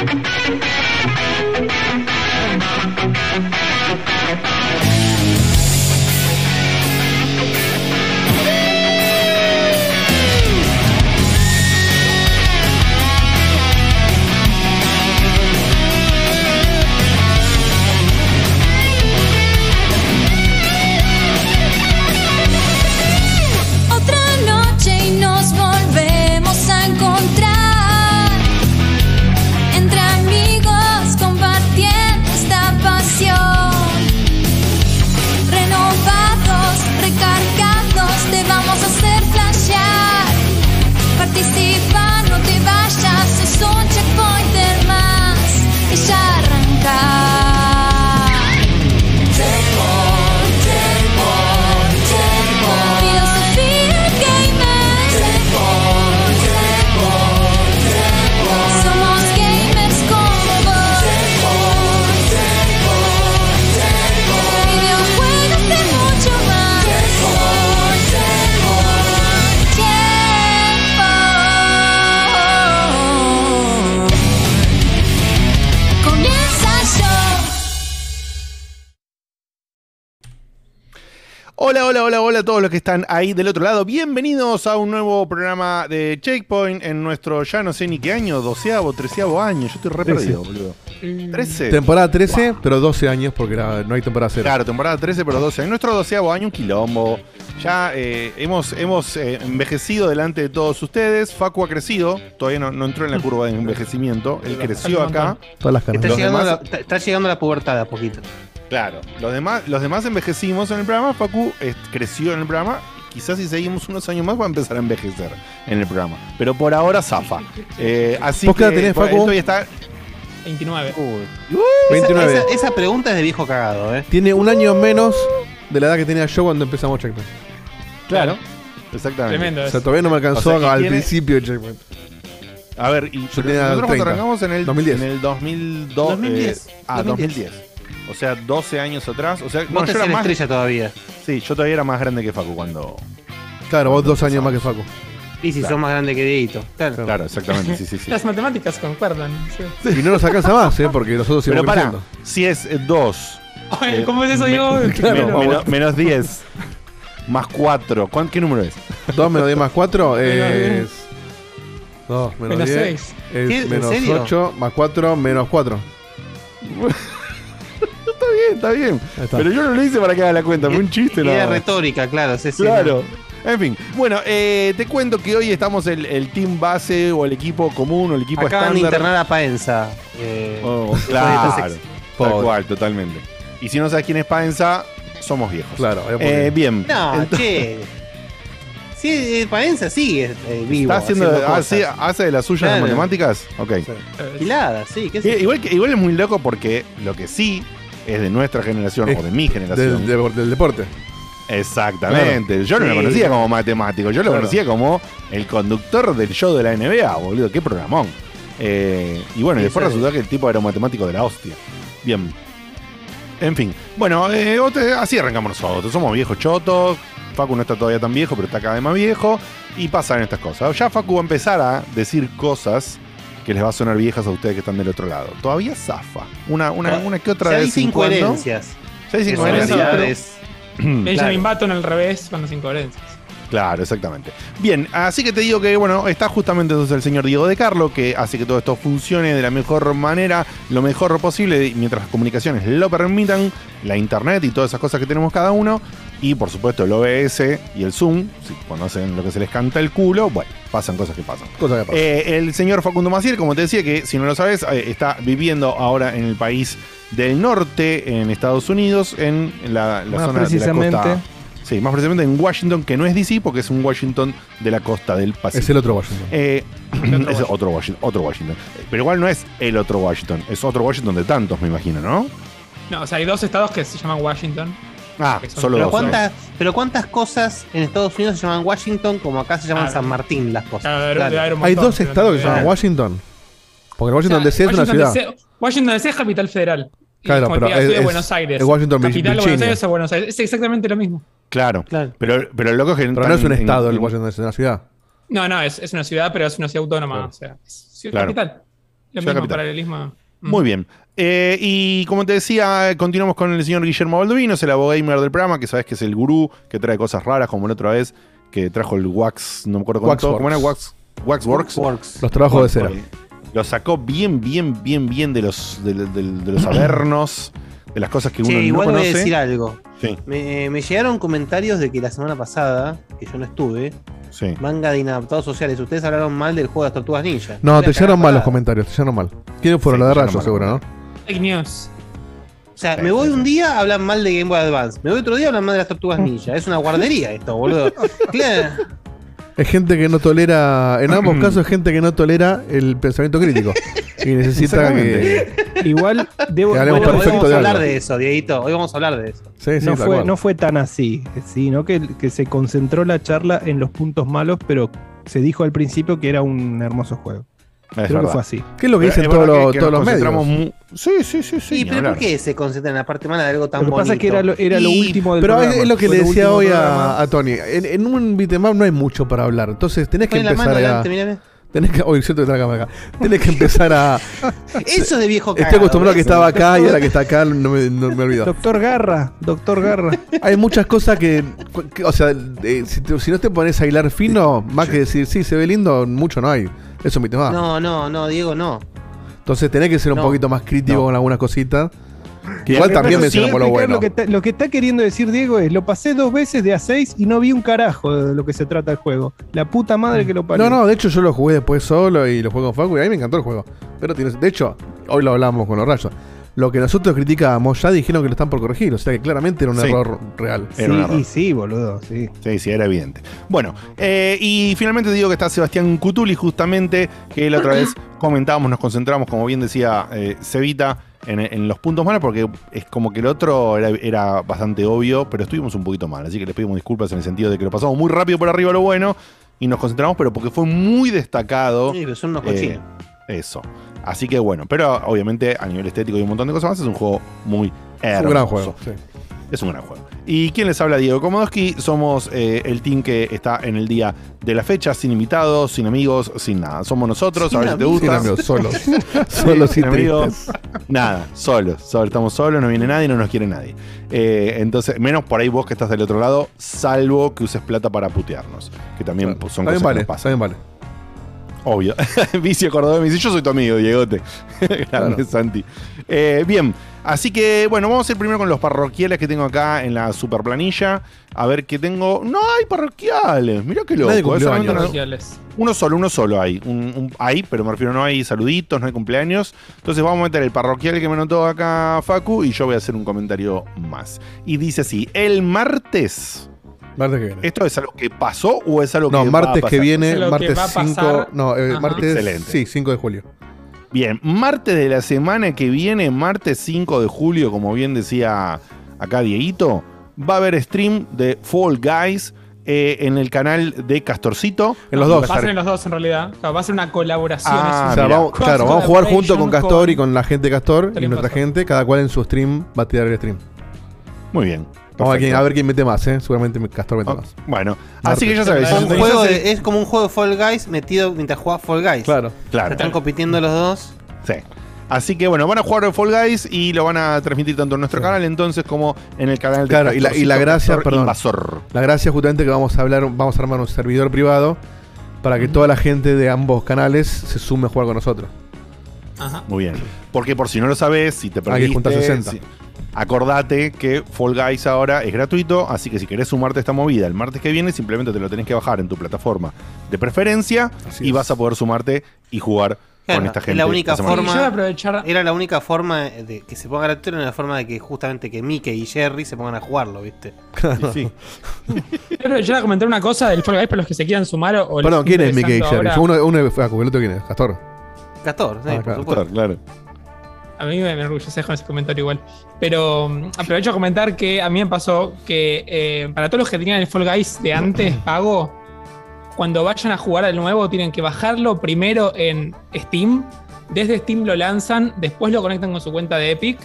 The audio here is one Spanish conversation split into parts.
Otra Hola, hola, hola, a todos los que están ahí del otro lado. Bienvenidos a un nuevo programa de Checkpoint en nuestro ya no sé ni qué año, doceavo, treceavo año. Yo estoy re Trece. perdido, boludo. ¿13? Temporada 13, pero 12 años porque era- no hay temporada cero. Claro, temporada 13, pero 12. En nuestro doceavo año, un quilombo. Ya eh, hemos, hemos eh, envejecido delante de todos ustedes. Facu ha crecido. Todavía no, no entró en la curva de envejecimiento. Él creció acá. Todas las. Está Los llegando, demás- la, está- está llegando la pubertad de a poquito. Claro. Los demás, los demás envejecimos en el programa. Facu eh, creció en el programa. Quizás si seguimos unos años más va a empezar a envejecer en el programa. Pero por ahora zafa. Eh, así ¿Vos qué que edad tenés, Facu? esto ya está 29. Uy. 29. Esa, esa- esa pregunta es de viejo cagado, ¿eh? Tiene un año menos de la edad que tenía yo cuando empezamos Checkpoint. Claro. Exactamente. Tremendo. O es. sea, todavía no me alcanzó O sea, y al tiene- principio de Checkpoint. A ver, y Yo tenía nosotros 30. cuando arrancamos en el 2010. En el 2002, 2010. eh, ah, 2010. O sea, 12 años atrás. O sea, no, Vos yo te era eres más. estrella todavía. Sí, yo todavía era más grande que Facu cuando. Claro, vos dos años más que Facu. Y si Claro. sos más grande que Dieguito. Claro. Claro, exactamente. Sí, sí, sí. Las matemáticas concuerdan. sí. Y no nos alcanza más, ¿eh? Porque nosotros Pero seguimos para, creciendo. si es 2 Oye, Eh, ¿Cómo es eso, me- Diego? claro, Menos. menos, menos 10 más 4, ¿qué número es? 2 menos 10 más 4 es. 2 menos, Menos 10 seis. es ¿Qué? ¿En menos serio? 8 más 4 menos 4. Está bien, está bien. Está. Pero yo no lo hice para que haga la cuenta, fue un chiste, Era nada más. retórica, claro. sí, sí, Claro. En fin, bueno, eh, te cuento que hoy estamos el, el team base o el equipo común o el equipo Acaban de estándar. internar a Paenza. Eh, Oh, de claro, tal cual, totalmente. Y si no sabes quién es Paenza, somos viejos. Claro, Eh, bien. No, Entonces, che. Sí, eh, Paenza sigue eh, vivo. ¿Está haciendo, haciendo hace, cosas. hace de las suyas de Claro. matemáticas? Ok. Gilada, sí, qué yo. Igual, igual es muy loco porque lo que sí es de nuestra generación Es o de mi generación. del, del- del deporte. Exactamente. Yo no lo conocía como matemático, yo lo Claro. conocía como el conductor del show de la NBA, boludo. Qué programón. Eh, y bueno, y después resultó que el tipo era un matemático de la hostia. Bien. En fin. Bueno, eh, así arrancamos nosotros. Somos viejos chotos. Facu no está todavía tan viejo, pero está cada vez más viejo. Y pasan estas cosas. Ya Facu va a empezar a decir cosas que les va a sonar viejas a ustedes que están del otro lado. Todavía zafa. Una, una, una que otra Ya vez. hay incoherencias. Ya hay incoherencias. Benjamin Button al revés con las incoherencias. Claro, exactamente. Bien, así que te digo que, bueno, está justamente entonces el señor Diego de Carlo, que hace que todo esto funcione de la mejor manera, lo mejor posible, y mientras las comunicaciones lo permitan, la internet y todas esas cosas que tenemos cada uno, y por supuesto el OBS y el Zoom, si conocen lo que se les canta el culo, bueno, pasan cosas que pasan. Cosa que pasa. Eh, el señor Facundo Maciel, como te decía, que si no lo sabes, eh, está viviendo ahora en el país del norte, en Estados Unidos, en la, la Más zona de la costa. Sí, más precisamente en Washington, que no es DC, porque es un Washington de la costa del Pacífico. es el otro Washington. Eh, otro es otro Washington, otro Washington. Pero igual no es el otro Washington, es otro Washington de tantos, me imagino, ¿no? No, o sea, hay dos estados que se llaman Washington. Ah, solo Pero dos. cuántas, pero cuántas cosas en Estados Unidos se llaman Washington como acá se llaman Claro. San Martín las cosas. Claro, Claro. Hay dos estados que se llaman Washington. Porque Washington O sea, DC es una ciudad. DC Washington DC es capital federal. Claro, pero es- de Buenos Aires. es Washington, capital de Buenos. Aires o Buenos Aires. Es exactamente lo mismo. Claro. Claro. Pero, pero loco es que Pero no es un en- estado el Washington, es una ciudad. No, no, es, es una ciudad, pero es una ciudad autónoma. Claro. O sea, es ciudad Claro. capital. Lo Ciudad mismo, Capital. paralelismo. Muy bien. Eh, y como te decía, continuamos con el señor Guillermo Baldovino, es el abogamer del programa, que sabes que es el gurú, que trae cosas raras, como la otra vez, que trajo el Wax, no me acuerdo. ¿cómo era? Wax, Waxworks. Works. Los trabajos de cera. Lo sacó bien, bien, bien, bien de los, de, de- de los avernos, de las cosas que uno Che, no igual voy a conoce. decir algo. Sí, Me, me llegaron comentarios de que la semana pasada, que yo no estuve, sí. manga de inadaptados sociales, ustedes hablaron mal del juego de las tortugas ninja. No, te llegaron mal los comentarios, te llegaron mal. ¿Quiénes fueron? Sí, la de Rayo, seguro. ¿no? Fake news. O sea, me voy un día, hablan mal de Game Boy Advance. Me voy otro día, hablan mal de las tortugas ninja. Es una guardería esto, boludo. Claro. Es gente que no tolera, en ambos casos es gente que no tolera el pensamiento crítico. Y necesita que... Igual debo, Que hablemos Hoy perfecto vamos de a hablar algo. de eso, Dieguito. Hoy vamos a hablar de eso. Sí, sí, no, tal fue, cual. no fue tan así, sino que, que se concentró la charla en los puntos malos, pero se dijo al principio que era un hermoso juego. Es Creo que fue así. ¿Qué es lo que Pero dicen todos, los- que- todos los medios? Sí, sí, sí, sí. Ni pero hablar. ¿por qué se concentran en la parte mala de algo tan Lo que bonito? pasa es que era lo, era lo Y- último del Pero es, programa. es lo que Fue le decía hoy a, a Tony. En, en un beatmap no hay mucho para hablar. Entonces tenés que la mano empezar a. adelante, mirame. Tenés que. Hoy siento que la cámara acá. Tenés que empezar a. Eso es de viejo Estoy cagado, acostumbrado a que estaba acá y ahora que está acá no me, no me olvido. Doctor Garra, Doctor Garra. Hay muchas cosas que. que- o sea, eh, si, te- si no te pones a hilar fino, más que decir, sí, se ve lindo, mucho no hay. Eso es un beatmap. No, no, no, Diego, no. Entonces tenés que ser un No. poquito más crítico No. con algunas cositas. Que igual también sí, mencionamos lo bueno. Lo que, está, lo que está queriendo decir Diego es, lo pasé dos veces de A6 y no vi un carajo de lo que se trata el juego. La puta madre que lo parió. No, no, de hecho yo lo jugué después solo y lo jugué con Facu y a mí me encantó el juego. Pero tiene, de hecho, hoy lo hablamos con los rayos. Lo que nosotros criticábamos ya dijeron que lo están por corregir, o sea que claramente era un Sí. error real. Sí, Era un error. y sí, boludo, sí. Sí, sí, era evidente. Bueno, eh, y finalmente digo que está Sebastián Cutuli, justamente, que la otra vez comentábamos, nos concentramos, como bien decía eh, Cevita, en, en los puntos malos, porque es como que el otro era, era bastante obvio, pero estuvimos un poquito mal, así que les pedimos disculpas en el sentido de que lo pasamos muy rápido por arriba lo bueno y nos concentramos, pero porque fue muy destacado. Sí, pero son unos eh, cochinos. eso. Así que bueno, pero obviamente a nivel estético y un montón de cosas más, es un juego muy Es hermoso. un gran juego. sí. Es un gran juego. ¿Y quién les habla? Diego Komodowski. Somos eh, el team que está en el día de la fecha, sin invitados, sin amigos, sin nada. Somos nosotros, Sin a ver si te. Sin gusta. amigos, solos. solos sin amigos. Nada, solos, solos. Estamos solos, no viene nadie, no nos quiere nadie. Eh, entonces, menos por ahí vos que estás del otro lado, salvo que uses plata para putearnos. Que también son También cosas vale, que nos pasan. también vale. Obvio. Vicio Cordobés me dice, yo soy tu amigo, Diegote. Grande Claro. Santi. Eh, bien, así que bueno, vamos a ir primero con los parroquiales que tengo acá en la super planilla. A ver qué tengo. No hay parroquiales. Mirá qué loco. Nadie eh, cumplió solamente años. uno- Parroquiales. uno solo, uno solo hay. Un, un- hay, pero me refiero, no hay saluditos, no hay cumpleaños. Entonces vamos a meter el parroquial que me notó acá Facu y yo voy a hacer un comentario más. Y dice así, el martes. Martes que viene. ¿Esto es algo que pasó o es algo No, que va a martes que pasar? viene, Es que martes va a 5. pasar. No, eh, martes. Excelente. Sí, 5 de julio. Bien, martes de la semana que viene, martes 5 de julio, como bien decía acá Dieguito, va a haber stream de Fall Guys eh, en el canal de Castorcito. En los dos. Va a ser en los dos en realidad. Va a ser una colaboración. Ah, o sea, vamos, claro, vamos a jugar junto con Castor y con- la gente de Castor y nuestra gente. Cada cual en su stream va a tirar el stream. Muy bien. Vamos a, ver quién- perfecto. a ver quién mete más, ¿eh? Seguramente Castor mete más. Bueno, así que ya sabéis. Es Un juego de- es como un juego de Fall Guys metido mientras juegas Fall Guys. Claro. Se Claro, están compitiendo los dos. sí. Así que bueno, van a jugar de Fall Guys y lo van a transmitir tanto en nuestro Sí. canal entonces como en el canal de Claro, y la- y la Castorcito, gracia, Castor perdón. Invasor. La gracia es justamente que vamos a hablar, vamos a armar un servidor privado para que toda la gente de ambos canales se sume a jugar con nosotros. Ajá. Muy bien. Porque por si no lo sabes, si te Hay que perdiste, juntar 60. si- acordate que Fall Guys ahora es gratuito, así que si querés sumarte a esta movida el martes que viene, simplemente te lo tenés que bajar en tu plataforma de preferencia Así y es. vas a poder sumarte y jugar Claro, con esta es gente. la única yo forma- voy a aprovechar. Era la única forma de que se ponga gratuito, era la forma de que justamente que Mickey y Jerry se pongan a jugarlo, ¿viste? Sí, sí. Quiero aprovechar a comentar una cosa del Fall Guys para los que se quieran sumar o. Perdón, ¿quién es Mickey y Jerry? ahora. Uno, uno es Facu, el otro quién es, Castor. Castor, sí, Ah, por claro, supuesto. Claro. A mí me, me enorgullece con ese comentario igual. Pero mm, aprovecho a comentar que a mí me pasó que eh, para todos los que tenían el Fall Guys de antes, pago, cuando vayan a jugar al nuevo tienen que bajarlo primero en Steam. Desde Steam lo lanzan, después lo conectan con su cuenta de Epic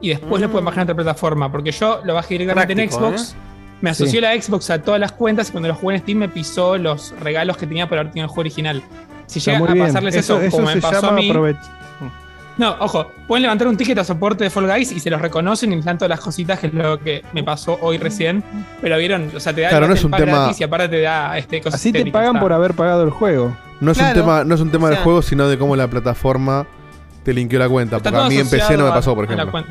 y después lo pueden bajar en otra plataforma. Porque yo lo bajé directamente Práctico, en Xbox. Me asocié Sí. la Xbox a todas las cuentas y cuando lo jugué en Steam me pisó los regalos que tenía por haber tenido el juego original. Si Está llega muy a pasarles eso, como me pasó a mí, aprovech- No, ojo, pueden levantar un ticket a soporte de Fall Guys y se los reconocen y les dan todas las cositas, que es lo que me pasó hoy recién. Pero vieron, o sea, te da Claro, no es un tema- gratis y aparte te da este, cosas Así te pagan está. por haber pagado el juego. No es un tema, no es un tema O del juego, sino de cómo la plataforma te linkeó la cuenta. Está Porque a todo mí en PC asociado no me a- pasó, por a la ejemplo.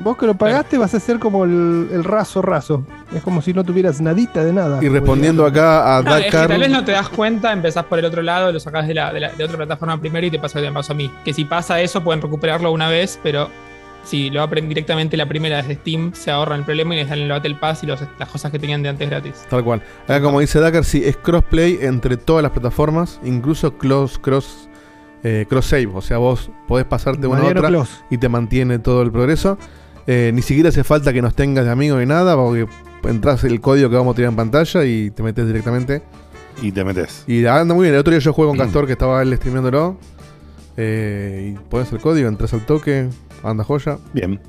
Vos que lo pagaste vas a ser como el, el raso raso. Es como si no tuvieras nadita de nada. Y respondiendo acá a No, es que Dakar. tal vez no te das cuenta, empezás por el otro lado, lo sacás de, la, de, la- de otra plataforma primero y te pasa lo que me pasó a mí. Que si pasa eso, pueden recuperarlo una vez, pero si lo abren directamente la primera desde Steam, se ahorran el problema y les dan el Battle Pass y los- las cosas que tenían de antes gratis. Tal cual. Acá como dice Dakar, sí, es crossplay entre todas las plataformas, incluso cross, cross, eh, cross save. O sea, vos podés pasarte una a otra y te mantiene todo el progreso. Eh, ni siquiera hace falta que nos tengas de amigo ni nada, porque entras el código que vamos a tirar en pantalla y te metes directamente. Y te metes. Y anda muy bien. El otro día yo jugué con Castor, que estaba él streameándolo. Eh, y pones el código, entras al toque, anda joya. Bien.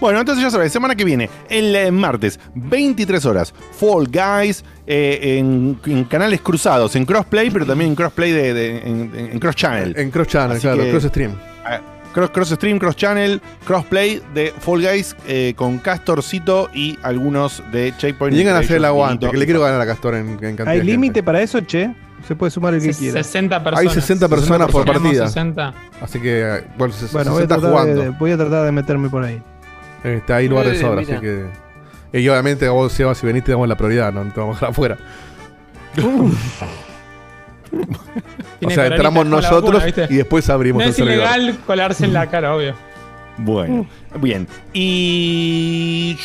Bueno, entonces ya sabes, semana que viene, el eh, martes, 23 horas, Fall Guys, eh, en, en canales cruzados, en crossplay, pero también en crossplay de, de- en, en- en cross channel. En cross channel, Así claro, que- cross stream. Cross, cross stream, cross channel, crossplay de Fall Guys eh, con Castorcito y algunos de Checkpoint. Y llegan a hacer el ellos, aguante, Dieguito que le y quiero ganar a Castor en, en cantidad ¿Hay límite para eso, che? Se puede sumar el que quiera. 60 personas. 60 personas por Tenemos partida. 60. Así que, eh, bueno, se, Bueno, se voy a, está tratar jugando. de, voy a tratar de meterme por ahí. Este, hay lugar de Eh, sobra, así que. Y obviamente vos, Seba, si venís, te damos la prioridad, no te vamos a dejar afuera. O sea, entramos nosotros y después abrimos No el es servidor. ilegal colarse en la cara, obvio. Bueno, bien. Y.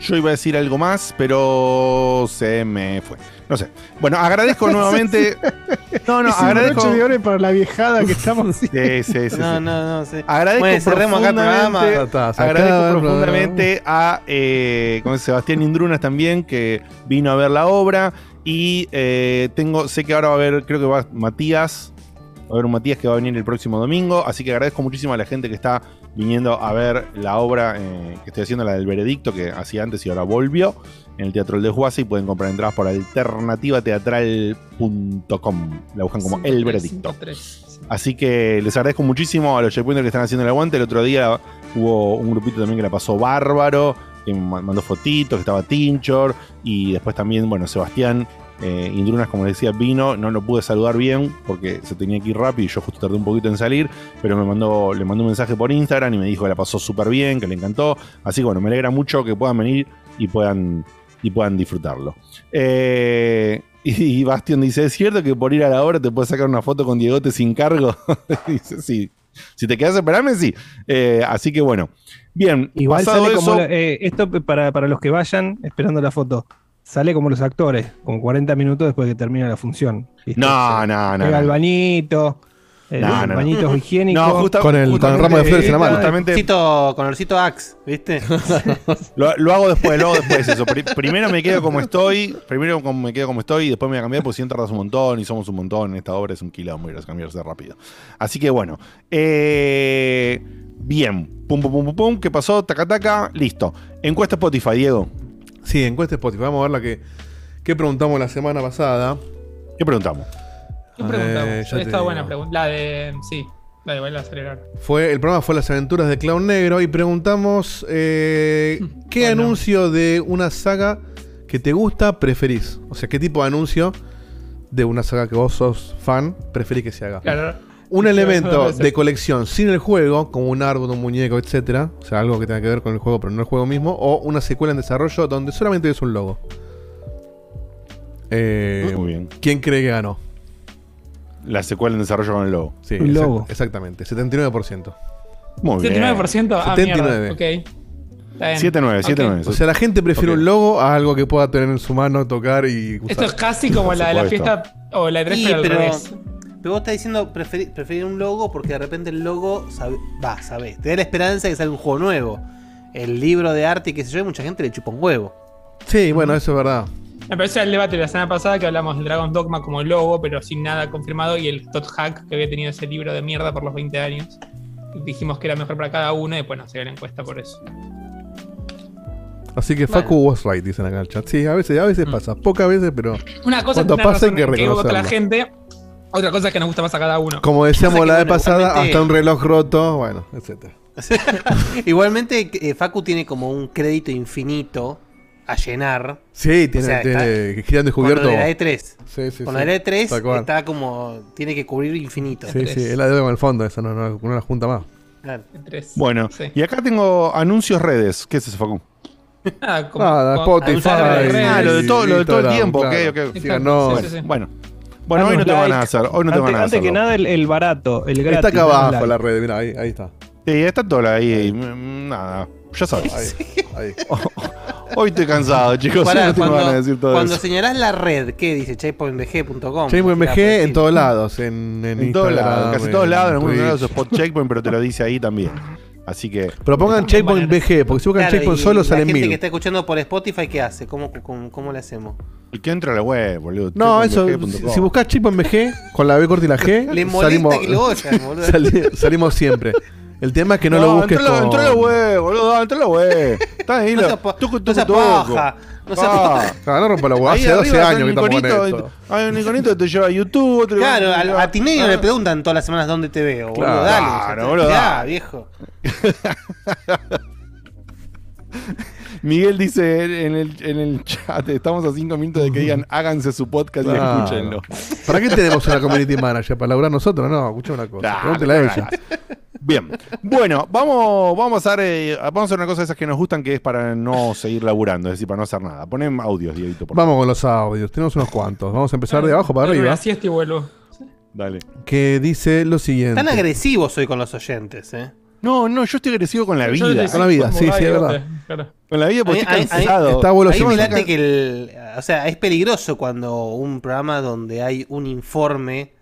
Yo iba a decir algo más, pero se me fue. No sé. Bueno, agradezco nuevamente. No, no, es un agradezco. broche de oro para la viejada que estamos haciendo. Sí, sí, sí, No, sí. no, no. sí. Agradezco Bueno, cerremos acá el programa. profundamente- se acaba Agradezco el profundamente a eh. Sebastián Indrunas también, que vino a ver la obra. Y eh, tengo, sé que ahora va a haber, creo que va Matías. Va a haber un Matías que va a venir el próximo domingo. Así que agradezco muchísimo a la gente que está viniendo a ver la obra eh, que estoy haciendo, la del veredicto, que hacía antes y ahora volvió. En el Teatro El Desguace y pueden comprar entradas por alternativateatral.com. La buscan como El Veredicto. 53. Así que les agradezco muchísimo a los checkpointers que están haciendo el aguante. El otro día hubo un grupito también que la pasó bárbaro, que mandó fotitos, que estaba Tinchor. Y después también, bueno, Sebastián eh, Indrunas, como les decía, vino. No lo pude saludar bien porque se tenía que ir rápido y yo justo tardé un poquito en salir. Pero me mandó, le mandó un mensaje por Instagram y me dijo que la pasó súper bien, que le encantó. Así que bueno, me alegra mucho que puedan venir y puedan, y puedan disfrutarlo. Eh, y, Bastión dice: ¿Es cierto que por ir a la obra te puedes sacar una foto con Diegote sin cargo? dice: Sí. Si te quedas a esperarme, sí. Eh, así que bueno. Bien, Igual sale como eso- la- eh, esto para, para los que vayan esperando la foto. Sale como los actores, como 40 minutos después de que termina la función. ¿viste? No, no, no. El no. Eh, No, no, no. bañitos higiénicos. No, justa- Con el- con el ramo de flores en la mano. Justamente Olorcito- con olorcito Axe, ¿viste? lo, lo hago después, lo hago después eso. Pri- primero me quedo como estoy, primero me quedo como estoy y después me voy a cambiar porque si no tardas un montón y somos un montón en esta obra es un quilombo ir a cambiarse rápido. Así que bueno, eh, bien, pum pum pum pum pum, ¿qué pasó? Taca taca, listo. Encuesta Spotify, Diego. Sí, encuesta Spotify. Vamos a ver la que, que preguntamos la semana pasada. ¿Qué preguntamos? ¿Qué Eh, preguntamos? digo. buena pregunta. La de. Sí, la de a acelerar. Fue, el programa fue Las aventuras de Clown Negro y preguntamos eh, qué Bueno. anuncio de una saga que te gusta preferís. O sea, qué tipo de anuncio de una saga que vos sos fan preferís que se haga. Claro. Un elemento de colección sin el juego, como un árbol, un muñeco, etcétera, o sea, algo que tenga que ver con el juego, pero no el juego mismo, o una secuela en desarrollo donde solamente es un logo. Eh, Muy bien. ¿Quién cree que ganó? La secuela en desarrollo con el logo. Sí, Un exact- logo. exactamente, 79%. Muy bien. 79%. Ah, 79. mierda. Ok. Está bien. 7-9, Ok. 7-9. O sea, la gente prefiere Ok. un logo a algo que pueda tener en su mano, tocar y usar. Esto es casi como la de la fiesta o la de Sí, pero al pero, revés. pero vos estás diciendo preferir, preferir un logo porque de repente el logo, sabe- va, sabés, te da la esperanza de que salga un juego nuevo. El libro de arte y qué sé yo, y mucha gente le chupa un huevo. Sí, bueno, eso es verdad. Me parece el debate de la semana pasada que hablamos del Dragon's Dogma como logo, pero sin nada confirmado, y el Todd Hack que había tenido ese libro de mierda por los 20 años. Dijimos que era mejor para cada uno y después no se dio la encuesta por eso. Así que Bueno. Facu was right, dicen acá en el chat. Sí, a veces, a veces Mm. pasa. Pocas veces, pero. Una cosa Cuando pasa hay que la gente. Otra cosa que nos gusta más a cada uno. Como decíamos la vez pasada, hasta un reloj roto, bueno, etcétera. Igualmente, eh, Facu tiene como un crédito infinito a llenar. Sí, tiene, O sea, tiene está- girando y Con lo de la E3. Sí, sí, con sí. la de la E3 Tal cual. está como. Tiene que cubrir infinito. Sí, sí, es la deuda con el fondo, esa no, no, no la junta más. Claro. Tres. Bueno, Sí. y acá tengo anuncios redes. ¿Qué es eso, Facu? Ah, como- Nada, Spotify. Ah, lo de todo- lo de todo el tiempo, ok, ok. Sí, sí, sí. Bueno, bueno, hoy no te van a hacer. Hoy no te antes, van a antes hacer. que nada, el, el barato, el gratis. Está acá abajo like. la red, mira, ahí, ahí está. Sí, está todo ahí. mm, Nada, ya sabes. Ahí, ahí. Hoy estoy cansado, chicos. Pará, no cuando, de decir todo cuando eso. señalás la red, ¿qué dice? checkpointbg.com. Checkpoint Mirá, MG por en todos lados, en, en En todos lados, casi todos lados, en algunos lados es Spot Checkpoint, pero te lo dice ahí también. Así que. Pero pongan Checkpoint. BG, porque si buscan Claro, Checkpoint y solo la salen gente mil. que está escuchando por Spotify, ¿qué hace? ¿Cómo, cómo, cómo le hacemos? El que entra a la web, boludo. No, eso, checkpointbg.com. si buscas Checkpoint BG con la B corta y la G, Le salimos, que lo boludo. sali- salimos siempre. El tema es que no, lo busques entra, a la- con... entra a la web, boludo, entra a la web. Está ahí, No pa- tucu, tucu, paja, no Ah. paja. Ah, no rompa la hueá, Ahí hace 12 arriba hay años que estamos con esto. Hay un iconito que te lleva a YouTube. otro Claro, a, lleva- a Tinelli Ah. le preguntan todas las semanas dónde te veo, boludo. Claro, dale. claro, ya, boludo, ya, viejo. Miguel dice en el, en el chat, estamos a cinco minutos de que digan háganse su podcast y escúchenlo. ¿Para qué tenemos una community manager? ¿Para laburar nosotros? No, escucha una cosa. Claro, Pregúntele a ella. Bien, bueno, vamos, vamos, a hacer, eh, vamos a hacer una cosa de esas que nos gustan que es para no seguir laburando, es decir, para no hacer nada. Ponen audios, Dieguito, por favor. Vamos con los audios. Tenemos unos cuantos. Vamos a empezar de abajo para arriba. una siesta y vuelvo. Dale. Que dice lo siguiente. Tan agresivo soy con los oyentes, eh. No, no, yo estoy agresivo con la Yo vida. Con la vida, sí, sí, es verdad. claro. Con la vida porque estoy cansado. Está Ahí me late saca- que el. O sea, es peligroso cuando un programa donde hay un informe.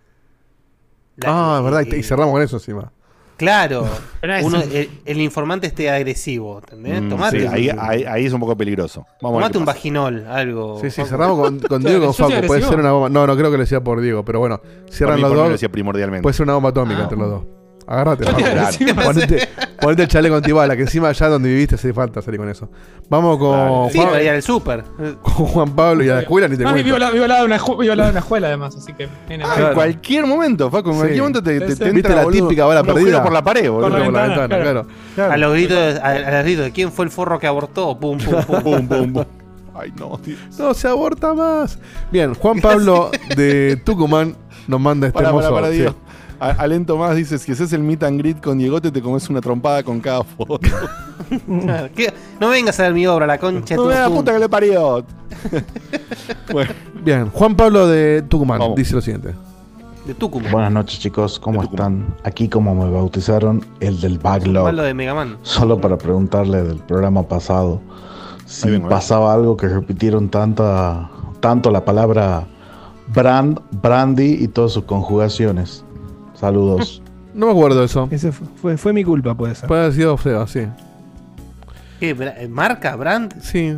Ah, es verdad. Y, y cerramos con eso encima. Claro. Uno- el, el informante esté agresivo, ¿entendés? Mm, Tomate, sí, un- ahí, ahí- ahí es un poco peligroso. Vamos tomate un vaginol, algo. Sí, sí, cerramos con, con Diego Facu. Puede ser una bomba. No, no creo que lo decía por Diego, pero bueno. Cierran los lo dos. decía primordialmente. Puede ser una bomba atómica Ah. entre los dos. Agárrate, Ponete, ponete el chaleco antibala, que encima allá donde viviste hace falta salir con eso. Vamos con. Sí, Juan, para ir al súper. con Juan Pablo y a la escuela ni te No, vivo, cuento. al lado- vivo al lado de una, ju- vivo al lado de una escuela, además, así que. viene Ah, bien. En cualquier momento, Facu, en Sí. cualquier momento te, te. ¿Viste entra, la boludo, típica bala un agujero perdida? por la pared, boludo. Por la por la ventana, claro. claro. A los gritos, de- a, a los gritos de quién fue el forro que abortó. Pum, pum, pum. Pum, pum, pum. Ay, no, tío. No se aborta más. Bien, Juan Pablo de Tucumán nos manda este Para, para, hermoso. sí. Diego. A- Alento más dice, si haces el meet and greet con Diegote te comes una trompada con cada foto. No vengas a ver mi obra, la concha de no tu me da pum. puta que le parió. bueno, Bien, Juan Pablo de Tucumán Vamos. dice lo siguiente. De Tucumán. Buenas noches chicos, ¿cómo están? Aquí como me bautizaron, el del backlog. Malo de Megaman. Solo para preguntarle del programa pasado si ¿eh? pasaba algo que repitieron tanta, tanto la palabra brand, brandy y todas sus conjugaciones. Saludos. No me acuerdo de eso. Ese fue, fue, fue mi culpa, puede ser. Puede haber sido feo, sí. ¿Qué? bra- eh, ¿Marca? ¿Brand? Sí.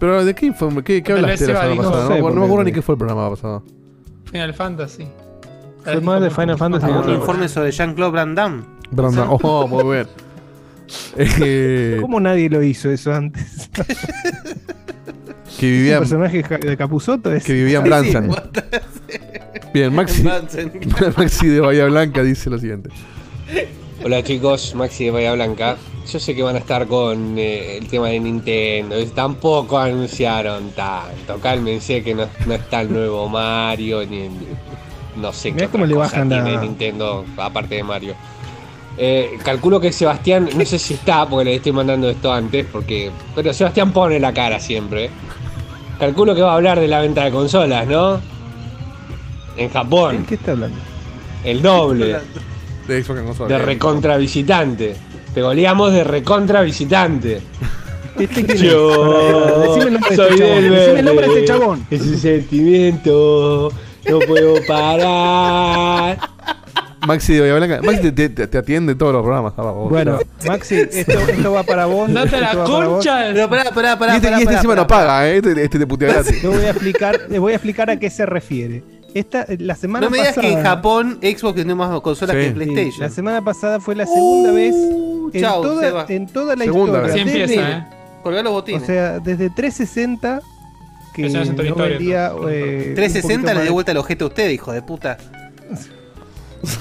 Pero ¿de qué, fue, qué, qué Tal hablaste la semana no pasada? No, sé, me acuerdo- no me porque- acuerdo ni qué fue el programa pasado. Final Fantasy. Fue más de Final Fantasy. Un Otra cosa. informe sobre Jean-Claude Van Damme. Brandon. Oh, muy bien. Eh, ¿Cómo nadie lo hizo eso antes? que ¿Un vivía, personaje ja- de Capuzoto? Es... que vivía en Sí, Branson. sí, Bien, Maxi. Maxi de Bahía Blanca dice lo siguiente. Hola chicos, Maxi de Bahía Blanca. Yo sé que van a estar con eh, el tema de Nintendo. y Tampoco anunciaron tanto. Cálmense que no, no está el nuevo Mario, ni, no sé Mirá qué cómo otra le cosa bajan la- tiene Nintendo aparte de Mario. Eh, calculo que Sebastián, no sé si está, porque le estoy mandando esto antes, porque. Pero Sebastián pone la cara siempre. Calculo que va a hablar de la venta de consolas, ¿no? En Japón, ¿Qué está hablando? el doble. De Xbox en consola. De recontra visitante. Te goleamos de recontra visitante. ¿Este quién? Yo Decime el nombre de soy este chabón. del Decime el nombre de este chabón. Es un sentimiento. No puedo parar. Maxi de Bahía Blanca. Maxi te, te- te atiende todos los programas. ah, vos. Bueno, Maxi, esto, esto va para vos. Esto la concha. Pero pará, pará, y pará. este, pará, y este pará, encima pará, no paga, ¿eh? Este, este te putea gratis. Te voy a explicar, les voy a explicar a qué se refiere. Esta, la semana No me digas pasada, que en Japón Xbox tiene más consolas Sí. que Sí, PlayStation. la semana pasada fue la segunda vez en, chau, toda, en toda la Segunda historia. Así vez. desde- empieza, ¿eh? Los O botines. sea, desde 360 que no historia, vendía, entonces. eh, un 360 poquito le dio vuelta el objeto a usted, hijo de puta.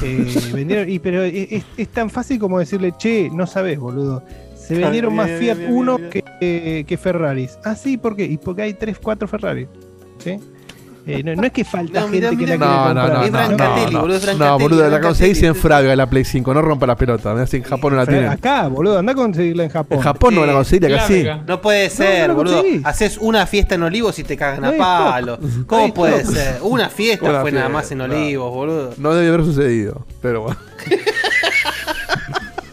Eh, vendieron, y, pero es, es- tan fácil como decirle, che, no sabes, boludo. Se vendieron más bien, Fiat bien, bien, 1 bien. que, eh, que Ferraris. Ah, sí, ¿por qué? Y porque hay 3, 4 Ferraris. ¿Sí? Eh, no, no es que falta No, gente mirá, que la mirá, quiere No, no, comprar. no, Es no, Brancatelli, no, boludo, es no, boludo, la conseguís en Fraga, la Play 5, no rompa la pelota. mirá si en Japón no la tienen. Acá, boludo, anda a conseguirla en Japón. En Japón no Sí. la conseguís, acá sí. No puede ser, no boludo. Haces una fiesta en Olivos y te cagan No a palo. ¿Cómo No puede ser? Una fiesta Una fue nada más en. Olivos, boludo. No debe haber sucedido, pero bueno.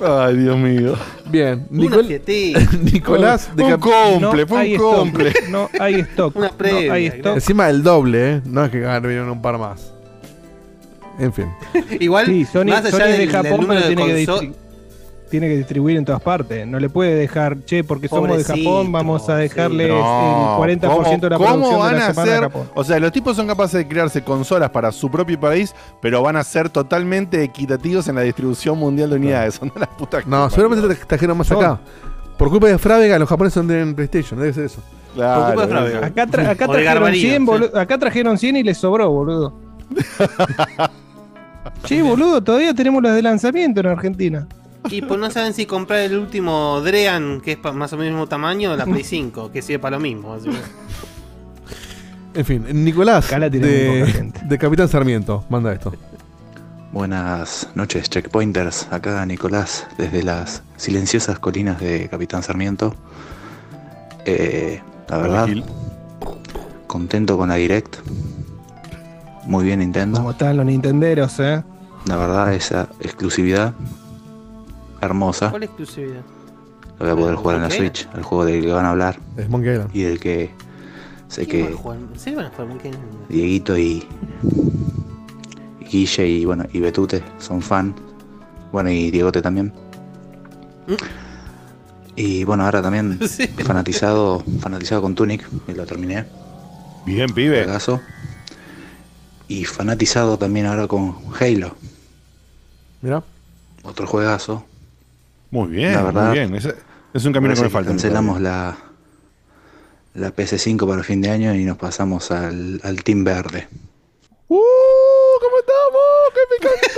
Ay, Dios mío. Bien, Nicol-. Nicolás de un Cap- cumple, fue hay un stock, cumple. No hay stock. Una no previa, hay stock. Encima del doble, ¿eh? No es que vinieron un par más. En fin. Igual, Sí, Sony, más allá Sony de Japón, número pero de tiene que, distri- tiene que distribuir en todas partes. No le puede dejar, che, porque somos de Japón, vamos a dejarle No, el 40% de la ¿cómo- producción ¿Cómo van de la a hacer? Japón. O sea, los tipos son capaces de crearse consolas para su propio país, pero van a ser totalmente equitativos en la distribución mundial de unidades. Son de las putas que No, seguramente te trajeron más Son. acá. Por culpa de Frávega, los japoneses no tienen PlayStation, debe ser eso. Claro, Por culpa de eso. Acá, tra- acá O de trajeron Garbarino, 100, sí. boludo, acá trajeron 100 y les sobró, boludo. che, boludo, todavía tenemos las de lanzamiento en Argentina. Y pues no saben si comprar el último Drean, que es más o menos el mismo tamaño, o la Play 5, que sirve para lo mismo. así que- En fin, Nicolás Acá la tiene muy de, poca gente. de Capitán Sarmiento, manda esto. Buenas noches, checkpointers. Acá Nicolás, desde las silenciosas colinas de Capitán Sarmiento. Eh, la verdad, contento con la Direct. Muy bien Nintendo. Como están los nintenderos, eh. La verdad, esa exclusividad hermosa. ¿Cuál exclusividad? Lo voy a poder jugar en la. Switch, el juego del que van a hablar Es Monkey Island. y del que sé ¿Quién va que jugar Monkey Island? Dieguito y, y Guille y bueno y Betute son fan. Bueno y Diegote también. ¿Mm? Y bueno ahora también Sí. fanatizado, fanatizado con Tunic, y lo terminé, Bien, pibe. juegazo. Y fanatizado también ahora con Halo, Mira. otro juegazo. Muy bien, La verdad, muy bien. Es, es un camino que me que falta. Cancelamos la, la PS5 para el fin de año y nos pasamos al, al Team Verde. ¡Uh! ¿Cómo estamos? ¡Qué picante!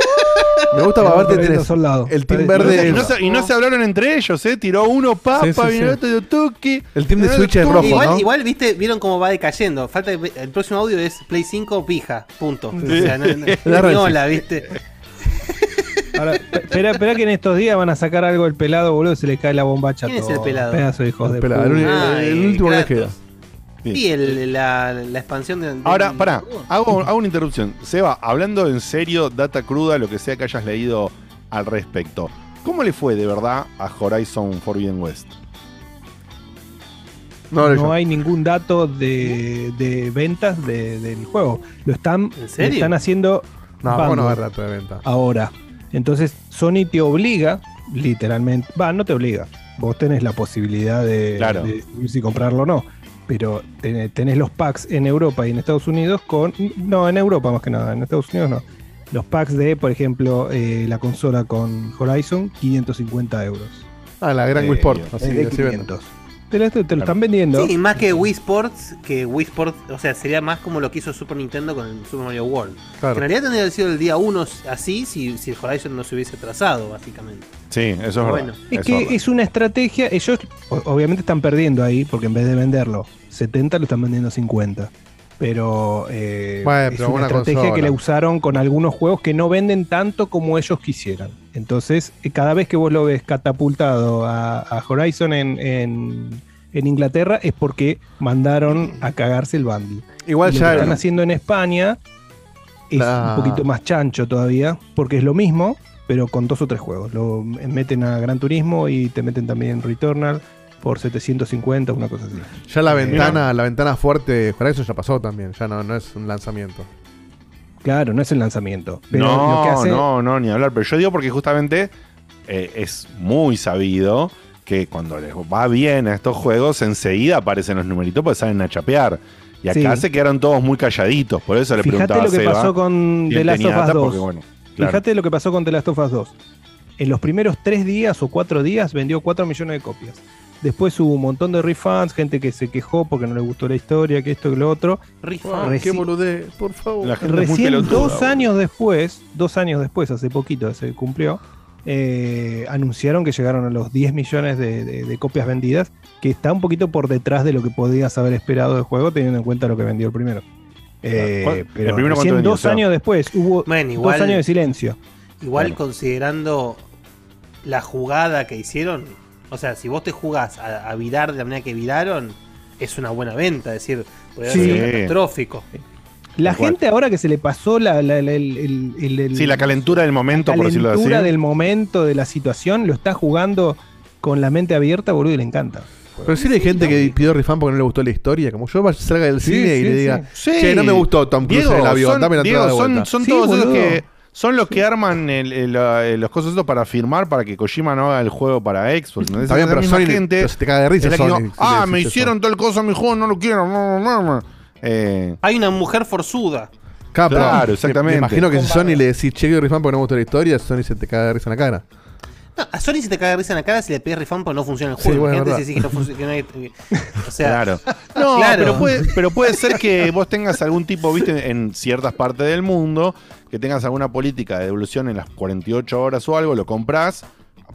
Me gusta tenés soldado. el team verde. Y no, se, y no se hablaron entre ellos, ¿eh? Tiró uno papa, Sí, sí, vino sí. otro de Tuki. El team de Switch es rojo, igual, ¿no? igual, viste, vieron cómo va decayendo. Falta el próximo audio es Play 5 pija. Punto. O sea, no, La viste. Ahora, pe- espera, espera que en estos días van a sacar algo del pelado, boludo, se le cae la bombacha ¿Quién es todo. el pelado? Pedazo de hijos de Espera, el, uni- Ah, el último que queda. Bien. El- la, la expansión de. Ahora, pará, hago, hago una interrupción. Seba, hablando en serio, data cruda, lo que sea que hayas leído al respecto. ¿Cómo le fue de verdad a Horizon Forbidden West? No, hay ningún dato de, de ventas de- del juego. Lo están, ¿En serio? lo están haciendo No, de ahora. Entonces, Sony te obliga, literalmente. Va, no te obliga. Vos tenés la posibilidad de, Claro. de decidir si comprarlo o no. Pero ten- tenés los packs en Europa y en Estados Unidos con. No, en Europa más que nada, en Estados Unidos no. Los packs de, por ejemplo, eh, la consola con Horizon, 550 euros. Ah, la gran Eh, Wii Sport. Así, de así venden. 500. Te lo, te lo están vendiendo. Sí, más que Wii Sports, que Wii Sports, o sea, sería más como lo que hizo Super Nintendo con el Super Mario World. Claro. En realidad tendría que haber sido el día 1 así si, si el Horizon no se hubiese atrasado, básicamente. Sí, eso es Bueno. verdad. Es que verdad. es una estrategia. Ellos obviamente están perdiendo ahí, porque en vez de venderlo 70, lo están vendiendo 50. Pero, eh, Bueno, es pero una estrategia consola. que le usaron con algunos juegos que no venden tanto como ellos quisieran. Entonces, eh, cada vez que vos lo ves catapultado a, a Horizon en, en- en Inglaterra es porque mandaron a cagarse el bundle. Igual Y lo que están ya. haciendo en España es un poquito más chancho todavía, porque es lo mismo, pero con dos o tres juegos. Lo meten a Gran Turismo y te meten también Returnal por 750, una cosa así. Ya la ventana, la ventana fuerte de Horizon ya pasó también. Ya no, no es un lanzamiento. Claro, no es el lanzamiento. Pero no, lo que hace, no, no, ni hablar. Pero yo digo porque justamente eh, es muy sabido que cuando les va bien a estos juegos, enseguida aparecen los numeritos porque salen a chapear. Y acá Sí. se quedaron todos muy calladitos. Por eso le Fíjate preguntaba lo que Seba pasó con The Last of Us data, 2. porque, bueno, claro. Fíjate lo que pasó con The Last of Us 2. En los primeros tres días o cuatro días vendió 4 millones de copias. Después hubo un montón de refunds, gente que se quejó porque no le gustó la historia, que esto, que lo otro. Ah, Reci- qué boludez, por favor. La gente es muy Recién pelotuda, dos años después, dos años después, hace poquito se cumplió, eh, anunciaron que llegaron a los 10 millones de, de- de copias vendidas, que está un poquito por detrás de lo que podías haber esperado del juego, teniendo en cuenta lo que vendió el primero. Eh, ¿Cuál- el pero primero recién vendió, dos años después hubo igual- dos años de silencio. Igual Bueno. considerando la jugada que hicieron, o sea, si vos te jugás a, a virar de la manera que viraron, es una buena venta, es decir, puede Sí. ser catastrófico. La gente ahora que se le pasó la, la- la- el, el- el- el- Sí, la calentura del momento, por decirlo así. calentura del momento, de la situación, lo está jugando con la mente abierta, boludo, y le encanta. Pero sí hay gente que pidió refund porque no le gustó la historia. Como yo salga del Sí, cine y le diga, Sí. che, no me gustó Tom Cruise Diego, en el avión, son, dame la Diego, de son, vuelta. son Sí, todos esos boludo. que son los que arman el- el, eh, los cosas estos para firmar para que Kojima no haga el juego para Xbox. ¿entendés? Está bien, pero Sony gente pero se te caga de risa es la que Sony. digo, si ah, me hicieron tal cosa a mi juego, no lo quiero. no, no, no". Eh, Hay una mujer forzuda. Claro, exactamente. Me imagino que si Sony le decís che, quiero refund porque no me gustó la historia, Sony se te caga de risa en la cara. No, a Sony se te caga risa en la cara si le pides refund porque no funciona el Sí, juego. bueno, Imagínate si decís que no funciona. que no hay- o sea, claro. No, Claro. Pero, puede, pero puede ser que vos tengas algún tipo, viste, en ciertas partes del mundo, que tengas alguna política de devolución en las 48 horas o algo, lo compras,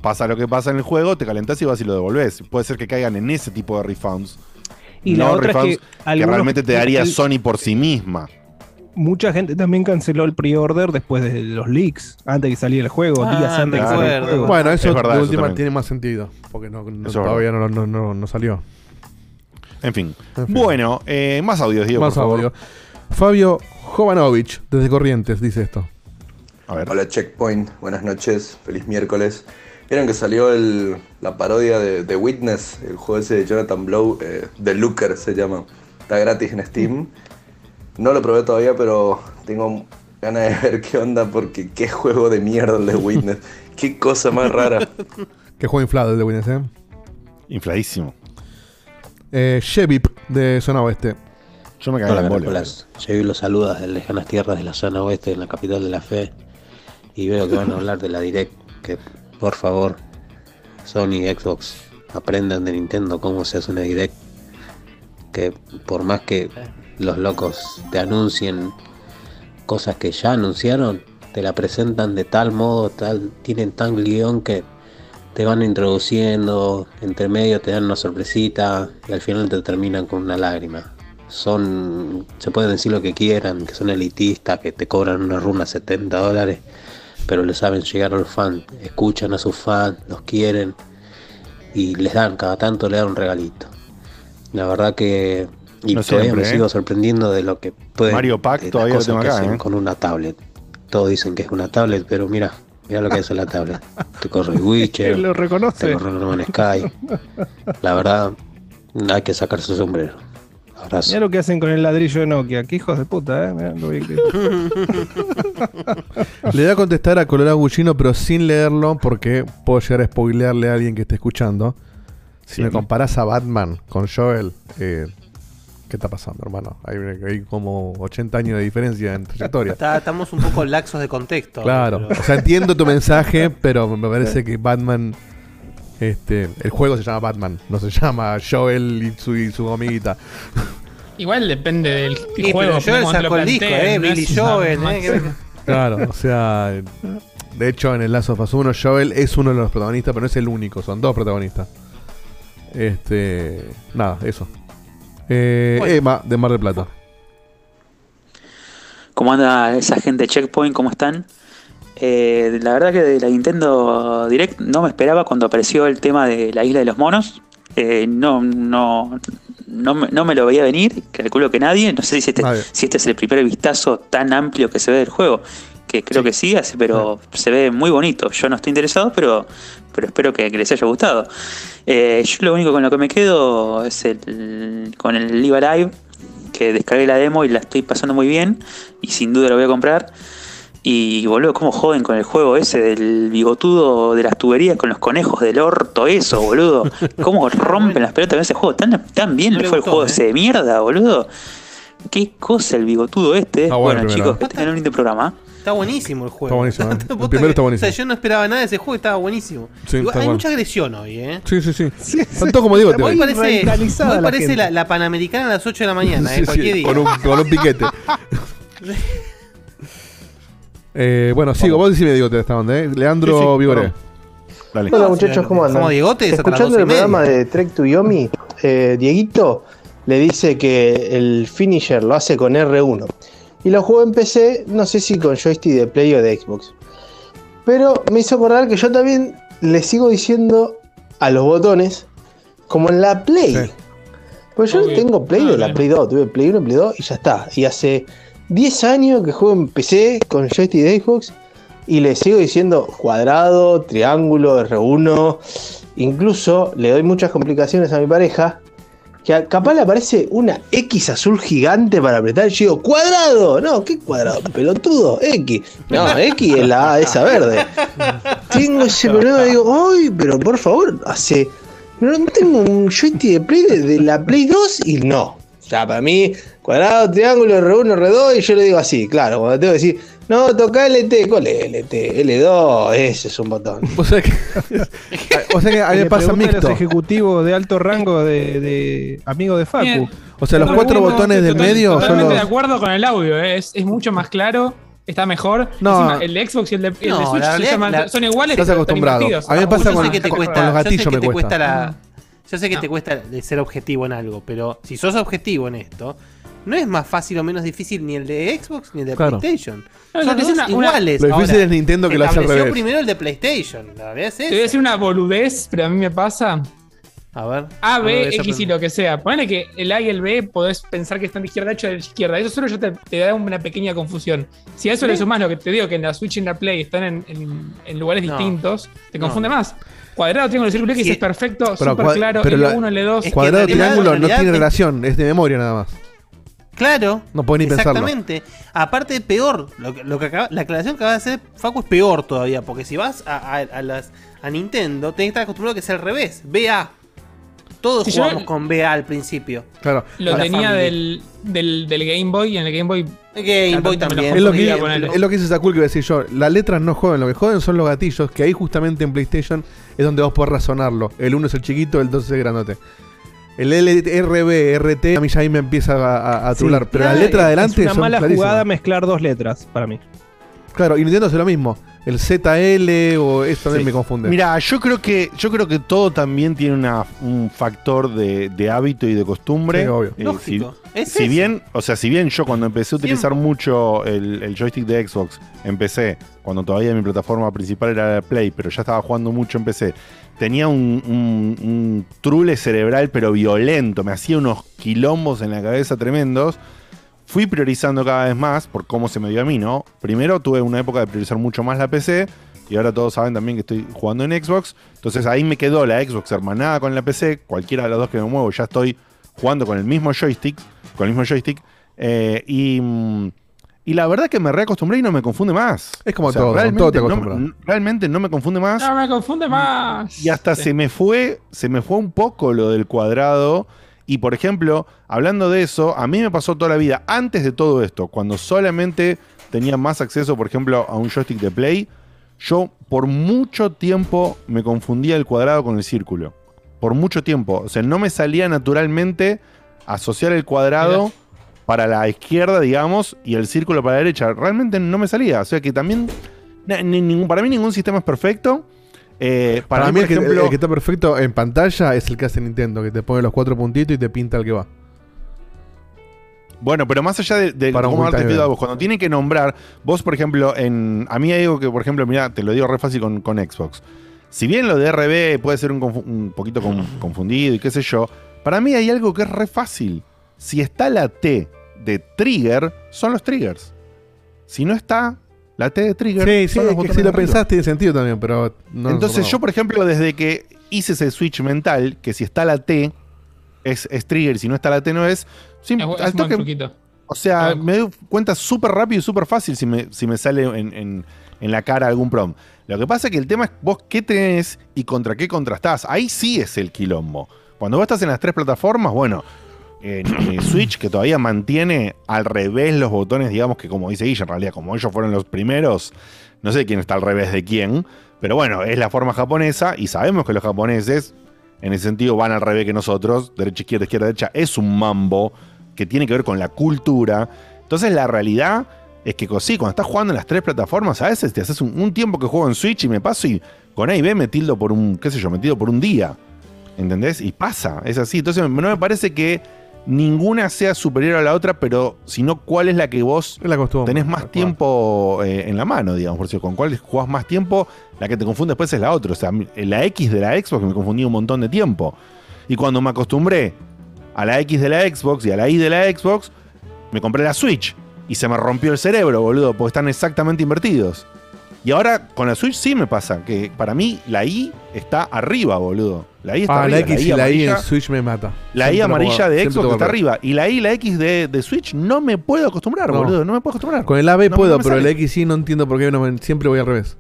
pasa lo que pasa en el juego, te calentás y vas y lo devolvés. Puede ser que caigan en ese tipo de refunds. Y la no es refunds que realmente te daría el- Sony por sí misma. Mucha gente también canceló el pre-order después de los leaks, antes de que saliera el juego, Ah, días antes de que claro. saliera el juego. Bueno, eso Es verdad, de eso última también. tiene más sentido. Porque no, todavía no, no- no- no salió. En fin. En fin. Bueno, eh, más audios, Diego, Más por favor. audio. Fabio Jovanovich, desde Corrientes, dice esto. A ver. Hola Checkpoint, buenas noches, feliz miércoles. Vieron que salió el- la parodia de, de Witness, el juego ese de Jonathan Blow, eh, The Looker se llama. Está gratis en Steam. No lo probé todavía, pero tengo ganas de ver qué onda porque qué juego de mierda el de Witness. qué cosa más rara. Que juego inflado el de Windows, ¿eh? Infladísimo. Eh, Shevip, de Zona Oeste. Yo me cagué Hola, en bola. Llegué los saludos de lejanas tierras de la zona oeste, en la capital de la fe. Y veo que van a hablar de la Direct. Que por favor, Sony y Xbox aprendan de Nintendo cómo se hace una Direct. Que por más que los locos te anuncien cosas que ya anunciaron, te la presentan de tal modo, tal, tienen tan guion que te van introduciendo, entre medio te dan una sorpresita y al final te terminan con una lágrima. Son, se pueden decir lo que quieran, que son elitistas, que te cobran una runa 70 dólares, pero le saben llegar a los fans, escuchan a sus fans, los quieren y les dan, cada tanto le dan un regalito. La verdad que... Y No todavía siempre, me ¿eh? sigo sorprendiendo de lo que pueden... Mario Pack las todavía lo cosas tengo que acá, hacen ¿eh? con una tablet. Todos dicen que es una tablet, pero mira, mira lo que es la tablet. Te corre el Witcher, lo te reconoce. corre No Man's Sky. La verdad, hay que sacar su sombrero. Abrazo. Mira lo que hacen con el ladrillo de Nokia. Qué hijos de puta, ¿eh? Mirá lo bien que- Le voy a contestar a Colorado Gullino, pero sin leerlo, porque puedo llegar a spoilearle a alguien que esté escuchando. Si Sí. me comparás a Batman con Joel, eh, ¿qué está pasando, hermano? Hay, hay como 80 años de diferencia en trayectoria. está- estamos un poco laxos de contexto. Claro, pero- o sea, entiendo tu mensaje, pero me parece que Batman. Este, el juego se llama Batman, no se llama Joel y su, y su amiguita. Igual depende del Sí, juego. pero Joel sacó el disco, eh, Billy Joel, eh, Claro, o sea, de hecho en el Last of Us 1 Joel es uno de los protagonistas, pero no es el único, son dos protagonistas. Este, nada, eso. Eh, Bueno. Emma de Mar del Plata. ¿Cómo anda esa gente de Checkpoint? ¿Cómo están? Eh, la verdad que de la Nintendo Direct no me esperaba cuando apareció el tema de la isla de los monos. Eh, no, no, no, me- no me lo veía venir, calculo que nadie. No sé si este, si este es el primer vistazo tan amplio que se ve del juego. Que creo que sí, hace- pero se ve muy bonito. Yo no estoy interesado, pero, pero espero que, que les haya gustado. Eh, yo lo único con lo que me quedo es el, con el Live Live, que descargué la demo y la estoy pasando muy bien. Y sin duda lo voy a comprar. Y boludo, cómo joden con el juego ese del bigotudo de las tuberías con los conejos del orto, eso, boludo. Cómo rompen las pelotas con ese juego. Tan, tan bien No le fue el juego ¿eh? ese de mierda, boludo. Qué cosa el bigotudo este. Ah, bueno, chicos, que tengan un lindo programa. Está buenísimo el juego. Está buenísimo, ¿eh? El primero está buenísimo. O sea, yo no esperaba nada de ese juego y estaba buenísimo. Sí, Igual, tal hay mucha agresión hoy, ¿eh? Sí, sí, sí. Como digo, te Hoy voy. parece, hoy la parece gente. la, la Panamericana a las 8 de la mañana, Sí, ¿eh? sí, Cualquier día. con, un, con un piquete. Eh, bueno, sigo, vos decime Diego te esta onda, ¿eh? Leandro Sí, sí, Vigoré. Dale. Hola muchachos, ¿cómo andan? Hasta las Escuchando el programa de Trek to Yomi, eh, Dieguito le dice que el finisher lo hace con R1. Y lo juego en PC, no sé si con joystick de Play o de Xbox. Pero me hizo acordar que yo también le sigo diciendo a los botones como en la Play. Sí. Pues yo no Obvio. tengo Play Ah, de la. Play 2, tuve Play 1 y Play 2 y ya está. Y hace 10 años que juego en PC con joystick de Xbox y le sigo diciendo cuadrado, triángulo, R1. Incluso le doy muchas complicaciones a mi pareja. Que capaz le aparece una X azul gigante para apretar. Yo digo, ¡cuadrado! No, ¿qué cuadrado? Pelotudo, X. No, X es la A esa verde. Tengo ese problema, digo, ¡ay! Pero por favor, hace. No tengo un joystick de Play de, de la Play 2 y no. O sea, para mí, cuadrado, triángulo, R1, R2, y yo le digo así, claro, cuando tengo que decir, no, toca LT, ¿cuál es LT? L2, ese es un botón. O sea que, o sea que a mí me pasa mixto. los ejecutivos de alto rango de, de amigo de Facu. Bien. O sea, los cuatro bueno, botones del total- medio Totalmente de los. acuerdo con el audio, ¿eh? es, es mucho más claro, está mejor. No. Encima, el de Xbox y el de, el No, de Switch la se realidad- llaman- la- son iguales. Estás acostumbrado. A mí me pasa con- que te con- cuesta, con los sé gatillos que me te cuesta. cuesta la, yo sé que No. te cuesta de ser objetivo en algo, pero si sos objetivo en esto, no es más fácil o menos difícil ni el de Xbox ni el de Claro. PlayStation. No, Son dos una- iguales. Lo difícil Ahora, es Nintendo que lo hace al revés. primero el de PlayStation. La verdad es Te voy a decir una boludez, pero a mí me pasa. A ver. A, B, X y lo que sea. Ponele que el A y el B podés pensar que están de izquierda a derecha de izquierda. Eso solo ya te, te da una pequeña confusión. Si a eso le sumás lo que te digo, que en la Switch y en la Play están en, en- en lugares No. distintos, te No. confunde más. Cuadrado, triángulo, círculo X Sí. es perfecto, súper claro. pero la- L1, L2. Es que Cuadrado, triángulo no tiene relación, es de memoria nada más. Claro. No podés ni pensarlo. Exactamente. Aparte, peor. Lo que, lo que acaba- la aclaración que acaba de hacer Facu es peor todavía. Porque si vas a, a- a las, a Nintendo, tenés que estar acostumbrado a que es al revés. BA. Todos Sí, yo- jugamos con BA al principio. Claro. Lo tenía del, del, del Game Boy y en el Game Boy. Game Boy también. Es lo, que, es lo que dice Sakul que voy a decir yo. Las letras no joden, lo que joden son los gatillos, que ahí justamente en PlayStation es donde vos podés razonarlo. El 1 es el chiquito, el 2 es el grandote. El LRB, RT, a mí ya ahí me empieza a, a, a Sí. trular. Pero las Claro, letras adelante Es una son mala clarísimas. jugada mezclar dos letras para mí. Claro, y Nintendo hace lo mismo. El ZL o eso también Sí. me confunde. Mira, yo creo que yo creo que todo también tiene una- un factor de, de hábito y de costumbre. Sí, obvio. Eh, Lógico. Si, Es si eso. bien, o sea, si bien yo cuando empecé a utilizar mucho el, el joystick de Xbox, empecé cuando todavía mi plataforma principal era la Play, pero ya estaba jugando mucho en PC. Tenía un, un- un trule cerebral, pero violento. Me hacía unos quilombos en la cabeza tremendos. Fui priorizando cada vez más por cómo se me dio a mí, ¿no? Primero tuve una época de priorizar mucho más la PC y ahora todos saben también que estoy jugando en Xbox. Entonces ahí me quedó la Xbox hermanada con la PC. Cualquiera de los dos que me muevo ya estoy jugando con el mismo joystick. Con el mismo joystick. eh, y, mm, y la verdad que me reacostumbré y no me confunde más. Es como O sea, todo, realmente todo te no- acostumbras. realmente no me confunde más. No, me confunde más. Y hasta Sí. se me fue, se me fue un poco lo del cuadrado. Y por ejemplo, hablando de eso, a mí me pasó toda la vida, antes de todo esto, cuando solamente tenía más acceso, por ejemplo, a un joystick de Play, yo por mucho tiempo me confundía el cuadrado con el círculo. Por mucho tiempo. O sea, no me salía naturalmente asociar el cuadrado para la izquierda, digamos, y el círculo para la derecha. Realmente no me salía. O sea que también, para mí ningún sistema es perfecto. Eh, para, Para, mí, el, que, el está perfecto en pantalla es el que hace Nintendo, que te pone los cuatro puntitos y te pinta el que va. Bueno, pero más allá de, de Para cómo darte feedback, event. vos, cuando tienen que nombrar, vos, por ejemplo, en. A mí hay algo que, por ejemplo, mira, te lo digo re fácil con, con Xbox. Si bien lo de RB puede ser un, poquito con- confundido y qué sé yo, para mí hay algo que es re fácil. Si está la T de trigger, son los triggers. Si no está la T de trigger, Sí, sí, es que si lo pensás tiene sentido también, pero no. Entonces yo, por ejemplo, desde que hice ese switch mental, que si está la T es, es trigger y si no está la T no es, al toque- truquito. o sea, Ah. me doy cuenta súper rápido y súper fácil si me, si me sale en, en- en la cara algún prom. Lo que pasa es que el tema es vos qué tenés y contra qué contrastás. Ahí sí es el quilombo. Cuando vos estás en las tres plataformas, bueno, en, eh, Switch que todavía mantiene al revés los botones, digamos que como dice Guilla, en realidad como ellos fueron los primeros, no sé quién está al revés de quién, pero bueno, es la forma japonesa y sabemos que los japoneses en ese sentido van al revés que nosotros, derecha, izquierda, izquierda, derecha, es un mambo que tiene que ver con la cultura. Entonces la realidad es que sí, cuando estás jugando en las tres plataformas, a veces te haces un, tiempo que juego en Switch y me paso y con A y B me tildo por un, qué sé yo, me tildo por un día. ¿Entendés? Y pasa, es así. Entonces no me parece que ninguna sea superior a la otra, pero sino cuál es la que vos tenés más tiempo eh, en la mano, digamos. Por si con cuál jugás más tiempo, la que te confunde después es la otra. O sea, la X de la Xbox me confundí un montón de tiempo. Y cuando me acostumbré a la X de la Xbox y a la Y de la Xbox, me compré la Switch. Y se me rompió el cerebro, boludo, porque están exactamente invertidos. Y ahora con la Switch sí me pasa, que para mí la I está arriba, boludo. La I está Ah, arriba. la X y la I en Switch me mata. la I amarilla de Xbox está arriba. Y la I y la X de, de Switch no me puedo acostumbrar, No. boludo. No me puedo acostumbrar. Con el AB No, puedo, no pero el sale. X sí no entiendo por qué me- siempre voy al revés.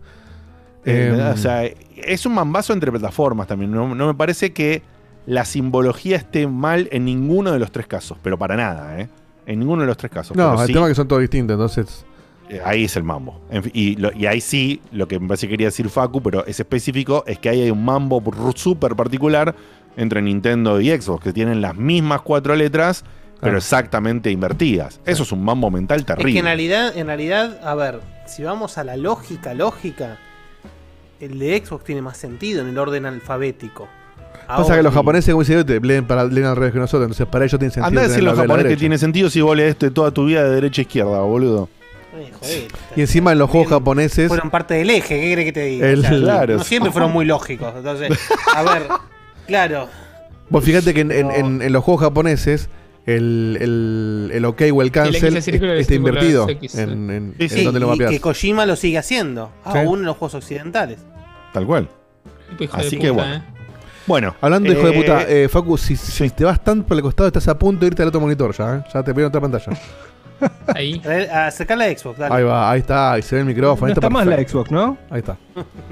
Eh, Eh, o sea, es un mambazo entre plataformas también. No, no me parece que la simbología esté mal en ninguno de los tres casos. Pero para nada, ¿eh? En ninguno de los tres casos. no, el sí, tema es que son todos distintos, entonces. Eh, Ahí es el mambo. Y, lo- y ahí sí, lo que me parece que quería decir Facu, pero es específico, es que ahí hay un mambo súper particular entre Nintendo y Xbox, que tienen las mismas cuatro letras, pero Ah. exactamente invertidas. Eso es un mambo mental Es que en terrible. realidad, en realidad, a ver, si vamos a la lógica, lógica, el de Xbox tiene más sentido en el orden alfabético. Pasa que los Ahora- japoneses, como dice te leen, para, leen al revés que nosotros, entonces para ellos tiene sentido. Anda a decir los japoneses que tiene sentido si vos lees esto de toda tu vida de derecha a izquierda, boludo. Y encima en los juegos japoneses. Fueron parte del eje, ¿qué crees que te diga? El- O sea, Claro. No siempre fueron muy lógicos. Entonces, a ver, claro. Vos fíjate que en, en- en- en los juegos japoneses el, el, el OK o el cancel el está invertido. En, en- Sí, en sí, donde lo y que Kojima lo sigue haciendo, Sí. aún en los juegos occidentales. Tal cual. Hijo Así puta, que bueno. eh. Bueno. Hablando de hijo de eh, puta, eh, Facu, si, si te vas tan por el costado, estás a punto de irte al otro monitor ya, ¿eh? Ya te veo en otra pantalla. Ahí. Acercar la Xbox, dale. Ahí va, ahí está, ahí se ve el micrófono. No está más la. Xbox, ¿no? Ahí está.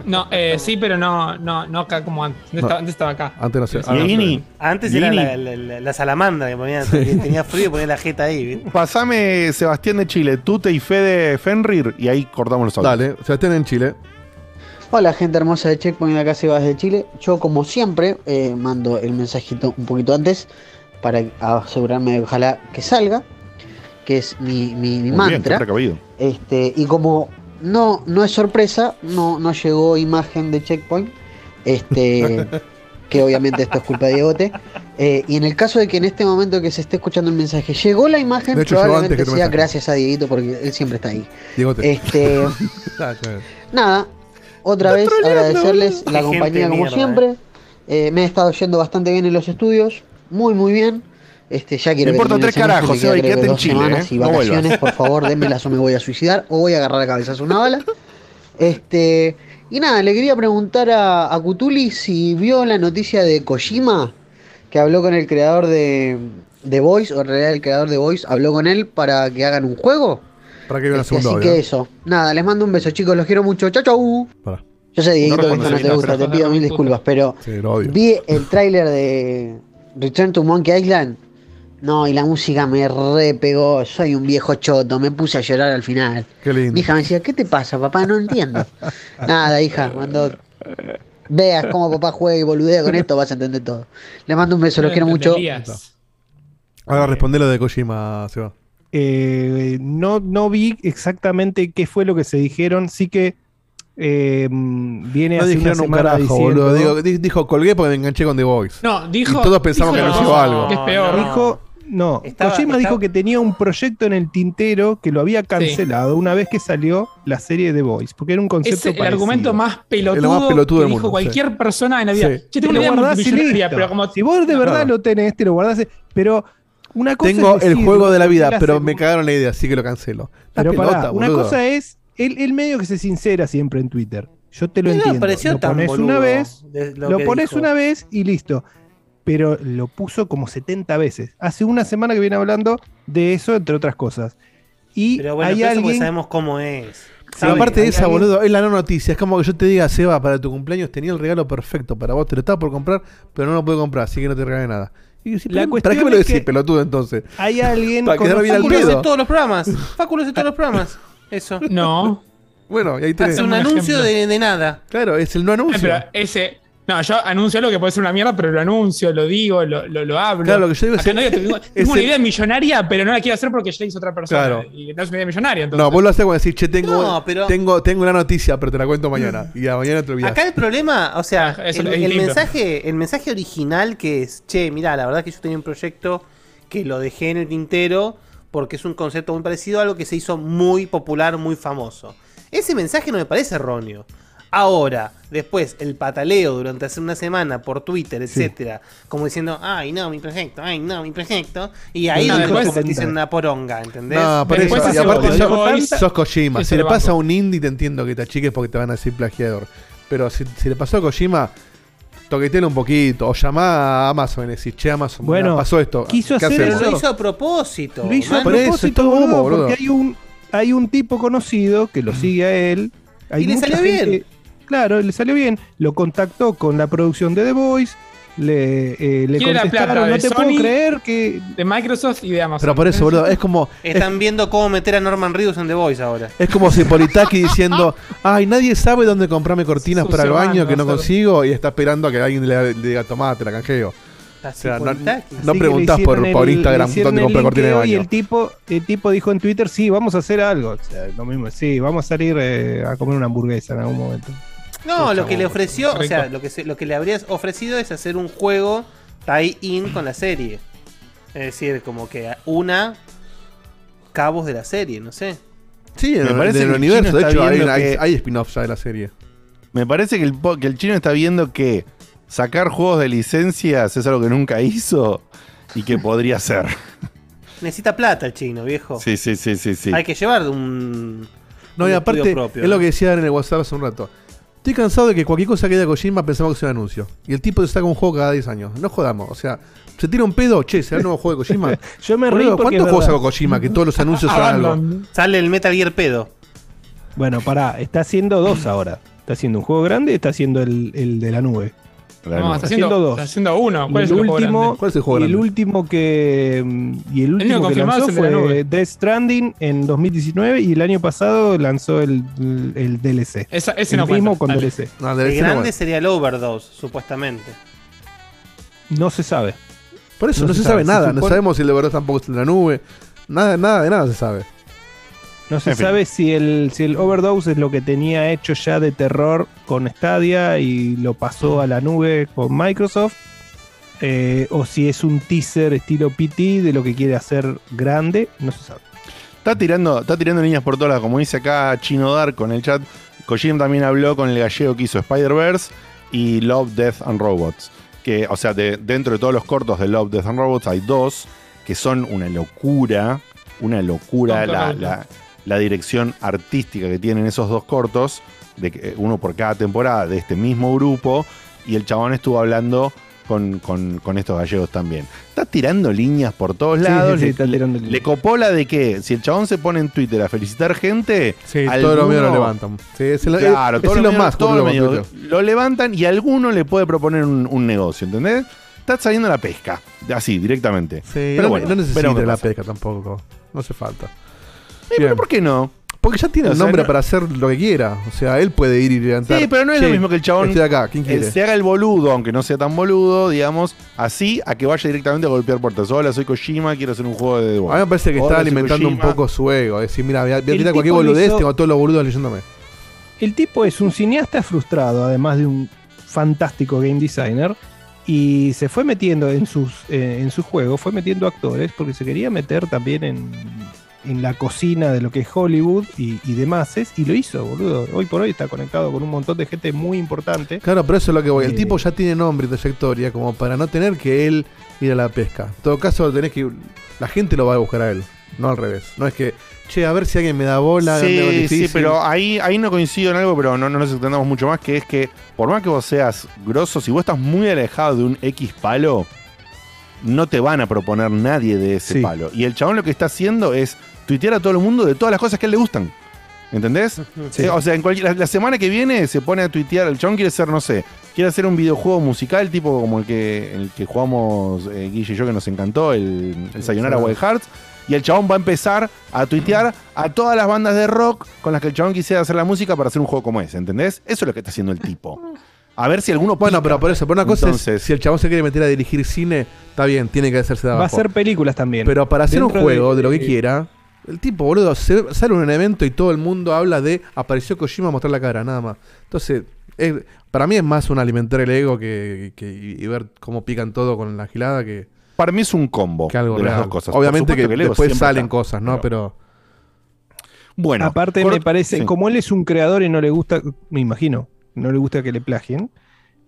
No, eh, sí, pero no, no, no acá como antes. Antes, No. estaba, antes estaba acá. Antes no sé. Sí, ah, no, Lini. Antes Lini. era la, la- la- la salamandra que ponía, tenía frío y ponía la jeta ahí. Pasame Sebastián de Chile, Tute y Fede Fenrir y ahí cortamos los audios. Dale, Sebastián en Chile. Hola gente hermosa de Checkpoint, acá Sebas de Chile. Yo como siempre eh, mando el mensajito un poquito antes para asegurarme de ojalá que salga, que es mi, mi- bien, mantra. Este, y como no, no es sorpresa, no, no llegó imagen de Checkpoint, este, que obviamente esto es culpa de Diegote. eh, y en el caso de que en este momento que se esté escuchando el mensaje llegó la imagen, hecho, probablemente sea mensaje. gracias a Dieguito porque él siempre está ahí. Diegote. Este, Ah. Nada, otra vez agradecerles la compañía como mierda, siempre. Eh, me he estado yendo bastante bien en los estudios, muy muy bien. Este, ya quiero Me importa tres carajos, Seba, y que queda quédate en dos Chile, semanas eh. y No vacaciones, vuelvas. por favor, démelas o me voy a suicidar o voy a agarrar la cabezazo una bala. Este, y nada, le quería preguntar a, a Cutuli si vio la noticia de Kojima, que habló con el creador de, de Voice, o en realidad el creador de Voice habló con él para que hagan un juego. Para que vean la Este, así audio. que eso. Nada, les mando un beso, chicos. Los quiero mucho. Chau, chau. Yo sé, Dieguito, que esto no te gusta. Te pido mil disculpas, pero Sí, vi el tráiler de Return to Monkey Island. No, y la música me re pegó. Soy un viejo choto. Me puse a llorar al final. Qué lindo. Mi hija me decía, ¿qué te pasa, papá? No entiendo. Nada, hija. Cuando veas cómo papá juega y boludea con esto, vas a entender todo. Les mando un beso. Los quiero mucho. Ahora responde lo de Kojima, Seba. Eh, no, no vi exactamente qué fue lo que se dijeron. Sí que eh, viene No hace una dijeron un carajo, diciendo- boludo. Digo, dijo, colgué porque me enganché con The Voice. No, dijo. Y todos pensamos dijo que lo- anunció algo. Que es peor. Dijo, no, Estaba- Kojima estaba- dijo que tenía un proyecto en el tintero que lo había cancelado una vez que salió la serie de Voice, porque era un concepto Es el parecido. argumento más pelotudo, más pelotudo que dijo mundo, cualquier sí. persona en la vida. Sí. Che, tengo Te una lo idea guardás y multimillonaria, listo. pero como Si vos de verdad Claro. lo tenés, te lo guardás. Pero una cosa Tengo es el decirlo, juego de la vida, pero me cagaron la idea, así que lo cancelo. La Pero pelota, pará, una cosa es el, el medio que se sincera siempre en Twitter. Yo te lo entiendo. pareció lo pones una vez, lo pones dijo. una vez y listo. Pero lo puso como 70 veces. Hace una semana que viene hablando de eso, entre otras cosas. Y Pero bueno, hay pero eso alguien. sabemos cómo es. Pero ¿Sabe? aparte de esa, alguien- boludo, es la no noticia. Es como que yo te diga, Seba, para tu cumpleaños tenía el regalo perfecto para vos, te lo estaba por comprar, pero no lo pude comprar, así que no te regalé nada. La ¿Para cuestión qué me lo decís, pelotudo, entonces? hay alguien Para quedar bien al pedo. todos los programas. Facu lo hace en todos los programas. Eso. No. Bueno, y ahí tenés. Hace un Un anuncio de, de nada. Claro, es el no anuncio. pero ese. No, yo anuncio algo que puede ser una mierda, pero lo anuncio, lo digo, lo, lo, lo hablo. Claro, lo que yo digo es Acá no digo, tengo, es tengo una el- idea millonaria, pero no la quiero hacer porque ya la hizo otra persona. Claro. Y no es una idea millonaria. Entonces. No, vos lo haces cuando decís, che, tengo, No, pero- tengo, tengo una noticia, pero te la cuento mañana. Y a mañana te olvidás. Acá el problema, o sea, Eso el, es el mensaje, el mensaje original que es, che, mirá, la verdad que yo tenía un proyecto que lo dejé en el tintero porque es un concepto muy parecido a algo que se hizo muy popular, muy famoso. Ese mensaje no me parece erróneo. Ahora, después, el pataleo durante hace una semana por Twitter, etcétera, como diciendo, ay no, mi proyecto, ay no, mi proyecto, y ahí No, lo después- convertís en una poronga, ¿entendés? No, por eso. Y aparte, sos- Kojima. Si le pasa a un indie, te entiendo que te achiques porque te van a decir plagiador. Pero si, si le pasó a Kojima, toquetelo un poquito. O llamá a Amazon y decís, che, Amazon, Bueno, mira, pasó esto. quiso ¿Qué hacer lo hizo a propósito. Lo hizo a man. Eso, propósito, es todo boludo, humo, boludo. porque hay un, hay un tipo conocido que lo sigue a él. Hay Y le salió gente- bien. Claro, le salió bien. Lo contactó con la producción de The Voice. Le, eh, le contestaron, plata no te Sony. puedo creer que... De Microsoft y de Amazon. Pero por eso, boludo, es como. Es, Están viendo cómo meter a Norman Reedus en The Voice ahora. es como si Politaki diciendo, ay, nadie sabe dónde comprarme cortinas Sucio para el baño que no consigo y está esperando a que alguien le, le diga, tomá, te la canjeo. O sea, no, no preguntás por, por Instagram dónde el comprar cortina de linkeo Y baño. el tipo, el tipo dijo en Twitter, sí, vamos a hacer algo. O sea, lo mismo, sí, vamos a salir eh, a comer una hamburguesa en algún momento. No, lo que le ofreció, o sea, lo que, se- lo que le habrías ofrecido es hacer un juego tie-in con la serie. Es decir, como que una cabos de la serie, no sé. Sí, Me el, parece en el que el universo, chino de está hecho, hay, que- hay spin-offs ya de la serie. Me parece que el, po- que el chino está viendo que sacar juegos de licencias es algo que nunca hizo y que podría hacer. Necesita plata el chino, viejo. Sí, sí, sí, sí, sí. Hay que llevar un. No, un y aparte, propio, es lo que decía en el WhatsApp hace un rato. Estoy cansado de que cualquier cosa que diga Kojima pensamos que es un anuncio. Y el tipo se saca un juego cada 10 años. No jodamos. O sea, se tira un pedo, che, ¿será el nuevo juego de Kojima? Yo me porque ¿Cuántos juegos sacó Kojima que todos los anuncios son algo? Sale el Metal Gear pedo. Bueno, pará, está haciendo dos ahora. Está haciendo un juego grande y está haciendo el, el de la nube. La No, está haciendo, haciendo dos. está haciendo uno. Y ¿Cuál es el el juego último? ¿Cuál es el juego y el último que mm, y el último que lanzó es el de la fue. Death Stranding en 2019 y el año pasado lanzó el, el DLC. Esa- ese el no mismo cuenta. con Dale. DLC. No, El DLC grande sería el Overdose, supuestamente. No se sabe. Por eso no no, se se sabe, sabe. Se nada. No sabemos si el de verdad tampoco está en la nube. Nada, nada de nada se sabe. No se En fin. sabe si el, si el Overdose es lo que tenía hecho ya de terror con Stadia y lo pasó a la nube con Microsoft. eh, o si es un teaser estilo PT de lo que quiere hacer grande, no se sabe. Está tirando, está tirando líneas por todas, como dice acá Chino Dark con el chat. Kojima también habló con el gallego que hizo Spider-Verse y Love, Death and Robots. Que, o sea, de- dentro de todos los cortos de Love, Death and Robots hay dos que son una locura. Una locura la- la dirección artística que tienen esos dos cortos. De que, uno por cada temporada de este mismo grupo. Y el chabón estuvo hablando con, con- con estos gallegos también. Está tirando líneas por todos Sí, lados. sí, sí, le- está tirando líneas. le copó la de que si el chabón se pone en Twitter a felicitar gente, Sí, todos los medios lo alguno- levantan. Sí, es el, Claro, es todos boludo, medios Twitter. lo levantan y alguno le puede proponer un, un negocio, ¿entendés? Está saliendo la pesca, así, directamente. Sí, Pero no, bueno, no necesita la pesca tampoco. No hace falta. Eh, pero ¿por qué no? Porque ya tiene O el sea, nombre no- para hacer lo que quiera. O sea, él puede ir y levantar. Sí, pero no es Che, lo mismo que el chabón Estoy acá, ¿quién eh, quiere? se haga el boludo, aunque no sea tan boludo, digamos, así, a que vaya directamente a golpear puertas. Hola, soy Kojima, quiero hacer un juego de The A mí me parece que Hola, está alimentando un poco su ego. Es decir, mira, voy a, voy a tirar cualquier boludez, hizo- tengo a todos los boludos leyéndome. El tipo es un cineasta frustrado, además de un fantástico game designer. Y se fue metiendo en sus, eh, en sus juegos, fue metiendo actores porque se quería meter también en, en la cocina de lo que es Hollywood y, y demás. Y lo hizo, boludo. Hoy por hoy está conectado con un montón de gente muy importante. Claro, pero eso es lo que voy. El Eh. tipo ya tiene nombre y trayectoria como para no tener que él ir a la pesca. En todo caso, tenés que. La gente lo va a buscar a él, no al revés. No es que, che, a ver si alguien me da bola. Sí, sí, pero ahí, ahí no coincido en algo, pero no, no nos extendamos mucho más, que es que por más que vos seas grosso, si vos estás muy alejado de un X palo, no te van a proponer nadie de ese Sí. palo. Y el chabón lo que está haciendo es tuitear a todo el mundo de todas las cosas que a él le gustan. ¿Entendés? Sí. Eh, O sea, en cualquier, la, la semana que viene se pone a tuitear, el chabón quiere ser, no sé, quiere hacer un videojuego musical tipo como el que, el que jugamos eh, Guille y yo que nos encantó, el, el Sayonara Wild Hearts. Y el chabón va a empezar a tuitear a todas las bandas de rock con las que el chabón quisiera hacer la música para hacer un juego como ese, ¿entendés? Eso es lo que está haciendo el tipo. A ver si alguno Bueno, pero por eso, pero una cosa Entonces- es, si el chabón se quiere meter a dirigir cine, está bien, tiene que hacerse de Va a hacer películas también. Pero para hacer un juego de, lo que eh, quiera, el tipo, boludo, sale un evento y todo el mundo habla de apareció Kojima a mostrar la cara, nada más. Entonces, es- para mí es más un alimentar el ego que, que- y y ver cómo pican todo con la gilada que, Para mí es un combo que algo de las dos cosas. Obviamente que, después salen está, cosas, ¿no? Pero, Bueno, Aparte, me parece, sí. como él es un creador y no le gusta, me imagino, no le gusta que le plagien,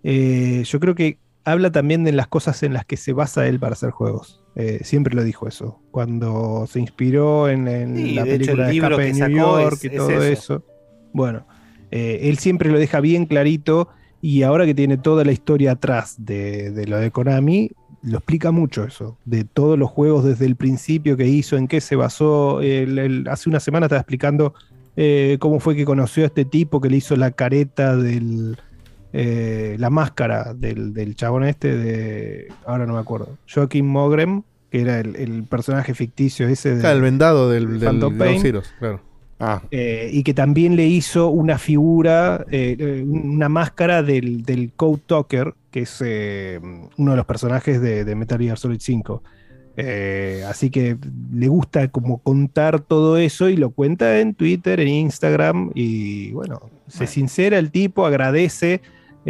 eh, yo creo que habla también de las cosas en las que se basa él para hacer juegos. Eh, siempre lo dijo eso. Cuando se inspiró en, en Sí, la de hecho, película el de libro que de New York es- y es todo eso. eso. Bueno, eh, él siempre lo deja bien clarito y ahora que tiene toda la historia atrás de, de lo de Konami, lo explica mucho eso, de todos los juegos desde el principio que hizo, en qué se basó. Él- él hace una semana estaba explicando eh, cómo fue que conoció a este tipo que le hizo la careta del... eh, la máscara del, del chabón este de... Ahora no me acuerdo. Joaquín Mogrem, que era el, el personaje ficticio ese de... claro, el vendado del, del, Phantom de los claro. Ah, Eh, y que también le hizo una figura, eh, eh, una máscara del, del Code Talker, que es eh, uno de los personajes de, de Metal Gear Solid 5. Eh, así que le gusta como contar todo eso y lo cuenta en Twitter, en Instagram y bueno, se sincera el tipo, agradece,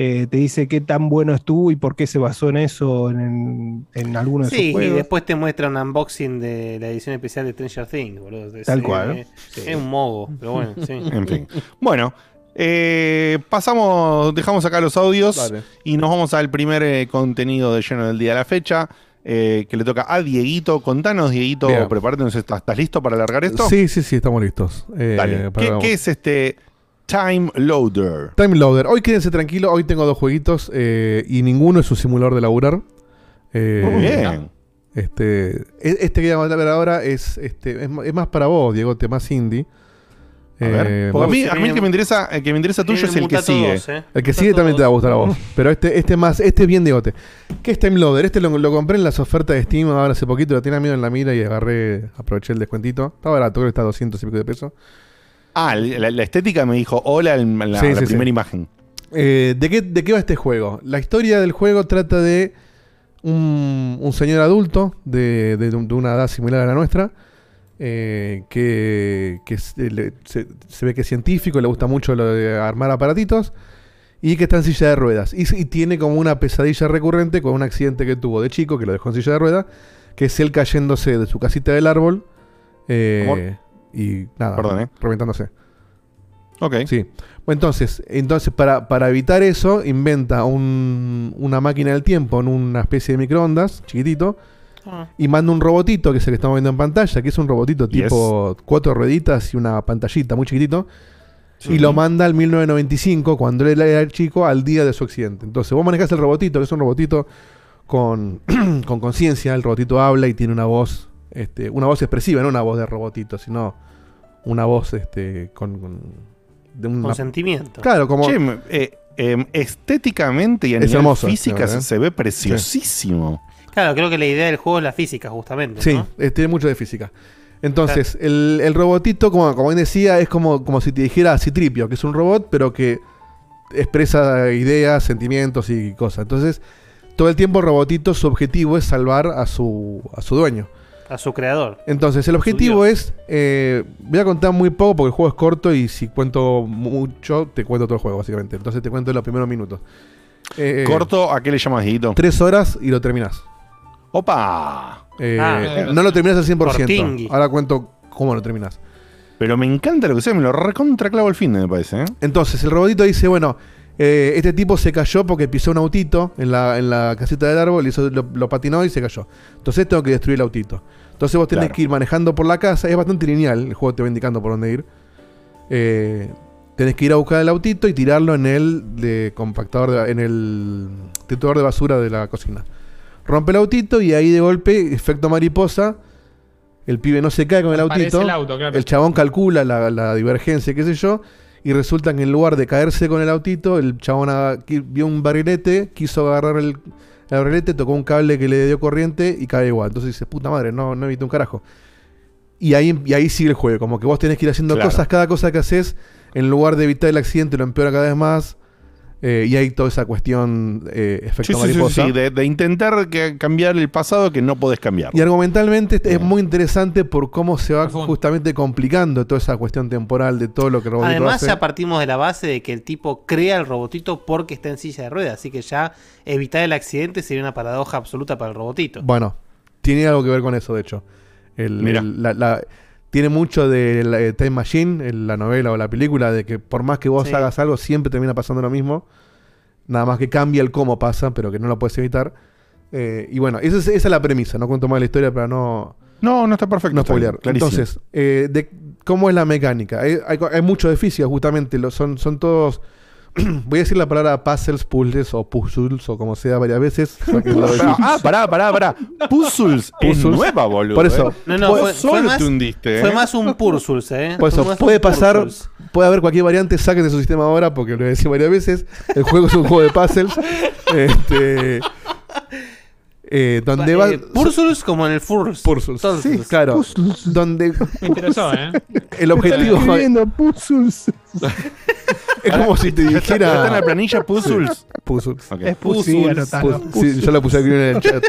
eh, te dice qué tan bueno estuvo y por qué se basó en eso en, en alguno de Sí, sus y juegos. después te muestra un unboxing de la edición especial de Stranger Things, boludo. Es, Tal eh, cual. eh, Es un mogo, pero bueno, sí. En fin. Bueno, eh, pasamos, dejamos acá los audios y nos vamos al primer eh, contenido de lleno del día de la fecha. eh, que le toca a Dieguito. Contanos, Dieguito, prepárate, ¿estás, estás listo para alargar esto? Sí, sí, sí, estamos listos. Eh, Dale. para- ¿Qué, qué es este Time Loader? Time Loader. Hoy quédense tranquilos, hoy tengo dos jueguitos eh, y ninguno es un simulador de laburar. Eh, Muy bien. Este, e- este que vamos a ver ahora es, este, es, es más para vos, Diego, más indie. A ver, Eh, a mí, a mí el que me interesa, el que me interesa tuyo es el que sigue. 2, eh. el que sigue también te va a 2. gustar a vos. Pero este, este más, este es bien Diegote. ¿Qué es Time Loader? Este lo, lo compré en las ofertas de Steam ahora hace poquito, lo tenía amigo en la mira y agarré, aproveché el descuentito. Está barato, creo que está a 200 y pico de pesos. Ah, la, la estética me dijo hola en la, Sí, la sí, primera sí. imagen. Eh, ¿de, qué, ¿De qué va este juego? La historia del juego trata de un, un señor adulto de, de- de una edad similar a la nuestra, eh, que, que se, le- se- se ve que es científico, le gusta mucho lo de armar aparatitos, y que está en silla de ruedas. Y, y tiene como una pesadilla recurrente con un accidente que tuvo de chico, que lo dejó en silla de ruedas, que es él cayéndose de su casita del árbol. eh, y nada, Perdón, ¿eh? reventándose. Ok. Sí. Bueno, entonces, entonces para, para evitar eso, inventa un- una máquina del tiempo en una especie de microondas, chiquitito, Ah. y manda un robotito, que es el que estamos viendo en pantalla, que es un robotito tipo cuatro rueditas y una pantallita muy chiquitito, Sí. y lo manda al 1995, cuando él era chico, al día de su accidente. Entonces vos manejás el robotito, que es un robotito con con conciencia, el robotito habla y tiene una voz, este, una voz expresiva, no una voz de robotito, sino una voz este, con... con- de una- Con sentimiento. Claro, como... Che, eh, em, estéticamente y a Es nivel hermoso, física se, ve preciosísimo. Claro, creo que la idea del juego es la física, justamente. Sí, ¿no? eh, tiene mucho de física. Entonces, el, el robotito, como, como bien decía, es como, como si te dijera Citripio, que es un robot, pero que expresa ideas, sentimientos y cosas. Entonces, todo el tiempo el robotito, su objetivo es salvar a su, a su dueño. A su creador. Entonces, el objetivo es. eh, voy a contar muy poco porque el juego es corto y si cuento mucho, te cuento todo el juego, básicamente. Entonces, te cuento los primeros minutos. Eh, Corto, ¿a qué le llamas? Tres horas y lo terminás. ¡Opa! Eh, Ah, no lo terminás al 100%. Cortingui. Ahora cuento cómo lo terminás. Pero me encanta lo que sea, me lo recontra clavo el fin, me parece. ¿eh? Entonces, el robotito dice, bueno, eh, este tipo se cayó porque pisó un autito en la, en la casita del árbol, hizo, lo, lo patinó y se cayó. Entonces tengo que destruir el autito. Entonces vos tenés Claro. que ir manejando por la casa, es bastante lineal, el juego te va indicando por dónde ir. Eh, tenés que ir a buscar el autito y tirarlo en el de compactador, de- en el triturador de basura de la cocina. Rompe el autito y ahí de golpe, efecto mariposa, el pibe no se cae con el Aparece autito. el auto, claro. El chabón calcula la, la divergencia, qué sé yo, Y resulta que en lugar de caerse con el autito, el chabón vio un barrilete, quiso agarrar el, el barrilete, tocó un cable que le dio corriente y cae igual. Entonces dice, puta madre, no, no evité un carajo. Y ahí, y ahí sigue el juego, como que vos tenés que ir haciendo Claro. cosas, cada cosa que haces, en lugar de evitar el accidente, lo empeora cada vez más. Eh, y hay toda esa cuestión eh, efecto Sí, sí, sí, mariposa. sí, de, de intentar que- cambiar el pasado que no podés cambiar. Y argumentalmente es muy interesante por cómo se va justamente complicando toda esa cuestión temporal de todo lo que el robotito Además, hace. ya partimos de la base de que el tipo crea el robotito porque está en silla de ruedas. Así que ya evitar el accidente sería una paradoja absoluta para el robotito. Bueno, tiene algo que ver con eso, de hecho. El- Mira. el- la- la- tiene mucho de la, eh, Time Machine, en la novela o la película, de que por más que vos Sí. hagas algo, siempre termina pasando lo mismo. Nada más que cambia el cómo pasa, pero que no lo puedes evitar. Eh, y bueno, esa es, esa es la premisa. No cuento más la historia para no. No, no está perfecto. No está bien, spoilear. clarísimo. Entonces, eh, de, ¿cómo es la mecánica? Hay, hay, hay mucho de física, justamente. Lo, son, son todos. Voy a decir la palabra puzzles, puzzles o puzzles o como sea varias veces. ah, pará, pará, pará. Puzzles es Puzzles. nueva, boludo. Por eso. eh. No, no, Puede- fue, más, te hundiste, fue eh. más un Pursuls, ¿eh? Por eso, puede pasar, puede haber cualquier variante, saquen de su sistema ahora, porque lo voy a decir varias veces. El juego es un juego de puzzles. este, eh, donde va. Eh, Pursuls como en el Furs. Pursuls. Todos Sí, claro. Donde Me interesó, ¿eh? el objetivo Estoy escribiendo puzzles. es como si te ¿Está, está en dijera. la planilla Puzzles? Puzzles. Ok. Es. Puz- sí, yo lo puse aquí en el chat.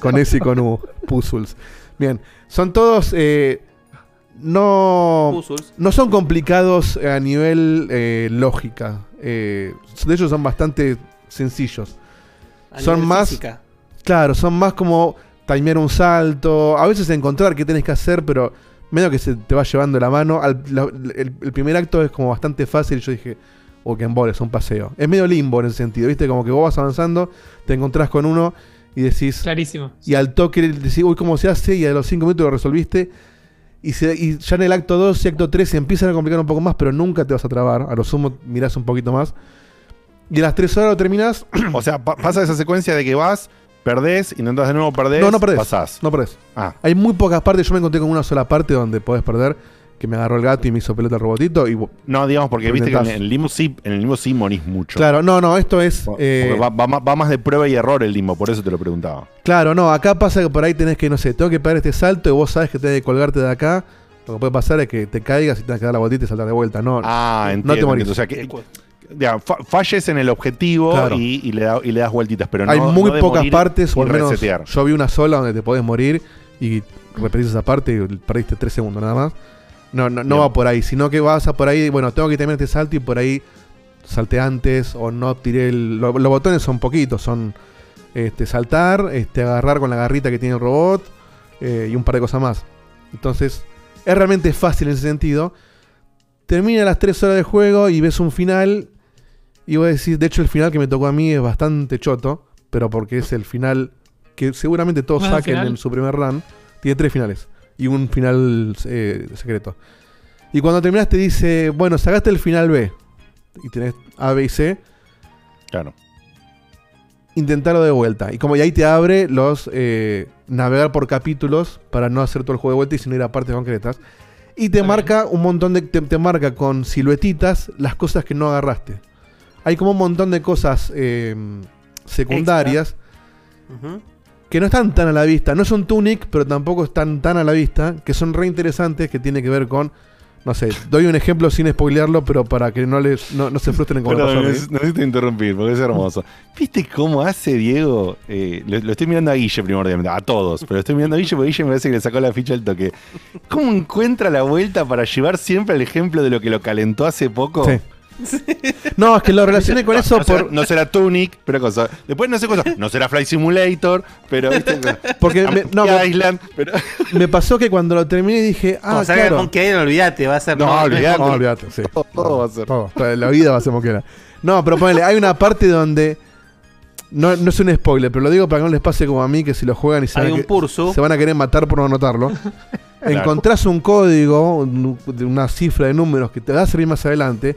con S y con U. Puzzles. Bien. Son todos. eh, no. Puzzles. No son complicados a nivel eh, lógica. Eh, de hecho, son bastante sencillos. A son nivel más. física. Claro, son más como timear un salto. A veces encontrar qué tenés que hacer, pero medio que se te va llevando la mano. Al- la- el, el primer acto es como bastante fácil. Y yo dije, oh, que embole, es un paseo. Es medio limbo en ese sentido, ¿viste? Como que vos vas avanzando, te encontrás con uno y decís. Clarísimo. Y al toque decís, uy, ¿cómo se hace? Y a los 5 minutos lo resolviste. Y, se- y ya en el acto 2 y acto 3 se empiezan a complicar un poco más, pero nunca te vas a trabar. A lo sumo mirás un poquito más. Y a las 3 horas lo terminás. O sea, pa- pasa esa secuencia de que vas, perdés, intentas de nuevo perdés, no, no perdés. pasás. No perdés. Ah. Hay muy pocas partes. Yo me encontré con una sola parte donde podés perder. Que me agarró el gato y me hizo pelota el robotito. Y, No, digamos, porque viste que en el limbo sí, en el limbo sí morís mucho. Claro, no, no, esto es. eh, Porque va, va más- va más de prueba y error el limbo, por eso te lo preguntaba. Claro, no, acá pasa que por ahí tenés que, no sé, tengo que pegar este salto y vos sabes que tenés que colgarte de acá. Lo que puede pasar es que te caigas y tengas que dar la vueltita y saltar de vuelta. No, Ah, no entiendo. te morís. entiendo. O sea, que, ya, fa- falles en el objetivo Claro. y, y le da- y le das vueltitas, pero Hay no- muy no de pocas partes, al menos resetear. yo vi una sola donde te podés morir y repetís esa parte y perdiste 3 segundos nada más. No, no, va por ahí, sino que vas a por ahí, bueno, tengo que terminar este salto y por ahí salté antes o no tiré el... lo- los botones son poquitos, son este, saltar, este, agarrar con la garrita que tiene el robot eh, y un par de cosas más. Entonces, es realmente fácil en ese sentido. Termina las 3 horas de juego y ves un final y voy a decir, de hecho el final que me tocó a mí es bastante choto, pero porque es el final que seguramente todos Ah, ¿el saquen en su primer run. Tiene tres finales y un final eh, secreto. Y cuando terminas te dice, bueno, sacaste el final B y tenés A, B y C. Claro. Intentarlo de vuelta. Y como y ahí te abre los eh, navegar por capítulos para no hacer todo el juego de vuelta y sino ir a partes concretas. Y te marca un montón de. Te, te marca con siluetitas las cosas que no agarraste. Hay como un montón de cosas eh, secundarias que no están tan a la vista. No son Tunic, pero tampoco están tan a la vista. Que son re interesantes, que tiene que ver con. No sé, doy un ejemplo sin spoilearlo, pero para que no les no, no se frustren a Perdón, necesito interrumpir porque es hermoso. ¿Viste cómo hace Diego? Eh, lo, lo estoy mirando a Guille primordialmente, a todos, pero estoy mirando a Guille porque Guille me parece que le sacó la ficha al toque. ¿Cómo encuentra la vuelta para llevar siempre el ejemplo de lo que lo calentó hace poco? Sí. No, es que lo relacioné con eso no será, por. no será Tunic, pero cosa. Después no sé cosa. No será Flight Simulator, pero viste. Porque me, no, Monkey Island, pero. me pasó que cuando lo terminé dije, ah, Como salga claro. Monkey olvídate, va a ser. No, olvídate. No, olvídate, sí. Todo va a ser. Todo. La vida va a ser moquera. No, pero ponele, hay una parte donde. No, no es un spoiler, pero lo digo para que no les pase como a mí, que si lo juegan y se, Hay van, a un que- se van a querer matar por no anotarlo. Encontrás un código, una cifra de números que te va a servir más adelante.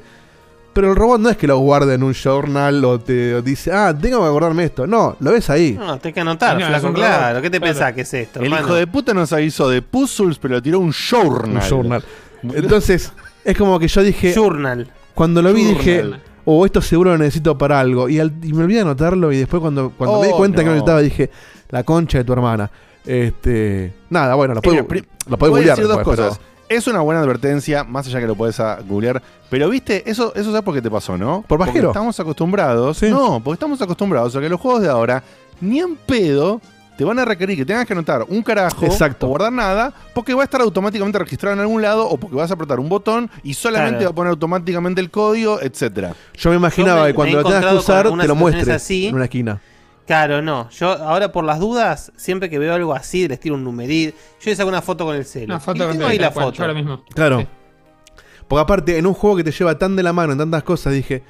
Pero el robot no es que lo guarde en un journal o te dice, ah, tengo que acordarme esto. No, lo ves ahí. No, tenés que anotar, No, flaco, claro. ¿Qué te Claro. pensás que es esto? El hermano? hijo de puta nos avisó de puzzles, pero tiró un journal. Un journal. Entonces, es como que yo dije, Journal. Cuando lo vi Journal. dije, oh, esto seguro lo necesito para algo. Y, al- y me olvidé de anotarlo y después cuando, cuando me di Oh, cuenta que no. lo necesitaba dije, la concha de tu hermana. Este, nada, bueno, lo puedo, Mira, pri- lo puedo decir dos después, pero- cosas. Es una buena advertencia, más allá que lo puedes googlear. Pero viste, eso, eso sabes por qué te pasó, ¿no? Por Porque bajero. estamos acostumbrados. No, porque estamos acostumbrados a que los juegos de ahora, ni en pedo, te van a requerir que tengas que anotar un carajo Exacto. o guardar nada, porque va a estar automáticamente registrado en algún lado, o porque vas a apretar un botón y solamente Claro. va a poner automáticamente el código, etcétera. Yo me imaginaba Yo me- que cuando lo tengas que usar, te lo situaciones muestre así. en una esquina. Claro, no. Yo ahora por las dudas, siempre que veo algo así, les tiro un numerito. Yo les hago una foto con el celu. Una foto Y con tengo ahí la cual, foto. yo mismo. Claro. Sí. Porque aparte, en un juego que te lleva tan de la mano en tantas cosas, dije,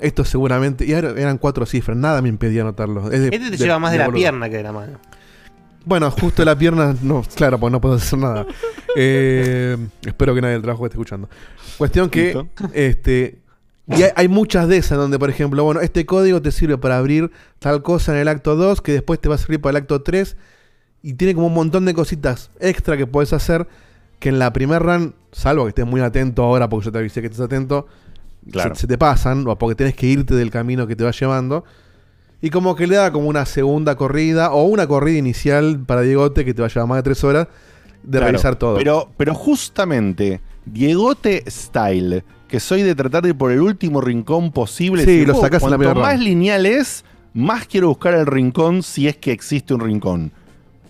esto seguramente. Y eran cuatro cifras, nada me impedía anotarlo. Es de- Este te lleva más de, la boludo. pierna que de la mano. Bueno, justo la pierna, no, claro, pues no puedo hacer nada. Eh, espero que nadie del trabajo esté escuchando. Cuestión que, Listo. este, y hay, hay muchas de esas donde, por ejemplo, bueno, este código te sirve para abrir tal cosa en el acto 2, que después te va a servir para el acto 3, y tiene como un montón de cositas extra que puedes hacer, que en la primer run, salvo que estés muy atento ahora, porque yo te avisé que estés atento, Claro. se, se te pasan, o porque tenés que irte del camino que te va llevando. Y como que le da como una segunda corrida o una corrida inicial para Diegote que te va a llevar más de tres horas de Claro, revisar todo. Pero, pero justamente, Diegote Style, que soy de tratar de ir por el último rincón posible. Sí, si lo sacás en la Cuanto primera más lineal es, más quiero buscar el rincón si es que existe un rincón.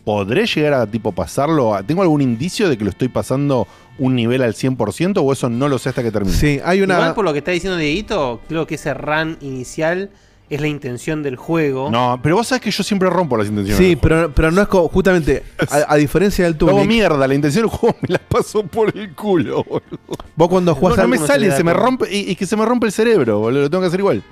¿Podré llegar a tipo pasarlo? ¿Tengo algún indicio de que lo estoy pasando un nivel al 100% o eso no lo sé hasta que termine? Sí, hay Igual por lo que está diciendo Dieguito, creo que ese run inicial es la intención del juego. No, pero vos sabés que yo siempre rompo las intenciones. Sí, del juego. pero, pero no es como, justamente, a, a diferencia del Tunic, mierda, la intención del juego me la paso por el culo, boludo. vos cuando No, jugás no al- me sale, se me rompe, y, y que se me rompe el cerebro, boludo, lo tengo que hacer igual.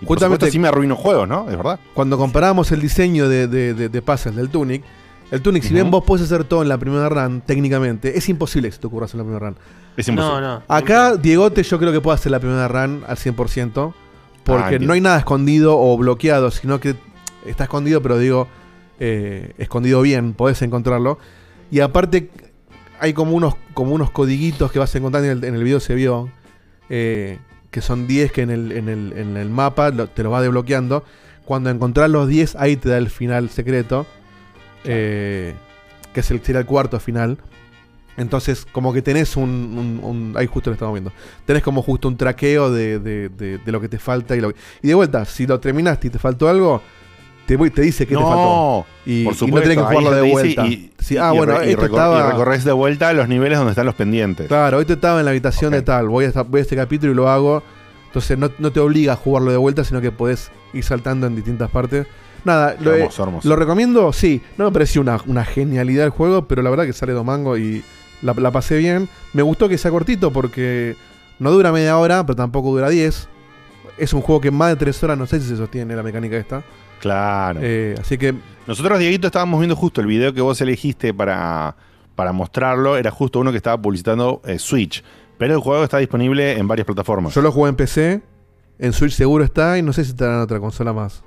Y por Justamente- supuesto sí me arruino juegos, ¿no? Es verdad. cuando comparábamos el diseño de, de, de- de puzzles del Tunic, el Tunic, si bien vos podés hacer todo en la primera run, técnicamente, es imposible que se te ocurra hacer la primera run. Es imposible. No, no. Acá, Diegote, yo creo que puede hacer la primera run al 100%, porque no hay nada escondido o bloqueado, sino que está escondido, pero digo, eh, escondido bien, podés encontrarlo. Y aparte, hay como unos, como unos codiguitos que vas a encontrar en el, en el video, se vio, eh, que son 10 que en el, en el, en el mapa lo- te lo va desbloqueando. Cuando encontrás los 10, ahí te da el final secreto, eh, que es el, sería el cuarto final. Entonces, como que tenés un, un- un- Ahí justo lo estamos viendo. Tenés como justo un traqueo de, de- de- de lo que te falta. Y, lo, y de vuelta, si lo terminaste y te faltó algo, te, voy- te dice que te faltó. Y, por y supuesto. no tenés que jugarlo de te vuelta. Y, Sí, y ah, bueno, y esto recor- estaba- y recorres de vuelta los niveles donde están los pendientes. Claro, esto estaba en la habitación de tal. Voy a, voy a este capítulo y lo hago. Entonces no, no te obliga a jugarlo de vuelta, sino que podés ir saltando en distintas partes. Nada, lo, hermoso. lo recomiendo, sí. No me pareció una, una genialidad el juego, pero la verdad que sale domango y la, la pasé bien. Me gustó que sea cortito porque no dura media hora, pero tampoco dura 10. Es un juego que en más de 3 horas no sé si se sostiene la mecánica esta. Claro. Eh, así que Nosotros, Dieguito, estábamos viendo justo el video que vos elegiste para, para mostrarlo. Era justo uno que estaba publicitando eh, Switch. Pero el juego está disponible en varias plataformas. yo lo jugué en PC. En Switch seguro está y no sé si estará en otra consola más.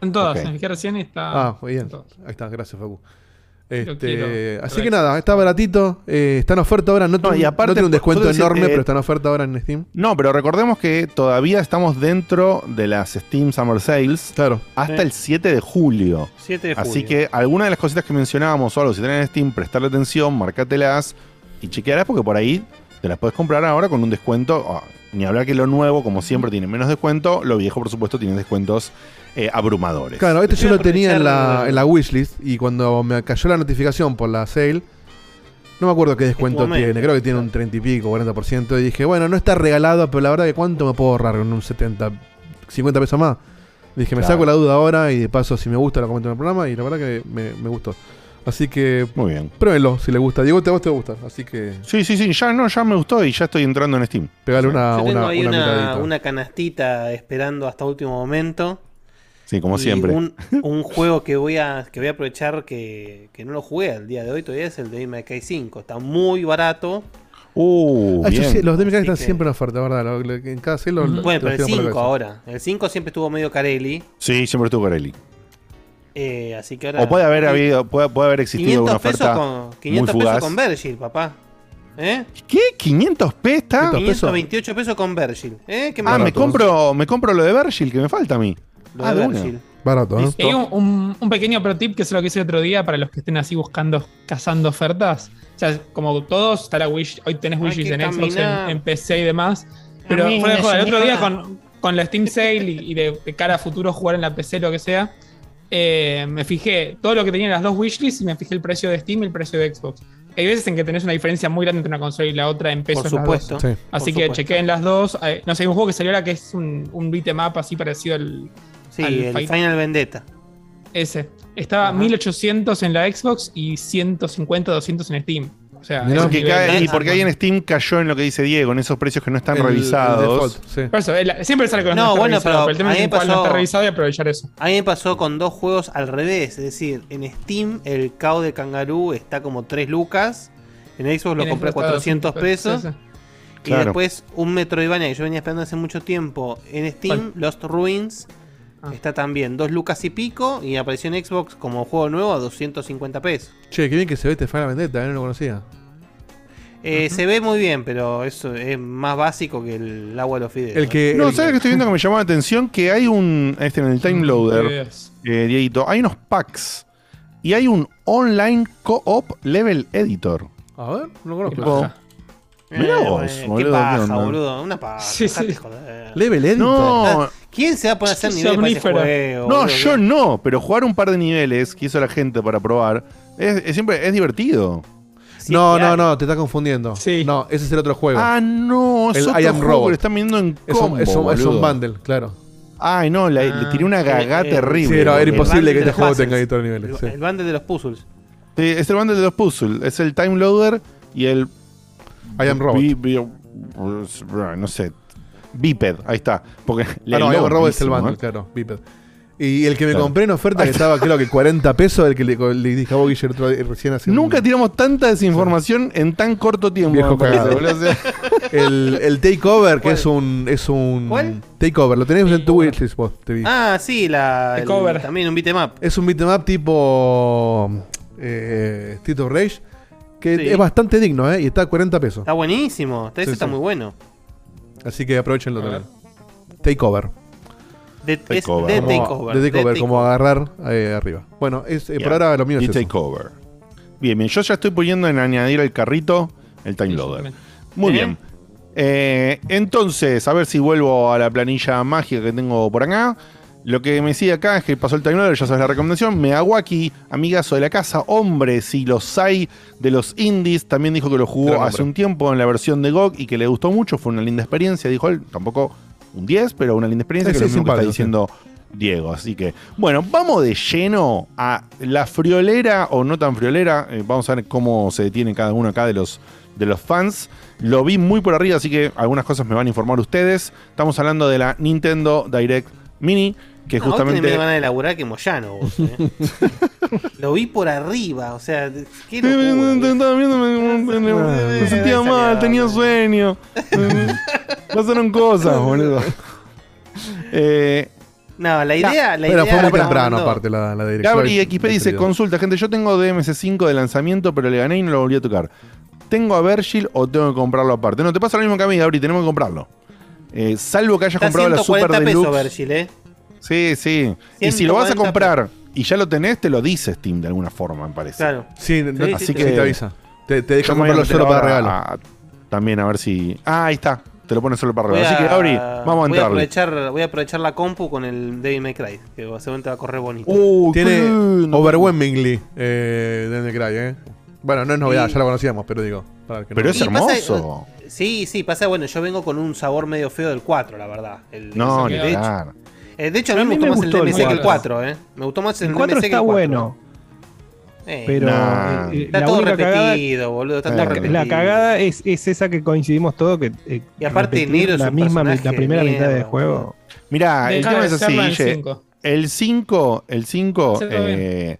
En todas, Ok. en el que recién está. Ah, muy bien. Ahí está, gracias, Facu. Este, así que nada, está baratito. eh, está en oferta ahora. No, No, tiene, y aparte, no tiene un descuento enorme, eh, pero está en oferta ahora en Steam. No, pero recordemos que todavía estamos dentro de las Steam Summer Sales Claro. hasta Sí. el 7 de julio. 7 de julio. Así que algunas de las cositas que mencionábamos o algo, si tienen en Steam, prestarle atención, marcátelas y chequearás porque por ahí te las puedes comprar ahora con un descuento. Ah, ni hablar que lo nuevo, como siempre, tiene menos descuento. Lo viejo, por supuesto, tiene descuentos eh, abrumadores. Claro, este yo lo tenía en la, en la wishlist y cuando me cayó la notificación por la sale, no me acuerdo qué descuento tiene. Creo que tiene un 30 y pico, 40%. Y dije, bueno, no está regalado, pero la verdad que cuánto me puedo ahorrar con un 70, 50 pesos más. Dije, me Claro. saco la duda ahora y de paso, si me gusta, lo comento en el programa. Y la verdad que me, me gustó. Así que Muy bien. pruébenlo si le gusta. Diego, te- a vos te gusta. Así que Sí, sí, sí, ya no, ya me gustó y ya estoy entrando en Steam. pegale una, Yo tengo una, ahí una una canastita esperando hasta último momento. Sí, como Y siempre. Un, un juego que voy a que voy a aprovechar que, que no lo jugué al día de hoy todavía es el de May 5. Está muy barato. Uh, Ah, yo sí, los DMK están que- siempre en oferta, ¿verdad? Lo- lo- en cada celo. lo- Bueno, pero el tiran por la 5 cabeza. ahora. El 5 siempre estuvo medio Carelli. Sí, siempre estuvo Corelli. eh, así que ahora. O puede haber habido, puede, puede haber existido 500 una pesos oferta con, 500 muy pesos con Virgil, papá. ¿Eh? ¿Qué? ¿500 pesos? está? 528 pesos con Virgil. ¿Eh? ¿Qué Ah, me compro, me compro lo de Virgil que me falta a mí. Lo ah, de. Barato, ¿no? Y hay un, un- un pequeño pro tip que es lo que hice el otro día para los que estén así buscando, cazando ofertas. O sea, como todos, está la wish, hoy tenés wishes en Xbox, en, PC y demás. Pero fuera de el otro día con, con la Steam Sale y, y de, de cara a futuro jugar en la PC, lo que sea, eh, me fijé todo lo que tenían las dos wishlists y me fijé el precio de Steam y el precio de Xbox. Hay veces en que tenés una diferencia muy grande entre una consola y la otra en pesos. Por las dos. supuesto. Sí. Así Por que supuesto. chequeen las dos. Eh, no sé, hay un juego que salió ahora que es un, un beat'em up así parecido al. Sí, el Fight- Final Vendetta. ese. Estaba 1800 en la Xbox y 150, 200 en Steam. O sea, porque nivel- cae- y porque ahí en Steam cayó en lo que dice Diego, en esos precios que no están El- el revisados. default, sí. Por eso, el- siempre sale con los No, no está bueno, revisado, pero el tema es me cuál no pasó- está revisado y aprovechar eso. A mí me pasó con dos juegos al revés. Es decir, en Steam el KO de Kangaroo está como 3 lucas. En Xbox lo En compré Xbox está 400 pesos. Sí, sí. Y Claro. después un Metroidvania que yo venía esperando hace mucho tiempo en Steam, Lost Ruins. Ah. Está también 2 lucas y pico. Y apareció en Xbox como juego nuevo a 250 pesos. Che, qué bien que se ve este Final Vendetta, ¿eh? no lo conocía. Eh, Se ve muy bien, pero eso es más básico que el agua de los fideos. El que. No, el- ¿sabes que estoy viendo que me llamó la atención? Que hay un. Este en el time loader, Videos. eh, Dieguito, hay unos packs. Y hay un online co-op level editor. A ver, no conozco. Mirá Eh, vos, boludo, ¿qué paja, onda? boludo. Una paja. Sí, sí. joder. Level Editor. No, ¿Quién se va a poner a hacer Es niveles para ese juego? no, boludo? yo no, pero jugar un par de niveles que hizo la gente para probar es, es siempre es divertido. Sí, no, no, no, te estás confundiendo. Sí. No, ese es el otro juego. Ah, no, es El otro I Am juego Robot. que lo están viendo en es, combo, un, es, un, es un boludo. bundle, claro. Ay, no, la- le tiré una gagá eh, eh, terrible. Sí, era, era imposible que este juego puzzles. tenga editor de niveles. El, sí. el bundle de los puzzles. Sí, es el bundle de los puzzles. Es el time loader y el. I am Robot. Bi- bi- no sé. Biped, ahí está. Porque Ah, no, I am logo Robot es el bundle, ¿eh? claro. Biped. Y el que me Claro. compré en oferta, que estaba creo que 40 pesos, el que le, le dije a vos, Guille, el otro día, recién hace un- Nunca tiramos tanta desinformación en tan corto tiempo. Viejo cagado. boludo. O sea, El, el Takeover, que es un. Es un ¿Cuál? Takeover, lo tenés en tu wishlist vos, te vi. Ah, sí, la, el- también un beat'em up. Es un beat'em up tipo. Eh, of Rage. Que Sí. es bastante digno, ¿eh? Y está a 40 pesos. Está buenísimo. Sí, está sí. muy bueno. Así que aprovechenlo A también. Takeover. De, es Takeover. de Como- takeover. De takeover, como takeover. agarrar eh, arriba. Bueno, es, eh, por Yeah. ahora lo mío es The eso. Takeover. Bien, bien. Yo ya estoy poniendo en añadir al carrito el time loader. Muy Bien. bien. Eh, entonces, a ver si vuelvo a la planilla mágica que tengo por acá. Lo que me sigue acá es que pasó el time loader, ya sabes la recomendación. Meawaki, amigazo de la casa, hombre, si los hay de los indies, también dijo que lo jugó hace un tiempo en la versión de GOG y que le gustó mucho. Fue una linda experiencia, dijo él. Tampoco un 10, pero una linda experiencia, Sí, que es lo mismo que está diciendo Diego. Así que, bueno, vamos de lleno a la friolera o no tan friolera. Eh, vamos a ver cómo se detiene cada uno acá de los, de los fans. Lo vi muy por arriba, así que algunas cosas me van a informar ustedes. Estamos hablando de la Nintendo Direct Mini, que No, vos tenés justamente. menos ganas de laburar que Moyano, vos, eh. Lo vi por arriba, o sea, qué locura. Estaba viendo, me, me- me- me sentía mal, tenía sueño. Pasaron cosas, boludo. Eh, No, la idea, la Pero idea fue muy temprano, aparte, la, la dirección. Gabri XP dice, consulta, gente, yo tengo DMS5 de lanzamiento, pero le gané y no lo volví a tocar. ¿Tengo a Virgil o tengo que comprarlo aparte? No, te pasa lo mismo que a mí, Gabri, tenemos que comprarlo. Eh, salvo que hayas Está comprado la Super 140 pesos, Deluxe. Virgil, eh. Sí, sí. Y si lo vas a 140 comprar y ya lo tenés, te lo dice Steam de alguna forma, me parece. Claro. Sí, no- Sí, Así sí, que te avisa. Te, te deja comprarlo solo para regalo. a- también a ver si. Ah, ahí está. Te lo pones solo para regalo. Así que, Gabri, vamos a voy a entrarle. aprovechar, voy a aprovechar la compu con el Devil May Cry, que seguramente va a correr bonito. Uh, Tiene overwhelmingly eh, Devil May Cry, ¿eh? Bueno, no es novedad, Y- ya lo conocíamos, pero digo. para no- Pero es pasa- hermoso. Sí, sí, pasa, bueno, yo vengo con un sabor medio feo del 4, la verdad. El- No, ni de, hecho. Eh, de hecho, a A mí me mí gustó me más gustó el el DMC que el 4. 4, ¿eh? Me gustó más el, El 4 DMC que está el 4. bueno, Eh, pero Nah. eh, eh, está la todo única cagada, repetido, boludo. Está Eh, todo la, repetido. la cagada es, es esa que coincidimos todos que eh, Y aparte, Nero es la un misma la primera de mitad del mierda, juego. boludo. Mirá, el tema es así, Guille. cinco. El 5, el 5 Sí, todo eh,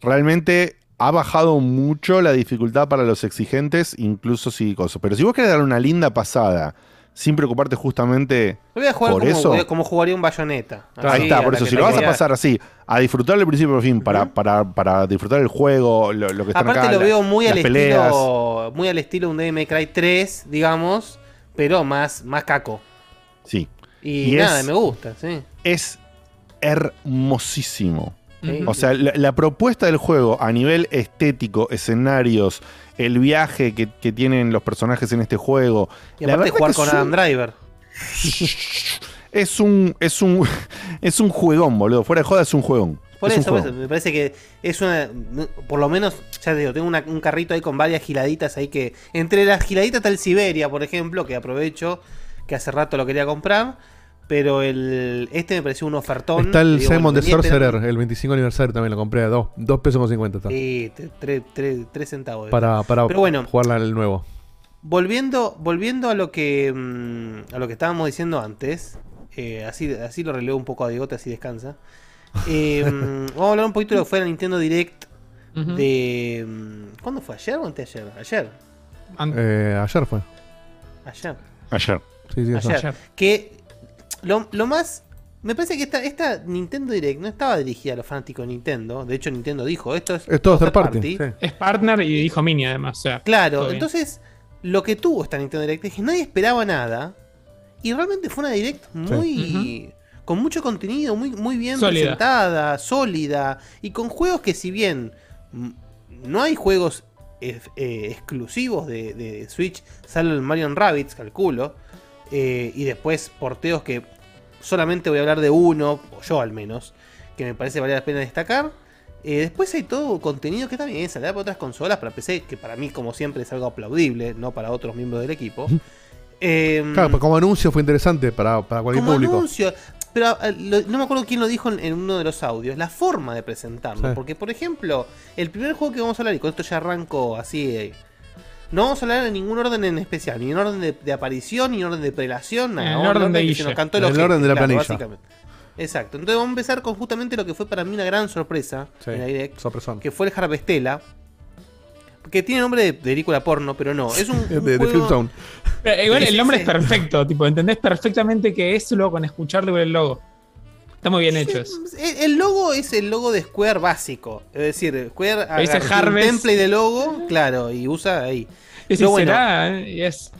realmente ha bajado mucho la dificultad para los exigentes, incluso si cosas. Pero si vos querés darle una linda pasada sin preocuparte justamente Lo voy a jugar por como, eso. como jugaría un bayoneta. Ahí está, por eso, si lo vas a pasar así, a disfrutar del principio al fin, para, para, para disfrutar el juego, lo, lo que Aparte acá, lo la- veo muy al peleas. estilo muy al estilo un May Cry 3, digamos, pero más, más caco. Sí. Y, Y nada, es- me gusta, sí. Es hermosísimo. Sí. O sea, la, la propuesta del juego a nivel estético, escenarios, el viaje que, que tienen los personajes en este juego. Y la aparte verdad jugar que con es un- Adam Driver. Es un, es un, es un juegón, boludo. Fuera de joda es un juegón. Por Es eso, por juegón. eso, me parece que es una. Por lo menos, ya te digo, tengo una- un carrito ahí con varias giladitas ahí que. Entre las giladitas está el Siberia, por ejemplo, que aprovecho, que hace rato lo quería comprar. Pero el este me pareció un ofertón. Está el Digo, Simon esperando- Sorcerer, el 25 aniversario también lo compré a 2 pesos con 50. Está. Sí, te- tre- tre- tres centavos. Para, para Pero bueno, jugarla el nuevo. Volviendo, volviendo a lo que mm, a lo que estábamos diciendo antes, eh, así, así lo relevo un poco a Diegote, así descansa. Eh, mm, vamos a hablar un poquito de lo que fue la Nintendo Direct de. mm, ¿Cuándo fue? ¿Ayer o anteayer? Ayer. Eh, ayer fue. Ayer. Ayer. Sí, sí, Ayer. ayer. Que lo, lo más. Me parece que esta, esta Nintendo Direct no estaba dirigida a los fanáticos de Nintendo. De hecho, Nintendo dijo: esto es, Es todo third party, sí. Es partner y dijo Mini además. O sea, Claro, bien. entonces lo que tuvo esta Nintendo Direct es que nadie esperaba nada. Y realmente fue una Direct muy. con mucho contenido, muy, muy bien Sólida. presentada, sólida. Y con juegos que, si bien no hay juegos eh, eh, exclusivos de, de Switch, salvo el Mario Rabbids, calculo. Eh, y después porteos que solamente voy a hablar de uno, o yo al menos, que me parece vale la pena destacar. Eh, después hay todo contenido que también saldrá para otras consolas, para PC, que para mí, como siempre, es algo aplaudible, no para otros miembros del equipo. Em, Claro, pues como anuncio fue interesante para, para cualquier como público. anuncio. Pero eh, lo- no me acuerdo quién lo dijo en, en uno de los audios, la forma de presentarlo. Sí. Porque, por ejemplo, el primer juego que vamos a hablar, y con esto ya arranco así. Eh, no vamos a hablar en ningún orden en especial, ni en orden de, de aparición, ni en orden de prelación, nada. En el orden de que se nos cantó En el ojete, orden de la claro, planilla. básicamente. Exacto. Entonces vamos a empezar con justamente lo que fue para mí una gran sorpresa Sí, en la Direct, sorpresón. que fue el Harvestella. Que tiene nombre de película porno, pero no. Es un, De, un de juego- Film Zone. Pero igual el nombre es perfecto, tipo, entendés perfectamente que es luego con escucharlo el logo. Está muy bien hecho eso. El, logo es el logo de Square básico. Es decir, Square dice un template de logo, claro, y usa ahí. Y si bueno, será, eh, y es.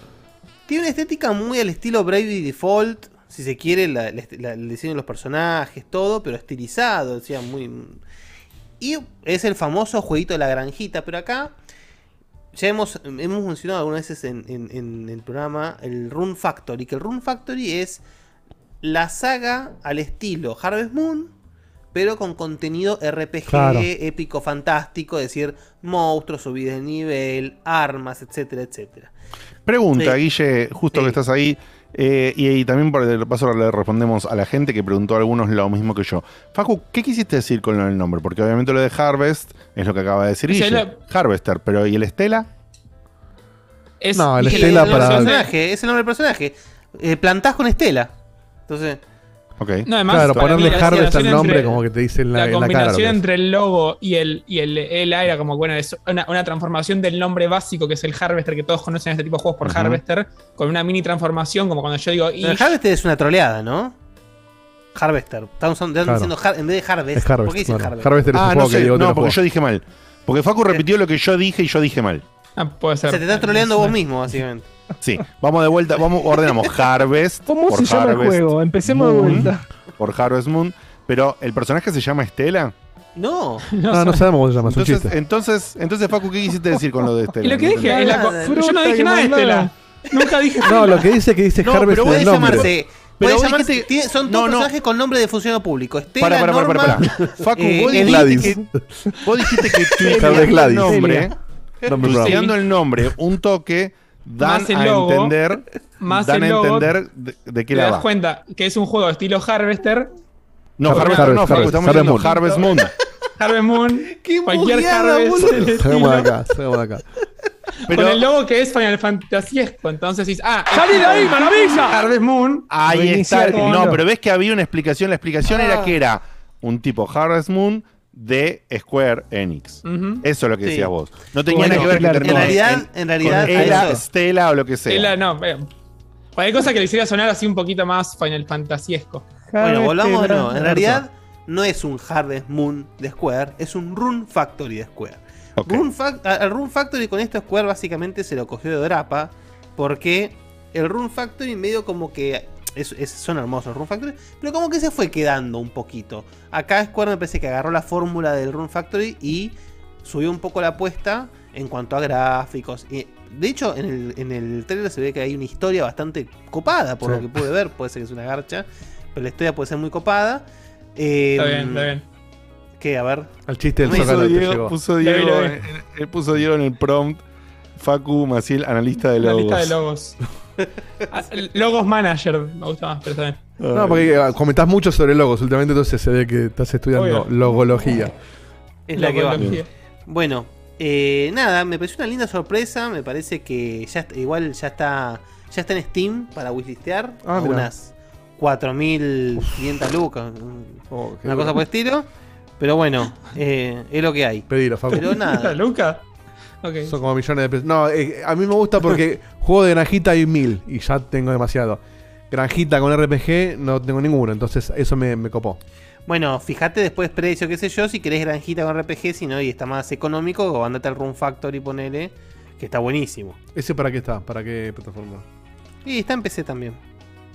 tiene una estética muy al estilo Bravely Default, si se quiere, la- la- la- el diseño de los personajes, todo, pero estilizado, o sea, muy... Y es el famoso jueguito de la granjita, pero acá ya hemos, hemos mencionado algunas veces en, en- en el programa el Rune Factory, que el Rune Factory es la saga al estilo Harvest Moon, pero con contenido RPG Claro. épico, fantástico, es decir, monstruos, subidas de nivel, armas, etcétera, etcétera. Pregunta, Sí. Guille, justo Sí. que estás ahí. eh, y, y también por el paso le respondemos a la gente que preguntó a algunos lo mismo que yo. Facu, ¿qué quisiste decir con el nombre? Porque obviamente lo de Harvest es lo que acaba de decir Guille. la- Harvester, pero ¿y el Estela? es No, el Estela el nombre para- personaje, es el nombre del personaje. Eh, plantás con Estela. Entonces, Ok. No, además, Claro, ponerle mí Harvest al nombre entre- como que te dice en la, La, en la cara. lo combinación entre el logo y el, y el ELA era como, bueno, es una, una transformación del nombre básico que es el Harvester, que todos conocen este tipo de juegos por. Harvester, con una mini transformación, como cuando yo digo el Ish, Harvester es una troleada, ¿no? Harvester. Estamos están Claro. diciendo har- en vez de Harvest. Es Harvest. ¿Por qué dicen Harvest? Harvester es un Ah, no juego que sé, te no, porque yo dije mal. Porque Facu repitió lo que yo dije y yo dije mal. ah, puede O ser. sea, te estás troleando vos mismo, básicamente. Sí, vamos de vuelta, vamos, ordenamos Harvest. ¿Cómo por se llama el Harvest juego? Empecemos de Moon, vuelta. Por Harvest Moon. Pero el personaje se llama Estela. No. Ah, no sabemos cómo se llama, es un Entonces, chiste. entonces, entonces, Facu, ¿qué quisiste decir con lo de Estela? Y lo que dije, en la co- Nada, yo no dije nada de nada. Estela. Nunca dije No, lo que dice que dice No, Harvest pero es Puede nombre. llamarse. Pero puede llamarse- dijiste- tiene- son no, todos no. personajes con nombre de funcionario público. Estela, Para, para, para, para, Norma, para. Facu, eh, vos, dijiste Gladys. que, vos dijiste que Harvest tuiteando el Gladys. nombre, Nombre tuiteando el nombre, un toque, dan a logo, entender, más dan el a entender de, de qué Te la das va. cuenta que es un juego de estilo Harvester, No, Harvest, Harvest, no, Harvest, estamos Harvest Moon. Harvest Moon. Harvest Moon, Qué cualquier Harvest. de estilo, acá, de acá. Pero con el logo que es Final Fantasy entonces dices, ah, ¡Salí de ahí, maravilla! Harvest Moon. ahí está. No, pero ves que había una explicación. La explicación Ah. era que era un tipo Harvest Moon de Square Enix. Eso es lo que Sí. decías vos. No tenía Bueno, nada que ver que claro, termina En realidad, en- en realidad, con a Ela, eso- Stella o lo que sea. Ela, no, eh, Cualquier cosa que le hiciera sonar así un poquito más Final Fantasyesco. Bueno, volvamos nuevo. En realidad, no es un Harvest Moon de Square, es un Rune Factory de Square. Rune Fac- a- al Rune Factory con esto Square básicamente se lo cogió de Drapa, porque el Rune Factory medio como que... es- es- son hermosos los Rune Factory, pero como que se fue quedando un poquito. Acá Square me parece que agarró la fórmula del Rune Factory y subió un poco la apuesta en cuanto a gráficos. Y, de hecho, en el, en el trailer se ve que hay una historia bastante copada, por Sí. lo que pude ver. Puede ser que es una garcha, pero la historia puede ser muy copada. Eh, Está bien, está bien. ¿Qué? A ver. Al chiste del te llegó. puso Diego, en- en- puso Diego en el prompt. Facu Maciel, analista de La logos. lista de logos. Ah, Logos Manager, me gusta más, pero está bien. No, porque eh, comentás mucho sobre logos últimamente, entonces se ve que estás estudiando Obvio. logología. Es la que va. Logología. Bueno, eh, nada, me pareció una linda sorpresa. Me parece que ya está- igual ya está ya está en Steam para wishlistear. Ah, a mirá. unas 4.500 lucas. Oh, qué una cosa por el estilo. Pero bueno, eh, es lo que hay. Pedilo, Facu. Pero nada. Luca. Son como millones de pesos. No, eh, a mí me gusta porque juego de granjita hay mil y ya tengo demasiado. Granjita con RPG no tengo ninguno, entonces eso me, me copó. Bueno, fíjate después precio, qué sé yo, si querés granjita con RPG, si no, y está más económico, o andate al Room Factory y ponele, que está buenísimo. ¿Ese para qué está? ¿Para qué plataforma? Y está en PC también.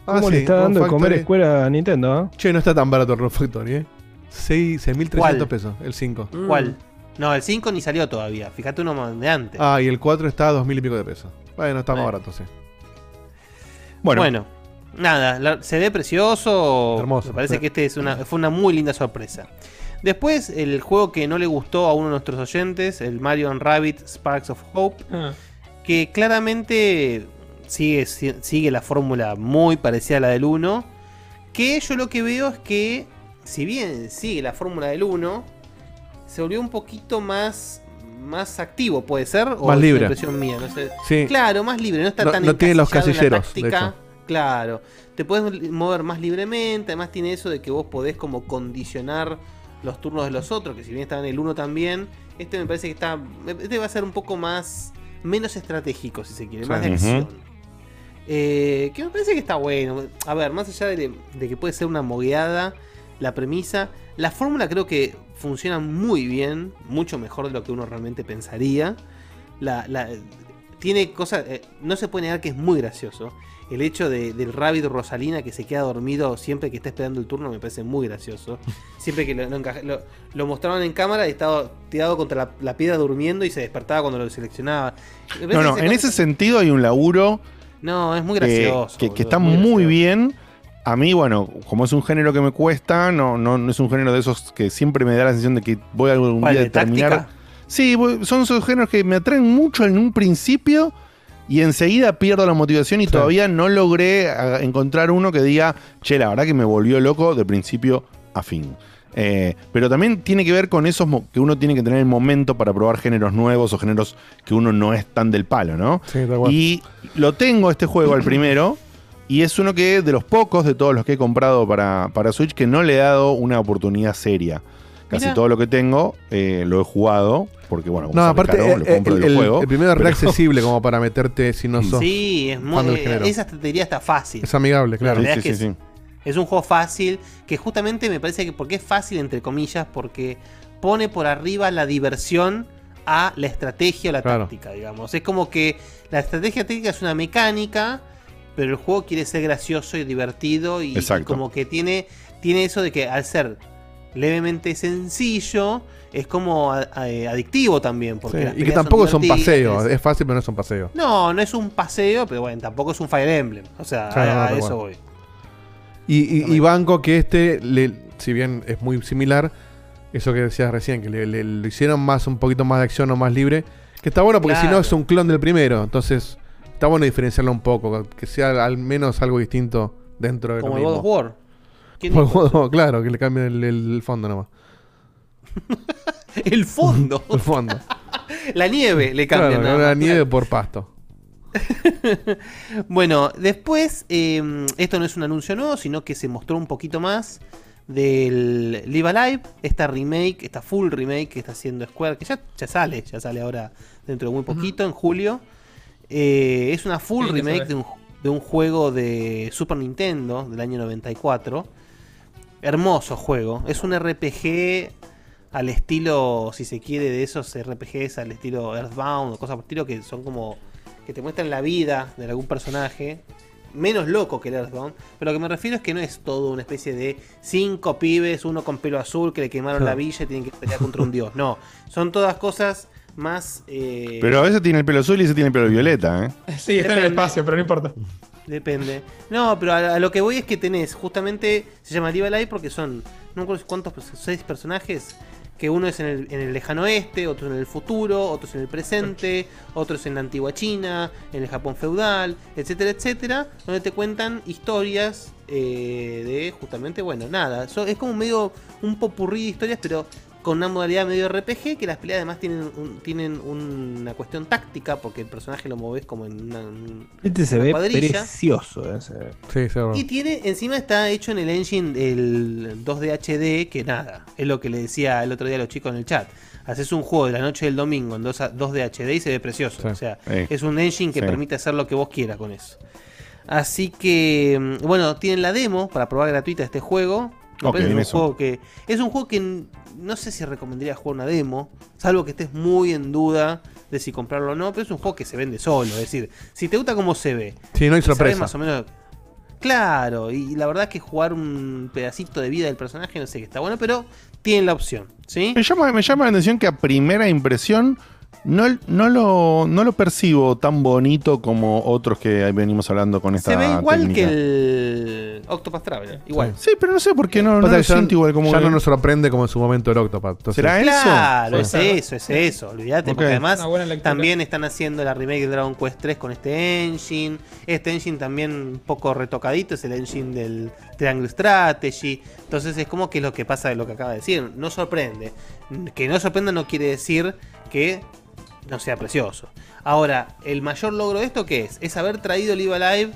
¿Cómo le está Run dando de comer escuela a Nintendo? ah? Che, no está tan barato el Run Factory, ¿eh? Seis- 6.300 ¿Cuál? pesos, el 5. ¿Cuál? No, el 5 ni salió todavía. Fíjate uno de antes. Ah, y el 4 está a 2.000 y pico de pesos. Bueno, está más barato, sí. Bueno, nada, la- se ve precioso. Hermoso, Me parece sí. que este es una, fue una muy linda sorpresa. Después, el juego que no le gustó a uno de nuestros oyentes, el Mario and Rabbit Sparks of Hope, Ah. que claramente sigue, si- sigue la fórmula muy parecida a la del 1. Que yo lo que veo es que, si bien sigue la fórmula del 1, se volvió un poquito más, más activo, puede ser. o Más es libre. una impresión mía, no sé. Sí. Claro, más libre, no está No- tan no tiene los encasillado en la casilleros, táctica. Claro, te puedes mover más libremente, además tiene eso de que vos podés como condicionar los turnos de los otros, que si bien está en el 1 también, este me parece que está, este va a ser un poco más, menos estratégico si se quiere, más de acción. Eh, que me parece que está bueno. A ver, más allá de, de que puede ser una mogueada, la premisa, la fórmula creo que funciona muy bien, mucho mejor de lo que uno realmente pensaría. La, la- tiene cosas, eh, no se puede negar que es muy gracioso. El hecho de- del Rabbit Rosalina que se queda dormido siempre que está esperando el turno me parece muy gracioso. Siempre que lo, lo lo- lo mostraban en cámara y estaba tirado contra la, la piedra durmiendo y se despertaba cuando lo seleccionaba. No, no, en ese sentido hay un laburo No, es muy que- gracioso. que, está muy muy bien. A mí, bueno, como es un género que me cuesta, no, no, no es un género de esos que siempre me da la sensación de que voy algún ¿Cuál, día a terminar. táctica? Sí, voy- son esos géneros que me atraen mucho en un principio y enseguida pierdo la motivación y todavía no logré encontrar uno que diga, che, la verdad que me volvió loco de principio a fin. Eh, pero también tiene que ver con esos que uno tiene que tener el momento para probar géneros nuevos o géneros que uno no es tan del palo, ¿no? Sí. Y lo tengo este juego al primero. Y es uno que de los pocos de todos los que he comprado para, para Switch que no le he dado una oportunidad seria. Casi Mirá. todo lo que tengo eh, lo he jugado. Porque bueno, como No, aparte, caro, eh, lo eh, compro y el, lo el- juego. el primero es re pero- accesible como para meterte si no sos. Sí, es muy, fan del género. esa estrategia está fácil. Es amigable, claro. La realidad Sí, es sí, sí, es, es un juego fácil, que justamente me parece que porque es fácil entre comillas, porque pone por arriba la diversión a la estrategia o la Claro. táctica, digamos. Es como que la estrategia táctica es una mecánica, pero el juego quiere ser gracioso y divertido y, y como que tiene, tiene eso de que al ser levemente sencillo, es como a- a- eh, adictivo también. Porque Sí, Y que son tampoco son divertidas, paseos. Es fácil, pero no son paseos. no, no es un paseo, pero bueno, tampoco es un Fire Emblem. O sea, Claro, a, no, a tal eso voy. Y, y- y banco que este, le- si bien es muy similar, eso que decías recién, que le, hicieron más un poquito más de acción o más libre, que está bueno porque si no es un clon del primero, entonces está bueno diferenciarlo un poco, que sea al menos algo distinto dentro de Como lo el God of War. ¿Quién Como el God of War, claro, que le cambien el, el fondo nomás. El fondo. el fondo. La nieve le cambian. Claro, más, nieve por pasto. Bueno, después, eh, esto no es un anuncio nuevo, sino que se mostró un poquito más del Live Alive, esta remake, esta full remake que está haciendo Square, que ya, ya sale, ya sale ahora dentro de muy poquito, en julio. Eh, es una full Sí, remake de un, de un juego de Super Nintendo del año 94. Hermoso juego. Es un RPG al estilo, si se quiere, de esos RPGs al estilo Earthbound o cosas por el estilo que son como que te muestran la vida de algún personaje. Menos loco que el Earthbound. Pero lo que me refiero es que no es todo una especie de cinco pibes, uno con pelo azul que le quemaron la villa y tienen que pelear contra un dios. No, son todas cosas más... eh, Pero ese tiene el pelo azul y ese tiene el pelo violeta, ¿eh? Sí, está en el Depende. espacio, pero no importa. Depende. No, pero a, a lo que voy es que tenés, justamente, se llama Live Alive porque son, no me acuerdo cuántos, pues, seis personajes, que uno es en el, en el lejano oeste, otro en el futuro, otros en el presente, otros en la antigua China, en el Japón feudal, etcétera, etcétera, donde te cuentan historias eh, de justamente, bueno, nada, so- es como medio un popurrí de historias, pero con una modalidad medio RPG, que las peleas además tienen, un- tienen una cuestión táctica, porque el personaje lo moves como en una, un- Este se una ve cuadrilla. precioso. ese. Sí, sí, Y tiene, encima está hecho en el engine del 2D HD, que nada, es lo que le decía el otro día a los chicos en el chat. Haces un juego de la noche del domingo en 2 a- 2D HD y se ve precioso. Sí. O sea, Sí. es un engine que Sí. permite hacer lo que vos quieras con eso. Así que, mm, bueno, tienen la demo para probar gratuita este juego. Dime un juego que es un juego que no sé si recomendaría jugar una demo, salvo que estés muy en duda de si comprarlo o no, pero es un juego que se vende solo, es decir, si te gusta cómo se ve, Sí, no hay sorpresa. más o menos Claro, y la verdad que jugar un pedacito de vida del personaje no sé que está bueno, pero tienen la opción, ¿sí? Me llama, me llama la atención que a primera impresión no, no, lo, no lo percibo tan bonito como otros que venimos hablando con esta Se ve igual técnica. que el Octopath Traveler, igual. Sí, pero no sé por qué no, no lo siento igual como ya que- no nos sorprende como en su momento el Octopath. entonces- ¿Será eso? Claro, Sí. es eso, es eso, olvídate, porque además también están haciendo la remake de Dragon Quest 3 con este engine. Este engine también un poco retocadito, es el engine del Triangle Strategy. Entonces es como que es lo que pasa de lo que acaba de decir. No sorprende. Que no sorprenda no quiere decir que no sea precioso. Ahora, el mayor logro de esto ¿qué es? Es haber traído Live Alive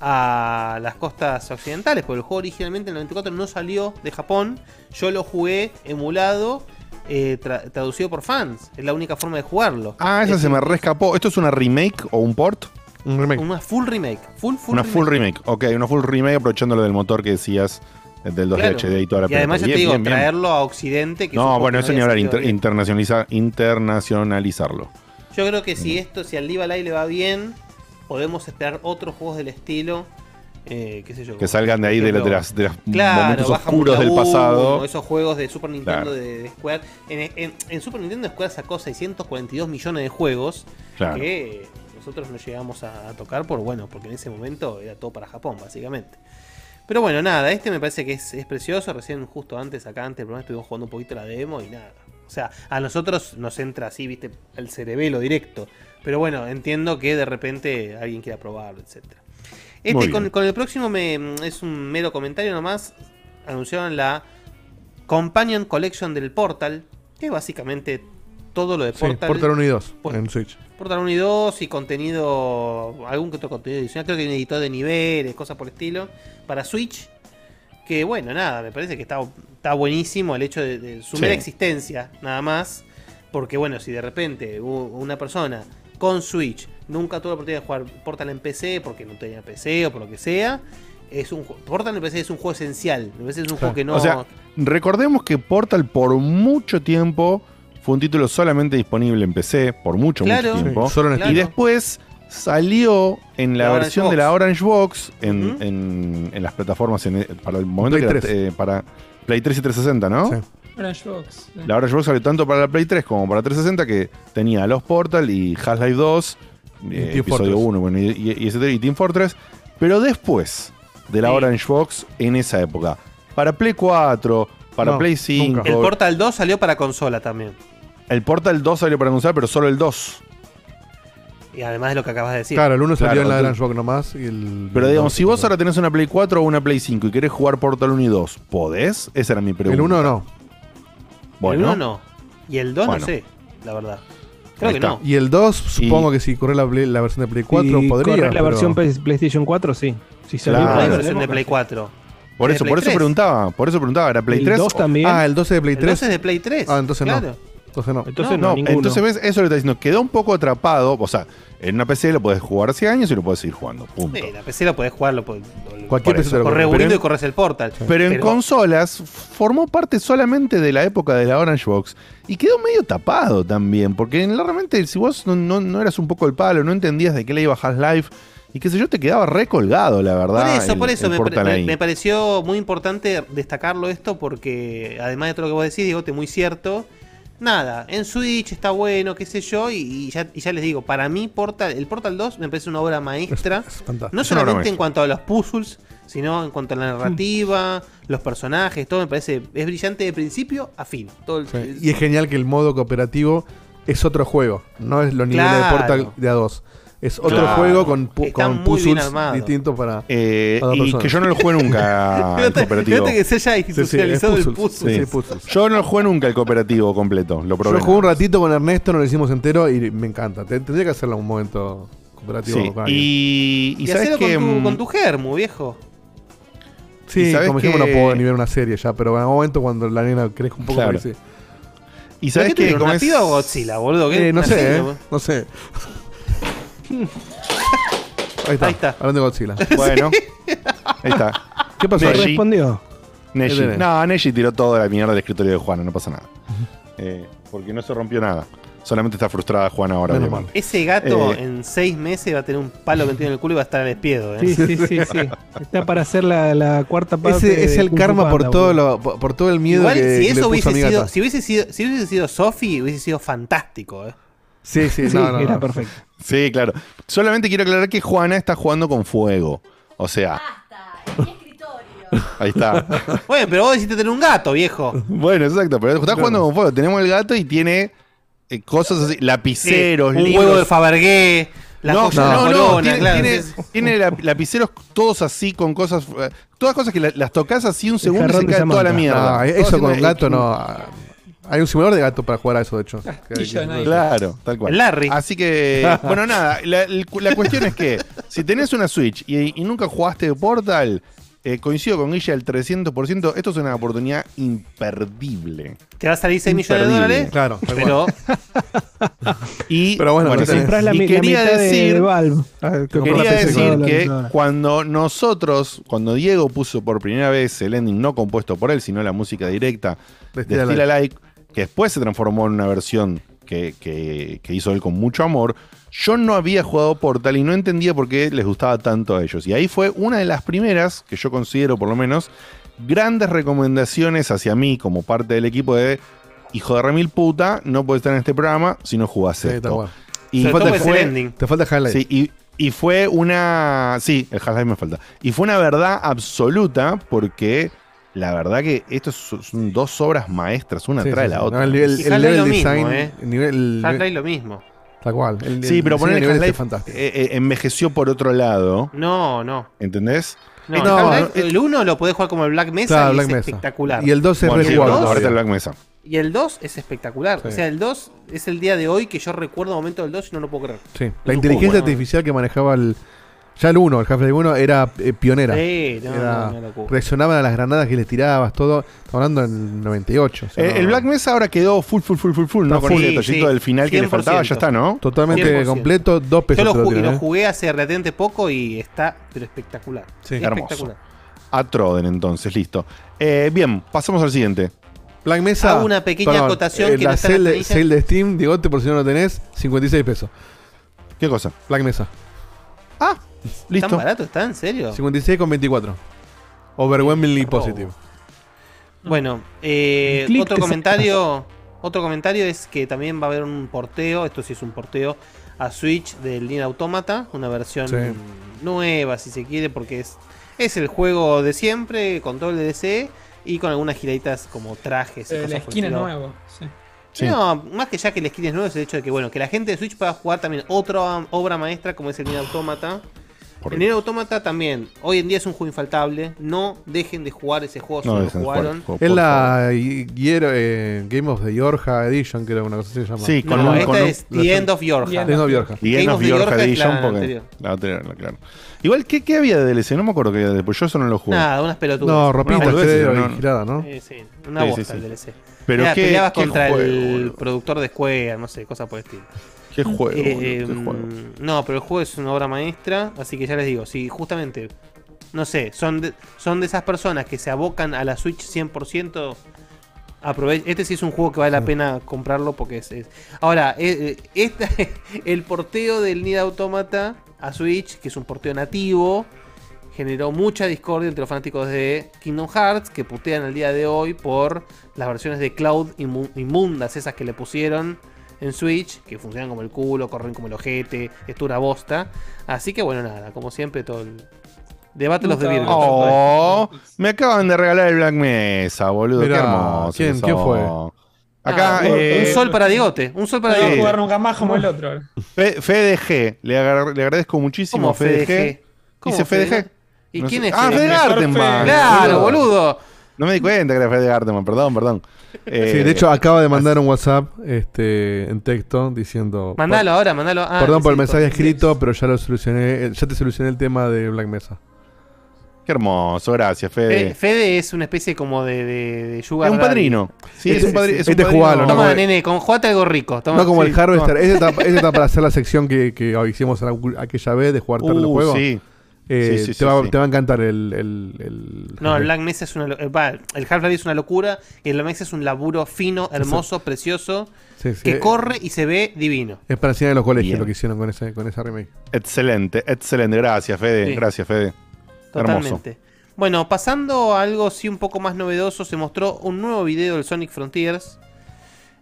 a las costas occidentales, porque el juego originalmente en el 94 no salió de Japón. Yo lo jugué emulado, eh, tra- traducido por fans. Es la única forma de jugarlo. Ah, esa Es se me rescapó. ¿Esto es una remake o un port? Un remake. Una full remake. Full, full una full remake. Ok, una full remake aprovechando lo del motor que decías del 2D Claro. HD y toda la Y además yo te digo, bien, bien. traerlo a Occidente. que No, bueno, que eso ni hablar, salido inter- bien. internacionaliza- internacionalizarlo. Yo creo que Mm. si esto, si al Live le va bien, podemos esperar otros juegos del estilo. eh, qué sé yo. Que salgan de ahí de, ejemplo, de las, de los Claro, momentos oscuros del pasado. esos juegos de Super Nintendo Claro. de, de Square. En, en- en Super Nintendo Square sacó 642 millones de juegos Claro. que nosotros no llegamos a, a tocar por bueno, porque en ese momento era todo para Japón, básicamente. Pero bueno, nada, este me parece que es, es precioso. Recién justo antes, acá antes, del programa, estuvimos jugando un poquito la demo y nada. O sea, a nosotros nos entra así, viste, el cerebelo directo. Pero bueno, entiendo que de repente alguien quiera probarlo, etcétera. Muy Este con, con el próximo me, es un mero comentario nomás. Anunciaron la Companion Collection del Portal, que es básicamente todo lo de Sí, Portal. Portal 1 y 2 Por- en Switch. Portal 1 y 2 y contenido, algún que otro contenido adicional, creo que hay un editor de niveles, cosas por el estilo, para Switch. Que bueno, nada, me parece que está, está buenísimo el hecho de, de su Sí. mera existencia, nada más. Porque bueno, si de repente una persona con Switch nunca tuvo la oportunidad de jugar Portal en PC porque no tenía PC o por lo que sea, es un Portal me parece que es un juego esencial. Me parece es un juego que no. O sea, recordemos que Portal por mucho tiempo fue un título solamente disponible en PC, por mucho, Claro. mucho tiempo. Sí, solo en Y después salió en la, La versión Orange de la. Orange Box en, Ujú. en- en las plataformas en- para el momento Play que era, 3. eh, para Play 3 y 360, ¿no? Sí. Orange Box. La Orange Box salió tanto para la Play 3 como para 360 que tenía los Portal y Half-Life 2, Y eh, episodio Fortress. 1 bueno, y, y- y Team Fortress. Pero después de la Sí. Orange Box en esa época, para Play 4, para No, Play 5, nunca. el Portal 2 salió para consola también. El Portal 2 salió para consola, pero solo el 2. Y además de lo que acabas de decir. Claro, el 1 salió Claro, en la tú- Orange Box nomás. Y el, Pero digamos, si vos ahora tenés una Play 4 o una Play 5 y querés jugar Portal 1 y 2, ¿podés? Esa era mi pregunta. El 1 no. Bueno, el 1 no. Y el 2 Bueno. no sé, la verdad. Creo Ahí que está. no. Y el 2, supongo que si corre la, Play- la versión de Play 4 Si podría. corres la pero- versión Play- PlayStation 4, sí. Si salió Claro. No hay para versión de Play 4. por ¿Es eso, por eso 3? preguntaba, por eso preguntaba, ¿era Play El 3? 2 también. Ah, el 12 de Play El 3. 2 es de Play 3. Ah, entonces no. claro. Entonces no. Entonces no, no, entonces ves, eso lo está diciendo, quedó un poco atrapado, o sea, en una PC lo puedes jugar hace años y lo puedes seguir jugando, punto. Sí, la PC lo podés jugar, lo podés, lo- Cualquier PC te lo corres y corres el Portal. Pero en consolas formó parte solamente de la época de la Orange Box y quedó medio tapado también, porque en- realmente si vos no, no- no eras un poco el palo, no entendías de qué le iba Half-Life y qué sé yo, te quedaba recolgado, la verdad. Por eso, el- por eso me, me- me pareció muy importante destacarlo esto porque además de todo lo que vos decís, Digote, muy cierto. Nada, en Switch está bueno, qué sé yo, y, y ya, y ya les digo, para mí Portal, el Portal 2 me parece una obra maestra. fantástico. no Es una obra solamente maestra. en cuanto a los puzzles, sino en cuanto a la narrativa, los personajes, todo me parece, es brillante de principio a fin. Todo el- Sí, Y es genial que el modo cooperativo es otro juego. No es los niveles Claro. de Portal de A2. Es otro Claro. juego con, pu- Está con puzzles distintos para. Eh, para y personas. que yo no lo jugué nunca el cooperativo. fíjate que se haya institucionalizado el puzzle. Sí. Yo no jugué nunca el cooperativo completo, lo probé. Yo jugué un ratito con Ernesto, nos lo hicimos entero y me encanta. Te- Tendría que hacerlo en un momento cooperativo. Y, y Y, sabes hacerlo que con tu, mm, con tu germu, viejo. Sí, como dijimos, que- no puedo ni ver una serie ya, pero en algún momento cuando la nena crezca un poco, Claro. sí. Y sabes que como ¿Una es- o Godzilla, boludo? ¿Qué? Eh, no sé, eh, no sé. Ahí está, Ahí está. hablando de Godzilla. Bueno, ahí está. ¿Qué pasó? Neji. respondió? Neji. Tenés. No, Neji tiró toda la mierda del escritorio de Juana, no pasa nada. Eh, porque no se rompió nada. Solamente está frustrada Juana ahora. Menos obviamente. Ese gato Eh, en seis meses va a tener un palo metido en el culo y va a estar al despiedo. ¿eh? Sí, sí, sí, sí. Está para hacer la, la cuarta parte. Ese es de el Kung Fu karma por Panda, todo, boludo. lo, por, por todo el miedo Igual, que, si que le eso puso a hubiese mi sido, gata. si hubiese sido, si hubiese sido Sophie, hubiese sido fantástico, ¿eh? Sí, sí, Sí, no, no, era no. perfecto. Sí, claro. Solamente quiero aclarar que Juana está jugando con fuego. O sea. Ahí está. Bueno, pero vos deciste tener un gato, viejo. Bueno, exacto, pero está jugando con fuego. Tenemos el gato y tiene eh, cosas así, lapiceros, Sí, un libros. huevo de Fabergé, la no, joya de no, la no, corona, tiene, claro. tiene- tiene lap- lapiceros todos así con cosas, eh, todas cosas que la- las tocas así un segundo y se de cae toda la mierda. No, Todo eso haciendo- con gato eh, no. Hay un simulador de gato para jugar a eso, de hecho. Claro, tal cual. Larry. Así que, bueno, nada, la, cuestión es que si tenés una Switch y, y nunca jugaste Portal, eh, coincido con Guilla el 300%, esto es una oportunidad imperdible. Te va a salir 6 millones de Imperdible. dólares. Claro, tal Pero Y, Pero bueno, bueno, Comprás la, la quería decir- de Valve. Ah, que Quería decir que cuando nosotros, cuando Diego puso por primera vez el ending no compuesto por él, sino la música directa De de Still Still Alive. Alive, que después se transformó en una versión que, que- que hizo él con mucho amor, yo no había jugado Portal y no entendía por qué les gustaba tanto a ellos. Y ahí fue una de las primeras, que yo considero por lo menos, grandes recomendaciones hacia mí como parte del equipo de hijo de remil puta, no puedes estar en este programa si no jugás Sí, esto. Y fue- fue- ending. Te falta highlight. Sí, y, y fue una. Sí, el Half-Life me falta. Y fue una verdad absoluta porque la verdad que estos son- dos obras maestras, una Sí, trae sí, la sí. otra. No, el el Half-Life level lo mismo, design. eh. el nivel, el- lo mismo. Tal cual. El- sí, el pero poner el Half-Life fantástico. eh, eh, envejeció por otro lado. No, no. ¿Entendés? No, Este el Half-Life- Half-Life, el 1 lo podés jugar como el Black Mesa Claro, y Black es Mesa. espectacular. Y el 2 es Bueno, ahorita el Black Mesa. Y el 2 es espectacular. Sí. O sea, el 2 es el día de hoy que yo recuerdo el momento del 2 y no lo puedo creer. Sí. La inteligencia juego, ¿no? artificial que manejaba el. Ya el 1, el Half-Life 1, era eh, pionera. Sí, no, Era- no, no, locura. reaccionaban a las granadas que les tirabas, todo. Estamos hablando en el 98. o sea, Eh, no- el Black Mesa ahora quedó full, full, full, full, full, ¿no? Está Con full. ese Sí, detallito sí. del final que le faltaba, ya 100%. está, ¿no? Totalmente 100%. completo, dos pesos. Yo lo, te lo ju- y tiran, lo ¿eh? jugué hace relativamente poco y está pero espectacular. Sí. Hermoso. espectacular. A Troden, entonces, listo. Eh, bien, pasamos al siguiente. Black Mesa. Hago una pequeña acotación eh, que la no está en la sale, planilla. sale de Steam, Digote, por si no lo tenés, 56 pesos. ¿Qué cosa? Black Mesa. Ah, listo. ¿Tan barato está? ¿En serio? 56 con 24. Overwhelmingly positive. Bueno, eh, otro comentario. Otro comentario es que también va a haber un porteo. Esto sí es un porteo a Switch del Nier Automata. Una versión Sí. nueva, si se quiere, porque es, es el juego de siempre, con todo el DLC y con algunas giraditas como trajes. y Eh, la cosas por esquina el es nuevo. Sí. Sí. No, más que ya que el skin es nuevo es el hecho de que bueno, que la gente de Switch pueda jugar también otra obra maestra como es el Nier Automata. El Nier Automata también, hoy en día es un juego infaltable. No dejen de jugar ese juego si No no lo jugaron. el juego, Es la y- eh, Game of the Yorja Edition, creo, una cosa así se llama. Sí, con No, un- esta con un- es The End of Yorja. The End of Yorja. Y Game of the Yorja la Edition, porque. anterior. La anterior, la- claro. Igual, ¿qué, ¿qué había de DLC? No me acuerdo qué había de DLC, yo eso no lo jugué. Nada, unas pelotudas. No, creo, no, girada, ¿no? Eh, sí, una Sí, bosta sí, el. DLC. Pero Era, qué- peleabas qué contra juego, el productor de Square, no sé, cosas por el estilo. Qué juego, Eh, boludo, qué juego. No, pero el juego es una obra maestra, así que ya les digo, si justamente, no sé, son de, son de esas personas que se abocan a la Switch 100%, aprovechen. Este sí es un juego que vale la pena comprarlo porque es... es- Ahora, eh, eh, esta- el porteo del Nier Automata a Switch, que es un porteo nativo, generó mucha discordia entre los fanáticos de Kingdom Hearts que putean al día de hoy por las versiones de Cloud inmu- inmundas, esas que le pusieron en Switch, que funcionan como el culo, corren como el ojete, es pura bosta. Así que bueno, nada, como siempre, todo el debate los de Virgo. Oh, me acaban de regalar el Black Mesa, boludo. Mirá, qué hermoso. ¿quién- fue? Acá. Ah, un- eh, un sol para Diegote, un sol para No a Diegote. jugar nunca más como el otro. Fe- Fede G, le, agar- le agradezco muchísimo ¿Cómo a Fede Fede G. G? ¿Cómo Dice Fede Fede G. G? ¿Y No quién sé- es Ah, Fede? Gartenman. Claro, boludo. No me di cuenta que era Fede Gartenman, perdón, perdón. Eh, Sí, de hecho acaba de mandar un WhatsApp este, en texto diciendo... Mandalo ahora, mandalo. Ah, Perdón por el mensaje por- escrito, pero ya lo solucioné, eh, ya te solucioné el tema de Black Mesa. Qué hermoso, gracias, Fede, Fede. Fede es una especie como de, de, de sugar Es un padrino. Sí, es un padri- es un Este padrino. jugalo, ¿no? Toma, nene, con, jugate algo rico. Toma. no como Sí, el Harvester. Ese está, ese está para hacer la sección que, que hicimos aquella vez de jugar tarde los Uh, juegos. sí. Eh, Sí, sí, te, sí, va, sí. te va a encantar el. el, el- No, el Black Mesa es una va, el Half-Life es una locura y el Black Mesa es un laburo fino, hermoso, precioso, Sí, sí. que corre y se ve divino. Es para enseñar en los colegios Bien. lo que hicieron con ese, con esa remake. Excelente, excelente. Gracias, Fede. Sí. Gracias, Fede. Hermoso. Totalmente. Bueno, pasando a algo sí un poco más novedoso, se mostró un nuevo video del Sonic Frontiers.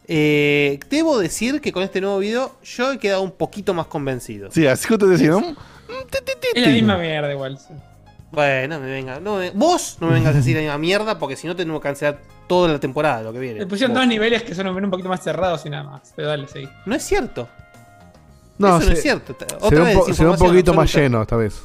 Eh, debo decir que con este nuevo video yo he quedado un poquito más convencido. Sí, así que te decía, ¿no? Es la misma mierda igual. sí. Bueno, no me venga. no me- vos no me vengas a decir la misma mierda porque si no tenemos que cancelar toda la temporada lo que viene. Le pusieron Vos. dos niveles que son un poquito más cerrados y nada más. Pero dale, seguí. No es cierto. No, Eso se, no es cierto. se ve un, vez po- se ve un desinformación poquito más absoluta. lleno esta vez.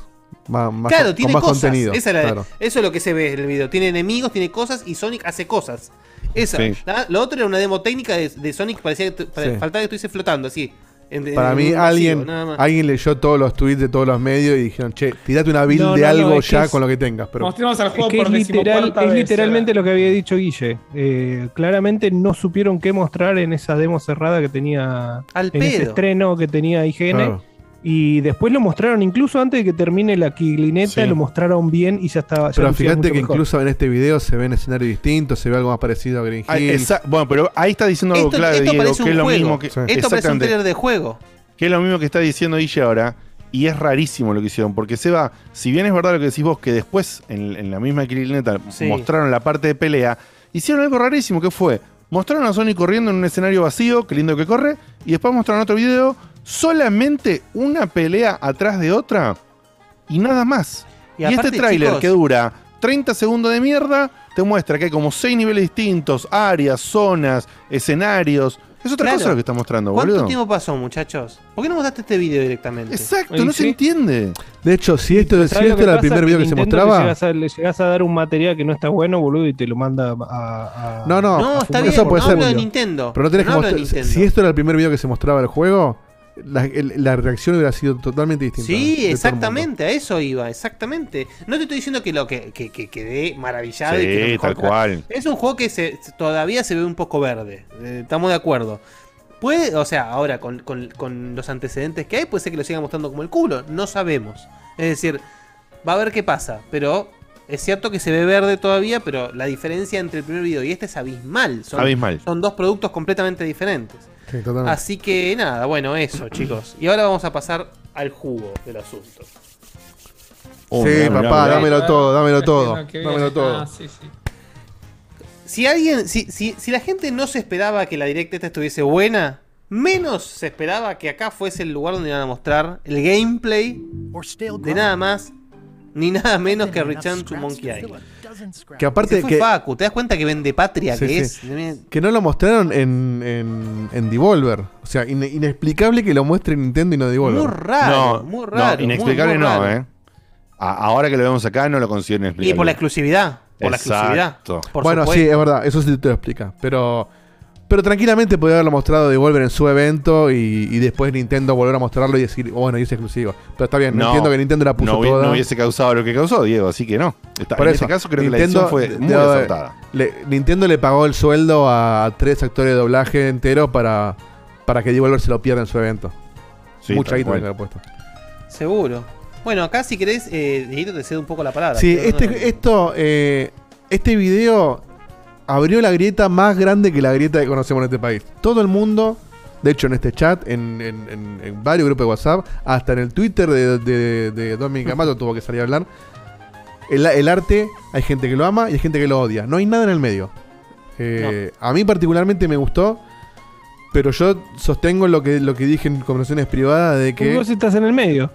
Más, más- Claro, con tiene más cosas. contenido. Esa claro. Eso es lo que se ve en el video. Tiene enemigos, tiene cosas y Sonic hace cosas. Esa. Sí. La- lo otro era una demo técnica de, de Sonic, parecía que tu- Sí. faltaba que estuviese flotando así. En- en Para un mí, alguien, alguien leyó todos los tweets de todos los medios y dijeron, che, tirate una build No, de no, algo es ya es- con lo que tengas. Pero Mostremos al Es juego que por es, literal, es vez, literalmente lo que había dicho Guille. Eh, claramente no supieron qué mostrar en esa demo cerrada que tenía Al en ese estreno que tenía IGN. Claro. Y después lo mostraron, incluso antes de que termine la quilineta, Sí. lo mostraron bien y ya estaba. ya Pero fíjate que mejor. incluso en este video se ven escenarios distintos, se ve algo más parecido a Green Ah, Hill. bueno, pero ahí está diciendo algo Esto, esto Diego, parece que es un lo juego. mismo que. Esto parece un trailer de juego. Que es lo mismo que está diciendo Guille ahora. Y es rarísimo lo que hicieron. Porque Seba, si bien es verdad lo que decís vos, que después en, en la misma Quilineta Sí. mostraron la parte de pelea, hicieron algo rarísimo que fue. Mostraron a Sonic corriendo en un escenario vacío, qué lindo que corre, y después mostraron otro video, solamente una pelea atrás de otra, y nada más. Y Y, aparte, este tráiler que dura 30 segundos de mierda, te muestra que hay como 6 niveles distintos, áreas, zonas, escenarios. Es otra Claro. cosa lo que está mostrando, ¿Cuánto boludo. tiempo pasó, muchachos? ¿Por qué no mostraste este video directamente? Exacto, no se entiende. De hecho, si esto, si ¿Sabes lo esto que era el primer video que se mostraba. llegas, a, le llegas a dar un material que no está bueno, boludo, y te lo manda a. a- No, no, No, está eso bien, puede no ser. hablo de. Nintendo. Pero no tenés No que hablo de mostrar. Nintendo. Si esto era el primer video que se mostraba del juego, la, la reacción hubiera sido totalmente distinta. Sí, exactamente, a eso iba, exactamente. No te estoy diciendo que lo que, que, que quedé maravillado y que tal cual. Es un juego que se, todavía se ve un poco verde. eh, estamos de acuerdo. Puede, o sea, ahora con, con- con los antecedentes que hay, puede ser que lo sigan mostrando como el culo. No sabemos. Es decir, va a ver qué pasa. Pero es cierto que se ve verde todavía, pero la diferencia entre el primer video y este es abismal. Son, Abismal. Son dos productos completamente diferentes. Sí, totalmente. Así que nada, bueno, eso, chicos. Y ahora vamos a pasar al jugo del asunto. Oh, sí, mirá, papá, mirá, mirá. dámelo todo, dámelo todo. Dámelo todo. Ah, sí, sí. Si alguien, si, si, si la gente no se esperaba que la directa esta estuviese buena, menos se esperaba que acá fuese el lugar donde iban a mostrar el gameplay de nada más ni nada menos que Return to Monkey Island. Que aparte fue que, Facu, ¿te das cuenta que vende patria Sí, que sí. es? que no lo mostraron en, en, en Devolver. O sea, in- inexplicable que lo muestre Nintendo y no Devolver. Muy raro, no, muy raro. no, inexplicable muy, muy no. ¿eh? A- ahora que lo vemos acá no lo considero Y inexplicable. por la exclusividad. Por la exclusividad. Por bueno, supuesto. sí, es verdad, eso sí te lo explica. Pero Pero tranquilamente podría haberlo mostrado de Devolver en su evento y, y después Nintendo volver a mostrarlo y decir, oh, bueno, y es exclusivo. Pero está bien, no, entiendo que Nintendo la puso no, toda. no hubiese causado lo que causó, Diego, así que no. Está- Por en eso, ese caso creo que la Nintendo decisión fue muy acertada. le- Nintendo le pagó el sueldo a tres actores de doblaje entero para, para que Devolver se lo pierda en su evento. Sí, Mucha guita que le ha puesto. Seguro. Bueno, acá si querés, eh, Dieguito, te cedo un poco la palabra. Sí, este, esto, eh, este video abrió la grieta más grande que la grieta que conocemos en este país. Todo el mundo, de hecho en este chat, en, en- en- en varios grupos de WhatsApp, hasta en el Twitter de, de, de Dominic Amato tuvo que salir a hablar. El, el arte, hay gente que lo ama y hay gente que lo odia. No hay nada en el medio. Eh, A mí particularmente me gustó, pero yo sostengo lo que, lo que dije en conversaciones privadas de que... Vos estás en el medio.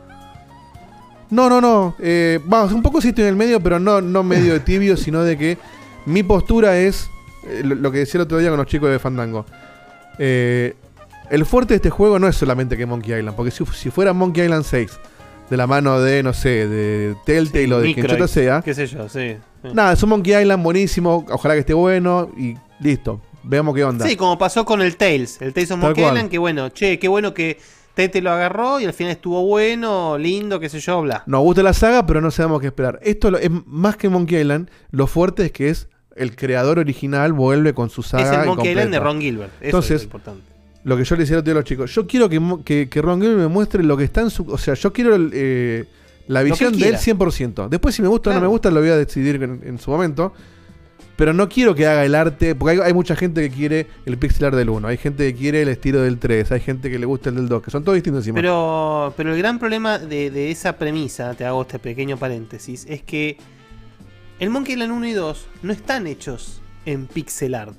No, no, no. Eh, vamos, un poco sí estoy en el medio, pero no, no medio de tibio, sino de que mi postura es eh, lo, lo que decía el otro día con los chicos de Fandango. Eh, el fuerte de este juego no es solamente que Monkey Island, porque si, si fuera Monkey Island 6, de la mano de, no sé, de Telltale o de quien chota sea, Qué sé yo, sí. sí. nada, es un Monkey Island buenísimo, ojalá que esté bueno y listo. Veamos qué onda. Sí, como pasó con el Tales. El Tales of Monkey. Island, que bueno, che, qué bueno que Tete lo agarró y al final estuvo bueno, lindo, qué sé yo, bla. Nos gusta la saga, pero no sabemos qué esperar. Esto es más que Monkey Island. Lo fuerte es que es el creador original vuelve con su saga. Es el Monkey Island de. Ron Gilbert. Eso es Entonces, lo importante. lo que yo le decía a los chicos, yo quiero que, que, que Ron Gilbert me muestre lo que está en su. O sea, yo quiero eh, la visión él de él quiera. 100%. Después, si me gusta o no me gusta, lo voy a decidir en, en su momento. Pero no quiero que haga el arte, porque hay, hay mucha gente que quiere el pixel art del 1, hay gente que quiere el estilo del 3, hay gente que le gusta el del 2, que son todos distintos encima. Pero, pero el gran problema de, de esa premisa, te hago este pequeño paréntesis, es que el Monkey Island 1 y 2 no están hechos en pixel art.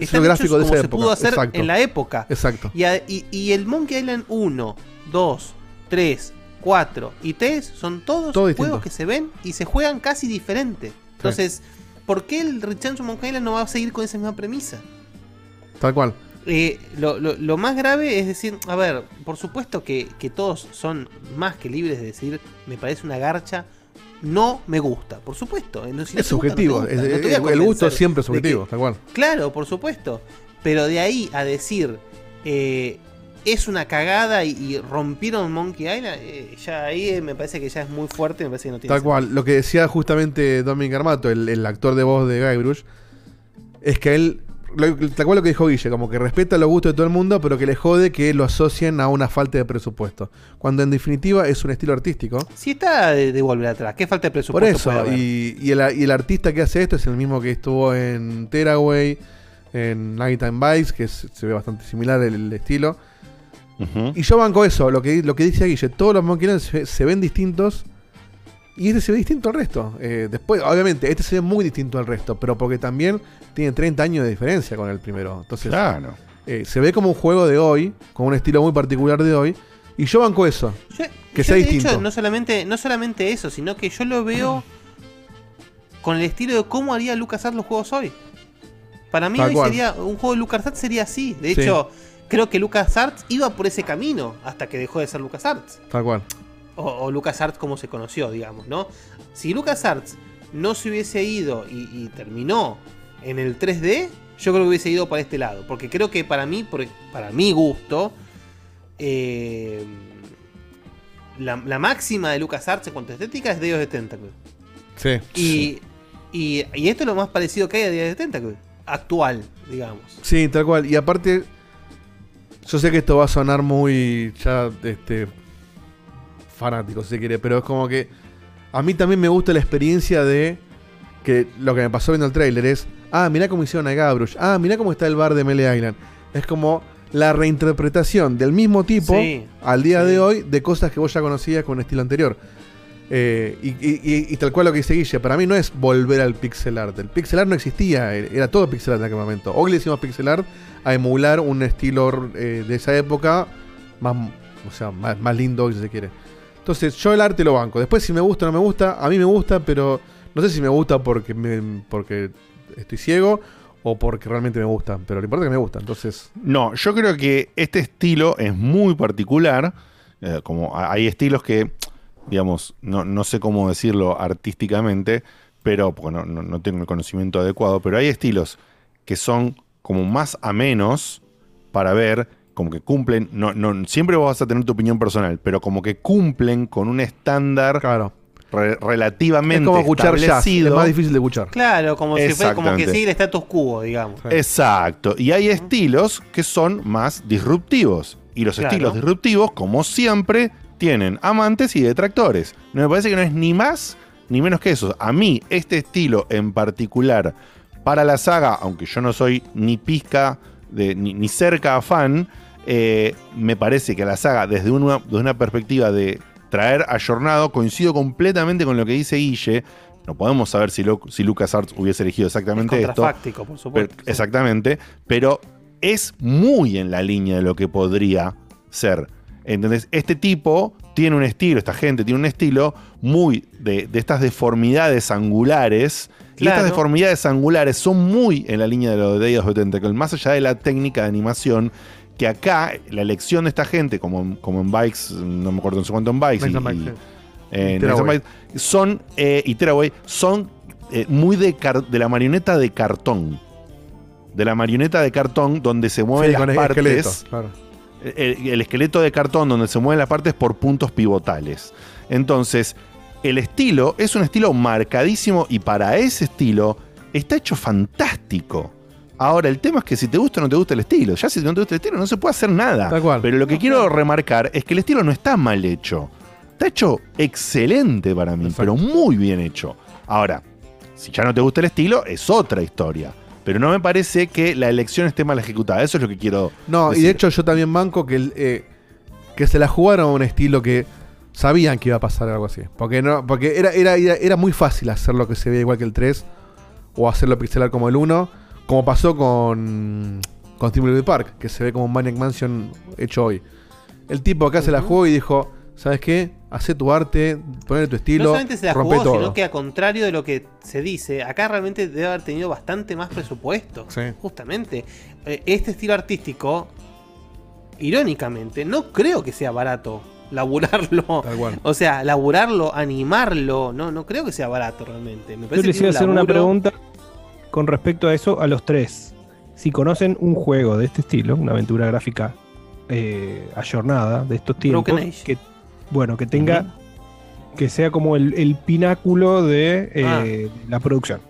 Es Están lo gráfico hechos de como esa se época, pudo hacer exacto. en la época. Exacto. Y, a- y- y el Monkey Island 1, 2, 3, 4 y 3 son todos Todo juegos distinto. que se ven y se juegan casi diferente. Entonces, ¿por qué el Return to Monkey Island no va a seguir con esa misma premisa? Tal cual. Eh, lo, lo- lo más grave es decir, a ver, por supuesto que, que todos son más que libres de decir, me parece una garcha, no me gusta, por supuesto. eh, no- si no Es gusta, no subjetivo, gusta, es- no el- gusto siempre es que- subjetivo, tal cual. Claro, por supuesto. Pero de ahí a decir, eh, es una cagada y, y rompieron Monkey Island, eh, ya ahí eh, me parece que ya es muy fuerte, me parece que no tiene Tal cual, lo que decía justamente Dominic Armato, el, el actor de voz de Guybrush, es que él, lo- tal cual lo que dijo Guille, como que respeta los gustos de todo el mundo, pero que le jode que lo asocien a una falta de presupuesto. Cuando en definitiva es un estilo artístico. Si está de, de volver atrás, ¿qué falta de Por presupuesto? eso, puede haber? y, y el, y el artista que hace esto es el mismo que estuvo en Tearaway, en Nighttime Vice, que es- se ve bastante similar el, el estilo. Y yo banco eso, lo que, lo que dice Guille, todos los Monkey Island se, se ven distintos y este se ve distinto al resto. Eh, después, obviamente, este se ve muy distinto al resto, pero porque también tiene 30 años de diferencia con el primero. Entonces, Claro. eh, se ve como un juego de hoy, con un estilo muy particular de hoy, y yo banco eso. que Yo, sea de distinto. hecho, no solamente, no solamente eso, sino que yo lo veo con el estilo de cómo haría LucasArts los juegos hoy. Para mí Tal hoy cual. sería un juego de LucasArts sería así. De Sí. hecho, creo que LucasArts iba por ese camino hasta que dejó de ser LucasArts. Tal cual. O, o LucasArts como se conoció, digamos, ¿no? Si LucasArts no se hubiese ido y, y terminó en el 3D, yo creo que hubiese ido para este lado. Porque creo que para mí, por- para mi gusto, eh, la, la máxima de LucasArts en cuanto a estética es Dios de Tentacle. Sí. Y, y, y esto es lo más parecido que hay a Dios de Tentacle. Actual, digamos. Sí, tal cual. Y aparte, yo sé que esto va a sonar muy ya este fanático, si se quiere, pero es como que a mí también me gusta la experiencia de que lo que me pasó viendo el tráiler es, ah, mirá cómo hicieron a Gabrush, ah, mirá cómo está el bar de Melee Island. Es como la reinterpretación del mismo tipo Sí, al día de hoy de cosas que vos ya conocías con estilo anterior. Eh, y, tal cual lo que dice Guille, para mí no es volver al pixel art. El pixel art no existía, eh, era todo pixel art en aquel momento. Hoy le hicimos pixel art a emular un estilo eh, de esa época más, o sea, más, lindo, si se quiere. Entonces, yo el arte lo banco. Después, si me gusta o no me gusta, a mí me gusta, pero no sé si me gusta porque, me- porque estoy ciego o porque realmente me gusta. Pero lo importante es que me gusta. Entonces, No, yo creo que este estilo es muy particular. eh, como hay estilos que, digamos, no, no sé cómo decirlo artísticamente, pero porque no, no- no tengo el conocimiento adecuado, pero hay estilos que son como más a menos para ver, como que cumplen, no, no, siempre vos vas a tener tu opinión personal, pero como que cumplen con un estándar re- relativamente Es como escuchar jazz, establecido. es más difícil de escuchar. Claro, como si fuera como que sigue el status quo, digamos. Exacto. Y hay estilos que son más disruptivos. Y los Claro. estilos disruptivos, como siempre, tienen amantes y detractores. No me parece que no es ni más ni menos que eso. A mí, este estilo en particular, para la saga, aunque yo no soy ni pizca, de, ni, ni cerca fan, eh, me parece que la saga, desde una, desde una perspectiva de traer ayornado, coincido completamente con lo que dice Guille. No podemos saber si, Lu- si LucasArts hubiese elegido exactamente esto. contrafáctico, por supuesto, Pero- exactamente. Pero es muy en la línea de lo que podría ser. ¿Entendés? Este tipo tiene un estilo, esta gente tiene un estilo muy de, de estas deformidades angulares. Y estas deformidades angulares son muy en la línea de lo de Day of the Tentacle, más allá de la técnica de animación. Que acá, la elección de esta gente, como, en- como en Bikes, no me acuerdo en sé cuánto en Bikes, y- Bikes, eh, Bikes, son, eh, y Tearaway, son eh, muy de, car- de la marioneta de cartón. De la marioneta de cartón donde se mueven Sí, las partes. esqueleto, claro. El, el esqueleto de cartón donde se mueven las partes por puntos pivotales. Entonces, el estilo es un estilo marcadísimo y para ese estilo está hecho fantástico. Ahora, el tema es que si te gusta o no te gusta el estilo, ya si no te gusta el estilo no se puede hacer nada. Tal cual. Pero lo que quiero remarcar es que el estilo no está mal hecho. Está hecho excelente para mí, pero muy bien hecho. Ahora, si ya no te gusta el estilo, es otra historia. Pero no me parece que la elección esté mal ejecutada. Eso es lo que quiero No, y de hecho yo también banco que, eh, que se la jugaron a un estilo que sabían que iba a pasar algo así. Porque no porque era, era, era, era muy fácil hacer lo que se ve igual que el 3 o hacerlo pixelar como el 1, como pasó con, con Steam Little Park, que se ve como un Maniac Mansion hecho hoy. El tipo acá se la jugó y dijo, ¿sabes qué? Hacé tu arte, poner tu estilo, no solamente se la rompe jugó, todo. sino que a contrario de lo que se dice, acá realmente debe haber tenido bastante más presupuesto. Justamente. Eh, Este estilo artístico, irónicamente, no creo que sea barato laburarlo. O sea, laburarlo, animarlo, no, no creo que sea barato realmente. Me Yo parece les que iba a hacer una pregunta con respecto a eso a los tres. Si conocen un juego de este estilo, una aventura gráfica eh, ayornada de estos tiempos, Broken Age. que bueno, que tenga, que sea como el, el pináculo de eh, la producción.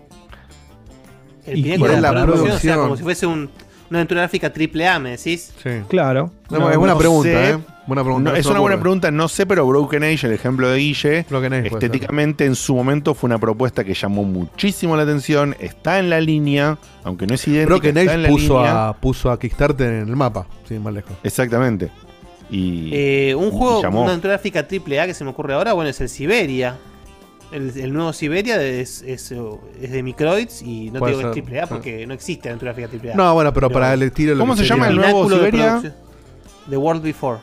El Y- pináculo de la, la producción, o sea, como si fuese un- una aventura gráfica triple A, ¿me decís? Claro. No, es buena pregunta, ¿eh? Buena pregunta, No, no es una buena pregunta, no sé, pero Broken Age, el ejemplo de Guille, estéticamente en su momento fue una propuesta que llamó muchísimo la atención, está en la línea, aunque no es idéntica, Broken está Age en la puso línea. a, puso a Kickstarter en el mapa, sin más lejos. Exactamente. Y, Eh, un y juego, llamó. una aventura gráfica triple A que se me ocurre ahora, bueno, es el Siberia. El, el nuevo Siberia es, es, es de Microids y no digo que es triple A sí. porque no existe aventura gráfica triple A. No, bueno, pero para el estilo lo ¿Cómo se sería- llama el nuevo de Siberia? The World Before.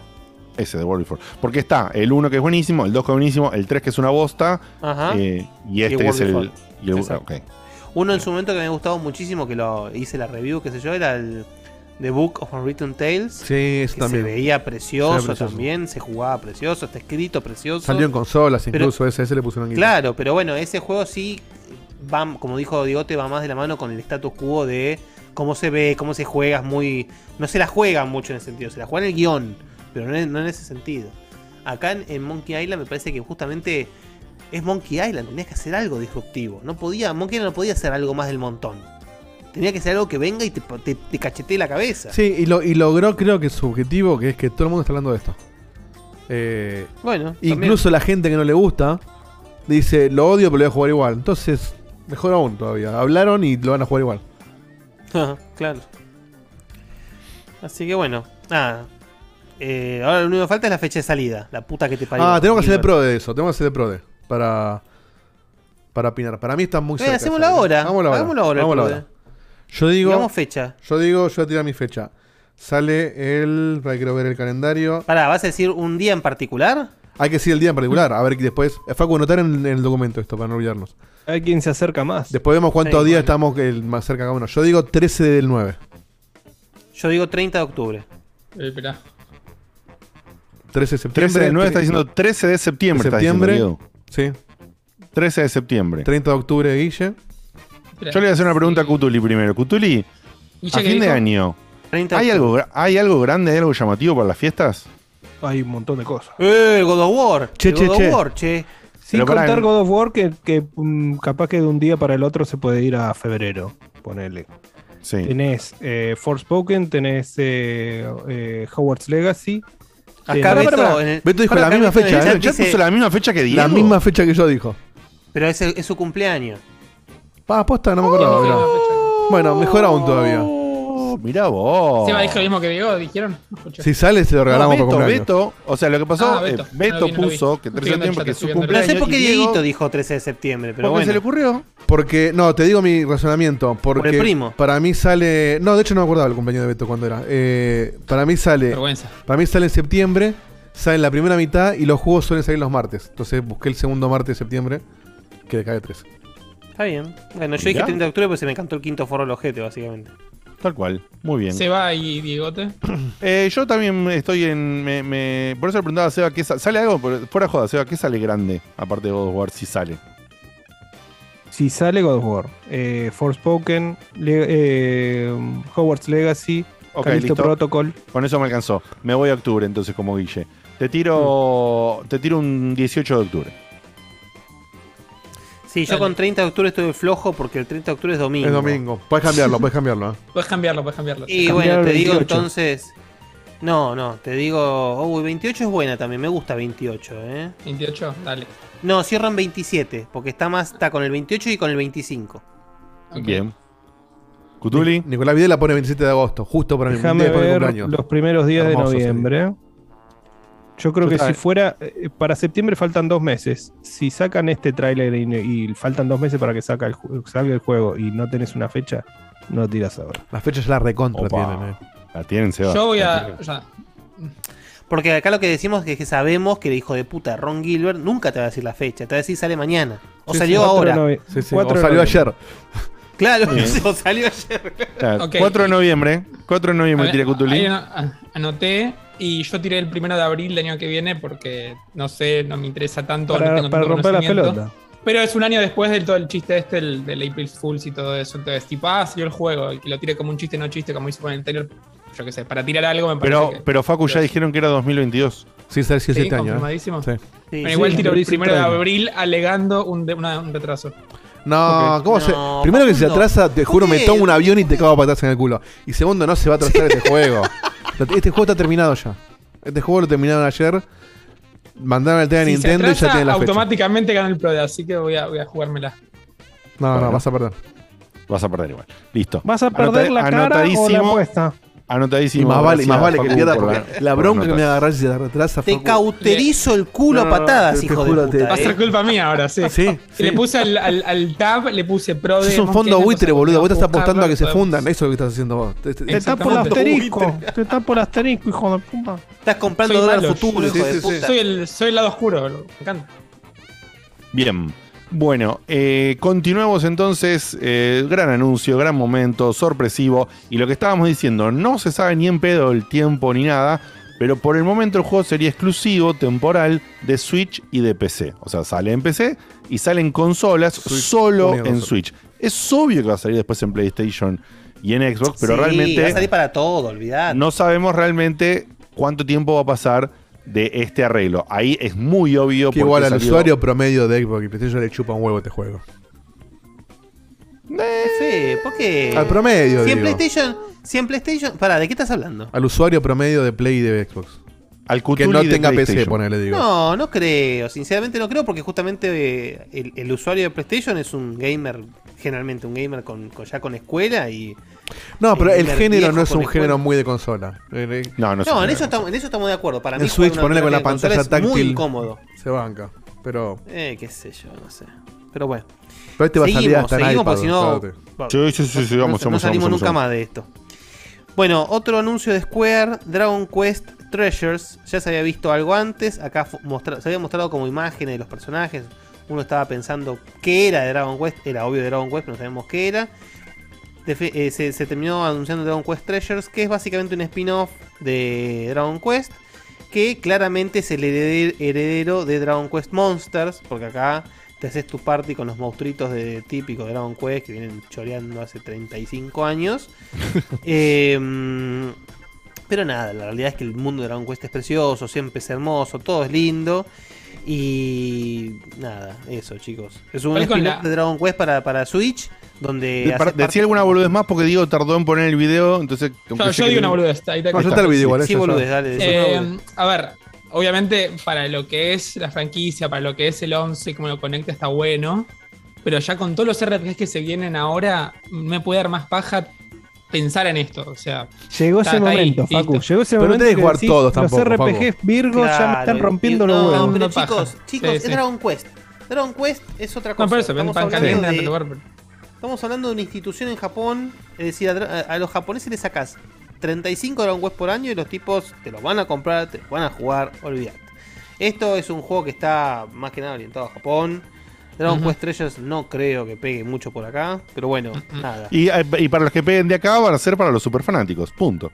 Ese de World Before. Porque está el 1 que es buenísimo, el 2 que es buenísimo, el 3 que es una bosta, Ajá. eh, y Y este es el... Y. Uno en su momento que me ha gustado muchísimo, que lo hice la review, qué sé yo, era el The Book of Unwritten Tales. Sí, eso que también. Se veía precioso, Se ve precioso. también, se jugaba precioso, está escrito precioso. Salió en consolas, Pero- incluso ese, ese le pusieron guita. Claro, pero bueno, ese juego sí va, como dijo Digote, va más de la mano con el status quo de cómo se ve, cómo se juega, es muy. No se la juegan mucho en ese sentido, se la juegan en el guion, pero no en, no en ese sentido. Acá en, en Monkey Island me parece que justamente es Monkey Island, tenías que hacer algo disruptivo. No podía, Monkey Island no podía hacer algo más del montón. Tenía que ser algo que venga y te, te, te cachetee la cabeza. Sí, y, lo, y logró creo que su objetivo, que es que todo el mundo está hablando de esto. Eh, Bueno, incluso la gente que no le gusta dice, lo odio pero lo voy a jugar igual. Entonces, mejor aún todavía. Hablaron y lo van a jugar igual. Ajá, claro. Así que bueno, nada. Eh, ahora lo único que falta es la fecha de salida. La puta que te parió. Ah, tenemos que hacer Gilbert. pro de eso. Tenemos que hacer el pro de. Para. Para opinar. Para mí está muy Eh, cerca. hacémoslo de salir. ahora. Hagámoslo ahora. Yo digo. Digamos fecha. Yo digo, yo voy a tirar mi fecha. Sale el. para que quiero ver el calendario. Pará, ¿vas a decir un día en particular? Hay que decir el día en particular. A ver después. Facu, anotar en, en el documento esto para no olvidarnos. Hay quien se acerca más. Después vemos cuántos Sí, días bueno. estamos el más cerca cada uno. Yo digo 13 del 9. Yo digo 30 de octubre. Eh, esperá. 13 de septiembre. 13 del 9 está diciendo 13 de septiembre. De está septiembre. diciendo, Sí. Diego. 13 de septiembre. 30 de octubre, Guille. Yo le voy a hacer una pregunta a Cutuli primero. Cutuli, ¿Guicha A fin de año. 30 ¿Hay algo, ¿Hay algo grande, hay algo llamativo para las fiestas? Hay un montón de cosas. Eh, God of War. Che, el che, God che. of War, che. Sin Pero contar en- God of War, que, que, mm, capaz que de un día para el otro se puede ir a febrero. Ponele. Sí. Tenés eh, Forspoken, tenés eh, eh, Howard's Legacy. Acá Tenés- Beto, el- Beto dijo la misma fecha, ¿eh? ¿Ya dice- puso la misma fecha que Diego? La misma fecha que yo dijo. Pero es, es su cumpleaños. Pa, posta, no me acordaba. ¿Quién mirá. dijo la fecha? Bueno, mejor aún todavía. Oh, mirá vos. Seba dijo lo mismo que Diego, dijeron. No escuché. Si sale, se lo No, regalamos Beto, por cumpleaños. Beto, o sea, lo que pasó, Ah, eh, Beto. Beto, No lo vi, no lo vi. puso que Estoy 13 de viendo el septiembre, chat, que es estoy su viendo el No cumpleaños. sé por qué y Diego- Dieguito dijo 13 de septiembre, pero porque bueno. se le ocurrió. Porque, no, te digo mi razonamiento. Porque Por el primo. para mí sale. No, de hecho no me acordaba el cumpleaños de Beto cuando era. Eh, para mí sale. Vergüenza. Para mí sale en septiembre, sale en la primera mitad y los juegos suelen salir los martes. Entonces busqué el segundo martes de septiembre, que le cae 13. Está bien. Bueno, yo dije 30 de octubre porque se me cantó el quinto foro del ojete, básicamente. Tal cual, muy bien. Seba y Diegote. Eh, yo también estoy en. Me, me- por eso le preguntaba a Seba, ¿qué sa- ¿sale algo? Por- Fuera joda, Seba, ¿qué sale grande? Aparte de God of War, si sale. Si sale God of War, eh, Forspoken, Le- eh, Howard's Legacy, Ok, Callisto listo. Protocol. Con eso me alcanzó. Me voy a octubre entonces, como Guille. Te tiro. Te tiro un 18 de octubre. Sí, yo Dale. con 30 de octubre estoy flojo porque el 30 de octubre es domingo. Es domingo. Puedes cambiarlo, puedes cambiarlo. ¿eh? Puedes cambiarlo, puedes cambiarlo. Y Cambiar bueno, te digo 28. entonces. No, no, te digo. Uy, 28 es buena también, me gusta 28, ¿eh? 28, dale. No, cierran 27, porque está más. Está con el 28 y con el 25. Ok. Bien. Cutuli. Nicolás Videla pone 27 de agosto, justo para mi Déjame ver cumpleaños. los primeros días Hermoso, de sí. noviembre. Yo creo Yo que si fuera eh, para septiembre faltan dos meses. Si sacan este tráiler y, y faltan dos meses para que saca el salga el juego y no tenés una fecha, no tiras ahora. Las fechas la recontra Opa. tienen, eh. La tienen, Seba. Yo voy a. Porque acá lo que decimos es que sabemos que el hijo de puta Ron Gilbert nunca te va a decir la fecha, te va a decir sale mañana. O Sí, salió sí, ahora. Sí, o salió ayer. Claro, o salió ayer. Claro, Ok. 4 de noviembre. 4 de noviembre A tiré ver, Cutuli. ahí ano- a- anoté y yo tiré el primero de abril del año que viene porque no sé, no me interesa tanto. no Para, tengo para tanto romper la conocimiento. pelota. Pero es un año después del todo el chiste este, el, del April Fools y todo eso. Entonces, tipo, ah, salió el juego y que lo tire como un chiste, no chiste, como hizo con el anterior. Yo qué sé, para tirar algo me parece Pero, que- pero Facu ya pero- dijeron que era 2022. Sí, sale Sí, 17 años. ¿eh? Sí. Sí, Bueno, sí. igual sí, tiro el primero de abril alegando un, de- una- un retraso. No. ¿cómo se.? Primero que se atrasa, te juro, me tomo un avión y te cago patas en el culo. Y segundo, no se va a atrasar este juego. Este juego está terminado ya. Este juego lo terminaron ayer. Mandaron el tema a Si se Nintendo y ya tienen la fecha. automáticamente gana el Pro, así que voy a, voy a jugármela. No, no, vas a perder. Vas a perder igual. Listo. ¿Vas a perder Anota- la cara o la apuesta? Anotadísimo. Y más vale, y más vale que pierda por porque la- la por bronca que me va a agarrar si se retrasa. Te Facu. cauterizo el culo No, a no, no, patadas, te- te hijo de te- puta. Va a ser eh. culpa mía ahora, sí. Sí, Y sí. le puse al, al- al tab, le puse Pro de Es un fondo buitre, boludo. Vos que estás apostando a que se fundan. Eso es lo que estás haciendo vos. Te- te- Te tapo el asterisco. Te tapo el asterisco, hijo de puta. Estás comprando dólar futuro, hijo de puta. Soy el, soy el lado oscuro, boludo. me encanta. Bien. Bueno, eh, continuemos entonces. eh, gran anuncio, gran momento, sorpresivo. Y lo que estábamos diciendo, no se sabe ni en pedo el tiempo ni nada. Pero por el momento el juego sería exclusivo, temporal, de Switch y de PC. O sea, sale en PC y sale en consolas Switch, solo en. Switch. Es obvio que va a salir después en PlayStation y en Xbox, pero Sí, Va a realmente salir para todo, olvidate. no sabemos realmente cuánto tiempo va a pasar de este arreglo. Ahí es muy obvio Que igual al salió- usuario promedio de Xbox y PlayStation le chupa un huevo este juego. Sí, ¿por qué? Al promedio, Si en digo. PlayStation. Si en PlayStation. Pará, ¿de qué estás hablando? Al usuario promedio de Play y de Xbox. Al Que no de tenga PC, ponele, digo. No, no creo. Sinceramente no creo porque justamente eh, el, el usuario de PlayStation es un gamer, generalmente un gamer con, con- ya con escuela y... No, pero el el género no es un género muy de consola. Eh, No, no, No, en eso, estamos, en eso estamos de acuerdo. Para mí En Switch, una ponele con la pantalla es muy táctil. incómodo. Se banca. Pero. Eh, qué sé yo, no sé. Pero bueno. Pero este va a salir seguimos, seguimos porque si no... fíjate. Sí, sí, sí, sí, no- vamos, no, vamos, salimos vamos, nunca vamos. más de esto. Bueno, otro anuncio de Square, Dragon Quest Treasures. Ya se había visto algo antes. Acá se había mostrado como imágenes de los personajes. Uno estaba pensando qué era de Dragon Quest. Era obvio de Dragon Quest, pero no sabemos qué era. Eh, se, se terminó anunciando Dragon Quest Treasures, que es básicamente un spin-off de Dragon Quest. Que claramente es el hereder- heredero de Dragon Quest Monsters. Porque acá te haces tu party con los monstruitos de típico de Dragon Quest que vienen choreando hace 35 años. Eh, pero nada, la realidad es que el mundo de Dragon Quest es precioso, siempre es hermoso, todo es lindo. Y nada, eso chicos. Es un spin-off la- de Dragon Quest para, para Switch, donde... De- para- Decía alguna boludez más porque Diego tardó en poner el video, entonces... Yo, yo digo una boludez. Ahí te- No, está el video igual, Sí, boludez, dale, Eh, boludez. a ver, obviamente para lo que es la franquicia, para lo que es el 11 y cómo lo conecta está bueno. Pero ya con todos los RPGs que se vienen ahora, me puede dar más paja pensar en esto. O sea, Llegó ese ahí, momento, listo. Facu. Llegó ese Pero no momento. tenés que jugar decís, todos tampoco, Los RPGs Virgo ya me están Claro, rompiendo los no, huevos. pero chicos, chicos, Sí, es sí. Dragon Quest. Dragon Quest es otra cosa. No, por eso, Estamos hablando de- Estamos hablando de una institución en Japón. Es decir, a, los japoneses les sacas 35 Dragon Quest por año y los tipos te los van a comprar, te los van a jugar, olvidate. Esto es un juego que está más que nada orientado a Japón. Dragon. Quest Treasures no creo que pegue mucho por acá, pero bueno, nada. Y, eh, y para los que peguen de acá van a ser para los super fanáticos, punto.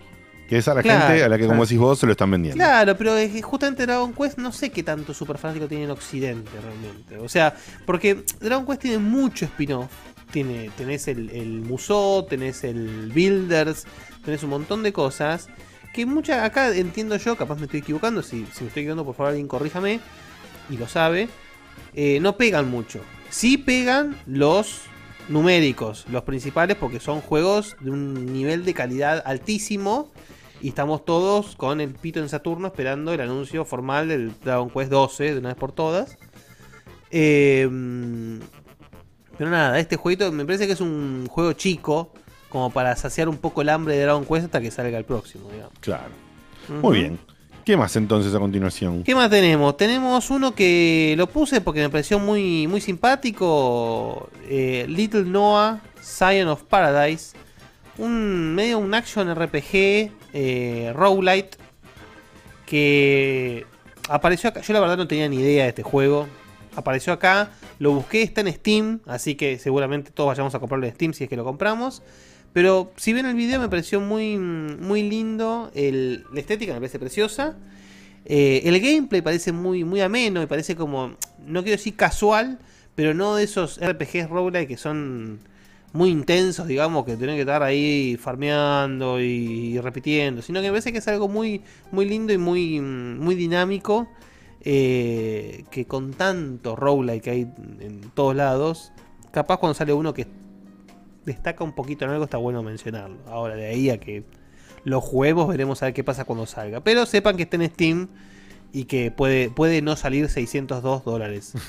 Que es a la Claro, gente a la que, como decís vos, se lo están vendiendo. Claro, pero es que justamente Dragon Quest no sé qué tanto super fanático tiene en Occidente realmente. O sea, porque Dragon Quest tiene mucho spin-off. Tiene, tenés el, el Musou, tenés el Builders, tenés un montón de cosas. Que muchas, acá entiendo yo, capaz me estoy equivocando, si, si me estoy equivocando por favor alguien corríjame, y lo sabe, eh, no pegan mucho. Sí pegan los numéricos, los principales, porque son juegos de un nivel de calidad altísimo. Y estamos todos con el pito en Saturno esperando el anuncio formal del Dragon Quest 12 de una vez por todas. Eh, pero nada, este jueguito me parece que es un juego chico, como para saciar un poco el hambre de Dragon Quest hasta que salga el próximo, digamos. Claro. Muy bien. ¿Qué más entonces a continuación? ¿Qué más tenemos? Tenemos uno que lo puse porque me pareció muy, muy simpático. eh, Little Noah, Scion of Paradise. Un medio un action RPG eh, roguelite que apareció acá. Yo la verdad no tenía ni idea de este juego. Apareció acá, lo busqué, está en Steam, así que seguramente todos vayamos a comprarlo en Steam si es que lo compramos. Pero si ven el video me pareció muy, muy lindo. la estética me parece preciosa. Eh, el gameplay parece muy, muy ameno. Me parece como. No quiero decir casual. Pero no de esos RPGs roguelike que son muy intensos, digamos, que tienen que estar ahí farmeando y, repitiendo. Sino que me parece que es algo muy, muy lindo y muy, muy dinámico. Eh, que con tanto roguelike que hay en todos lados. Capaz cuando sale uno que destaca un poquito en algo, está bueno mencionarlo. Ahora, de ahí a que lo juguemos, veremos a ver qué pasa cuando salga. Pero sepan que está en Steam y que puede, puede no salir 602 dólares.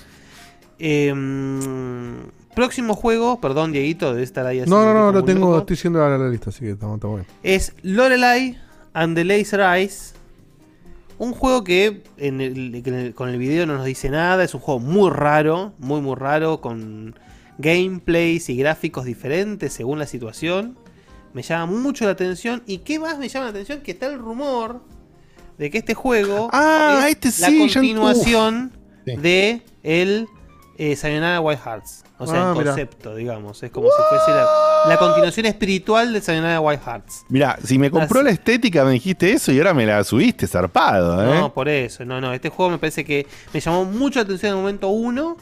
Em, próximo juego, perdón, Dieguito, debe estar ahí No, no, no, lo tengo, loco. estoy yendo a la, lista, así que estamos, bien. Es Lorelai and the Laser Eyes. Un juego que, en el- que en el- con el video no nos dice nada. Es un juego muy raro, muy, muy raro, con gameplays y gráficos diferentes según la situación. Me llama mucho la atención. ¿Y qué más me llama la atención? Que está el rumor de que este juego Ah, es este la sí, ya- continuación de el eh, Sayonara Wild Hearts. O sea, Ah, el mirá. concepto, digamos. Es como si fuese la, la continuación espiritual de Sayonara Wild Hearts. Mira, si me compró Así- la estética me dijiste eso y ahora me la subiste zarpado, ¿eh? No, por eso, no, no. Este juego me parece que me llamó mucho la atención en el momento uno.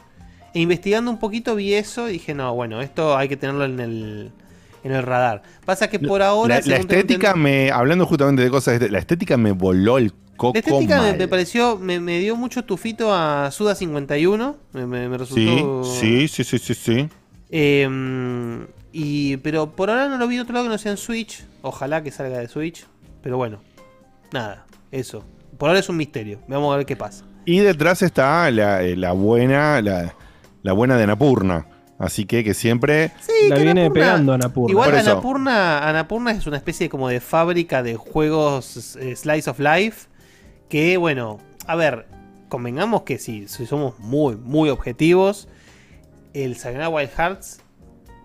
E investigando un poquito vi eso y dije, no, bueno, esto hay que tenerlo en el, en el radar. Pasa que por ahora. la, estética me, hablando justamente de cosas, de- la estética me voló el coco La estética me, mal. me pareció, me, me dio mucho tufito a Suda 51. Me, me- Sí, resultó. sí, sí, sí, sí, sí. Eh, y, pero por ahora no lo vi en otro lado que no sea en Switch. Ojalá que salga de Switch. Pero bueno, nada, eso. Por ahora es un misterio. Vamos a ver qué pasa. Y detrás está la, eh, la buena, la, la buena de Anapurna. Así que que siempre Sí, La que viene Annapurna- pegando Anapurna. Igual. Anapurna, Anapurna es una especie como de fábrica de juegos eh, Slice of Life. Que bueno, a ver, convengamos que si, si somos muy, muy objetivos, el Sayonara Wild Hearts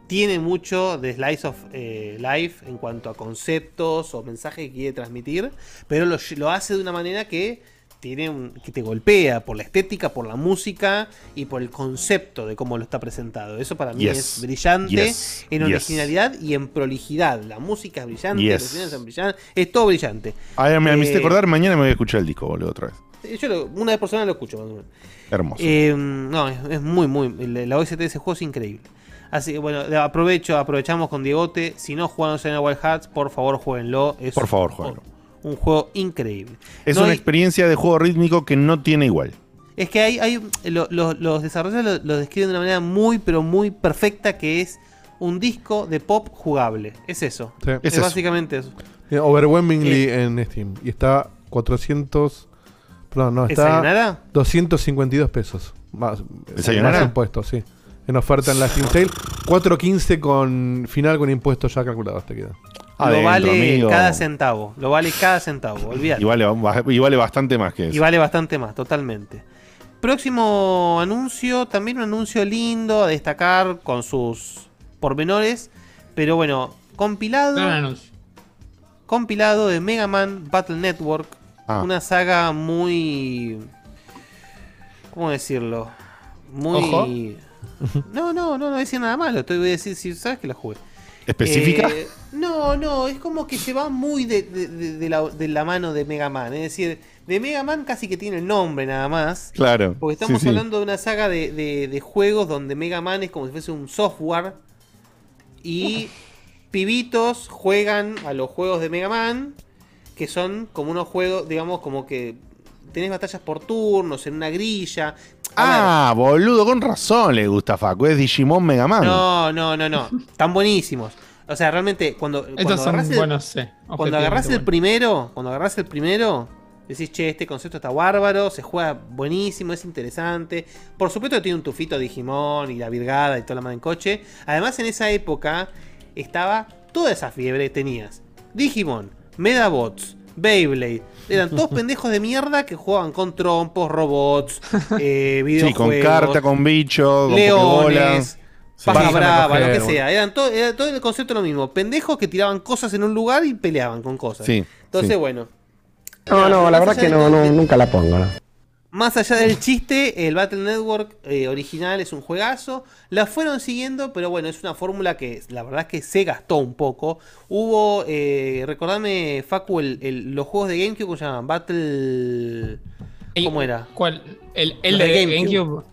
tiene mucho de Slice of eh, Life en cuanto a conceptos o mensajes que quiere transmitir, pero lo, lo hace de una manera que tiene un- que te golpea por la estética, por la música y por el concepto de cómo lo está presentado. Eso para mí Yes. es brillante Yes. en Yes. originalidad y en prolijidad. La música es brillante, los son brillantes, es todo brillante. Ahora me, me hiciste Eh, acordar, mañana me voy a escuchar el disco, boludo, otra vez. Yo lo- una vez por semana lo escucho. más o menos. Hermoso. Eh, no, es, es muy, muy. La OST de ese juego es increíble. Así que bueno, aprovecho, aprovechamos con Diegote. Si no jugaron Zelda Wild Hearts, por favor jueguenlo. Es Por favor, jueguenlo. Un juego increíble. Es No una hay- experiencia de juego rítmico que no tiene igual. es que hay, hay lo- lo- los desarrolladores lo, lo describen de una manera muy, pero muy perfecta, que es un disco de pop jugable. Es eso. Sí. Es, Es eso. básicamente eso. Eh, Overwhelmingly en Steam. Y está 400. Perdón, no, está. ¿Desayunará? 252 pesos. Más, ¿Desayunará? más impuestos, sí. En oferta en la Steam Sale. 4.15 con final con impuestos ya calculados te queda. lo vale amigo. cada centavo. Lo vale cada centavo. Olvídate. Y vale, y vale bastante más que eso. Y vale bastante más, totalmente. Próximo anuncio, también un anuncio lindo a destacar con sus pormenores. Pero bueno, compilado. Compilado de Mega Man Battle Network. Ah. Una saga muy. ¿Cómo decirlo? Muy. Ojo. No, no, no, no voy a decir nada malo. Estoy voy a decir si sabes que la jugué. ¿Específica? Eh, no, no, es como que se va muy de, de- de- de la, de la mano de Mega Man. Es decir, de Mega Man casi que tiene el nombre nada más. Claro. Porque estamos sí, sí. hablando de una saga de, de- de juegos donde Mega Man es como si fuese un software. Y pibitos juegan a los juegos de Mega Man. Que son como unos juegos, digamos, como que tenés batallas por turnos, en una grilla. Ah, boludo, con razón le gusta a Facu. Es Digimon Mega Man. No, no, no, no. Están buenísimos. O sea, realmente, cuando, cuando agarrás el, buenos, sí. cuando objetivamente agarrás el primero, cuando agarrás el primero, decís, che, este concepto está bárbaro, se juega buenísimo, es interesante. Por supuesto que tiene un tufito Digimon y la virgada y toda la mano en coche. Además, en esa época estaba toda esa fiebre. Tenías Digimon, Medabots, Beyblade. Eran todos pendejos de mierda que jugaban con trompos, robots, eh, Sí, videojuegos. con carta, con bicho, con Leones. Sí. paja brava, lo que sea. Eran todo, era todo el concepto lo mismo. Pendejos que tiraban cosas en un lugar y peleaban con cosas. Sí, Entonces, sí. bueno. No, no, la verdad que no, no, nunca la pongo. ¿no? Más allá del chiste, el Battle Network eh, original es un juegazo. La fueron siguiendo, pero bueno, es una fórmula que la verdad es que se gastó un poco. Hubo, eh, recordame, Facu, el- el- los juegos de GameCube, ¿cómo se llaman? Battle... ¿Cómo era? ¿Cuál? El, el de de GameCube. GameCube.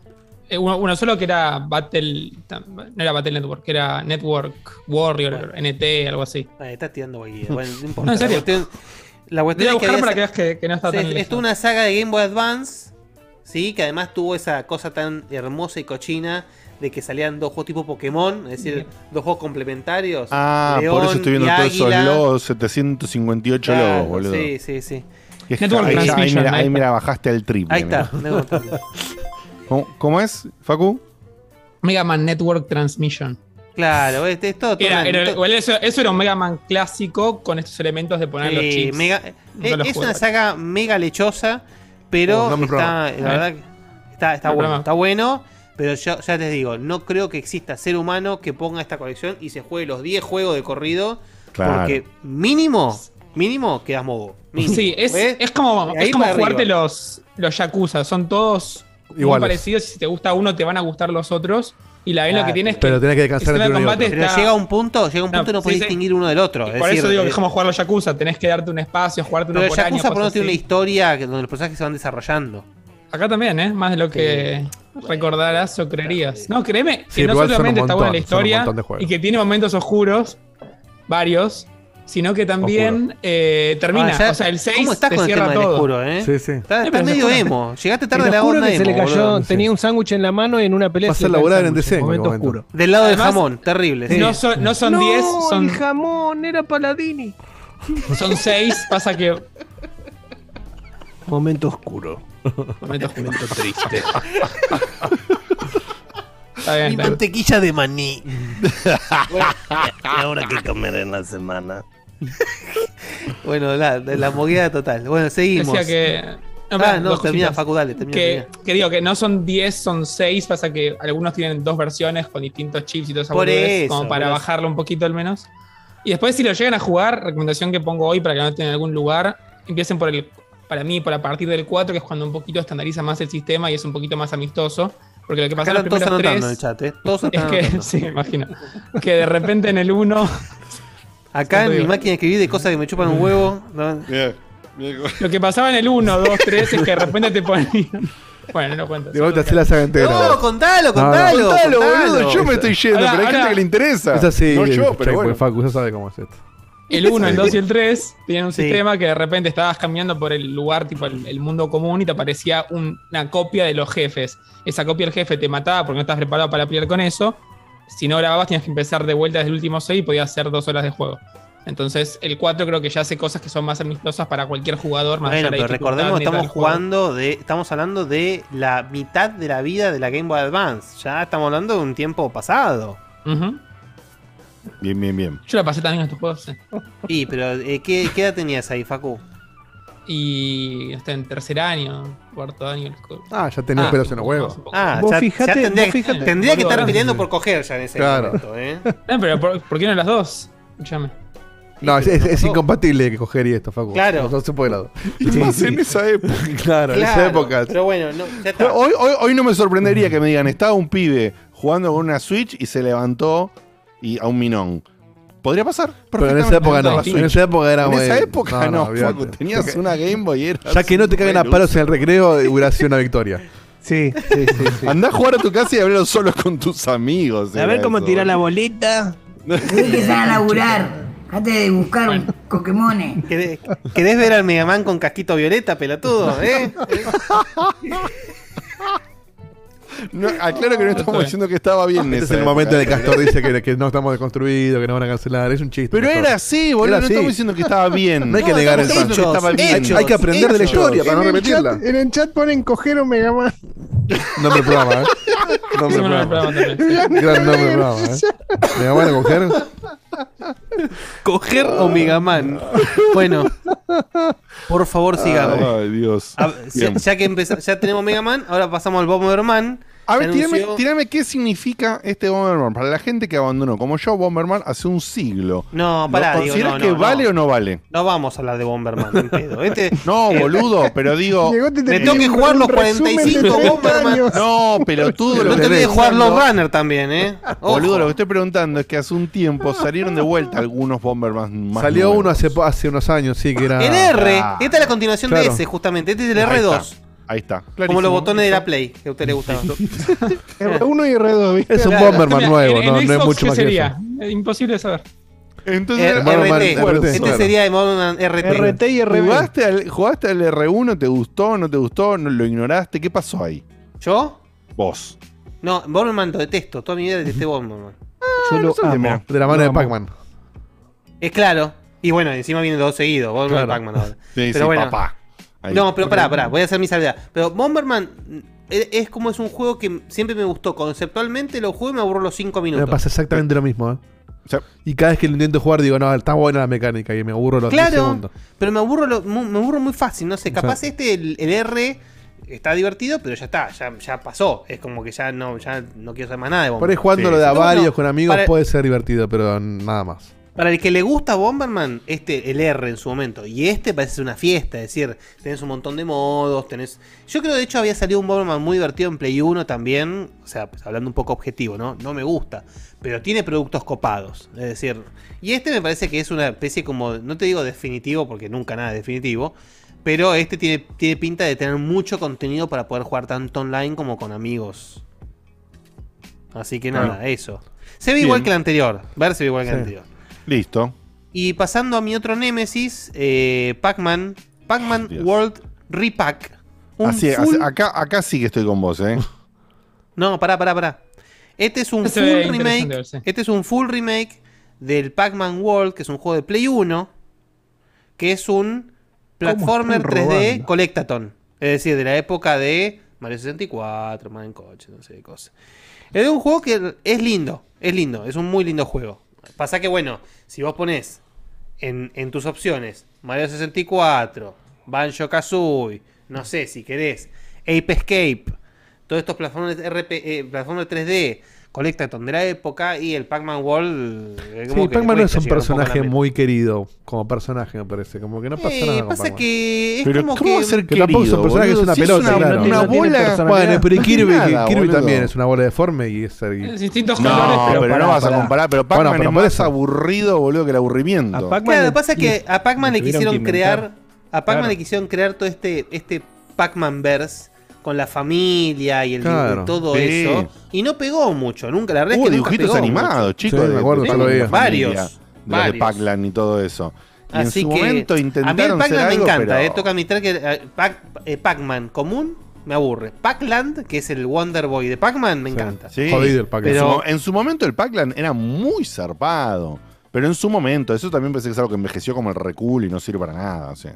Eh, uno, uno solo que era Battle. No era Battle Network, que era Network Warrior, NT, algo así. Ay, está tirando cualquiera. Bueno, no importa. No, en serio. La Voy cuestión a es que buscar había para sa- que veas que, que no está tan es lejos. toda una saga de Game Boy Advance, sí, que además tuvo esa cosa tan hermosa y cochina de que salían dos juegos tipo Pokémon, es decir, dos juegos complementarios. Ah, por eso estoy viendo todos esos logos, 758 Claro, logos, boludo. Sí, sí, sí. Es- Network ahí, ahí Transmission, mira, ahí bajaste el triple. Ahí está. mira. Network Transmission. ¿Cómo, cómo es, Facu? Mega Man Network Transmission. Claro, este es todo. todo Era- era- eso, eso era un Mega Man clásico con estos elementos de poner los Sí, chips. mega- eh, los es una saga mega lechosa, pero Oh, no está, la verdad, que está, está No bueno, está bueno. Pero yo ya les digo, no creo que exista ser humano que ponga esta colección y se juegue los 10 juegos de corrido. Claro. Porque mínimo, mínimo quedas mogo. Mínimo, Sí, es, es como, es como jugarte arriba. los, los Yakuza. Son todos muy Iguales. parecidos. Si te gusta uno, te van a gustar los otros. Y la vez lo que Claro. tienes que. Pero tenés que el descansar entre de uno y combate otro. Pero llega un punto, llega un punto No, y no podés sí, sí. distinguir uno del otro. es Por decir, eso digo que es como jugar los Yakuza. Tenés que darte un espacio, jugarte uno pero por Yakuza año. por lo cosas menos tiene una historia donde los personajes se van desarrollando. Acá también, ¿eh? Más de lo que recordarás o creerías. No, créeme que Sí, no solamente está buena la historia y que tiene momentos oscuros, varios, sino que también eh, termina. Ah, ya- o sea, el 6 ¿Cómo estás te con el tema del todo. oscuro, eh? Sí, sí. Está, está medio emo. Llegaste Te tarde la onda que se le emo. cayó, boludo. tenía un sándwich en la mano y en una pelea Va a laburar en. DC en Momento oscuro. Del lado del Además- jamón, terrible. sí. No son, no son 10, son, el jamón era Paladini. son 6. Pasa que. Momento oscuro. Momento, Momento triste. Está bien, Mi mantequilla de maní. ¿Y ahora qué comer en la semana? Bueno, la, la mogueada total. Bueno, seguimos. Decía que. ah, no, dos termina, cositas. Facu, dale, termina. que, termina. que digo que no son 10, son 6, pasa que algunos tienen dos versiones con distintos chips y todo eso, Por eso, como para por eso. bajarlo un poquito al menos. Y después si lo llegan a jugar, recomendación que pongo hoy para que no tengan algún lugar, empiecen por el, para mí, por a partir del 4, que es cuando un poquito estandariza más el sistema y es un poquito más amistoso. Porque lo que pasa en los primeros anotando en el 3 chat, ¿eh? Todos es que, sí, imagino, que de repente en el 1 Acá en mi máquina de escribir de cosas que me chupan un huevo. ¿no? Lo que pasaba en el 1, 2, 3 es que de repente te ponían. Bueno, no cuento. De vuelta, la saga entera. No, contalo, No, no. contalo. Contalo, contalo. boludo, yo me estoy yendo, Ahora- pero hay gente que le interesa. Es así. No yo, pero Checkpoint, bueno. Facu, ya sabe cómo es esto. El 1, el 2 y el 3 tenían un Sí. sistema que de repente estabas caminando por el lugar, tipo el, el mundo común, y te aparecía un- una copia de los jefes. Esa copia del jefe te mataba porque no estabas preparado para pelear con eso. Si no grababas, tenías que empezar de vuelta desde el último 6 y podías hacer dos horas de juego. Entonces, el 4 creo que ya hace cosas que son más amistosas para cualquier jugador. Más Bueno, allá de la pero recordemos que estamos jugando de. Estamos hablando de la mitad de la vida de la Game Boy Advance. Ya estamos hablando de un tiempo pasado. Bien, bien, bien. Yo la pasé también en estos juegos. sí. Y, pero eh, ¿qué, ¿qué edad tenías ahí, Facu? Y está en tercer año, cuarto año. Ah, ya tenía pelos en los huevos. Ah, Vos ya, fijate- ya tendría, vos fijate- tendría que estar peleando por coger ya en ese Claro. momento, ¿eh? No, pero ¿por, por qué no las dos? Escúchame. No, es, es- es incompatible que coger y esto, Facu. Claro. No, no se puede lado. Y más en esa época. Claro, en esa época. Pero bueno, no, ya está. Hoy, hoy, hoy no me sorprendería que me digan, estaba un pibe jugando con una Switch y se levantó y a un minón. ¿Podría pasar? Pero en esa época no. En esa época era En esa época no. Facu, tenías una Game Boy y era Ya que no te caguen a palos en el recreo, hubiera sido una victoria. Sí, sí, sí. sí. Andá a jugar a tu casa y hablar solo con tus amigos. A ver cómo eso, tira la bolita. Tenés que a laburar. Dejate de buscar un Pokémon. ¿Querés, querés ver al Mega Man con casquito violeta, pelotudo? ¿Eh? No, aclaro que no estamos diciendo que estaba bien. en Este es el momento en el que época. Castor dice que, que no estamos deconstruidos, que nos van a cancelar. Es un chiste. Pero Castor. era así, boludo. Era no así. estamos diciendo que estaba bien. No hay que negar el que estaba bien. Hay, hay que aprender de la historia para no repetirla. chat, en el chat ponen coger o Mega Man. Nombre programa, ¿eh? Nombre programa. Gran nombre programa, ¿eh? ¿Me van a coger? ¿Coger o Mega Man? Bueno, por favor, sigamos. Ay, Dios. A- ya, Bien. ya que empeza- ya tenemos Mega Man, ahora pasamos al Bomberman. A ver, tírame, tírame qué significa este Bomberman. Para la gente que abandonó, como yo, Bomberman hace un siglo. No, ¿Lo pará, digo, ¿Consideras no, que no, vale no. o no vale? No vamos a hablar de Bomberman, en pedo. Este, No, boludo, pero digo. Llegó, te- te me tengo que jugar los un resumen de 45 30 Bomberman. No, pelotudo. no lo que jugar los Runner también, ¿eh? Ojo. Boludo, lo que estoy preguntando es que hace un tiempo salieron de vuelta algunos Bomberman más Salió nuevos. uno hace, unos años, sí, que era. El R, Ah. esta es la continuación Claro. de ese, justamente. Este es el Ahí R2. Ahí está. Como clarísimo. los botones de la Play, que a usted le gustaban. R1 y R2, ¿viste? Es un Claro. Bomberman Mira, nuevo, en- no, en no es Xbox, mucho ¿qué más que sería? eso. Eh, Imposible de saber. Entonces, R- Bomberman RT. RT, Este sería de Bomberman RT. RT y RB. ¿Jugaste al, ¿Jugaste al R1? ¿Te gustó? ¿No te gustó? ¿No lo ignoraste? ¿Qué pasó ahí? ¿Yo? Vos. No, Bomberman lo detesto. Toda mi vida detesté Bomberman. Yo lo amo. mira. De la mano de amo. Pac-Man. Es claro. Y bueno, encima vienen dos seguidos. Bomberman Claro. y Pac-Man ahora. Sí, Pero sí, bueno. papá. Ahí. No, pero pará, pará, voy a hacer mi salvedad. Pero Bomberman es, es como es un juego que siempre me gustó. Conceptualmente lo juego y me aburro los 5 Me minutos. pasa exactamente lo mismo, ¿eh? Y cada vez que lo intento jugar digo, no, está buena la mecánica y me aburro los 10 Claro, segundos. pero me aburro, lo- me aburro muy fácil. No sé, capaz este, el, el R, está divertido, pero ya está, ya, ya pasó. Es como que ya no, ya no quiero saber más nada de Bomberman. Por ahí jugándolo Sí. de a No, varios no, con amigos para- puede ser divertido, pero nada más. Para el que le gusta Bomberman, este, el R en su momento, y este parece ser una fiesta, es decir, tenés un montón de modos, tenés... Yo creo de hecho había salido un Bomberman muy divertido en Play 1 también, o sea, pues, hablando un poco objetivo, ¿no? No me gusta, pero tiene productos copados, es decir, y este me parece que es una especie como, no te digo definitivo, porque nunca nada es definitivo, pero este tiene, tiene pinta de tener mucho contenido para poder jugar tanto online como con amigos. Así que nada, eso. Se ve Bien. igual que el anterior, ver se ve igual que el anterior. Listo. Y pasando a mi otro némesis, eh, Pac-Man. World Repack. Un Así, full- así- acá, acá sí que estoy con vos, ¿eh? No, pará, pará, pará. Este es un Este se full remake. sí. Este es un full remake del Pac-Man World, que es un juego de Play 1, que es un platformer están 3D robando? Collectathon. Es decir, de la época de Mario 64, Mario en coche, no sé qué cosa. Es un juego que es lindo, es lindo, es un muy lindo juego. Pasa que, bueno, si vos pones en, en tus opciones Mario 64, Banjo Kazooie, no sé si querés, Ape Escape, todos estos plataformas RP, eh, plataformas 3D, Collectathon de la época y el Pac-Man World. eh, como Sí, que Pac-Man no es un a personaje meta. muy querido como personaje, me parece. Como que no pasa Eh, nada con pasa que es Pero como ¿cómo que. va a ser Que tampoco es un querido, personaje, es boludo? una Si pelota, una, claro. una No bola. Bueno, pero y No Kirby, tiene nada, Kirby también es una bola deforme y es... y- Distintos No, colores, pero, pero, no pará, vas a pará. comparar. Pero Bueno, Pac-Man pero es más aburrido, boludo, que el aburrimiento. A Pac-Man Claro, lo le- que pasa es que a Pac-Man le quisieron que crear A Pac-Man le quisieron crear todo este, este Pac-Man verse con la familia y el Claro. y todo Sí. eso. Y no pegó mucho, nunca. La verdad Hubo es que dibujitos pegó animados, mucho. chicos. Sí, me de- acuerdo, de- de familia, Varios, de de. Pac-Lan y todo eso. Y Así en su que momento a mí el intentaron Pac-Man me algo, encanta, pero- eh, toca admitir que eh, Pac- eh, Pac-Man común me aburre. Pac-Land, que es el Wonder Boy de Pac-Man, me encanta. Sí. Jodido el su Pero- en su momento el Pac-Lan era muy zarpado. Pero en su momento, eso también pensé que es algo que envejeció como el recul y no sirve para nada. O sea.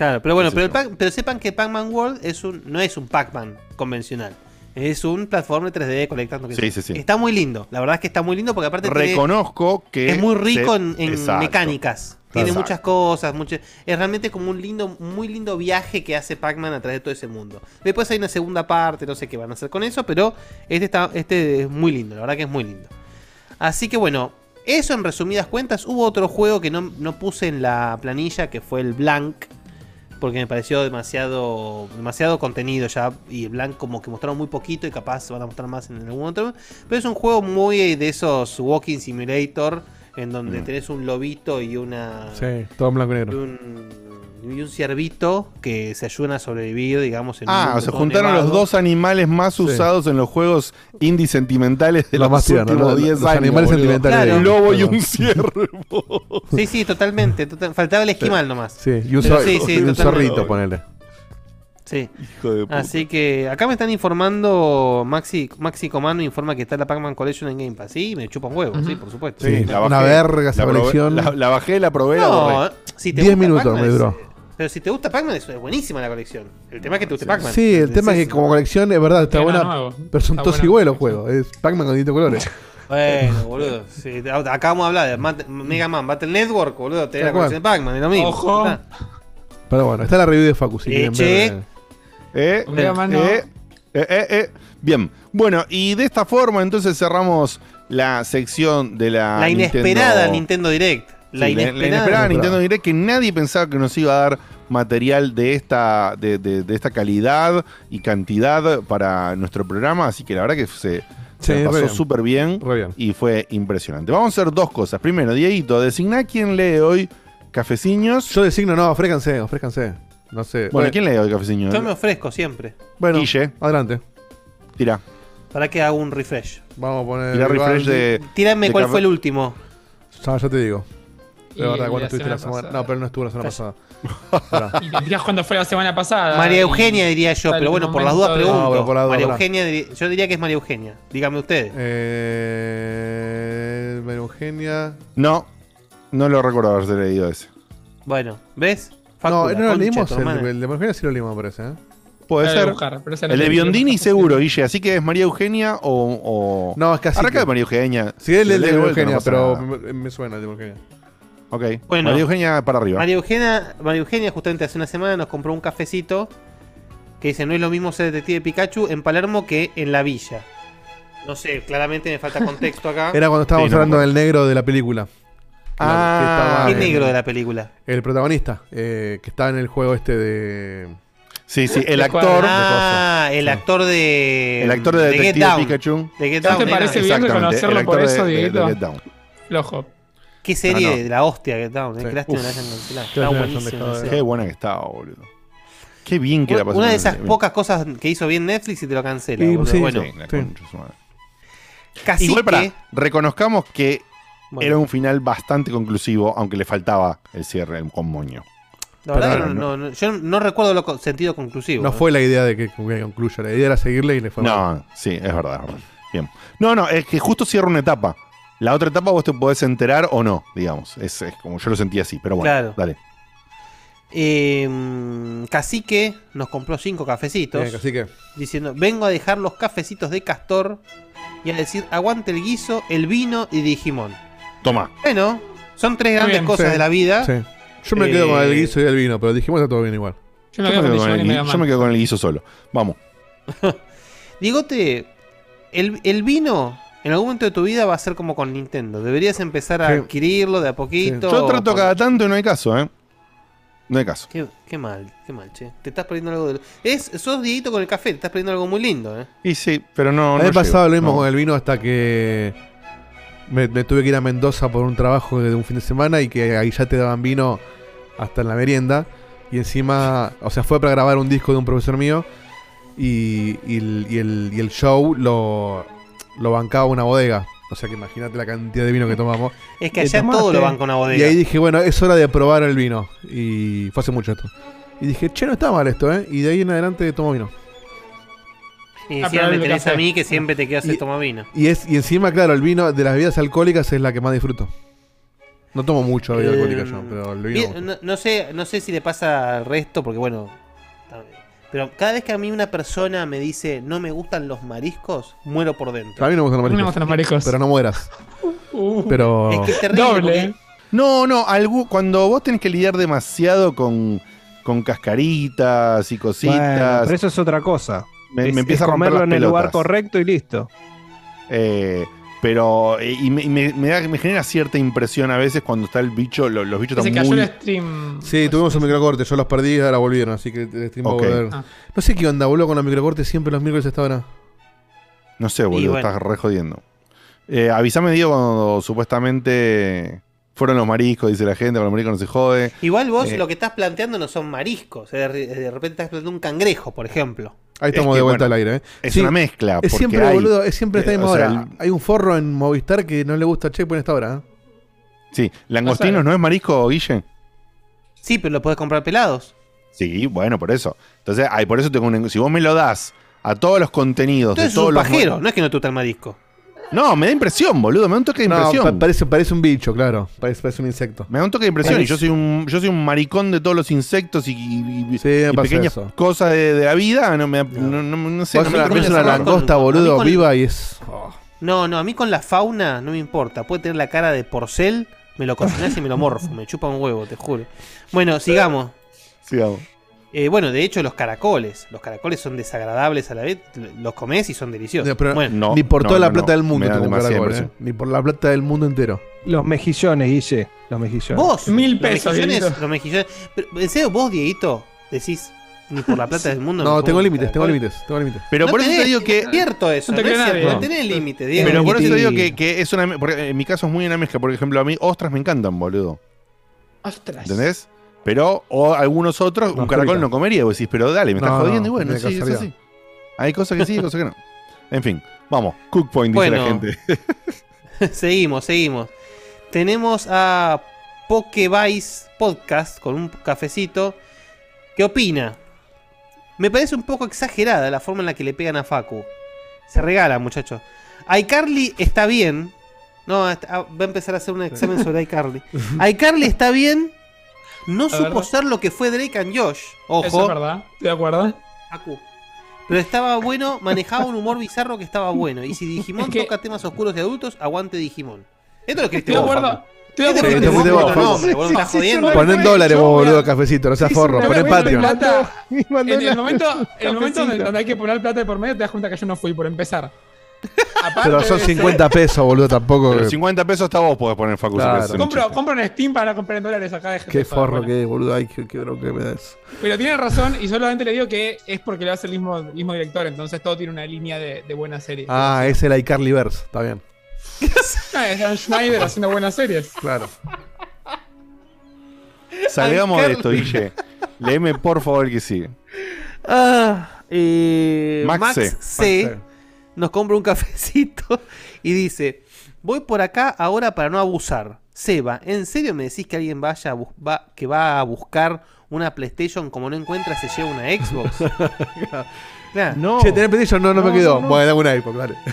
Claro, pero bueno, sé pero, el sepan que Pac-Man World es un, no es un Pac-Man convencional. Es un plataforma 3D colectando. que Sí, sí, sí. Está muy lindo. La verdad es que está muy lindo porque aparte tiene- Reconozco que. es muy rico en, mecánicas. Tiene Exacto. muchas cosas, muchas- es realmente como un lindo, muy lindo viaje que hace Pac-Man a través de todo ese mundo. Después hay una segunda parte, no sé qué van a hacer con eso, pero este está, este es muy lindo, la verdad que es muy lindo. Así que bueno, eso en resumidas cuentas. Hubo otro juego que no, no puse en la planilla, que fue el Blank. Porque me pareció demasiado demasiado contenido ya. Y el Blank como que mostraron muy poquito y capaz van a mostrar más en algún otro. Pero es un juego muy de esos Walking Simulator. En donde Mm. tenés un lobito y una... Sí, todo en blanco y Y negro. un, y un ciervito que se ayudan a sobrevivir, digamos. En un Ah, mundo se juntaron los dos animales más usados en los juegos indie sentimentales de Los los, últimos los- 10 los años. animales boludo. sentimentales Un lobo y un ciervo. Sí, sí, totalmente. total- faltaba el esquimal nomás. Sí, y un, Pero sí, sí, y un zorrito, ponele. Sí. Hijo de puta. Así que acá me están informando, Maxi, Maxi Comando informa que está la Pac-Man Collection en Game Pass. Sí, me chupa un huevo, sí, por supuesto. Sí, la una bajé, verga esa la probé- colección. La, la bajé, la probé, la No, borré. si te 10 gusta minutos me es- duró. Pero si te gusta Pac-Man es, es buenísima la colección. El tema es que te guste Pac-Man. Sí, el tema es que como colección es verdad, está buena. nuevo. Pero son Está todos buena iguales los juegos. Es Pac-Man con distintos colores. Bueno, boludo. sí, acá vamos a hablar de Mat- Mega Man Battle Network, boludo. Tenés la Tal cual. colección de Pac-Man, es lo mismo. Ojo. Ah. Pero bueno, está la review de Facu. Si quieren Eche. ver. Eh, Mega Man no. eh, eh, eh, eh. Bien, bueno, y de esta forma entonces cerramos la sección de la. La inesperada Nintendo- Nintendo Direct. La Sí, inesperada. inesperada Nintendo Direct que nadie pensaba que nos iba a dar material de esta, de, de- de esta calidad y cantidad para nuestro programa, así que la verdad que se, se Sí, la re pasó súper bien, y fue impresionante. Vamos a hacer dos cosas. Primero, Dieguito, designá quién lee hoy Cafeciños. Yo designo, no, ofrécanse, ofrécanse. No sé. Bueno, ¿quién lee hoy Cafeciños? Yo me ofrezco siempre. Bueno, Guille. adelante. Tira. Para que haga un refresh. Vamos a poner. Tira refresh de. Tírame de cuál Café- fue el último. Ya, ya te digo. De verdad, el cuando la estuviste la semana pasada. No, pero no estuvo la semana pasada. Y dirás cuándo fue la semana pasada. María Eugenia diría yo, pero el bueno, por las dudas pregunto. No, por las dudas, María. Eugenia, yo diría que es María Eugenia. Dígame ustedes. Eh. María Eugenia. No, no lo recuerdo haberse leído ese. Bueno, ¿ves? No, la no lo leímos. El, el de María Eugenia sí lo leímos, me parece. ¿eh? Puede ser. buscar, El de Biondini seguro, Guille. Así que es María Eugenia o. o... No, es casi. Arranca de María Eugenia. Sí, el Si de María Eugenia, no pero me, me suena el de María Eugenia. Ok. Bueno. María Eugenia para arriba. María Eugenia, María Eugenia justamente hace una semana nos compró un cafecito que dice no es lo mismo ser detective Pikachu en Palermo que en la villa. No sé, claramente me falta contexto acá. Era cuando estábamos Sí, no me hablando del negro de la película. Ah, ¿Qué negro de la película? El protagonista, eh, que estaba en el juego este de. Sí, sí, el ¿De actor. Ah, el actor de. El actor de Detective Down. Pikachu. De Get ¿No Down, te parece bien reconocerlo por eso, de- Dieguito? Get Down. Flojo. Qué serie No, no. de la hostia Get Down, eh. Sí. Qué lástima Uf. la hayan cancelado. Qué que buenísimo. buena que estaba, boludo. Qué bien que la pasó. Una de esas pocas cosas que hizo bien Netflix y te lo cancela. Sí, sí, bueno, Sí, la Sí. concha de su madre. casi Igual para, que. reconozcamos que bueno, era un final bastante conclusivo, aunque le faltaba el cierre con moño. la verdad pero que no, no- yo no recuerdo lo sentido conclusivo. No eh. fue la idea de que, que concluya, la idea era seguirle y le fue mal. No, sí, es verdad, es verdad. Bien. No, no, es que justo cierra una etapa. La otra etapa vos te podés enterar o no, digamos. Es, es como yo lo sentí así, pero bueno, Claro. dale. Eh, Cacique nos compró cinco cafecitos. Bien, así que. diciendo: Vengo a dejar los cafecitos de Castor y a decir: Aguante el guiso, el vino y Digimon. Toma. Bueno, son tres grandes bien, cosas sí, de la vida. Sí. Yo me quedo Eh, con el guiso y el vino, pero dijimos que está todo bien igual. Yo me Yo me, quedo con Digimon el, gui- yo me quedo con el guiso solo. Vamos. Digote, el, el vino en algún momento de tu vida va a ser como con Nintendo. Deberías empezar a Sí. adquirirlo de a poquito. Yo trato Por- cada tanto y no hay caso, ¿eh? No hay caso. Qué, qué mal, qué mal, che. Te estás perdiendo algo de. Es, sos Dieguito con el café, te estás perdiendo algo muy lindo, eh. Y sí, pero no. me no pasaba llego, lo mismo no. con el vino hasta que me, me tuve que ir a Mendoza por un trabajo de un fin de semana y que ahí ya te daban vino hasta en la merienda. Y encima, o sea, fue para grabar un disco de un profesor mío. Y, y el, y el- y el show lo, lo bancaba una bodega. O sea que imagínate la cantidad de vino que tomamos. Es que allá todo lo banca una bodega. Y ahí dije, bueno, es hora de probar el vino. Y fue hace mucho esto. Y dije, che, no está mal esto, ¿eh? Y de ahí en adelante tomo vino. Y Ah, encima me tenés a mí que siempre te quedas el toma vino. Y, es, y encima, claro, el vino de las bebidas alcohólicas es la que más disfruto. No tomo mucho bebida Eh, alcohólica yo, pero el vino. No, no sé, no sé si le pasa al resto, porque bueno. Pero cada vez que a mí una persona me dice no me gustan los mariscos, muero por dentro. A mí no me gustan los A mí no me mariscos. gustan los mariscos. Pero no mueras. Uh. Pero. Es que es terrible. Doble. porque-. No, no, algu- cuando vos tenés que lidiar demasiado con, con cascaritas y Bueno, cositas, pero eso es otra cosa. me, Es- me empieza es a romper comerlo las en el lugar correcto y listo. Eh, pero eh, y me, y me- me da- me genera cierta impresión a veces cuando está el bicho, lo- los bichos Se están cayó muy... el stream. Sí, tuvimos un microcorte, yo los perdí y ahora volvieron, así que el stream va a volver. Ah. No sé qué onda, boludo, con los microcortes siempre los miércoles hasta ahora. No sé, boludo, bueno. estás re jodiendo. Eh, avísame, Diego, cuando supuestamente fueron los mariscos, dice la gente, con los mariscos no se jode. Igual vos Eh, lo que estás planteando no son mariscos. De, de repente estás planteando un cangrejo, por ejemplo. Ahí Es estamos que, de vuelta bueno, al aire, ¿eh? Es Sí, una mezcla. Es siempre, hay- boludo, es siempre esta eh, misma o sea, hora. Hay un forro en Movistar que no le gusta Checkpoint esta hora, ¿eh? Sí, langostinos no es marisco, Guille. Sí, pero lo podés comprar pelados. Sí, bueno, por eso. Entonces, ay, por eso tengo un. Si vos me lo das a todos los contenidos Entonces de es todos un los. pajero, no es que no te gusta el marisco. No, me da impresión, boludo. Me da un toque de No, impresión. pa- parece, parece un bicho, claro. Parece, parece un insecto. Me da un toque de impresión. Y yo soy un, yo soy un maricón de todos los insectos y, y- y- Sí, me y pasa pequeñas eso. cosas de, de la vida. No, me, no, no- no sé. Vos no me una, termina langosta, A mí boludo, con- viva y es. oh. No, no, a mí con la fauna no me importa. Puede tener la cara de porcel, me lo cocinás y me lo morfo. Me chupa un huevo, te juro. Bueno, sigamos. Sigamos. Eh, bueno, de hecho, los caracoles. Los caracoles son desagradables a la vez. Los comés y son deliciosos. No, pero bueno, No, ni por no, toda la no, plata no. del mundo caracol, ¿eh? Ni por la plata del mundo entero. Los mejillones, Guille. Los mejillones. vos, Mil los pesos, mejillones, Dieguito. los mejillones. Pero, ¿En serio vos, Dieguito, decís ni por la plata del mundo? No, tengo límites, tengo límites, tengo límites. Pero No por eso te tenés, digo que. Es cierto eso, No no, te es cierto. tenés Diego. Pero por eso te digo que, que es una. en mi caso es muy una mezcla. Por ejemplo, a mí ostras me encantan, boludo. Ostras. ¿Entendés? Pero, o algunos otros, No, un caracol no comería. Y vos decís, pero dale, me estás No, jodiendo. Y no, bueno, sí, es así. Hay cosas que sí y cosas que no. En fin, vamos. Cook Point, dice la gente. seguimos, seguimos. Tenemos a Pokevice Podcast con un cafecito. ¿Qué opina? Me parece un poco exagerada la forma en la que le pegan a Facu. Se regala, muchachos. iCarly está bien. No, va a empezar a hacer un examen sobre iCarly. iCarly está bien. No A supo ver. ser lo que fue Drake and Josh. Eso es Ojo. verdad. Estoy de acuerdo. Facu. Pero estaba bueno, manejaba un humor bizarro que estaba bueno. Y si Digimon Es que- toca temas oscuros de adultos, aguante Digimon. Esto es lo que Estoy de acuerdo. Estoy de acuerdo. Sí, te fuiste otro vos, nombre, boludo, Sí, estás sí, jodiendo. sí, Poné en dólares vos, boludo, cafecito, no seas forro, mandó En el momento, en el momento donde hay que poner plata de por medio, te das cuenta que yo no fui por empezar. Aparte Pero son de- 50 pesos, boludo, tampoco. Pero 50 pesos hasta vos podés poner Facu. si Claro. un Compro, compro en Steam para comprar en dólares acá de gente. Qué forro bueno. que es, boludo. Ay, qué, qué bronca que me das. Pero tiene razón y solamente le digo que es porque le hace el mismo, el mismo director, entonces todo tiene una línea de, de buena serie. Ah, es el iCarly Verse, está bien. Ah, es Dan Schneider haciendo buenas series. Claro. Salgamos de esto, Guille. Léeme por favor el que sigue. Ah, eh, Max Max, C. C. Max C. nos compra un cafecito y dice: Voy por acá ahora para no abusar. Seba, ¿en serio me decís que alguien vaya a bus- va- que va a buscar una PlayStation como no encuentra se lleva una Xbox? No. Che, ¿tenés PlayStation? No, no, me No, quedó. no, no. Bueno, dame una iPhone, dale.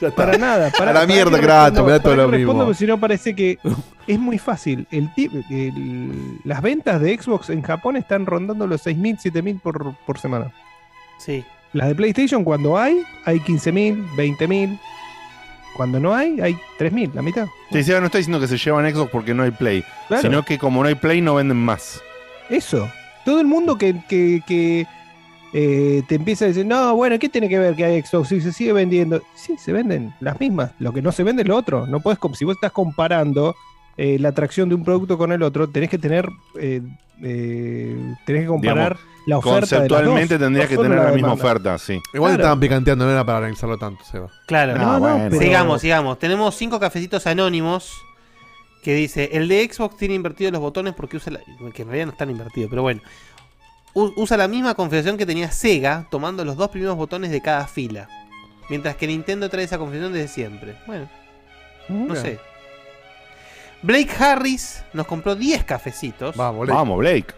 Ya está. Para nada. Para, A la para mierda, grato, me da todo lo mismo. si no parece que es muy fácil. El, ti- el- las ventas de Xbox en Japón están rondando los 6.000, 7.000 por, por semana. Sí. Las de PlayStation cuando hay, hay 15.000, 20.000. Cuando no hay, hay 3.000, la mitad. Sí, sí, no está diciendo que se llevan Xbox porque no hay Play. Claro. Sino que como no hay Play, no venden más. Eso. Todo el mundo que, que- que, eh, te empieza a decir, no, bueno, ¿qué tiene que ver que hay Xbox? Y se sigue vendiendo. Sí, se venden las mismas. Lo que no se vende es lo otro. No puedes, si vos estás comparando eh, la atracción de un producto con el otro, tenés que tener, eh, eh, tenés que comparar la oferta. de las Conceptualmente dos, tendría no que tener la, misma oferta, sí. Igual te Claro. estaban picanteando, no era para analizarlo tanto, Seba. Claro. Ah, bueno. Sigamos, sigamos. Tenemos cinco cafecitos anónimos Que dice, el de Xbox tiene invertidos los botones porque usa la... Que en realidad no están invertidos, pero bueno. Usa la misma configuración que tenía Sega, tomando los dos primeros botones de cada fila. Mientras que Nintendo trae esa configuración desde siempre. Bueno, no Mira. sé. Blake Harris nos compró 10 cafecitos. Vamos, Vamos, Blake.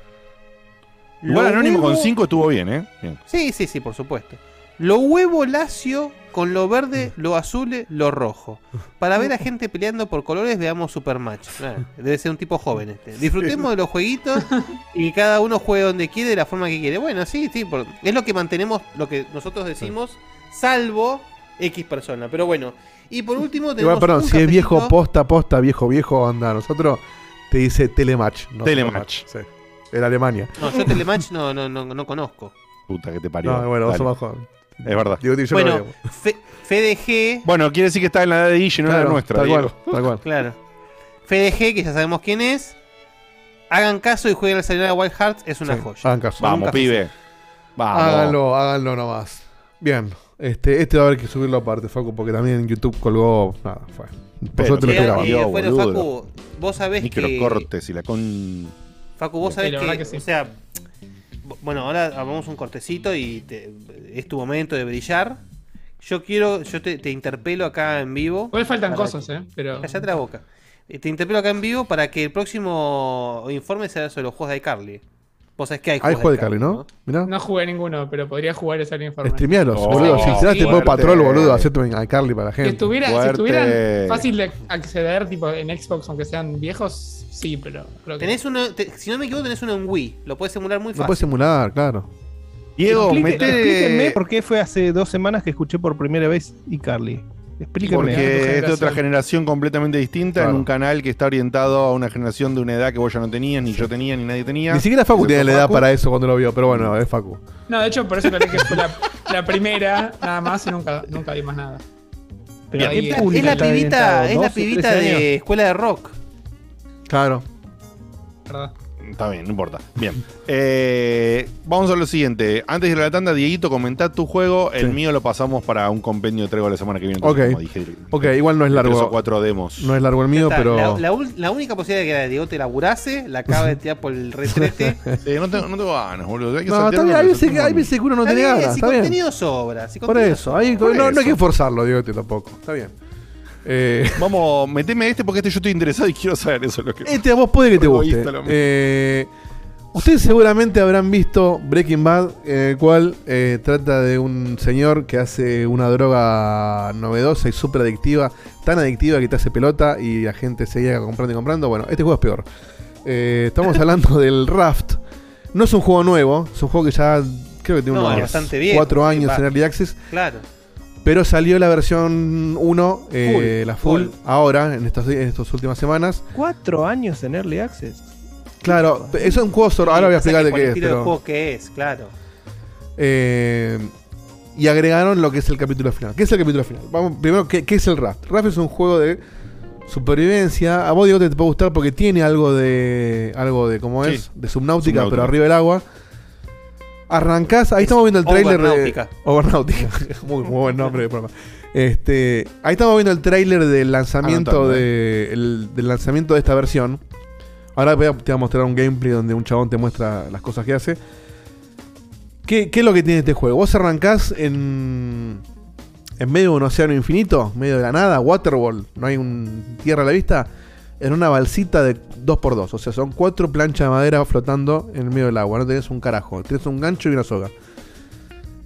Igual Anónimo huevo- con 5 estuvo bien, ¿eh? Bien. Sí, sí, sí, por supuesto. Lo huevo lacio con lo verde, lo azul, lo rojo. Para ver a gente peleando por colores, veamos Supermatch. Ah, debe ser un tipo joven este. Disfrutemos de los jueguitos y cada uno juegue donde quiere, de la forma que quiere. Bueno, sí, sí, por- es lo que mantenemos, lo que nosotros decimos, salvo X persona. Pero bueno, y por último tenemos Igual, perdón, un si es viejo posta, posta, viejo, viejo, anda. Nosotros te dice Telematch. no Telematch. Sí. En Alemania. No, yo Telematch no, no, no, no conozco. Puta que te parió. No, bueno, vos sos. Es verdad. Digo, yo Bueno. Fe- FDG. Bueno, quiere decir que está en la edad de Guille, no en la Claro, nuestra. tal Diego. cual, tal cual. Claro. FDG, que ya sabemos quién es. Hagan caso y jueguen al salir a Wild Hearts, es una Sí, joya. hagan caso. Vamos, pibe. Vamos. Háganlo, háganlo nomás. Bien. Este, este va a haber que subirlo aparte, Facu, porque también en YouTube colgó. Nada, fue. Por Pero suerte lo Y, estoy y grabando. bueno, boludo. Facu, vos sabés que. Microcortes y la con. Facu, vos sabés que, que sí. O sea. Bueno, ahora hagamos un cortecito y te- es tu momento de brillar. Yo quiero, yo te, te interpelo acá en vivo. Igual faltan cosas, que- ¿eh? Pero. Callate la boca. Eh, Te interpelo acá en vivo para que el próximo informe sea sobre los juegos de iCarly. Vos sabés que hay Hay juegos juego de Carly, ¿no? No jugué ninguno, pero podría jugar ese informe. Streamealos, Oh, boludo. Si sí. tipo patrol, boludo, hacete un iCarly para la gente. estuviera, si estuvieran fácil de acceder tipo en Xbox, aunque sean viejos, sí, pero creo que Tenés uno, te- si no me equivoco, tenés uno en Wii. Lo puedes emular muy Lo fácil. puedes simular, claro. Diego, Explíquenme mete. por qué fue hace dos semanas que escuché por primera vez iCarly. Explíquenme. Porque es de otra generación completamente distinta, en un canal que está orientado a una generación de una edad que vos ya no tenías, ni yo tenía, ni nadie tenía. Ni siquiera Facu tiene la edad Facu. para eso cuando lo vio, pero bueno, es Facu. No, de hecho, por eso que fue la, la primera, nada más, y nunca, nunca vi más nada. Pero Bien. ahí, ¿Qué eh, público Es la pibita, es la 12, pibita 13 años. de escuela de rock. Claro. verdad. Está bien, no importa. Bien. Eh, vamos a lo siguiente. Antes de ir a la tanda, Dieguito, comentá tu juego. El Sí. mío lo pasamos para un compendio de trego la semana que viene. Ok. como dije, Ok, igual no es tres o largo. cuatro demos. No es largo el mío, pero. La, la la única posibilidad de que Diego te laburase, la acaba de tirar por el retrete. Sí, no, tengo, no tengo ganas, boludo. Hay que No, está bien, hay veces, que, hay saltemos. veces que uno no tiene bien, ganas. si Está bien. contenido sobra. si Por contenido eso, sobra. hay- Por no, no hay que forzarlo, digo tampoco. Está bien. Eh, Vamos, meteme este porque este yo estoy interesado y quiero saber eso. es Lo que... este a vos puede que te guste. Eh, ustedes seguramente habrán visto Breaking Bad, en el cual eh, trata de un señor que hace una droga novedosa y súper adictiva, tan adictiva que te hace pelota y la gente seguía comprando y comprando. Bueno, este juego es peor. Eh, estamos hablando del Raft. No es un juego nuevo, es un juego que ya creo que tiene No, unos bastante viejo, 4 sí, años en Early Access. Claro. Pero salió la versión 1, eh, Full, la full, full. ahora, en estas, en estas últimas semanas. Cuatro años en Early Access. Claro, eso es un juego. Ahora voy a explicar de qué el es. Pero, juego que es, claro. eh, y agregaron lo que es el capítulo final. ¿Qué es el capítulo final? Vamos, primero, ¿qué, qué es el Raft? Raft es un juego de supervivencia. A vos, Diego, te, te puede gustar porque tiene algo de. algo de, ¿cómo es? De subnáutica, Subnáutica. pero arriba del agua. Arrancás, ahí estamos viendo el trailer Overnáutica. de. Overnáutica. muy, muy buen nombre de programa. Este, ahí estamos viendo el tráiler del lanzamiento Anotando, de, el- del lanzamiento de esta versión. Ahora voy a- te voy a mostrar un gameplay donde un chabón te muestra las cosas que hace. ¿Qué, qué es lo que tiene este juego? Vos arrancás en, en medio de un océano infinito, medio de la nada, Waterworld, no hay un tierra a la vista, en una balsita de 2x2. O sea, son cuatro planchas de madera flotando en el medio del agua. No tenés un carajo, tenés un gancho y una soga.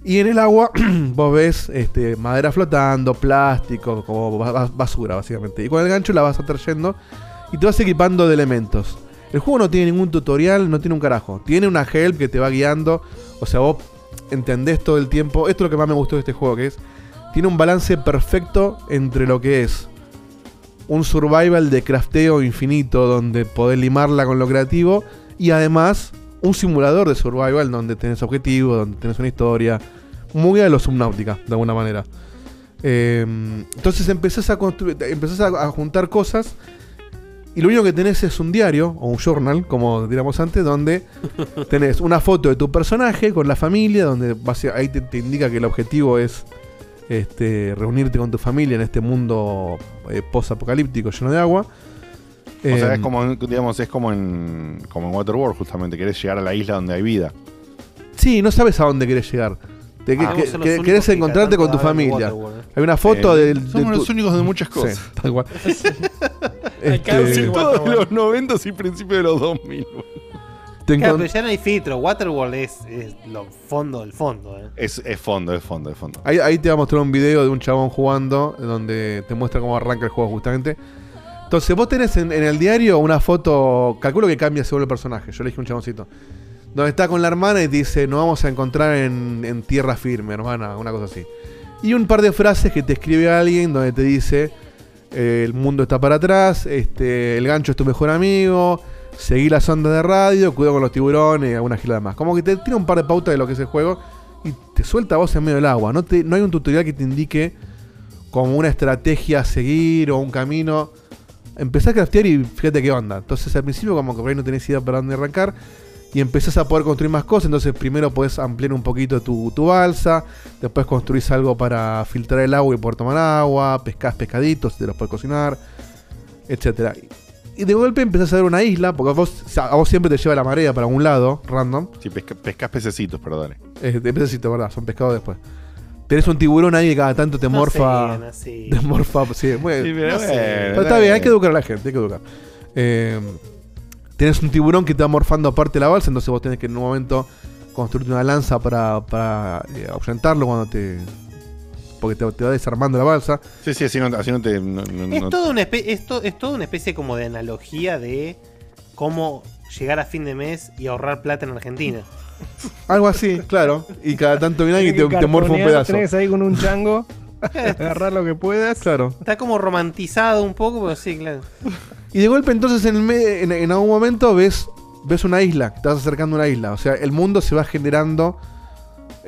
Y en el agua vos ves este, madera flotando, plástico, como ba- ba- basura básicamente. Y con el gancho la vas atrayendo y te vas equipando de elementos. El juego no tiene ningún tutorial, no tiene un carajo. Tiene una help que te va guiando. O sea, vos entendés todo el tiempo. Esto es lo que más me gustó de este juego, que es... Tiene un balance perfecto entre lo que es un survival de crafteo infinito, donde podés limarla con lo creativo, y además un simulador de survival donde tenés objetivos, donde tenés una historia, muy a lo Subnautica, de alguna manera. Eh, entonces empezás a, construir, empezás a, juntar cosas, y lo único que tenés es un diario, o un journal, como diríamos antes, donde tenés una foto de tu personaje con la familia, donde ahí te, te indica que el objetivo es este, reunirte con tu familia en este mundo eh, post-apocalíptico lleno de agua. O sea, es como, en- digamos, es como en, como en Waterworld, justamente. Querés llegar a la isla donde hay vida. Sí, no sabes a dónde querés llegar. Te, Ah, que- que- querés que encontrarte con tu familia. Waterworld, eh. Hay una foto Eh, del. de somos tu- los únicos de muchas Sí, cosas. tal cual. Hay Este- todos los 90 y principios de los 2000. Te Claro, pero ya no hay filtro. Waterworld es, es lo fondo del fondo. eh. Es, es fondo, es fondo, es fondo. Ahí, ahí te va a mostrar un video de un chabón jugando donde te muestra cómo arranca el juego justamente. Entonces vos tenés en, en el diario una foto, calculo que cambia según el personaje, yo le dije un chaboncito, donde está con la hermana y dice, nos vamos a encontrar en, en tierra firme, hermana, una cosa así. Y un par de frases que te escribe alguien donde te dice, eh, el mundo está para atrás, este, el gancho es tu mejor amigo, seguí las ondas de radio, cuidado con los tiburones y alguna gilada más. Como que te tira un par de pautas de lo que es el juego y te suelta a vos en medio del agua. No, te, no hay un tutorial que te indique como una estrategia a seguir o un camino. Empezás a craftear y fíjate qué onda. Entonces al principio como que por ahí no tenés idea para dónde arrancar. Y empezás a poder construir más cosas. Entonces primero podés ampliar un poquito tu, tu balsa. Después construís algo para filtrar el agua y poder tomar agua. Pescás pescaditos, te los puedes cocinar. Etcétera. Y de golpe empezás a ver una isla. Porque a vos, o sea, a vos siempre te lleva la marea para un lado, random. Sí, pesca- pescás pececitos, perdón. Eh, de pececito, ¿verdad? Son pescados después. Tenés un tiburón ahí que cada tanto te No morfa. así. Te morfa, sí, muy Sí, pero no bueno, sé. Pero está bien, hay que educar a la gente, hay que educar. Eh, tenés un tiburón que te va morfando aparte de la balsa, entonces vos tenés que en un momento construirte una lanza para, para eh, ahuyentarlo cuando te. Porque te, te va desarmando la balsa. Sí, sí, así no, así no te. no- no- Es, no- todo una es, to- es toda una especie como de analogía de cómo llegar a fin de mes y ahorrar plata en Argentina. Algo así, claro. Y cada tanto viene alguien y te, te morfa un pedazo. Tenés ahí con un chango. agarrar lo que puedas. Claro. Está como romantizado un poco, pero sí, claro. Y de golpe entonces en, el me- en, en algún momento ves, ves una isla, te vas acercando a una isla. O sea, el mundo se va generando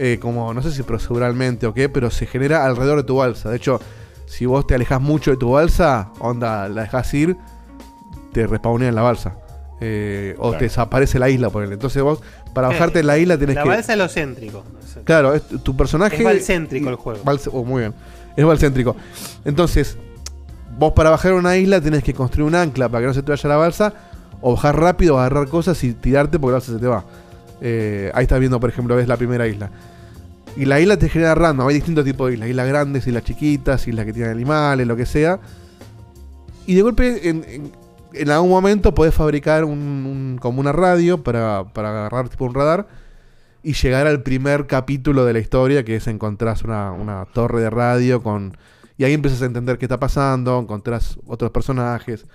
eh, como, no sé si proceduralmente o qué, pero se genera alrededor de tu balsa. De hecho, si vos te alejas mucho de tu balsa, onda, la dejas ir, te respawnean la balsa. Eh, o Claro. te desaparece la isla, por Entonces vos, para bajarte en la isla tenés La que... balsa es lo céntrico. Claro, es tu personaje. Es balcéntrico el juego. Oh, muy bien. Es balcéntrico. Entonces, vos para bajar a una isla tenés que construir un ancla para que no se te vaya la balsa. O bajar rápido, agarrar cosas y tirarte porque la balsa se te va. Eh, ahí estás viendo, por ejemplo, ves la primera isla. Y la isla te genera random. Hay distintos tipos de islas. Islas grandes, islas chiquitas, islas que tienen animales, lo que sea. Y de golpe, en, algún momento podés fabricar un, como una radio para, agarrar tipo un radar y llegar al primer capítulo de la historia, que es encontrás una, una torre de radio con... Y ahí empiezas a entender qué está pasando, encontrás otros personajes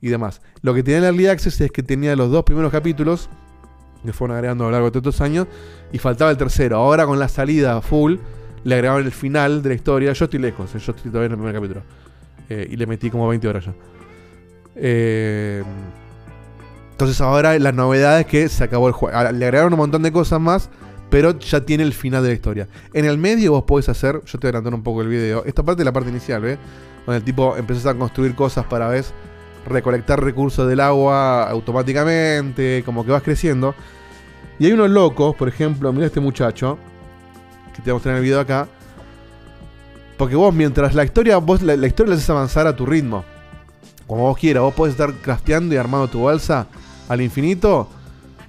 y demás. Lo que tenía el Early Access es que tenía los dos primeros capítulos, que fueron agregando a lo largo de todos estos años, y faltaba el tercero. Ahora con la salida full, le agregaron el final de la historia. Yo estoy lejos, eh, yo estoy todavía en el primer capítulo. Eh, y le metí como 20 horas ya. Eh, entonces ahora la novedad es que se acabó el juego. Le agregaron un montón de cosas más, pero ya tiene el final de la historia. En el medio vos podés hacer, yo te voy a adelantar un poco el video, esta parte es la parte inicial, ¿ves? Donde el tipo empezás a construir cosas para, ¿ves? Recolectar recursos del agua automáticamente, como que vas creciendo. Y hay unos locos, por ejemplo, mira este muchacho, que te voy a mostrar en el video acá. Porque vos, mientras la historia, vos la, historia la haces avanzar a tu ritmo. Como vos quieras, vos podés estar crafteando y armando tu balsa al infinito.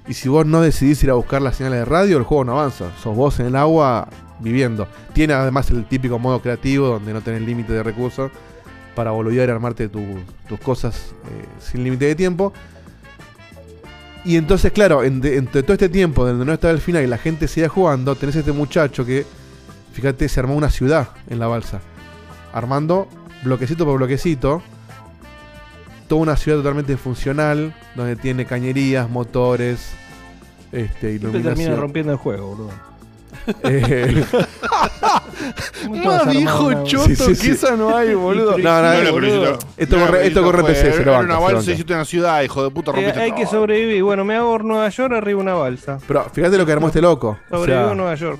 Y si vos no decidís ir a buscar las señales de radio, el juego no avanza. Sos vos en el agua viviendo. Tiene además el típico modo creativo donde no tenés límite de recursos para boludear y armarte tu- tus cosas eh, sin límite de tiempo. Y entonces, claro, en- entre todo este tiempo donde no estaba el final y la gente seguía jugando, tenés este muchacho que, fíjate, se armó una ciudad en la balsa. Armando bloquecito por bloquecito. Toda una ciudad totalmente funcional, donde tiene cañerías, motores, este, Siempre termina rompiendo el juego, boludo. Eh, Más viejo choto Sí, sí, sí. que esa no hay, boludo. No, no, boludo. necesito- Esto no, corre- pero esto corre PC, se lo banca, una balsa, hiciste una ciudad, hijo de puta, Eh, rompiste hay todo. que sobrevivir. Bueno, me hago Nueva York arriba una balsa. Pero fíjate lo que armó este loco. O Sobrevivo sea, en Nueva York.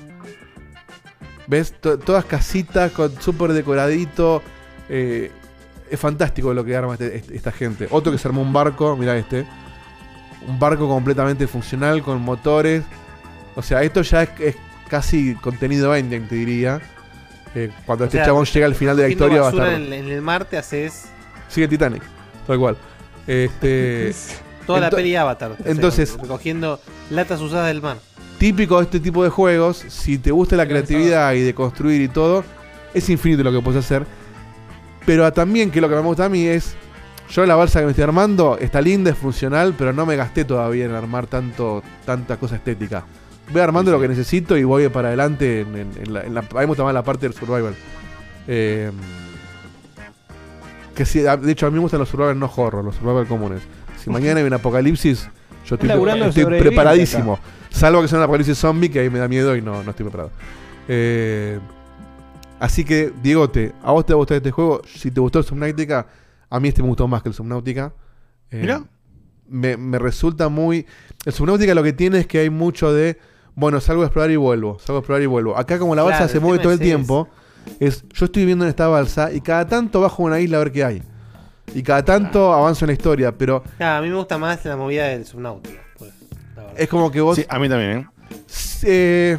¿Ves? To- todas casitas con súper decoradito. eh, es fantástico lo que arma este- este- esta gente. Otro que se armó un barco, mira este. Un barco completamente funcional con motores. O sea, esto ya es, es casi contenido endgame, te diría. Eh, cuando O este sea, chabón llega al final de la historia va a estar. en, en el mar te haces. Sigue Titanic, tal cual. Este, Toda la peli Avatar. Entonces, recogiendo latas usadas del mar. típico de este tipo de juegos, si te gusta la creatividad y de construir y todo, es infinito lo que puedes hacer. Pero también, que lo que me gusta a mí es, yo la balsa que me estoy armando está linda, es funcional, pero no me gasté todavía en armar tanto tanta cosa estética. Voy armando lo que necesito y voy para adelante en, en- en la, en la- a mí me gusta más la parte del survival. Eh, que si, de hecho a mí me gustan los survival no horror, los survival comunes. Si mañana hay un apocalipsis, yo estoy, estoy preparadísimo. acá. Salvo que sea un apocalipsis zombie, que ahí me da miedo y no, no estoy preparado. Eh, así que, Diegote, ¿a vos te gustó este juego? Si te gustó el Subnautica, a mí este me gustó más que el Subnautica. Eh, Mirá. Me, me resulta muy... El Subnautica lo que tiene es que hay mucho de... Bueno, salgo a explorar y vuelvo, salgo a explorar y vuelvo. Acá como la balsa Claro, se mueve todo el es tiempo, es yo estoy viviendo en esta balsa y cada tanto bajo a una isla a ver qué hay. Y cada tanto avanzo en la historia, pero Ah, a mí me gusta más la movida del Subnautica. pues, es como que vos... Sí, a mí también, ¿eh? Eh,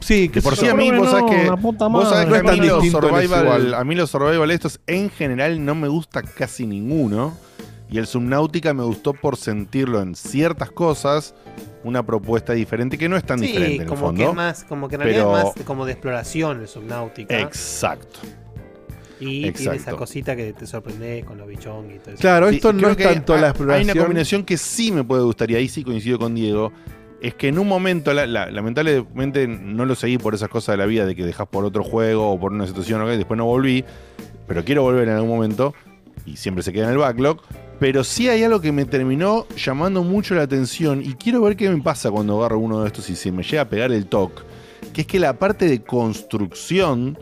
sí, Que por sí a mí, No, vos sabés que, vos sabés que No a es mí tan los survival, a mí los survival estos en general no me gusta casi ninguno. Y el Subnautica me gustó por sentirlo en ciertas cosas una propuesta diferente que no es tan sí, diferente en el como fondo. que es más, como que en realidad Pero- es más como de exploración el Subnautica. Exacto. y tiene esa cosita que te sorprende con los bichón y todo eso. Claro, Sí, esto no es que hay- tanto hay- la Hay exploración. una combinación que sí me puede gustar, y ahí sí coincido con Diego. Es que en un momento, la- la- lamentablemente no lo seguí por esas cosas de la vida, de que dejas por otro juego o por una situación, ¿ok? después no volví, pero quiero volver en algún momento, y siempre se queda en el backlog. Pero sí hay algo que me terminó llamando mucho la atención, y quiero ver qué me pasa cuando agarro uno de estos y se me llega a pegar el toque, que es que la parte de construcción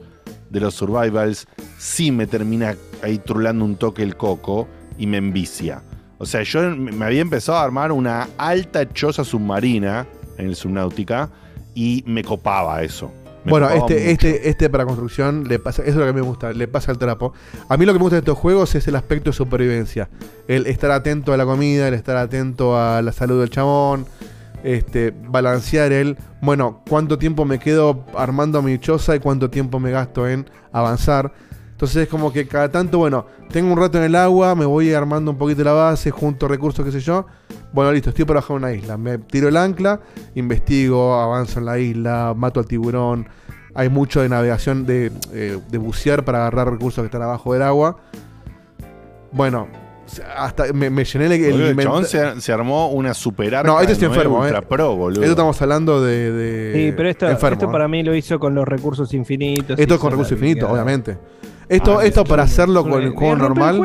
de los survivals sí me termina ahí trulando un toque el coco y me envicia. O sea, yo me había empezado a armar una alta choza submarina en el Subnautica y me copaba eso. Me Bueno, este, mucho. este, este para construcción le pasa, eso es lo que me gusta, le pasa el trapo. A mí lo que me gusta de estos juegos es el aspecto de supervivencia. El estar atento a la comida, el estar atento a la salud del chabón, este, balancear el, bueno, cuánto tiempo me quedo armando mi choza y cuánto tiempo me gasto en avanzar. Entonces es como que cada tanto, bueno, tengo un rato en el agua, me voy armando un poquito la base, junto recursos, qué sé yo. Bueno, listo, estoy por bajar una isla. Me tiro el ancla, investigo, avanzo en la isla, mato al tiburón. Hay mucho de navegación, de, eh, de bucear para agarrar recursos que están abajo del agua. Bueno, hasta me, me llené el, el el chabón se, se armó una super arca No, este es enfermo, eh. pro, boludo. Esto estamos hablando de. de Sí, pero esto, enfermo, esto ¿eh? para mí lo hizo con los recursos infinitos. Esto es con recursos infinitos, obviamente. Esto, Ah, esto es para hacerlo con el juego romper el normal.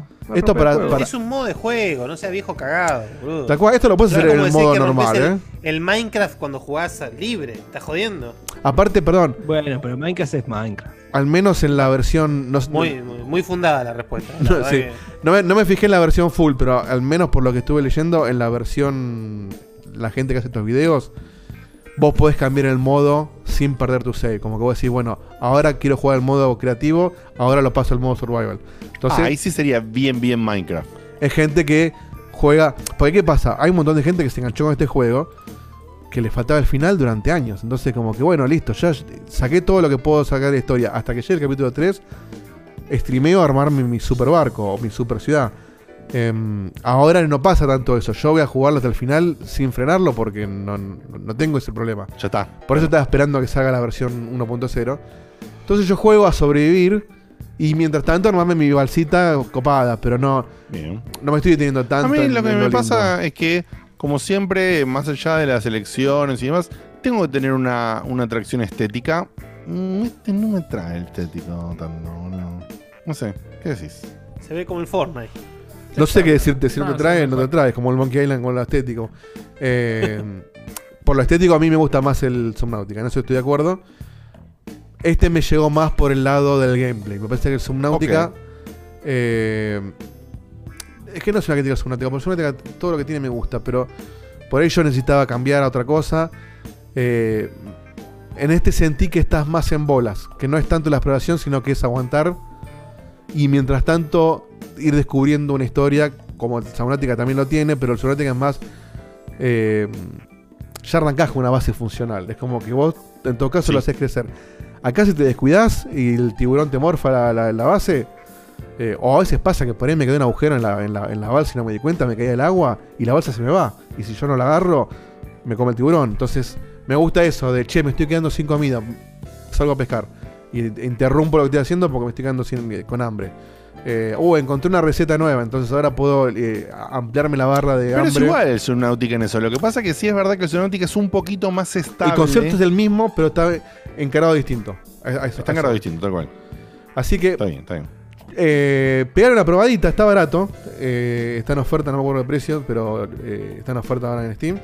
Juego, Esto romper para, el juego. para- Es un modo de juego, no sea viejo cagado, boludo. Esto lo puedes hacer en el modo normal, el, ¿eh? el Minecraft cuando jugás libre, ¿estás jodiendo? Aparte, perdón, Bueno, pero Minecraft es Minecraft. al menos en la versión. No, Muy, muy, muy fundada la respuesta. la no, verdad sí. que- No me, no me fijé en la versión full, pero al menos por lo que estuve leyendo, en la versión. La gente que hace estos videos, vos podés cambiar el modo sin perder tu save. Como que vos decís, bueno, ahora quiero jugar el modo creativo, ahora lo paso al modo survival. Entonces, Ah, ahí sí sería bien, bien Minecraft. es gente que juega. Porque, ¿qué pasa? Hay un montón de gente que se enganchó con este juego que le faltaba el final durante años. Entonces, como que bueno, listo, ya saqué todo lo que puedo sacar de la historia. Hasta que llegue el capítulo 3, streameo a armar mi, mi super barco o mi super ciudad. Em, ahora no pasa tanto eso. Yo voy a jugarlo hasta el final sin frenarlo porque no, no- tengo ese problema. Ya está. Por eso estaba esperando a que salga la versión 1.0. Entonces yo juego a sobrevivir y mientras tanto armarme mi balsita copada, pero no, Bien. no me estoy deteniendo tanto. A mí lo que me lindo. pasa es que, como siempre, más allá de las elecciones y demás, tengo que tener una, una atracción estética. Mm, Este no me trae el estético tanto, no. No sé, ¿qué decís? Se ve como el Fortnite. No sé qué decirte, si no, No, te trae, sí, no te trae, como el Monkey Island con lo estético. Eh, por lo estético a mí me gusta más el Subnautica, en eso estoy de acuerdo. Este me llegó más por el lado del gameplay. Me parece que el Subnautica... Eh, es que no es una crítica al Subnautica, porque el Subnautica todo lo que tiene me gusta, pero por ahí yo necesitaba cambiar a otra cosa. Eh, en este sentí que estás más en bolas, que no es tanto la exploración, sino que es aguantar y mientras tanto ir descubriendo una historia, como el Subnautica también lo tiene, pero el Subnautica es más... eh, ya arrancás con una base funcional, es como que vos en todo caso Sí. lo haces crecer. Acá si te descuidás y el tiburón te morfa la, la- la base, Eh, o a veces pasa que por ahí me quedó un agujero en la, en, la, en la balsa y no me di cuenta, me caía el agua y la balsa se me va. Y si yo no la agarro, me come el tiburón. Entonces, me gusta eso de, che, me estoy quedando sin comida, salgo a pescar. Y interrumpo lo que estoy haciendo porque me estoy quedando sin, con hambre. Eh, uh, encontré una receta nueva, entonces ahora puedo eh, ampliarme la barra de Pero es igual el Subnautica en eso. Lo que pasa que sí es verdad que el Subnautica es un poquito más estable. El concepto es el mismo, pero está encarado distinto. A- a eso- Está encarado eso. distinto, tal cual. Así que. Está bien, está bien. Eh, pegar una probadita, está barato. eh, está en oferta, no me acuerdo el precio, pero eh, está en oferta ahora en Steam.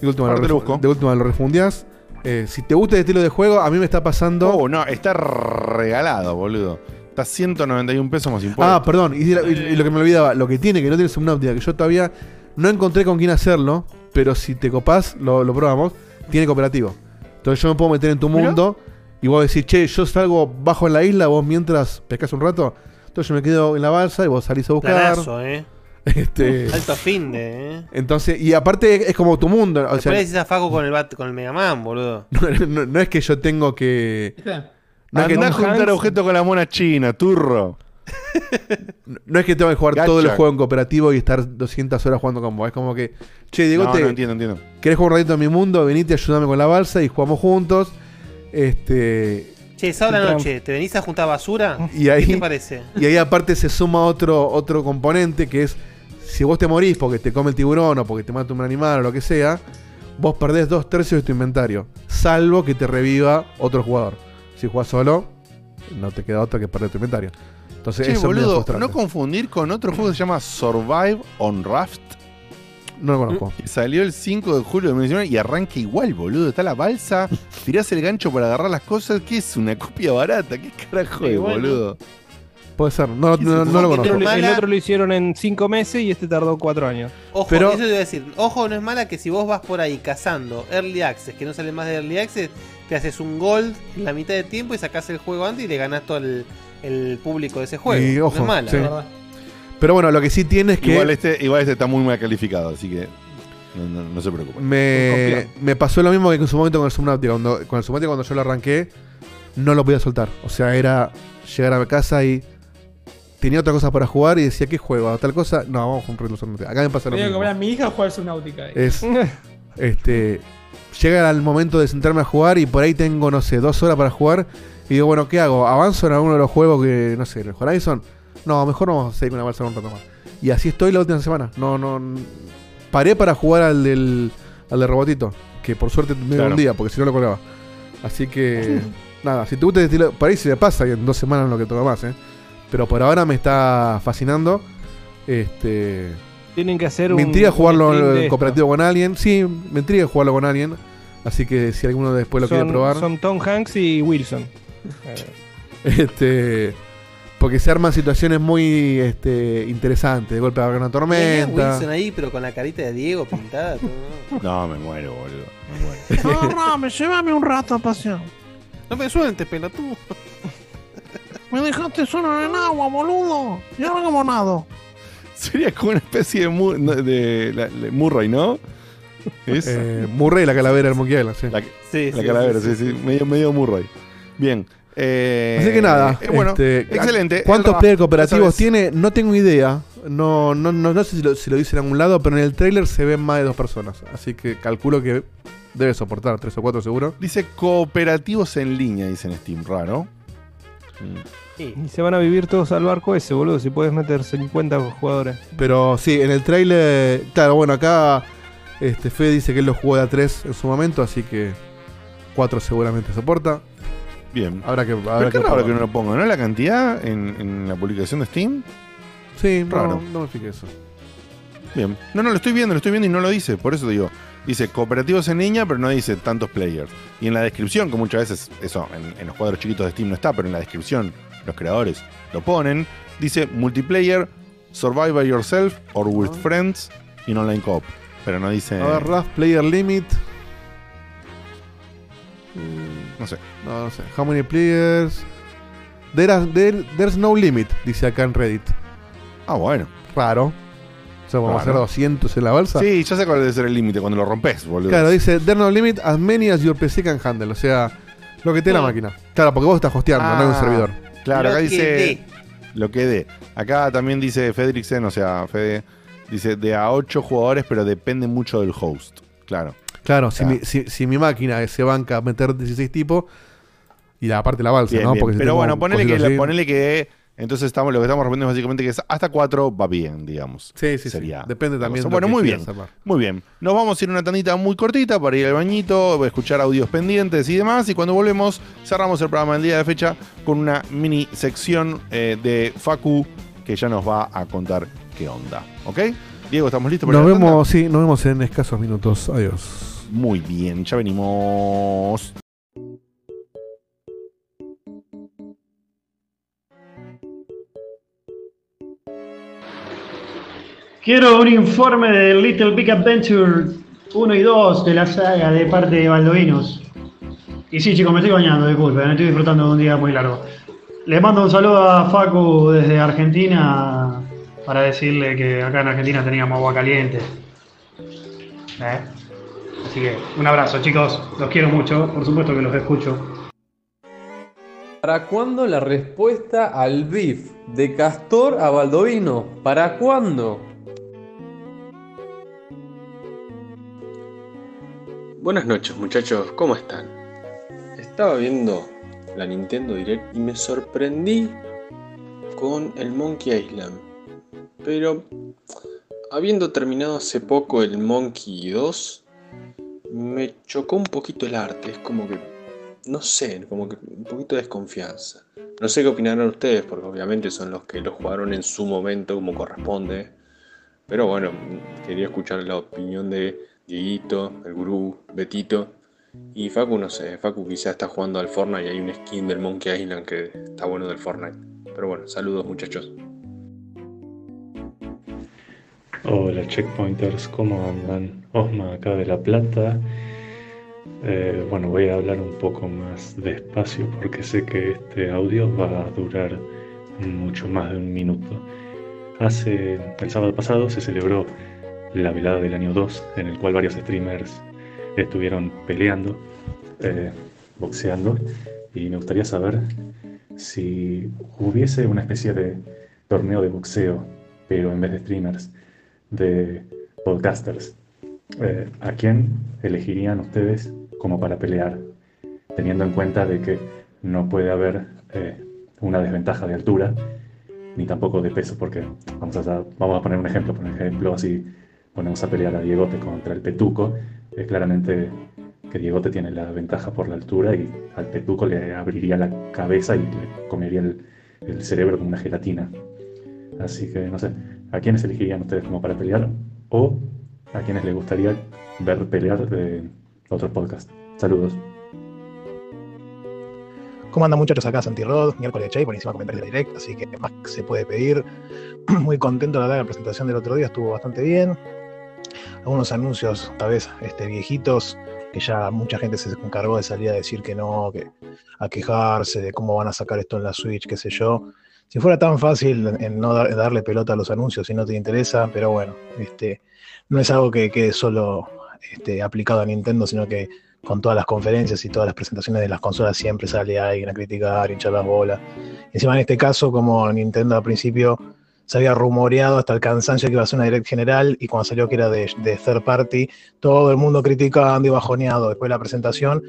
De última, Ahora lo, busco. de última lo refundiás. Eh, si te gusta el estilo de juego, a mí me está pasando. Oh, no, está regalado, boludo. Está 191 pesos más impuestos. Ah, perdón, y, y- y lo que me olvidaba, lo que tiene, que no tiene Subnautica, que yo todavía no encontré con quién hacerlo, pero si te copás, lo, lo probamos, tiene cooperativo. Entonces yo me puedo meter en tu mundo y vos decís, che, yo salgo bajo en la isla, vos mientras pescas un rato, entonces yo me quedo en la balsa y vos salís a buscar. Planazo, eh. Este, Alto fin de, eh. entonces, y aparte es como tu mundo. O Después sea, le decís a Faco con el, bat, con el Mega Man, boludo. no, no- no es que yo tengo que. No es que, a juntar objetos con la mona china, turro. no es que tengo que jugar Gacha. todo el juego en cooperativo y estar 200 horas jugando con vos. Es como que, che, Diego, No, te, no entiendo, entiendo. ¿querés jugar un ratito en mi mundo? Venite, ayúdame con la balsa y jugamos juntos. Este. Che, sábado a la noche, ¿te venís a juntar basura? Y ahí, ¿Qué te parece? Y ahí aparte se suma otro, otro componente que es, si vos te morís porque te come el tiburón o porque te mata un animal o lo que sea, vos perdés dos tercios de tu inventario, salvo que te reviva otro jugador. Si jugás solo, no te queda otro que perder tu inventario. Entonces Che, eso boludo, no confundir con otro juego que se llama Survive on Raft. No lo conozco. Que Salió el 5 de julio de 2019 y arranca igual, boludo. Está la balsa, tirás el gancho para agarrar las cosas. ¿Qué es? ¿Una copia barata? ¿Qué carajo es, boludo? Puede ser, no, no, no lo El conozco. otro, el otro lo hicieron en cinco meses y este tardó cuatro años. Ojo, Pero- eso te iba a decir. Ojo, no es mala que si vos vas por ahí cazando Early Access, que no sale más de Early Access, te haces un gold en la mitad de tiempo y sacás el juego antes y le ganás todo el, el público de ese juego. Y no ojo, es mala, sí. la verdad. Pero bueno, lo que sí tiene es que Igual este, igual este está muy mal calificado, así que no, no- no se preocupen. me, me pasó lo mismo que en su momento con el Subnautica. Cuando, con el Subnautica cuando yo lo arranqué, no lo podía soltar. O sea, era llegar a mi casa y tenía otra cosa para jugar y decía, ¿qué juego? ¿Tal cosa? No, vamos a comprar el Subnautica. Acá me pasa lo Tengo que mismo. comprar a mi hija a jugar Subnautica. Es, este, llega el momento de sentarme a jugar y por ahí tengo, no sé, dos horas para jugar. Y digo, bueno, ¿qué hago? ¿Avanzo en alguno de los juegos que, no sé, el Horizon? No, mejor vamos a seguir con la balsa un rato más. Y así estoy la última semana. No, no. Paré para jugar al del, al del robotito. Que por suerte me dio Claro. un día, porque si no lo colgaba. Así que. nada, si te gusta el estilo. Por ahí se le pasa y en dos semanas lo que toca más, ¿eh? Pero por ahora me está fascinando. Este. Tienen que hacer Me un. intriga un jugarlo en cooperativo con alguien. Sí, me intriga jugarlo con alguien. Así que si alguno después lo quiere probar. Son Tom Hanks y Wilson. Este. Porque se arman situaciones muy este, interesantes. De golpe va a haber una tormenta. Wilson ahí, pero con la carita de Diego pintada. todo. No, me muero, boludo. Agarrame, llévame un rato a pasear. No me sueltes, pelotudo. Me dejaste solo en el agua, boludo. Y ahora como nado. Sería como una especie de, Mu- no, de, la- Murray, ¿no? Es Eh, Murray la calavera del Monkey Island, sí. la, Sí, la sí, calavera, sí, sí, sí, Medio, medio Murray. Bien. eh, Así que nada, eh, bueno, este, excelente. ¿Cuántos players cooperativos tiene? No tengo idea. No, no, no, no sé si lo, si lo dice en algún lado, pero en el trailer se ven más de dos personas. Así que calculo que debe soportar tres o cuatro seguro. Dice cooperativos en línea, dice en Steam, raro. Y se van a vivir todos al barco ese, boludo. Si puedes meter 50 jugadores. Pero sí, en el trailer. Claro, bueno, acá este Fede dice que él lo jugó de a 3 en su momento, así que 4 seguramente soporta. Bien. Habrá que. Habrá qué que raro que no lo ponga, ¿no? La cantidad en, en la publicación de Steam. Sí, Raro. raro. No, me fijé eso. Bien. No, no, lo estoy viendo, lo estoy viendo y no lo dice. Por eso digo. Dice cooperativos en línea, pero no dice tantos players. Y en la descripción, que muchas veces, eso, en, en los cuadros chiquitos de Steam no está, pero en la descripción los creadores lo ponen. Dice multiplayer, survive by yourself or with friends in online co-op. Pero no dice. A ver, Player Limit. No sé. No, no sé. How many players? There are- there- there's no limit, dice acá en Reddit. Ah, bueno. Raro. O sea, vamos a hacer Raro. 200 en la balsa. Sí, ya sé cuál debe ser el límite cuando lo rompes, boludo. Claro, dice There's no limit as many as your PC can handle. O sea, lo que te dé la máquina. Claro, porque vos estás hosteando, no hay un Ah, servidor. Claro, acá Lo dice. dé. lo que dé. Acá también dice Fedrixen, o sea, Fede, dice de a 8 jugadores, pero depende mucho del host. Claro. Claro, si, Ah. mi, si, si mi máquina se banca a meter 16 tipos, y la aparte la balsa, Bien, ¿no? bien. Porque si Pero bueno, ponele que, cositas así- ponele que entonces estamos, lo que estamos respondiendo es básicamente que es hasta 4 va bien, digamos. Sí, sí, sí. Sería Depende la también de Bueno, muy bien. armar. Muy bien. Nos vamos a ir una tandita muy cortita para ir al bañito, escuchar audios pendientes y demás. Y cuando volvemos, cerramos el programa del día de fecha con una mini sección eh, de Facu que ya nos va a contar qué onda. ¿Ok? Diego, ¿estamos listos para Nos tanda? vemos, sí, nos vemos en escasos minutos. Adiós. Muy bien, ya venimos. Quiero un informe de Little Big Adventure 1 y 2 de la saga de parte de Baldovinos. Y sí, chicos, me estoy bañando, disculpen, estoy disfrutando de un día muy largo. Le mando un saludo a Facu desde Argentina para decirle que acá en Argentina teníamos agua caliente. ¿Eh? Así que un abrazo, chicos, los quiero mucho, por supuesto que los escucho. ¿Para cuándo la respuesta al beef de Castor a Baldovino? ¿Para cuándo? Buenas noches muchachos, ¿cómo están? Estaba viendo la Nintendo Direct y me sorprendí con el Monkey Island. Pero habiendo terminado hace poco el Monkey 2, me chocó un poquito el arte. Es como que, no sé, como que un poquito de desconfianza. No sé qué opinarán ustedes, porque obviamente son los que lo jugaron en su momento como corresponde. Pero bueno, quería escuchar la opinión de Dieguito, el gurú, Betito. Y Facu, no sé, Facu quizás está jugando al Fortnite y hay un skin del Monkey Island que está bueno del Fortnite. Pero bueno, saludos muchachos. Hola checkpointers, ¿cómo andan? Osma acá de La Plata. Eh, bueno, voy a hablar un poco más despacio porque sé que este audio va a durar mucho más de un minuto. Hace el sábado pasado se celebró la velada del año 2, en el cual varios streamers estuvieron peleando, eh, boxeando, y me gustaría saber si hubiese una especie de torneo de boxeo, pero en vez de streamers, de podcasters. Eh, ¿A quién elegirían ustedes como para pelear? Teniendo en cuenta de que no puede haber eh, una desventaja de altura ni tampoco de peso, porque vamos a, vamos a poner un ejemplo, por ejemplo, así ponemos a pelear a Diegote contra el Petuco, es claramente que Diegote tiene la ventaja por la altura y al Petuco le abriría la cabeza y le comería el, cerebro como una gelatina. Así que no sé, ¿a quiénes elegirían ustedes como para pelear? ¿O a quienes les gustaría ver pelear de otros podcasts? Saludos. ¿Cómo andan muchachos acá? Santi Rod, miércoles Chay, buenísima comentario direct, así que más se puede pedir. Muy contento, la la presentación del otro día estuvo bastante bien. Algunos anuncios, tal vez este, viejitos, que ya mucha gente se encargó de salir a decir que no, que a quejarse de cómo van a sacar esto en la Switch, qué sé yo. Si fuera tan fácil en no dar- darle pelota a los anuncios si no te interesa, pero bueno, este, no es algo que quede solo este, aplicado a Nintendo, sino que con todas las conferencias y todas las presentaciones de las consolas siempre sale alguien a criticar, hinchar las bolas. Encima en este caso, como Nintendo al principio se había rumoreado hasta el cansancio que iba a ser una direct general y cuando salió que era de, third party, todo el mundo criticando y bajoneado después de la presentación,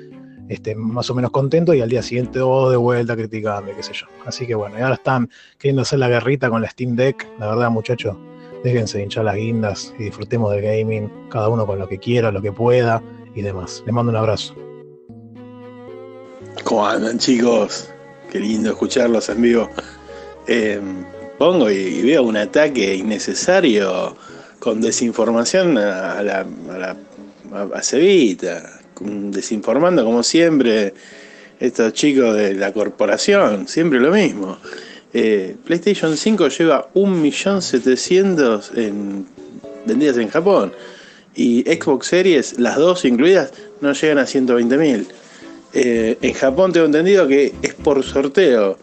este, más o menos contento y al día siguiente todo de vuelta criticando qué sé yo. Así que bueno, y ahora están queriendo hacer la guerrita con la Steam Deck, la verdad muchachos, déjense hinchar las guindas y disfrutemos del gaming, cada uno con lo que quiera, lo que pueda y demás. Les mando un abrazo. ¿Cómo andan chicos? Qué lindo escucharlos en vivo. Eh, pongo y veo un ataque innecesario con desinformación a la, a la a- Cevita, desinformando como siempre estos chicos de la corporación, siempre lo mismo. Eh, PlayStation 5 lleva 1.700.000 en, vendidas en Japón y Xbox Series, las dos incluidas, no llegan a 120.000. Eh, en Japón tengo entendido que es por sorteo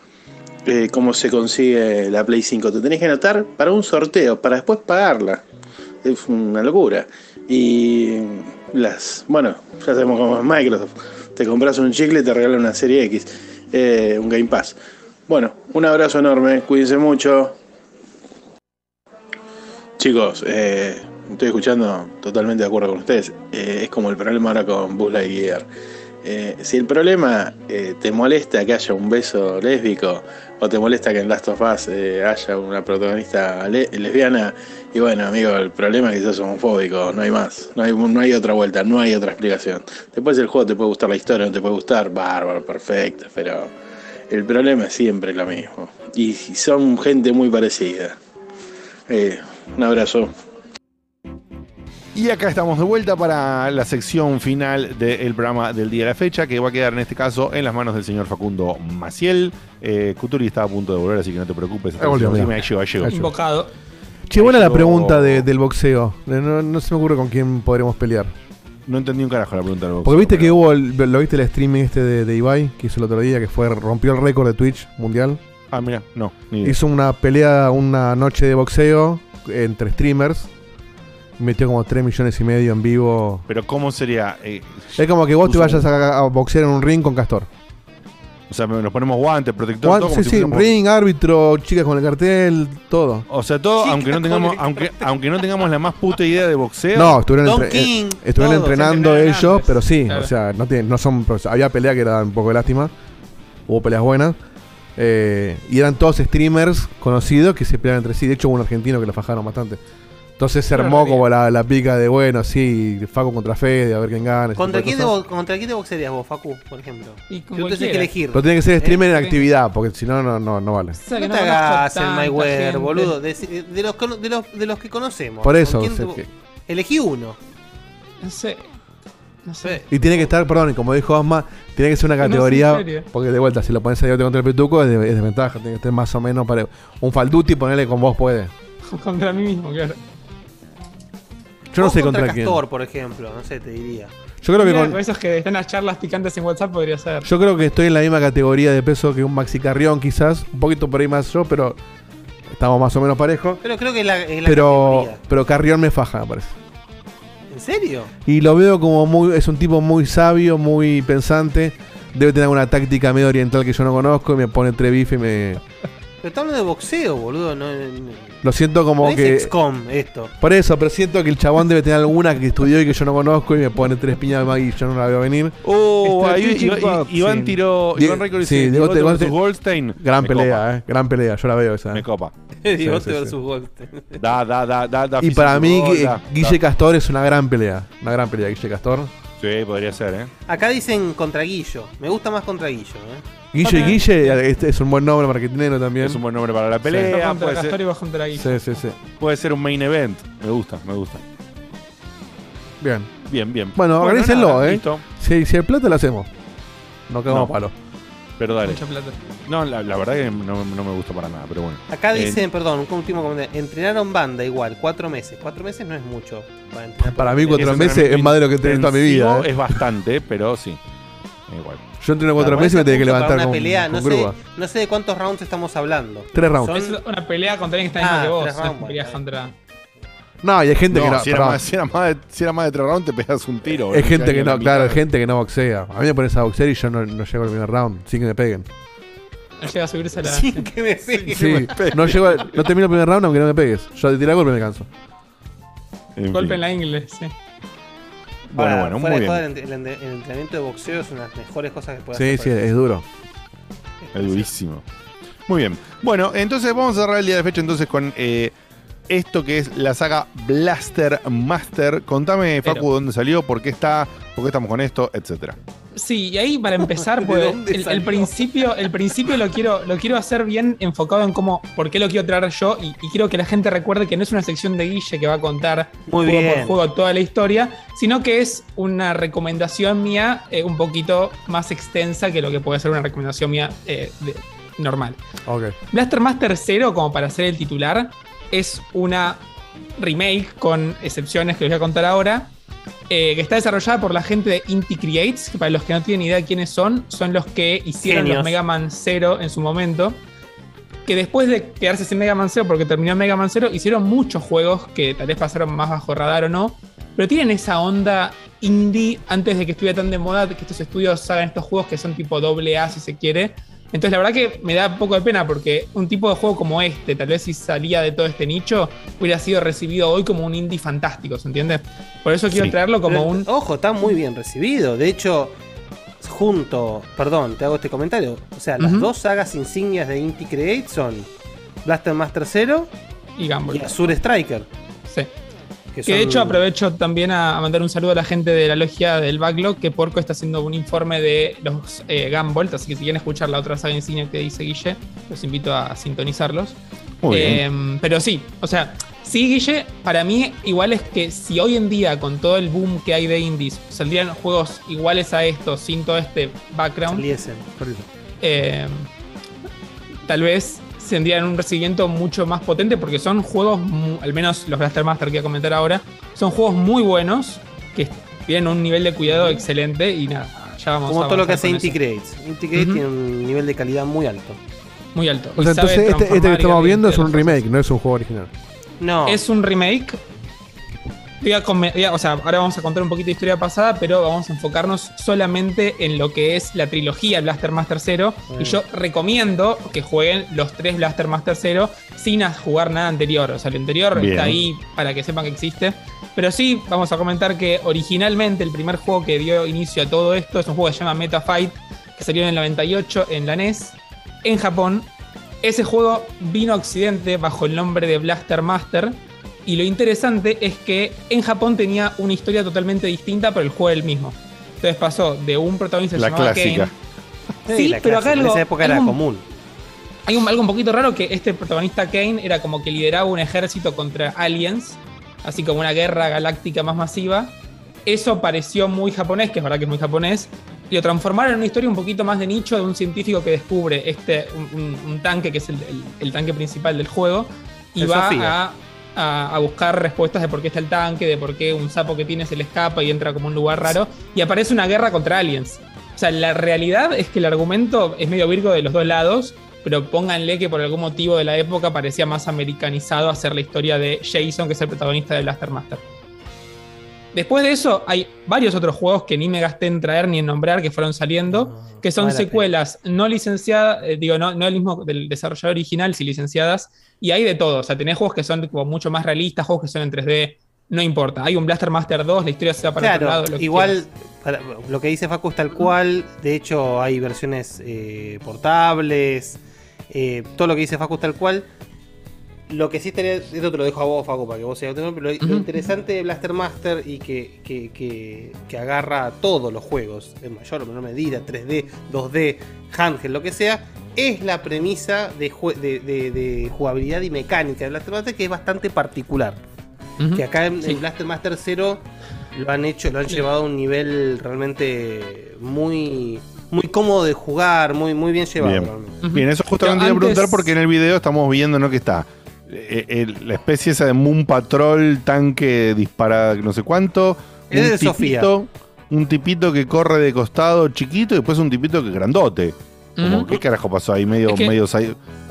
eh, cómo se consigue la Play 5. Te tenés que anotar para un sorteo, para después pagarla. Es una locura. Y las, bueno, ya sabemos cómo es Microsoft. Te compras un chicle y te regalan una serie X, eh, un Game Pass. Bueno, un abrazo enorme, cuídense mucho. Chicos, eh, estoy escuchando totalmente de acuerdo con ustedes. Es como el problema ahora con Buzz Lightyear. Eh, si el problema eh, te molesta que haya un beso lésbico o te molesta que en Last of Us eh, haya una protagonista le- lesbiana, y bueno, amigo, el problema es que sos homofóbico, no hay más, no hay, no hay otra vuelta, no hay otra explicación. Después el juego te puede gustar la historia, no te puede gustar, bárbaro, perfecto, pero el problema es siempre lo mismo. Y, y son gente muy parecida. Eh, un abrazo. Y acá estamos de vuelta para la sección final del programa del día de la fecha, que va a quedar en este caso en las manos del señor Facundo Maciel. Eh, Cuturi estaba a punto de volver, así que no te preocupes. Ahí volvió, me-. Invocado. Che, buena la pregunta de- del boxeo. No, no se me ocurre con quién podremos pelear. No entendí un carajo la pregunta del boxeo. Porque viste que hubo, el- lo viste el streaming este de, de Ibai, que hizo el otro día, que fue rompió el récord de Twitch mundial. Ah, mira, no, ni idea. Hizo una pelea, una noche de boxeo entre streamers. Metió como 3 millones y medio en vivo. Pero ¿cómo sería? Eh, Es como que vos te vayas a, a boxear en un ring con Castor. O sea, nos ponemos guantes, protector, Juan- todo como sí, si sí, ring, árbitro, chicas con el cartel, todo. O sea, todo, aunque no tengamos, aunque, aunque no tengamos la más puta idea de boxeo. No, estuvieron, entre- eh, estuvieron entrenando ellos, pero sí, Claro. o sea, no, tienen- no son. había pelea que era un poco de lástima. Hubo peleas buenas. eh, y eran todos streamers conocidos que se peleaban entre sí. De hecho, hubo un argentino que lo fajaron bastante. Entonces se armó como la, la pica de, bueno, sí, Faco contra Fede, a ver quién gana. ¿Contra de quién, bo- ¿Contra quién te boxearías vos, Facu, por ejemplo? Y Si tú tienes que cualquiera. elegir. Pero tiene que ser ¿Eh? streamer en actividad, porque si no, no, no, no vale. sea, No que te hagas el tanta gente. boludo. De, de los, cono- de, los, de los que conocemos. Por ¿Con eso, quién o sea que- Elegí uno. No sé. No sé. Y tiene que estar, perdón, y como dijo Osma, tiene que ser una No, es en categoría. serio. porque de vuelta, si lo pones a debate contra el Petuco, es, de- es desventaja. Tiene que estar más o menos para. Un Falduti, ponerle con vos puede. Contra mí mismo, claro. Yo no sé contra, quién. Castor, por ejemplo. No sé, te diría. Yo creo que Mira, con- con esos que están las charlas picantes en WhatsApp podría ser. Yo creo que estoy en la misma categoría de peso que un Maxi Carrión, quizás. Un poquito por ahí más yo, pero estamos más o menos parejos. Pero creo que es la, es la Pero, categoría. pero Carrión me faja, me parece. ¿En serio? Y lo veo como muy. Es un tipo muy sabio, muy pensante. Debe tener alguna táctica medio oriental que yo no conozco y me pone tres bifes y me. Pero está hablando de boxeo, boludo. No, no- Lo siento como no es que. XCOM esto. Por eso, pero siento que el chabón debe tener alguna que estudió y que yo no conozco y me pone tres piñas de maíz y yo no la veo venir. Oh, ahí Iván- Iván, tiró. Die- Iván Record sí, Diegote Diegote- versus Goldstein. Gran Me pelea, copa. eh. Gran pelea, yo la veo esa. Me copa. Diegote Sí, sí, versus sí. Goldstein. Da, da, da, da, da Y para mí, da, Guille da. Castor es una gran pelea. Una gran pelea, Guille Castor. Sí, podría ser, ¿eh? Acá dicen contra Guillo. Me gusta más contra Guillo, ¿eh? Guille y Guille este es un buen nombre marketinero también. Es un buen nombre para la pelea. contra puede, ser, y. Sí, sí, sí. puede ser un main event. Me gusta, me gusta. Bien. Bien, bien. Bueno, organícenlo, nada, eh. Listo. Si, si hay plata, lo hacemos. No cagamos No. palo. Pero dale. Mucha plata. No, la, la verdad que no, no me gusta para nada, pero bueno. Acá Eh, dicen, perdón, un último comentario. Entrenaron banda igual, cuatro meses. Cuatro meses no es mucho. Para, entrenar Para mí, cuatro ese meses es más de lo que entrené toda mi vida. eh. Es bastante, pero sí. Igual. Yo entreno cuatro Para meses y me tenía que levantar una con, pelea, con no sé, no sé de cuántos rounds estamos hablando. Tres rounds. Son- Es una pelea contra alguien que está Ah, mismo que vos. rounds, contra. No, y hay gente No, que no. si, era más, si, era más de, si era más de tres rounds, te pegas un tiro. Hay boludo. gente que no, claro, hay gente que no boxea. A mí me pones a boxear y yo no, no llego al primer round, sin que me peguen. No llega a subirse a la. Sin que me pegue. Sí, no llego, al- no termino el primer round aunque no me pegues. Yo de tirar golpe me canso. En Golpe fin. en la ingle, sí. Bueno, Ahora, bueno, fuera muy de bien. el, entrenamiento de boxeo es una de las mejores cosas que puede Sí, hacer. sí, el es duro. Es durísimo. Muy bien. Bueno, entonces vamos a cerrar el día de fecha entonces con eh, esto que es la saga Blaster Master. Contame, Facu, Pero- dónde salió, por qué está, por qué estamos con esto, etcétera. Sí, y ahí para empezar, ¿De pues, el, principio, el principio lo quiero, lo quiero hacer bien enfocado en cómo, por qué lo quiero traer yo, y, y quiero que la gente recuerde que no es una sección de Guille que va a contar Muy juego bien. por juego toda la historia, sino que es una recomendación mía eh, un poquito más extensa que lo que puede ser una recomendación mía eh, de- normal. Ok. Blaster Master 0, como para ser el titular, es una remake con excepciones que les voy a contar ahora. eh, que está desarrollada por la gente de Inti Creates, que para los que no tienen idea de quiénes son, son los que hicieron Genios. los Mega Man 0 en su momento. Que después de quedarse sin Mega Man 0, porque terminó Mega Man 0, hicieron muchos juegos que tal vez pasaron más bajo radar o no. Pero tienen esa onda indie antes de que estuviera tan de moda que estos estudios hagan estos juegos que son tipo doble A si se quiere. Entonces, la verdad que me da un poco de pena porque un tipo de juego como este, tal vez si salía de todo este nicho, hubiera sido recibido hoy como un indie fantástico, ¿se entiende? Por eso quiero Sí. traerlo como Pero, un. Ojo, está muy bien recibido. De hecho, junto. Perdón, te hago este comentario. O sea, las dos sagas insignias de Inti Create son Blaster Master 0 y Gumball. Y Azure Striker. Sí. Que Que, de hecho aprovecho también a, a mandar un saludo a la gente de la logia del Backlog, que Porco está haciendo un informe de los eh, así que si quieren escuchar la otra saga insignia que dice Guille, los invito a sintonizarlos. Muy bien. Eh, pero sí, o sea, sí, Guille, para mí igual es que si hoy en día con todo el boom que hay de indies saldrían juegos iguales a estos sin todo este background, Saliesen, correcto. eh, tal vez tendrían un recibimiento mucho más potente porque son juegos, al menos los Blaster Master que voy a comentar ahora, son juegos muy buenos que tienen un nivel de cuidado excelente y nada, ya vamos Como a todo lo que hace Inti Create. Inti Create Ujú. tiene un nivel de calidad muy alto. Muy alto. O sea, entonces este, este que estamos viendo es un remake, no es un juego original. No. Es un remake. A o sea, ahora vamos a contar un poquito de historia pasada, pero vamos a enfocarnos solamente en lo que es la trilogía Blaster Master 0. Bueno. Y yo recomiendo que jueguen los tres Blaster Master 0 sin jugar nada anterior. O sea, el anterior Bien. está ahí para que sepan que existe. Pero sí, vamos a comentar que originalmente el primer juego que dio inicio a todo esto es un juego que se llama Meta Fight, que salió en el 98 en la NES, en Japón. Ese juego vino a Occidente bajo el nombre de Blaster Master. Y lo interesante es que en Japón tenía una historia totalmente distinta, pero el juego era el mismo. Entonces pasó de un protagonista que La se llamaba clásica. Kane. Sí, la pero acá clásica, algo, En esa época era común. hay un- algo un poquito raro que este protagonista Kane era como que lideraba un ejército contra aliens, así como una guerra galáctica más masiva. Eso pareció muy japonés, que es verdad que es muy japonés, y lo transformaron en una historia un poquito más de nicho de un científico que descubre este, un, un- un tanque que es el, el- el tanque principal del juego y El va Sofía. a, a- buscar respuestas de por qué está el tanque, de por qué un sapo que tiene se le escapa y entra como un lugar raro, y aparece una guerra contra aliens. O sea, la realidad es que el argumento es medio virgo de los dos lados, pero pónganle que por algún motivo de la época parecía más americanizado hacer la historia de Jason, que es el protagonista de Blaster Master. Después de eso, hay varios otros juegos que ni me gasté en traer ni en nombrar que fueron saliendo, que son secuelas no licenciadas, eh, digo, no, no el mismo del desarrollador original, sí licenciadas, y hay de todo. O sea, tenés juegos que son como mucho más realistas, juegos que son en 3D, no importa. Hay un Blaster Master 2, la historia se va para otro Claro, lado. lo igual para- lo que dice Facu es tal cual. De hecho, hay versiones eh, portables. eh, todo lo que dice Facu es tal cual. Lo que sí estaría. Esto te lo dejo a vos, Facu, para que vos sigas. Pero lo, interesante de Blaster Master y que, que, que- que agarra todos los juegos, en mayor o menor medida, 3D, 2D, handheld, lo que sea, es la premisa de, jue- de- de- de jugabilidad y mecánica de Blaster Master que es bastante particular. Que acá en, Sí. en Blaster Master 0 lo han hecho, lo han llevado a un nivel realmente muy muy cómodo de jugar, muy, muy bien llevado. Bien. eso justamente Pero iba a preguntar antes- porque en el video estamos viendo ¿no? que está eh, el- la especie esa de Moon Patrol, tanque dispara no sé cuánto. Es un de Sofía. tipito, un tipito que corre de costado chiquito y después un tipito que grandote. Como. ¿Qué carajo pasó ahí? Medio, Es que- medio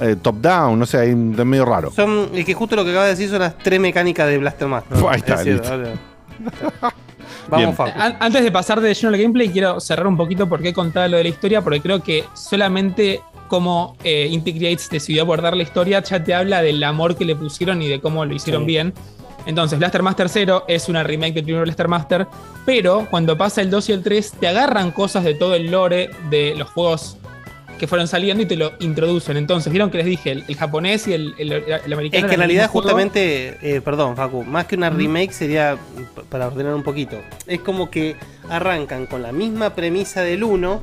eh, top down, no sé, ahí medio raro. Son, es que justo lo que acaba de decir son las tres mecánicas de Blaster Master. Ahí está, Es Vamos, Antes de pasar de lleno al gameplay, quiero cerrar un poquito por qué contaba lo de la historia, porque creo que solamente como eh, Inti Creates decidió abordar la historia ya te habla del amor que le pusieron y de cómo lo hicieron Sí. bien. Entonces, Blaster Master 0 es una remake del primer Blaster Master, pero cuando pasa el 2 y el 3 te agarran cosas de todo el lore de los juegos que fueron saliendo y te lo introducen. Entonces, vieron que les dije, el, el japonés y el, el- el americano. Es que en realidad, justamente, eh, perdón, Facu, más que una remake sería, para ordenar un poquito, es como que arrancan con la misma premisa del 1,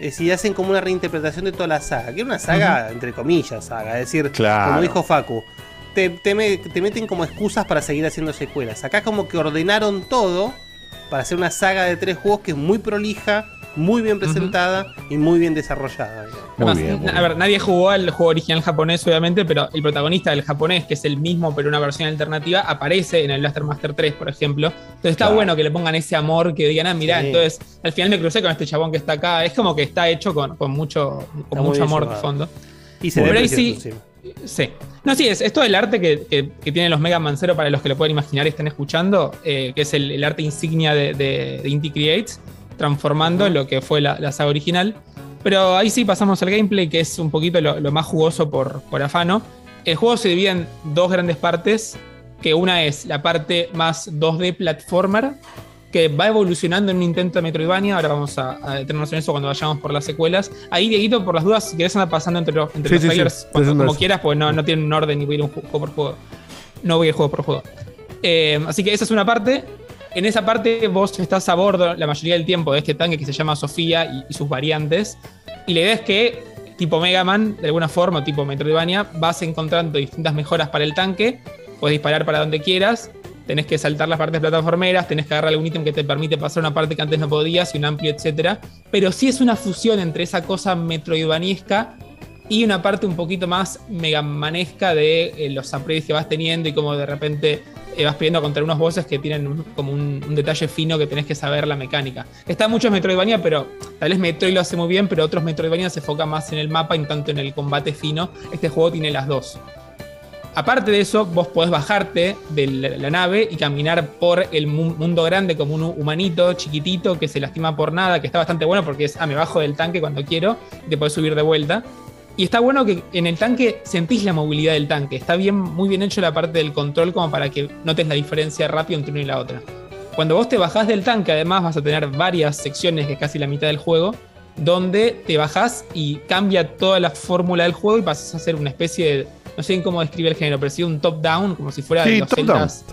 es decir, hacen como una reinterpretación de toda la saga, que era una saga, entre comillas, saga, es decir, Claro. como dijo Facu, te, te me- te meten como excusas para seguir haciendo secuelas. Acá como que ordenaron todo para hacer una saga de tres juegos que es muy prolija, muy bien presentada y muy bien desarrollada. digamos. Muy Además, bien, muy a ver, nadie jugó al juego original japonés, obviamente, pero el protagonista del japonés, que es el mismo pero una versión alternativa, aparece en el Blaster Master 3, por ejemplo. Entonces está Claro. bueno que le pongan ese amor, que digan, ah, mirá, Sí. entonces al final me crucé con este chabón que está acá. Es como que está hecho con, con mucho, con mucho amor de fondo. Y se ve sí-. Sí. No, sí, es, es todo el arte que, que- que tienen los Mega Man Zero para los que lo pueden imaginar y estén escuchando, eh, que es el, el arte insignia de, de- de Inti Creates, transformando lo que fue la, la saga original. Pero ahí sí pasamos al gameplay, que es un poquito lo, lo más jugoso por, por afano. El juego se divide en dos grandes partes, que una es la parte más 2D platformer, que va evolucionando en un intento de Metroidvania. Ahora vamos a, a detenernos en eso cuando vayamos por las secuelas. Ahí, Dieguito, por las dudas, si querés andar pasando entre, los- entre Sí, los sí, sí. trailers cuando- como quieras, pues no, no tienen un orden y voy a ir un ju- juego por juego. No voy a ir juego por juego. Eh, así que esa es una parte. En esa parte vos estás a bordo la mayoría del tiempo de este tanque que se llama Sofía y, sus variantes. Y la idea es que, tipo Mega Man, de alguna forma, tipo Metroidvania, vas encontrando distintas mejoras para el tanque. Puedes disparar para donde quieras. Tenés que saltar las partes plataformeras, tenés que agarrar algún ítem que te permite pasar una parte que antes no podías y un amplio, etcétera. Pero sí es una fusión entre esa cosa metroidvaniesca y una parte un poquito más megamanesca de eh, los upgrades que vas teniendo y como de repente vas pidiendo contra unos bosses que tienen un- como un, detalle fino que tenés que saber la mecánica. Está mucho en Metroidvania, pero tal vez Metroid lo hace muy bien, pero otros Metroidvania se enfocan más en el mapa y tanto en el combate fino. Este juego tiene las dos. Aparte de eso, vos podés bajarte de la, nave y caminar por el mu- mundo grande como un humanito chiquitito que se lastima por nada, que está bastante bueno porque es, ah, me bajo del tanque cuando quiero y te podés subir de vuelta. Y está bueno que en el tanque sentís la movilidad del tanque. Está bien, muy bien hecho la parte del control como para que notes la diferencia rápido entre una y la otra. Cuando vos te bajás del tanque, además vas a tener varias secciones, que es casi la mitad del juego, donde te bajás y cambia toda la fórmula del juego y pasas a ser una especie de. No sé cómo describe el género, pero sí un top-down, como si fuera de Sí, los top down. Zeldas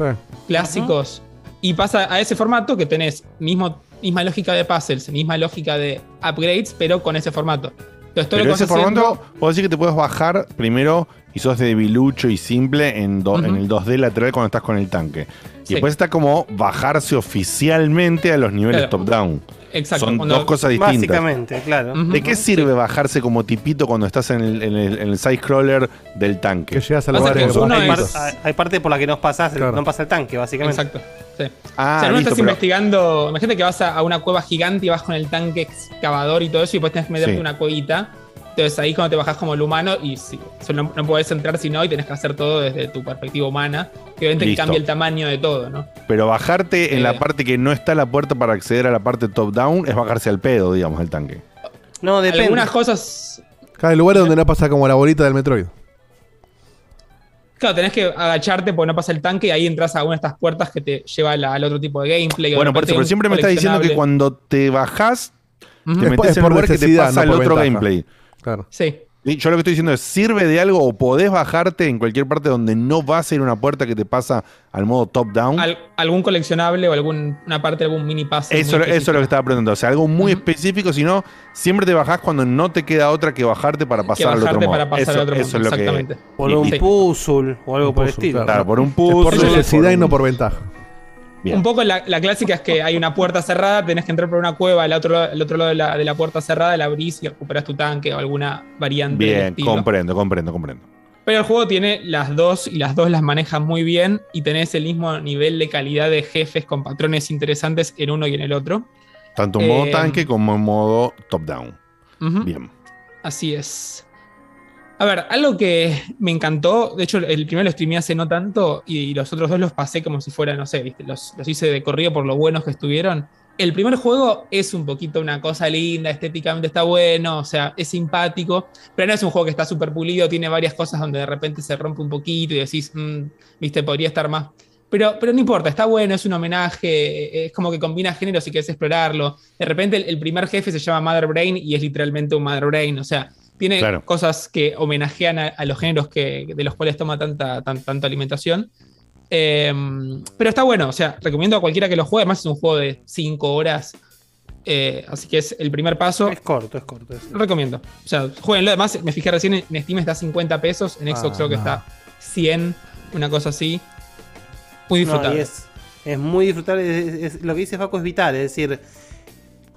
clásicos. Y pasa a ese formato que tenés mismo, misma lógica de puzzles, misma lógica de upgrades, pero con ese formato. Pero ese formato, puedo decir que te puedes bajar primero y sos debilucho y simple en, do- en el 2D lateral cuando estás con el tanque. Y Sí. después está como bajarse oficialmente a los niveles Claro. top-down. Exacto, Son cuando- dos cosas distintas. Básicamente, claro. ¿De qué sirve bajarse como tipito cuando estás en el, en el- en el side-scroller del tanque? Que llegas Pasa que hay, par- hay- hay parte por la que no pasas, el- no pasa el tanque, básicamente. Exacto. Sí. Ah, o sea, no listo, estás pero- investigando. Imagínate que vas a, a una cueva gigante y vas con el tanque excavador y todo eso, y después tenés que meterte Sí. una cuevita. Entonces ahí cuando te bajás como el humano y sí, no, no podés entrar si no y tenés que hacer todo desde tu perspectiva humana. Que obviamente cambia el tamaño de todo, ¿no? Pero bajarte en Eh. la parte que no está la puerta para acceder a la parte top-down es bajarse al pedo, digamos, el tanque. No, depende. Algunas cosas. Cada lugar donde no pasa como la bolita del Metroid. Claro, tenés que agacharte porque no pasa el tanque y ahí entras a una de estas puertas que te lleva al otro tipo de gameplay. Bueno, por eso, pero siempre me está diciendo que cuando te bajás, te Es metes por- en un lugar que te pasa no al por otro ventaja. gameplay. Claro. Sí. Y Yo lo que estoy diciendo es, ¿sirve de algo o podés bajarte en cualquier parte donde no vas a ir a una puerta que te pasa al modo top-down? Al- algún coleccionable o alguna parte de algún mini puzzle. Eso, eso es lo que estaba preguntando. O sea, algo muy específico, si no, siempre te bajás cuando no te queda otra que bajarte para pasar al otro bajarte modo. para pasar eso, al otro eso mundo, es lo que- exactamente. Por y- un y- puzzle o algo por el estilo. Claro, por un Es por puzzle. necesidad y un- no por ventaja. Bien. Un poco la, la clásica es que hay una puerta cerrada, tenés que entrar por una cueva, al otro, lado- al otro lado de la, de la puerta cerrada la abrís y recuperas tu tanque o alguna variante Bien, comprendo, comprendo, comprendo. Pero el juego tiene las dos y las dos las manejas muy bien y tenés el mismo nivel de calidad de jefes con patrones interesantes en uno y en el otro. Tanto en modo Eh, tanque como en modo top-down. Bien. Así es. A ver, algo que me encantó, de hecho el primero lo streamé hace no tanto y los otros dos los pasé como si fuera, no sé, ¿viste? Los, los hice de corrido por lo buenos que estuvieron. El primer juego es un poquito una cosa linda, estéticamente está bueno, o sea, es simpático, pero no es un juego que está súper pulido, tiene varias cosas donde de repente se rompe un poquito y decís, "Mm, viste, podría estar más. Pero, pero no importa, está bueno, es un homenaje, es como que combina géneros y quieres explorarlo. De repente el, el primer jefe se llama Mother Brain y es literalmente un Mother Brain, o sea, tiene Claro. cosas que homenajean a, a los géneros que, de los cuales toma tanta, tan- tanta alimentación. Eh, pero está bueno, o sea, recomiendo a cualquiera que lo juegue, además es un juego de 5 horas. eh, así que es el primer paso. Es corto, es corto. es- Recomiendo. O sea, jueguenlo. Además, me fijé recién en Steam está a 50 pesos. En Xbox Ah, creo que no. está 100, una cosa así. Muy No, disfrutable. y es, es muy disfrutable. es- es- lo que dice Faco es vital. Es decir,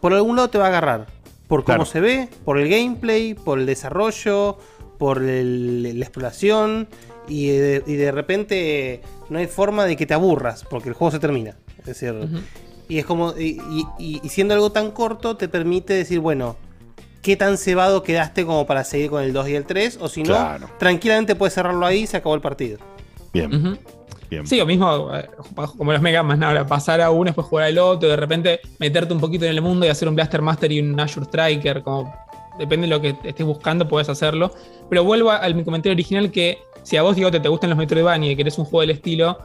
por algún lado te va a agarrar. Por cómo Claro. se ve, por el gameplay, por el desarrollo, por el- la exploración. Y de, y de repente no hay forma de que te aburras, porque el juego se termina. Es decir, y es como. Y, y- y siendo algo tan corto, te permite decir, bueno. ¿Qué tan cebado quedaste como para seguir con el 2 y el 3? O si no, Claro. tranquilamente puedes cerrarlo ahí y se acabó el partido. Bien. Bien. Sí, o mismo eh, como los Mega Man, ahora pasar a uno, después jugar al otro, de repente meterte un poquito en el mundo y hacer un Blaster Master y un Azure Striker, como depende de lo que estés buscando, puedes hacerlo. Pero vuelvo a, mi comentario original que si a vos, Diego, te, te gustan los Metroidvania y querés un juego del estilo,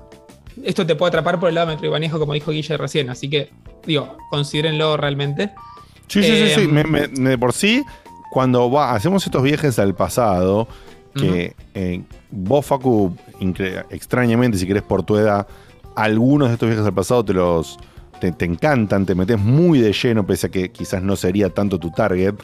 esto te puede atrapar por el lado Metroidvaniesco, como dijo Guille recién. Así que, digo, considérenlo realmente. Sí, sí, sí, sí. Me- me- de por sí, cuando va, hacemos estos viajes al pasado, que eh, vos, Facu, extrañamente, si querés por tu edad, algunos de estos viajes al pasado te los te, te encantan, te metes muy de lleno, pese a que quizás no sería tanto tu target.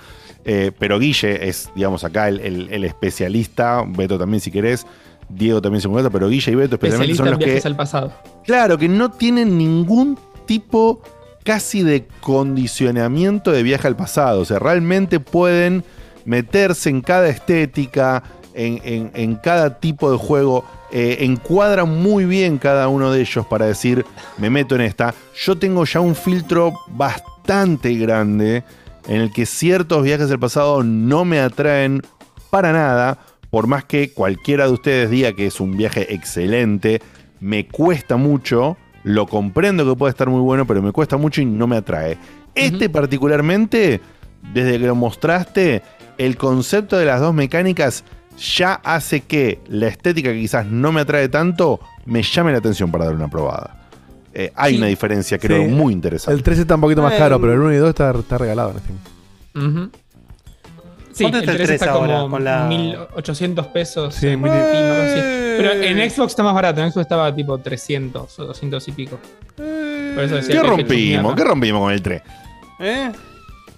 Eh, pero Guille es, digamos, acá el, el- el especialista, Beto también si querés, Diego también se encuentra, pero Guille y Beto especialmente son en los que... al pasado. Claro, que no tienen ningún tipo casi de condicionamiento de viaje al pasado. O sea, realmente pueden meterse en cada estética, en, en- en cada tipo de juego. eh, encuadran muy bien cada uno de ellos para decir, me meto en esta. Yo tengo ya un filtro bastante grande en el que ciertos viajes del pasado no me atraen para nada, por más que cualquiera de ustedes diga que es un viaje excelente, me cuesta mucho, lo comprendo que puede estar muy bueno, pero me cuesta mucho y no me atrae. Este particularmente, desde que lo mostraste, el concepto de las dos mecánicas ya hace que la estética que quizás no me atrae tanto, me llame la atención para dar una probada. Eh, hay Sí. una diferencia, creo, Sí. muy interesante. El 13 está un poquito más caro, pero el 1 y 2 está, está regalado en Steam. Ujú. Sí, ¿Cuánto el está el 3 3 está ahora como con la- 1800 pesos. Sí, Steam, algo así. Pero en Xbox está más barato, en Xbox estaba tipo 300 o 200 y pico. Por eso decía ¿Qué rompimos? ¿Qué rompimos con el 3? ¿Eh?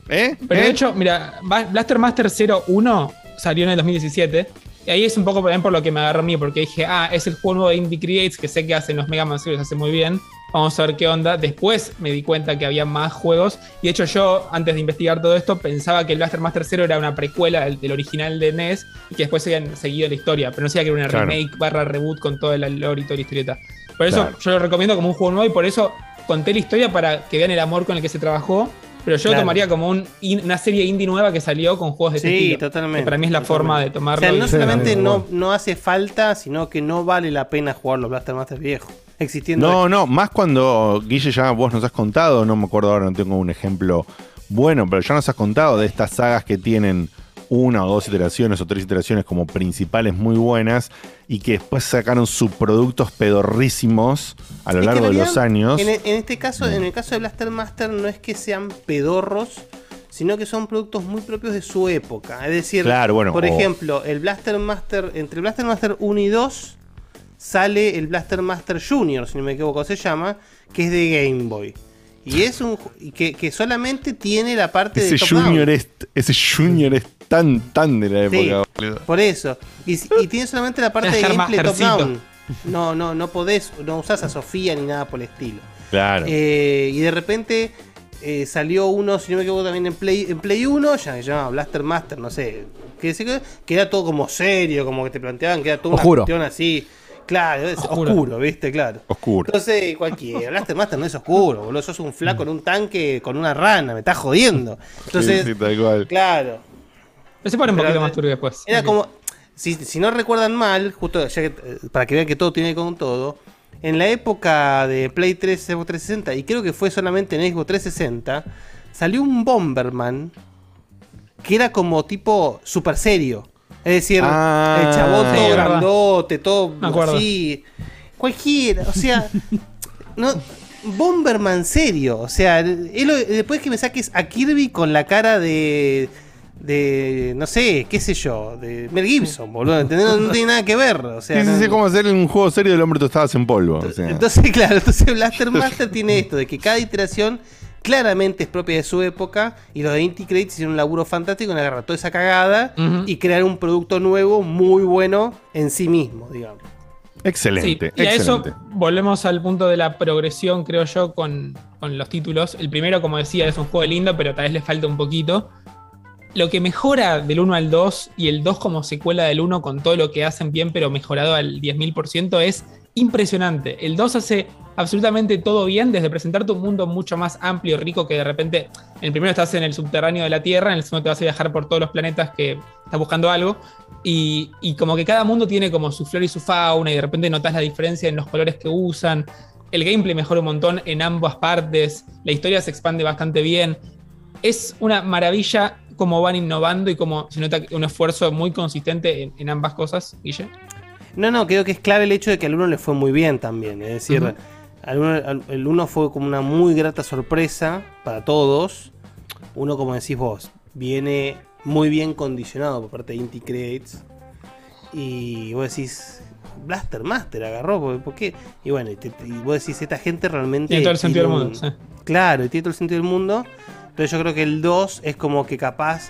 ¿Eh? Pero ¿Eh? de hecho, mira, Blaster Master 01 salió en el 2017. Y ahí es un poco también por lo que me agarró a mí, porque dije, ah, es el juego nuevo de Indie Creates que sé que hacen los Mega Man Series, hace muy bien. Vamos a ver qué onda. Después me di cuenta que había más juegos. Y de hecho, yo, antes de investigar todo esto, pensaba que el Blaster Master 0 era una precuela del, del original de NES y que después se habían seguido la historia. Pero no sabía que era una Claro. remake barra reboot con todo el lore y toda la historieta. Por eso Claro. yo lo recomiendo como un juego nuevo y por eso conté la historia para que vean el amor con el que se trabajó. Pero yo lo tomaría como un in- una serie indie nueva que salió con juegos de este Sí, estilo. totalmente. Que para mí es la forma de O tomarlo. sea, no solamente no, no hace falta, sino que no vale la pena jugar los Blaster Master viejos. Existiendo. No, no, más cuando Guille ya vos nos has contado, no me acuerdo ahora, no tengo un ejemplo bueno, pero ya nos has contado de estas sagas que tienen una o dos iteraciones o tres iteraciones como principales muy buenas y que después sacaron subproductos pedorrísimos a lo Es que largo de los años. En, en este caso, en el caso de Blaster Master, no es que sean pedorros, sino que son productos muy propios de su época. Es decir, Claro, bueno, por o- ejemplo, el Blaster Master, entre el Blaster Master 1 y 2, sale el Blaster Master Junior, si no me equivoco, se llama, que es de Game Boy. Y es un que, que solamente tiene la parte Ese de junior, es, ese junior es tan, tan de la Sí, época, boludo. por eso. Y, y tiene solamente la parte de gameplay top mastercito. down. No, no, no podés, no usás a Sofía ni nada por el estilo. Claro. Eh, y de repente eh, salió uno, si no me equivoco, también en Play, en Play 1, ya que se llamaba Blaster Master, no sé. Que, que era todo como serio, como que te planteaban que era todo una Oscuro. cuestión así. Claro, es oscuro. Oscuro. ¿viste? Claro. Oscuro. Entonces, cualquiera. Blaster Master no es oscuro, boludo. Sos un flaco en un tanque con una rana, me estás jodiendo. Entonces, Sí, sí, tal cual. claro. Pero se pone un Pero, poquito más turbio después. Era como. Si, si no recuerdan mal, justo ya que, para que vean que todo tiene que ver con todo. En la época de Play 3, Xbox 360, y creo que fue solamente en Xbox 360, salió un Bomberman que era como tipo super serio. Es decir, Ah, el chabón sí, todo verdad. grandote, todo así. Cualquiera, o sea. no, Bomberman serio. O sea, después que me saques a Kirby con la cara de. De. No sé, qué sé yo. De Mel Gibson, boludo. ¿entendés? No, no tiene nada que ver. O sea, sí, sí, no- sí, como hacer un juego serio del hombre tostadas en polvo. o sea. entonces, claro, entonces Blaster Master tiene esto, de que cada iteración claramente es propia de su época y los de Inti Creates hicieron un laburo fantástico en agarrar toda esa cagada y crear un producto nuevo muy bueno en sí mismo, digamos. Excelente, Sí, y a eso volvemos al punto de la progresión, creo yo, con, con los títulos. El primero, como decía, es un juego lindo, pero tal vez le falta un poquito. Lo que mejora del 1 al 2 y el 2 como secuela del 1 con todo lo que hacen bien, pero mejorado al 10.000%, es impresionante. El 2 hace absolutamente todo bien, desde presentarte un mundo mucho más amplio, rico, que de repente en el primero estás en el subterráneo de la Tierra, en el segundo te vas a viajar por todos los planetas que estás buscando algo. Y, y como que cada mundo tiene como su flora y su fauna, y de repente notas la diferencia en los colores que usan. El gameplay mejora un montón en ambas partes. La historia se expande bastante bien. Es una maravilla cómo van innovando y cómo se nota un esfuerzo muy consistente en, en ambas cosas, Guille. No, no, creo que es clave el hecho de que al uno le fue muy bien también. Es decir, al uno- el uno fue como una muy grata sorpresa para todos. Uno, como decís vos, viene muy bien condicionado por parte de Inti Creates. Y vos decís, Blaster Master agarró, ¿por- ¿por qué? Y bueno, y, te- y vos decís, esta gente realmente. Tiene todo el sentido del mundo, un- sí. Claro, y tiene todo el sentido del mundo. Entonces yo creo que el 2 es como que capaz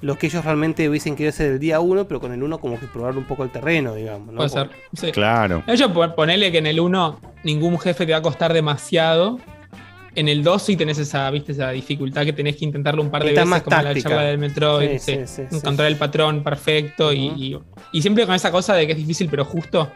lo que ellos realmente hubiesen querido hacer el día 1, pero con el 1 como que probar un poco el terreno, digamos. ¿no? Puede ser. Sí. Claro. De hecho, pon- ponele que en el 1 ningún jefe te va a costar demasiado. En el 2 sí tenés esa, ¿viste? esa dificultad que tenés que intentarlo un par de Está veces más como la charla del Metroid. Sí, sí. sí, sí, sí, encontrar el patrón perfecto y, y- y siempre con esa cosa de que es difícil pero justo.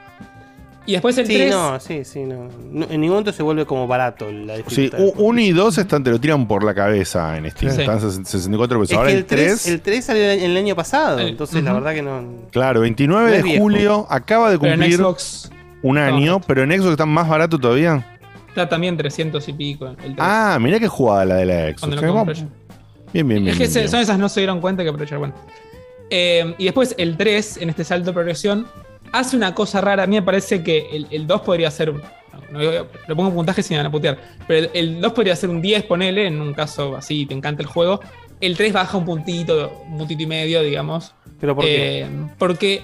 Y después el Sí, 3... no, sí, sí, no. No, En ningún momento se vuelve como barato la Sí, dificultad. 1 y 2 están, te lo tiran por la cabeza en Steam. Sí. Están 64 pesos. es Ahora que el el 3, 3, el 3 salió el, el año pasado, entonces la ujú. verdad que no. claro, 29 No de viejo. julio, acaba de cumplir Xbox un año, pero en Xbox está más barato todavía. está también 300 y pico. El 3. Ah, mirá qué jugada la de la Xbox. Cuando lo Eh, Bien, bien, bien. es que bien, se- bien. son esas no se dieron cuenta que aprovechar. Bueno. Eh, y después el 3, en este salto de progresión, hace una cosa rara. A mí me parece que el, el 2 podría ser. un- no, no, le pongo puntaje sin van a putear. Pero el, el 2 podría ser un 10, ponele, en un caso así, te encanta el juego. El 3 baja un puntito, un puntito y medio, digamos. ¿Pero por qué? Eh, Porque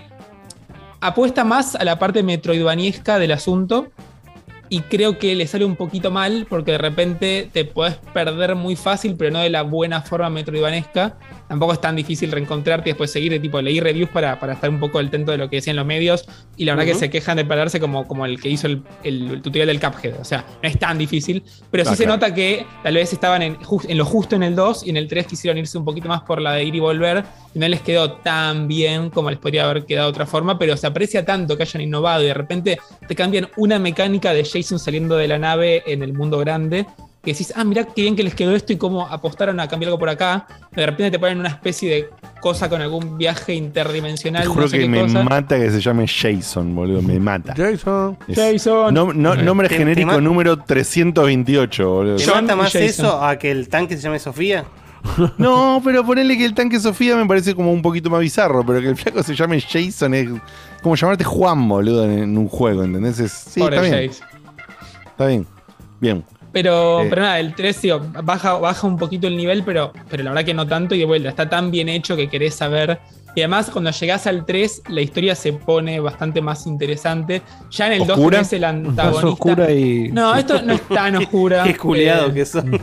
apuesta más a la parte metroidvaniesca del asunto. Y creo que le sale un poquito mal porque de repente te puedes perder muy fácil, pero no de la buena forma metroidvanesca. Tampoco es tan difícil reencontrarte y después seguir, tipo, leí reviews para, para estar un poco al tanto de lo que decían los medios. Y la verdad que Ujú. se quejan de perderse como, como el que hizo el, el- el tutorial del Cuphead. O sea, no es tan difícil. Pero sí Ah, se claro. nota que tal vez estaban en, en lo justo en el 2 y en el 3 quisieron irse un poquito más por la de ir y volver. Y no les quedó tan bien como les podría haber quedado de otra forma. Pero se aprecia tanto que hayan innovado y de repente te cambian una mecánica de Jason saliendo de la nave en el mundo grande. Que decís, ah, mirá qué bien que les quedó esto y cómo apostaron a cambiar algo por acá. De repente te ponen una especie de cosa con algún viaje interdimensional. Te no juro sé que qué me cosa. mata que se llame Jason, boludo. Me mata. Jason. Es- Jason. No- no- Eh. nombre Te- genérico te número 328, boludo. ¿Te mata más Jason. eso a que el tanque se llame Sofía? No, pero ponele que el tanque Sofía me parece como un poquito más bizarro, pero que el flaco se llame Jason es como llamarte Juan, boludo, en, un juego, ¿entendés? Es- sí, Pobre está bien. Jason. Está bien. Bien. Pero, Eh. pero nada, el 3 tío, baja, baja un poquito el nivel, pero, pero la verdad que no tanto y de vuelta, está tan bien hecho que querés saber. Y además, cuando llegás al 3, la historia se pone bastante más interesante. Ya en el 2 ¿Oscura? tenés el Más antagonista. oscura y. No, esto no es tan oscura. Qué culiado Eh, que son.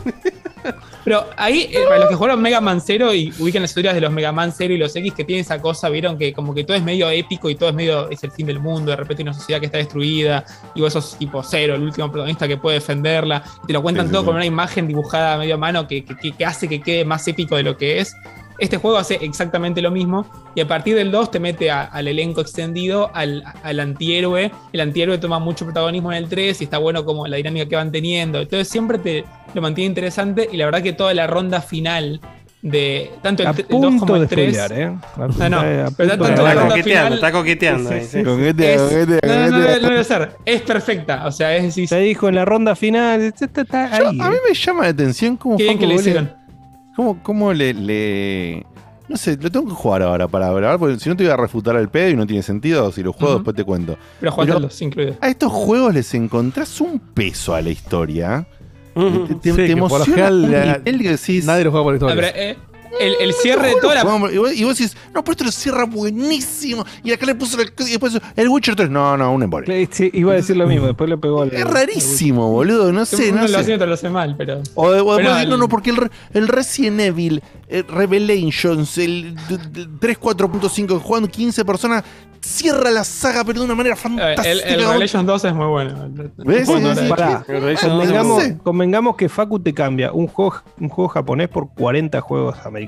Pero ahí, eh, para los que jugaron Mega Man 0 y ubican las historias de los Mega Man 0 y los X que tienen esa cosa, vieron que como que todo es medio épico y todo es medio, es el fin del mundo, de repente hay una sociedad que está destruida y vos sos tipo cero, el último protagonista que puede defenderla, y te lo cuentan Sí, sí, todo sí. con una imagen dibujada a medio mano que, que- que hace que quede más épico de lo que es. Este juego hace exactamente lo mismo y a partir del 2 te mete a- al elenco extendido, al, al antihéroe. El antihéroe toma mucho protagonismo en el 3 y está bueno como la dinámica que van teniendo. Entonces siempre te lo mantiene interesante y la verdad que toda la ronda final de tanto el, A el 2 como el de 3. spoilear, ¿eh? No, no, pero tanto de- la Está coqueteando, final. está coqueteando. Sí, ahí, sí, sí. sí. Coquetea, Es- coquetea, no, no, no, no debe ser. Es perfecta. O sea, es decir, Se dijo en la ronda final. Está, está- está Yo- ahí, a mí ¿eh? me llama la atención cómo qué bien que le hicieron. ¿Cómo, cómo le, le- No sé, lo tengo que jugar ahora para ver, porque si no te voy a refutar al pedo y no tiene sentido. Si lo juego, después te cuento. Pero los incluidos. A estos juegos les encontrás un peso a la historia. Te, te- Sí, te que por lo emociona general, un la- nivel que decís. Nadie lo juega por Ah, historia. pero, eh, el, el cierre de toda la. Y vos, y vos decís, no, pero esto lo cierra buenísimo. Y acá le puso la- y después el Witcher 3. No, no, un embole. Sí, iba a decir lo mismo, después le pegó al. Es rarísimo, boludo. No sé, uno no lo hace sé. otro lo hace mal, pero. O, o después Pero no, el- no, porque el, re- el Resident Evil, el Revelations, el d- 3, 4.5 jugando 15 personas, cierra la saga, pero de una manera Eh, fantástica. El, el Revelations 2 es muy bueno. ¿Ves? Cuando Sí, Pará, El convengamos que Facu te cambia un juego, un juego japonés por 40 juegos americanos.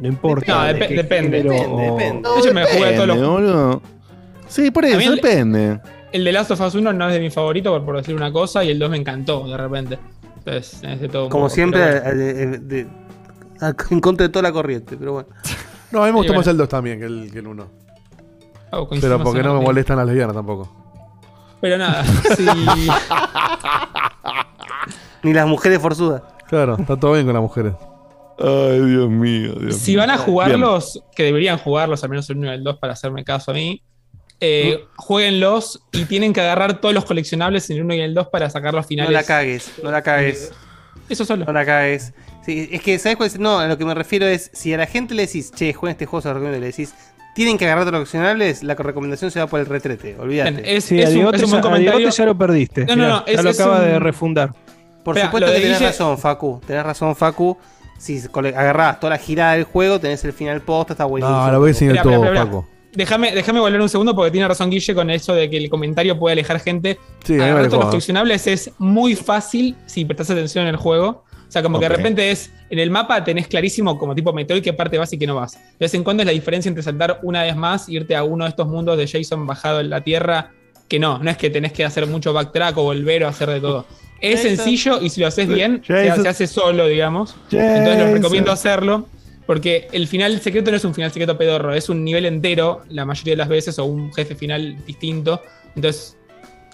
No importa. No, de qué depende, género depende, o- depende. De hecho, me jugué a todos los. Depende, boludo. Sí, por eso, el- depende. El de Last of Us 1 no es de mi favorito, por, por decir una cosa, y el 2 me encantó de repente. Entonces, es de todo Como poco, siempre, eh, eh, de- a- en contra de toda la corriente, pero bueno. No, a mí me gustó más bueno. el 2 también que el, que el 1. Oh, Pero porque no me molestan las lesbianas tampoco. Pero nada, sí. Ni las mujeres forzudas. Claro, está todo bien con las mujeres. Ay, Dios mío. Dios Si mío. van a Bien. jugarlos, que deberían jugarlos, al menos el 1 y el 2 para hacerme caso a mí, eh, jueguenlos y tienen que agarrar todos los coleccionables en el 1 y el 2 para sacar los No finales. la cagues, no la cagues. Eso solo. No la cagues. Sí, es que, ¿sabes cuál es? No, a lo que me refiero es, si a la gente le decís, che, jueguen este juego, se lo recomiendo, y le decís, tienen que agarrar todos los coleccionables, la recomendación se va por el retrete, olvídate. Bien, es- Sí, es un- es un buen ya- comentario. Lo perdiste. No, no, Mirá, no, es- ya lo es acaba un- de refundar. Por Espera, supuesto que tenés Guille- razón, Facu. Tenés razón, Facu. Si agarrás toda la girada del juego, tenés el final post, está buenísimo. No, lo voy a enseñar todo. Paco. Déjame, déjame volver un segundo porque tiene razón Guille con eso de que el comentario puede alejar gente. Sí, Agarrar todos los coleccionables es muy fácil si prestas atención en el juego. O sea, como que de repente es en el mapa tenés clarísimo como tipo Metroid qué parte vas y qué no vas. De vez en cuando es la diferencia entre saltar una vez más e irte a uno de estos mundos de Jason bajado en la tierra. Que no, no es que tenés que hacer mucho backtrack o volver o hacer de todo. Es Jason. sencillo y si lo haces bien, se, hace solo, digamos. Entonces les Jason. recomiendo hacerlo. Porque el final secreto no es un final secreto pedorro, es un nivel entero la mayoría de las veces o un jefe final distinto. Entonces,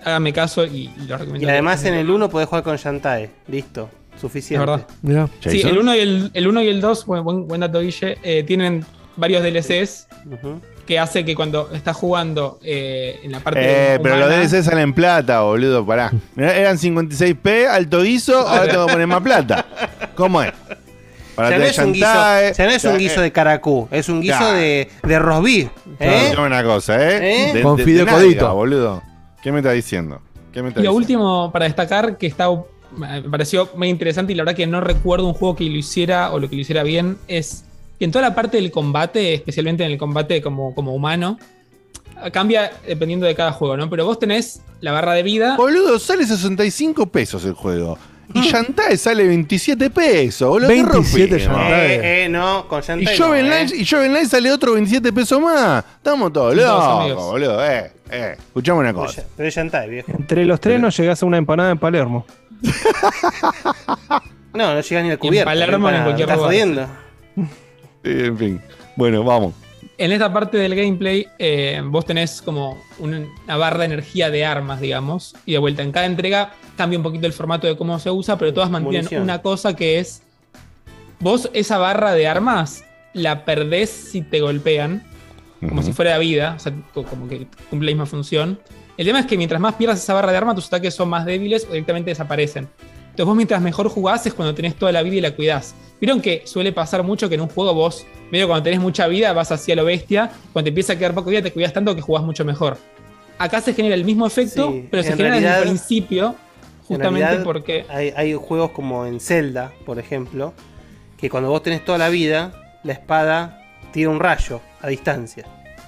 háganme caso y, y lo recomiendo. Y además en el 1 podés jugar con Shantae. Listo, suficiente. verdad. Mirá. Sí, el 1 y el, el uno y el 2, buen, buen, dato Guille, eh, tienen varios DLCs Ujú. Que hace que cuando estás jugando eh, en la parte Eh, pero los humana- DLC salen en plata, boludo, pará. Mirá, eran 56p, alto guiso, ahora tengo que poner más plata. ¿Cómo es? Para Ya no, es un guiso, ya no es un guiso de caracú, es un guiso Ya. de, de rosbif. ¿eh? Una cosa, ¿eh? ¿Eh? De- Con de- Fideo Codito. boludo. ¿Qué me está diciendo? ¿Qué me está Y lo diciendo? último para destacar, que está, me pareció muy interesante y la verdad que no recuerdo un juego que lo hiciera o lo que lo hiciera bien, es que en toda la parte del combate, especialmente en el combate como, como humano, cambia dependiendo de cada juego, ¿no? Pero vos tenés la barra de vida. Boludo, sale 65 pesos el juego. Y Shantae sale 27 pesos, boludo. ¿qué 27 rompimos? Shantae. Eh, eh, no, con Y Shantae. Joven no, Light eh. y Joven Light sale otro 27 pesos más. Estamos todos locos, boludo. Eh, eh. Escuchame una cosa. Pero es Shantae, viejo. Entre los tres nos llegás a una empanada en Palermo. No, no llegas ni al cubierto. Palermo ni en cualquier ¿Estás lugar. jodiendo? En fin. Bueno, vamos. En esta parte del gameplay, eh, vos tenés como un- una barra de energía de armas, digamos. Y de vuelta, en cada entrega cambia un poquito el formato de cómo se usa, pero todas mantienen Munición. una cosa que es. Vos esa barra de armas la perdés si te golpean, como si fuera vida, o sea, co- como que cumple la misma función. El tema es que mientras más pierdas esa barra de armas, tus ataques son más débiles o directamente desaparecen. Entonces vos mientras mejor jugás es cuando tenés toda la vida y la cuidás. Vieron que suele pasar mucho que en un juego vos, medio cuando tenés mucha vida, vas hacia lo bestia, cuando te empieza a quedar poco vida te cuidas tanto que jugás mucho mejor. Acá se genera el mismo efecto, Sí, pero se en genera desde realidad- el principio, justamente porque... Hay, hay juegos como en Zelda, por ejemplo, que cuando vos tenés toda la vida, la espada tira un rayo a distancia.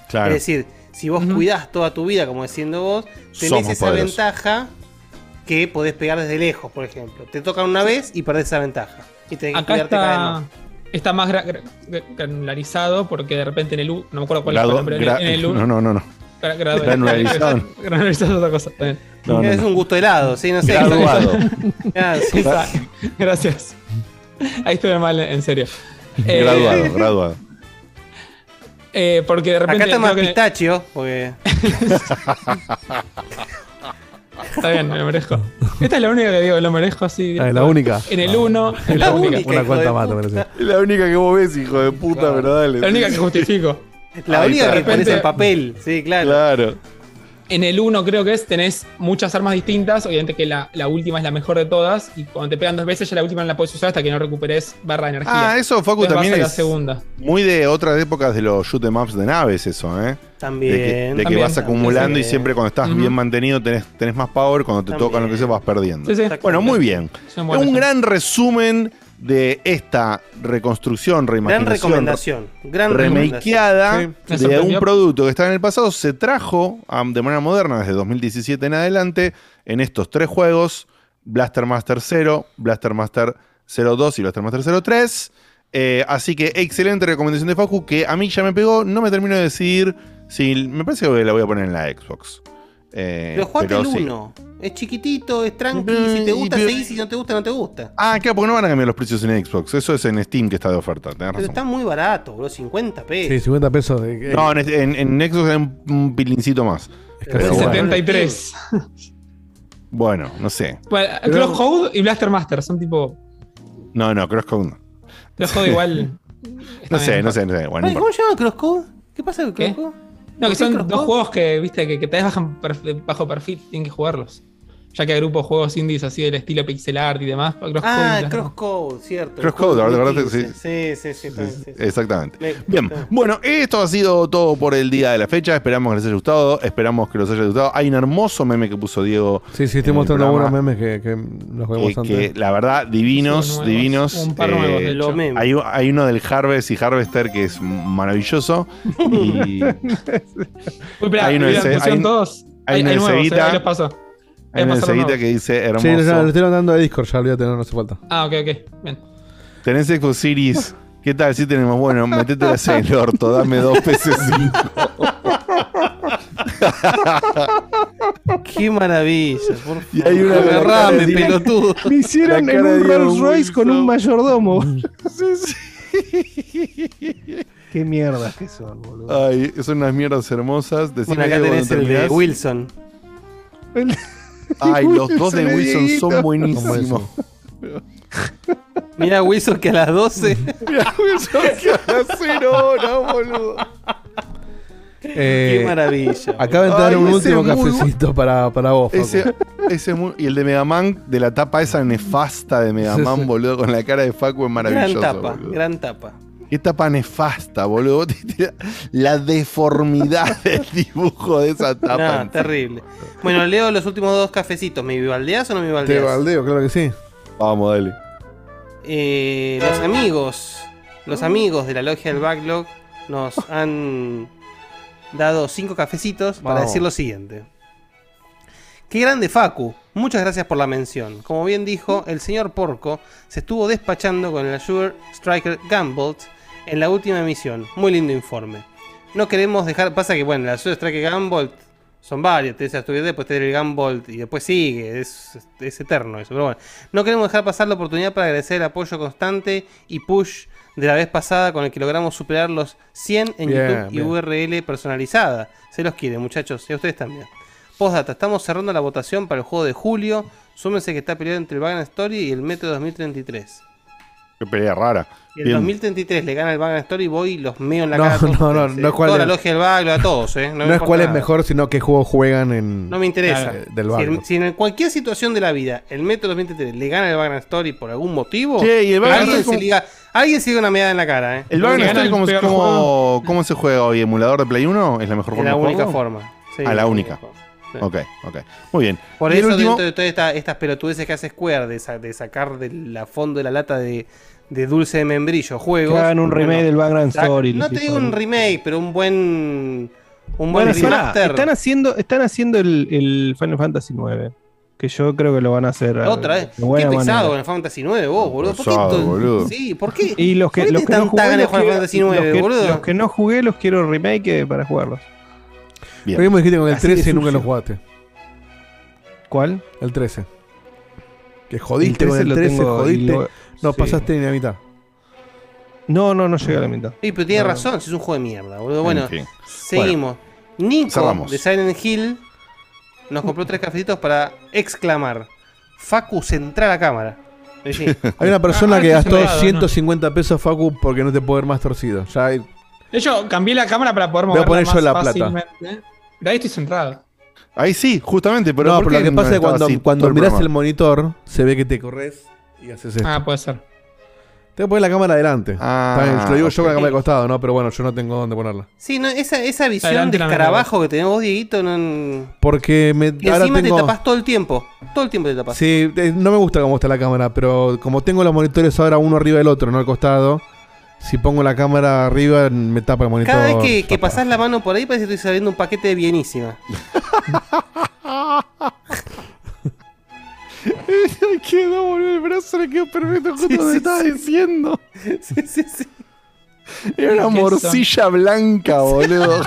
Claro. Es decir, si vos cuidás toda tu vida, como diciendo vos, tenés Somos esa poderosos. ventaja que podés pegar desde lejos, por ejemplo. Te tocan una vez y perdés esa ventaja. Y tenés que Acá cuidarte cada vez está, más. está más gra- gra- granularizado porque de repente en el U, no me acuerdo cuál Grado- es el nombre, gra- en el U, no, no, no, no. Granularizado. Granularizado es otra cosa. No, no, es no. un gusto helado, sí, no sé. Graduado. Gracias. Ahí estuve mal, en serio. Eh, Graduado, graduado. eh, porque de repente. Acá está más que- pistachio, porque. Está bien, me lo merezco. Esta es la única que digo, lo merezco así. Ah, es la única. En el 1, es la, La única. única. Una hijo cuanta de más, parece. Es la única que vos ves, hijo de puta, pero dale. La única que justifico. La Ahí única está. que pones en papel, sí, claro. Claro. En el 1 creo que es, tenés muchas armas distintas. Obviamente que la, la última es la mejor de todas. Y cuando te pegan dos veces, ya la última no la puedes usar hasta que no recuperes barra de energía. Ah, eso, Facu, Entonces también la es segunda. muy de otras épocas de los shoot 'em ups de naves, eso, ¿eh? También. De que, de que También, vas acumulando y siempre cuando estás bien mantenido tenés, tenés más power, cuando te También. tocan lo que sea vas perdiendo. Sí, sí. Bueno, muy bien. Es un gran resumen de esta reconstrucción, Gran reimaginación, recomendación. Gran recomendación. remakeada Sí. Me de un producto que estaba en el pasado, se trajo de manera moderna desde 2017 en adelante en estos tres juegos, Blaster Master 0, Blaster Master 02 y Blaster Master 03. Eh, así que excelente recomendación de Facu que a mí ya me pegó, no me termino de decidir si me parece que la voy a poner en la Xbox. Eh, Pero jugate pero el sí. 1. Es chiquitito, es tranqui. Eh, Si te gusta, pero- seguís. Si no te gusta, no te gusta. Ah, claro, porque no van a cambiar los precios en Xbox. Eso es en Steam que está de oferta. Tenés Pero razón. está muy barato, bro. 50 Sí, pesos. 50 pesos. de- No, en, en, en Xbox hay un, pilincito más. Es Pero casi bueno. igual. 73. Bueno, no sé. Bueno, Crosscode y Blaster Master son tipo. No, no, CrossCode no. Crosscode igual. No sé, no sé, no sé. Bueno, Ay, no ¿Cómo llama Crosscode? ¿Qué pasa con. Crosscode? No, que ¿Por qué son dos juegos que, viste, que, que te bajan bajo perfil, tienen que jugarlos. Ya que hay grupos de juegos indies así del estilo pixel art y demás. Crosscode, Ah, Crosscode, cierto. Crosscode, El ¿verdad? juego Sí. 2015. Sí, sí, sí. también, sí, sí. Exactamente. Me- Bien, bueno, esto ha sido todo por el día de la fecha. Esperamos que les haya gustado. Esperamos que les haya gustado. Hay un hermoso meme que puso Diego. Sí, sí, estoy mostrando algunos memes que, que los vemos que, antes. que la verdad, divinos, divinos. Un par nuevos, de Eh, hecho. hay, hay uno del Harvest y Harvester que es maravilloso. Y Uy, espera, hay uno de hay- todos. hay Hay, uno hay nuevos, eh, ahí los paso. Hay Cevita nuevos. que dice hermoso. Sí, ya, lo estoy mandando de Discord, ya lo voy a tener, no hace falta. Ah, ok, ok. Bien. Tenés Xbox Series. ¿Qué tal? Sí tenemos. Bueno, metételas en el orto. Dame dos pesos Qué maravilla, por Y hay una favor. Agarrame, pelotudo. Me hicieron La en un Rolls Royce con un mayordomo. Qué mierdas que son, boludo. Ay, son unas mierdas hermosas. Decime Bueno, acá tenés el de. Wilson. Ay, los dos de Wilson, son buenísimos. Mira Wilson que a las 12. Mira Wilson que a las cero horas, boludo. Eh, Qué maravilla. Acaba de entrar Ay, un último muy cafecito para, para vos. Ese, ese es muy- y el de Megaman, de la tapa esa nefasta de Megaman, Sí, sí. boludo, con la cara de Facu es maravilloso. Gran tapa, boludo. gran tapa. Qué tapa nefasta, boludo. La deformidad del dibujo de esa tapa. No, terrible. Bueno, leo los últimos dos cafecitos. ¿Me vivaldeás o no me Te vivaldeás? baldeo, claro que sí. Vamos, dale. Eh, los amigos, los amigos de la logia del backlog nos han dado cinco cafecitos para Vamos. decir lo siguiente. Qué grande Facu, muchas gracias por la mención. Como bien dijo, el señor Porco se estuvo despachando con el Azure Striker Gunbolt en la última emisión. Muy lindo informe. No queremos dejar, pasa que bueno, el Azure Striker Gunbolt son varios, tenés Azure después tenés el y después sigue, es, es eterno eso, pero bueno. No queremos dejar pasar la oportunidad para agradecer el apoyo constante y push de la vez pasada con el que logramos superar los 100 en Bien, YouTube y. URL personalizada. Se los quiere, muchachos, y a ustedes también. Postdata, estamos cerrando la votación para el juego de julio. Súmense que está peleado entre el Vagrant Story y el Metro 2033. Qué pelea rara. Y el Bien. 2033 le gana el Vagrant Story y voy y los meo en la No, cara. a no, no, ustedes, no eh. es cuál Toda es- la logia del backlog, a todos, ¿eh? No, es cuál es mejor, sino qué juegos juegan en. No me interesa. eh, del si, en, si en cualquier situación de la vida el Metro 2033 le gana el Vagrant Story por algún motivo, Che, y el Vagrant alguien, se como- liga, alguien se liga una medalla en la cara, ¿eh? ¿El gana Story cómo, cómo- juego. cómo se juega hoy? ¿Emulador de Play 1? ¿Es la mejor Es forma la de única jugarlo? forma. Sí, Ah, la es única. forma. Sí. Ok, ok. Muy bien. Por eso, último- dentro de todas esta- estas pelotudeces que hace Square de, sa- de sacar de la fondo de la lata de, de dulce de membrillo juegos. Que hagan un remake del Background Story, No te digo un remake, pero un buen. Un buen Bueno, remaster. están haciendo, están haciendo el, el Final Fantasy IX. Que yo creo que lo van a hacer. eh, Otra vez. buena Qué pesado manera. con el Fantasy 9, vos, boludo. ¿Por qué Pesado, to- boludo. Sí, ¿por qué? Y los que, ¿Por qué los que tenés no jugué, los jugar quiero- Fantasy 9, los que- boludo? los que no jugué los quiero remake eh, para jugarlos. Bien. Lo mismo dijiste con el Así de 13 y nunca sucio. lo jugaste. ¿Cuál? El 13. Que jodiste El con 13 el lo 13, tengo y jodiste. lo- no sí. pasaste ni la mitad. No, no, no llegué a la mitad. Sí, pero tiene No. razón, si es un juego de mierda, boludo. Bueno, En fin. seguimos. Nico cerramos. de Silent Hill nos compró tres cafecitos para exclamar: Facu, centra la cámara. Hay una persona Ah, que gastó sobrado, ¿no? 150 pesos, Facu, porque no te puede ver más torcido. Ya hay- De hecho, cambié la cámara para poder Voy a moverla poner más yo la plata. fácilmente. Pero ahí estoy centrado. Ahí sí, justamente. Pero no, ¿por pero qué lo que no pasa es cuando, así cuando el mirás el monitor, se ve que te corres y haces esto. Ah, puede ser. Te voy a poner la cámara adelante. Ah, Está bien, lo digo yo con la cámara de costado, ¿no? Pero bueno, yo no tengo dónde ponerla. Sí, no, esa, esa visión Adelante de escarabajo que tenés vos, Dieguito, no. Porque me, Y ahora encima tengo... te tapás todo el tiempo. Todo el tiempo te tapás. Sí, eh, no me gusta cómo está la cámara, pero como tengo los monitores ahora uno arriba del otro, no al costado, si pongo la cámara arriba me tapa el monitor. Cada vez que, que pasás la mano por ahí parece que estoy saliendo un paquete de bienísima. Ay, quedó, boludo. El brazo le quedó perfecto justo estaba sí. diciendo. Sí, sí, sí. Era una ¿Qué morcilla blanca, boludo.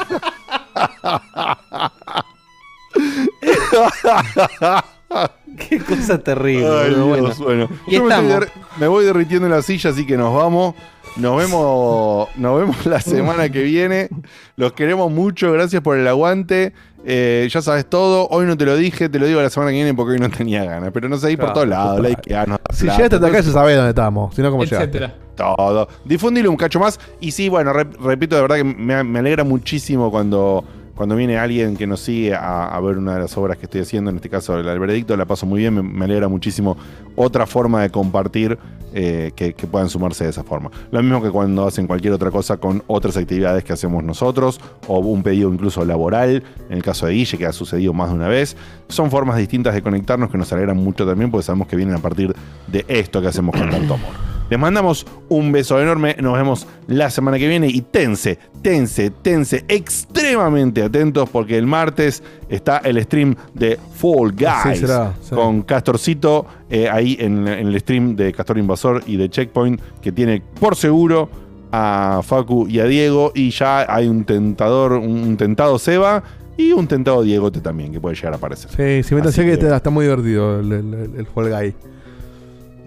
Qué cosa terrible. Ay, boludo. Dios, bueno. bueno. Y Yo me, estoy estamos. der- me voy derritiendo en la silla, así que nos vamos. Nos vemos, nos vemos la semana que viene. Los queremos mucho. Gracias por el aguante. Eh, ya sabes todo. Hoy no te lo dije, te lo digo la semana que viene porque hoy no tenía ganas. Pero no sé, ahí por Claro, todos lados. Like, ah, no, Si llegaste hasta acá, ya sabés dónde estamos. Si no, ¿cómo llegaste? Todo. Difundilo un cacho más. Y sí, bueno, rep- repito, de verdad que me, me alegra muchísimo cuando, cuando viene alguien que nos sigue a, ver una de las obras que estoy haciendo, en este caso el veredicto, la paso muy bien, me, me alegra muchísimo otra forma de compartir eh, que, que puedan sumarse de esa forma. Lo mismo que cuando hacen cualquier otra cosa con otras actividades que hacemos nosotros, o un pedido incluso laboral, en el caso de Guille, que ha sucedido más de una vez. Son formas distintas de conectarnos que nos alegran mucho también, porque sabemos que vienen a partir de esto que hacemos con tanto amor. Les mandamos un beso enorme. Nos vemos la semana que viene. Y tense, tense, tense, extremadamente atentos porque el martes está el stream de Fall Guys Sí, será, sí. con Castorcito eh, ahí en, en el stream de Castor Invasor y de Checkpoint que tiene por seguro a Facu y a Diego. Y ya hay un tentador, un tentado Seba y un tentado Diegote también que puede llegar a aparecer. Sí, sí, métanse Así que, que- está, está muy divertido el, el, el- el Fall Guy.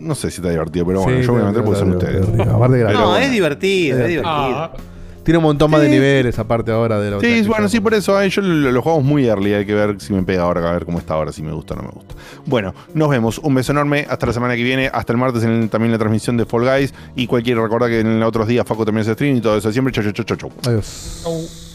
No sé si está divertido, pero bueno, Sí, yo me voy a meter porque son ustedes. Aparte que No, bueno. es divertido, es divertido. Ah, Tiene un montón más de Sí. niveles aparte ahora de la Sí, que bueno, sí, por eso. eh, yo lo, lo jugamos muy early. Hay que ver si me pega ahora, a ver cómo está ahora, si me gusta o no me gusta. Bueno, nos vemos. Un beso enorme. Hasta la semana que viene. Hasta el martes en el- también la transmisión de Fall Guys. Y cualquier, recordad que en los otros días Facu también hace stream y todo eso. Siempre chau, chau, chau, chau, chau. Adiós.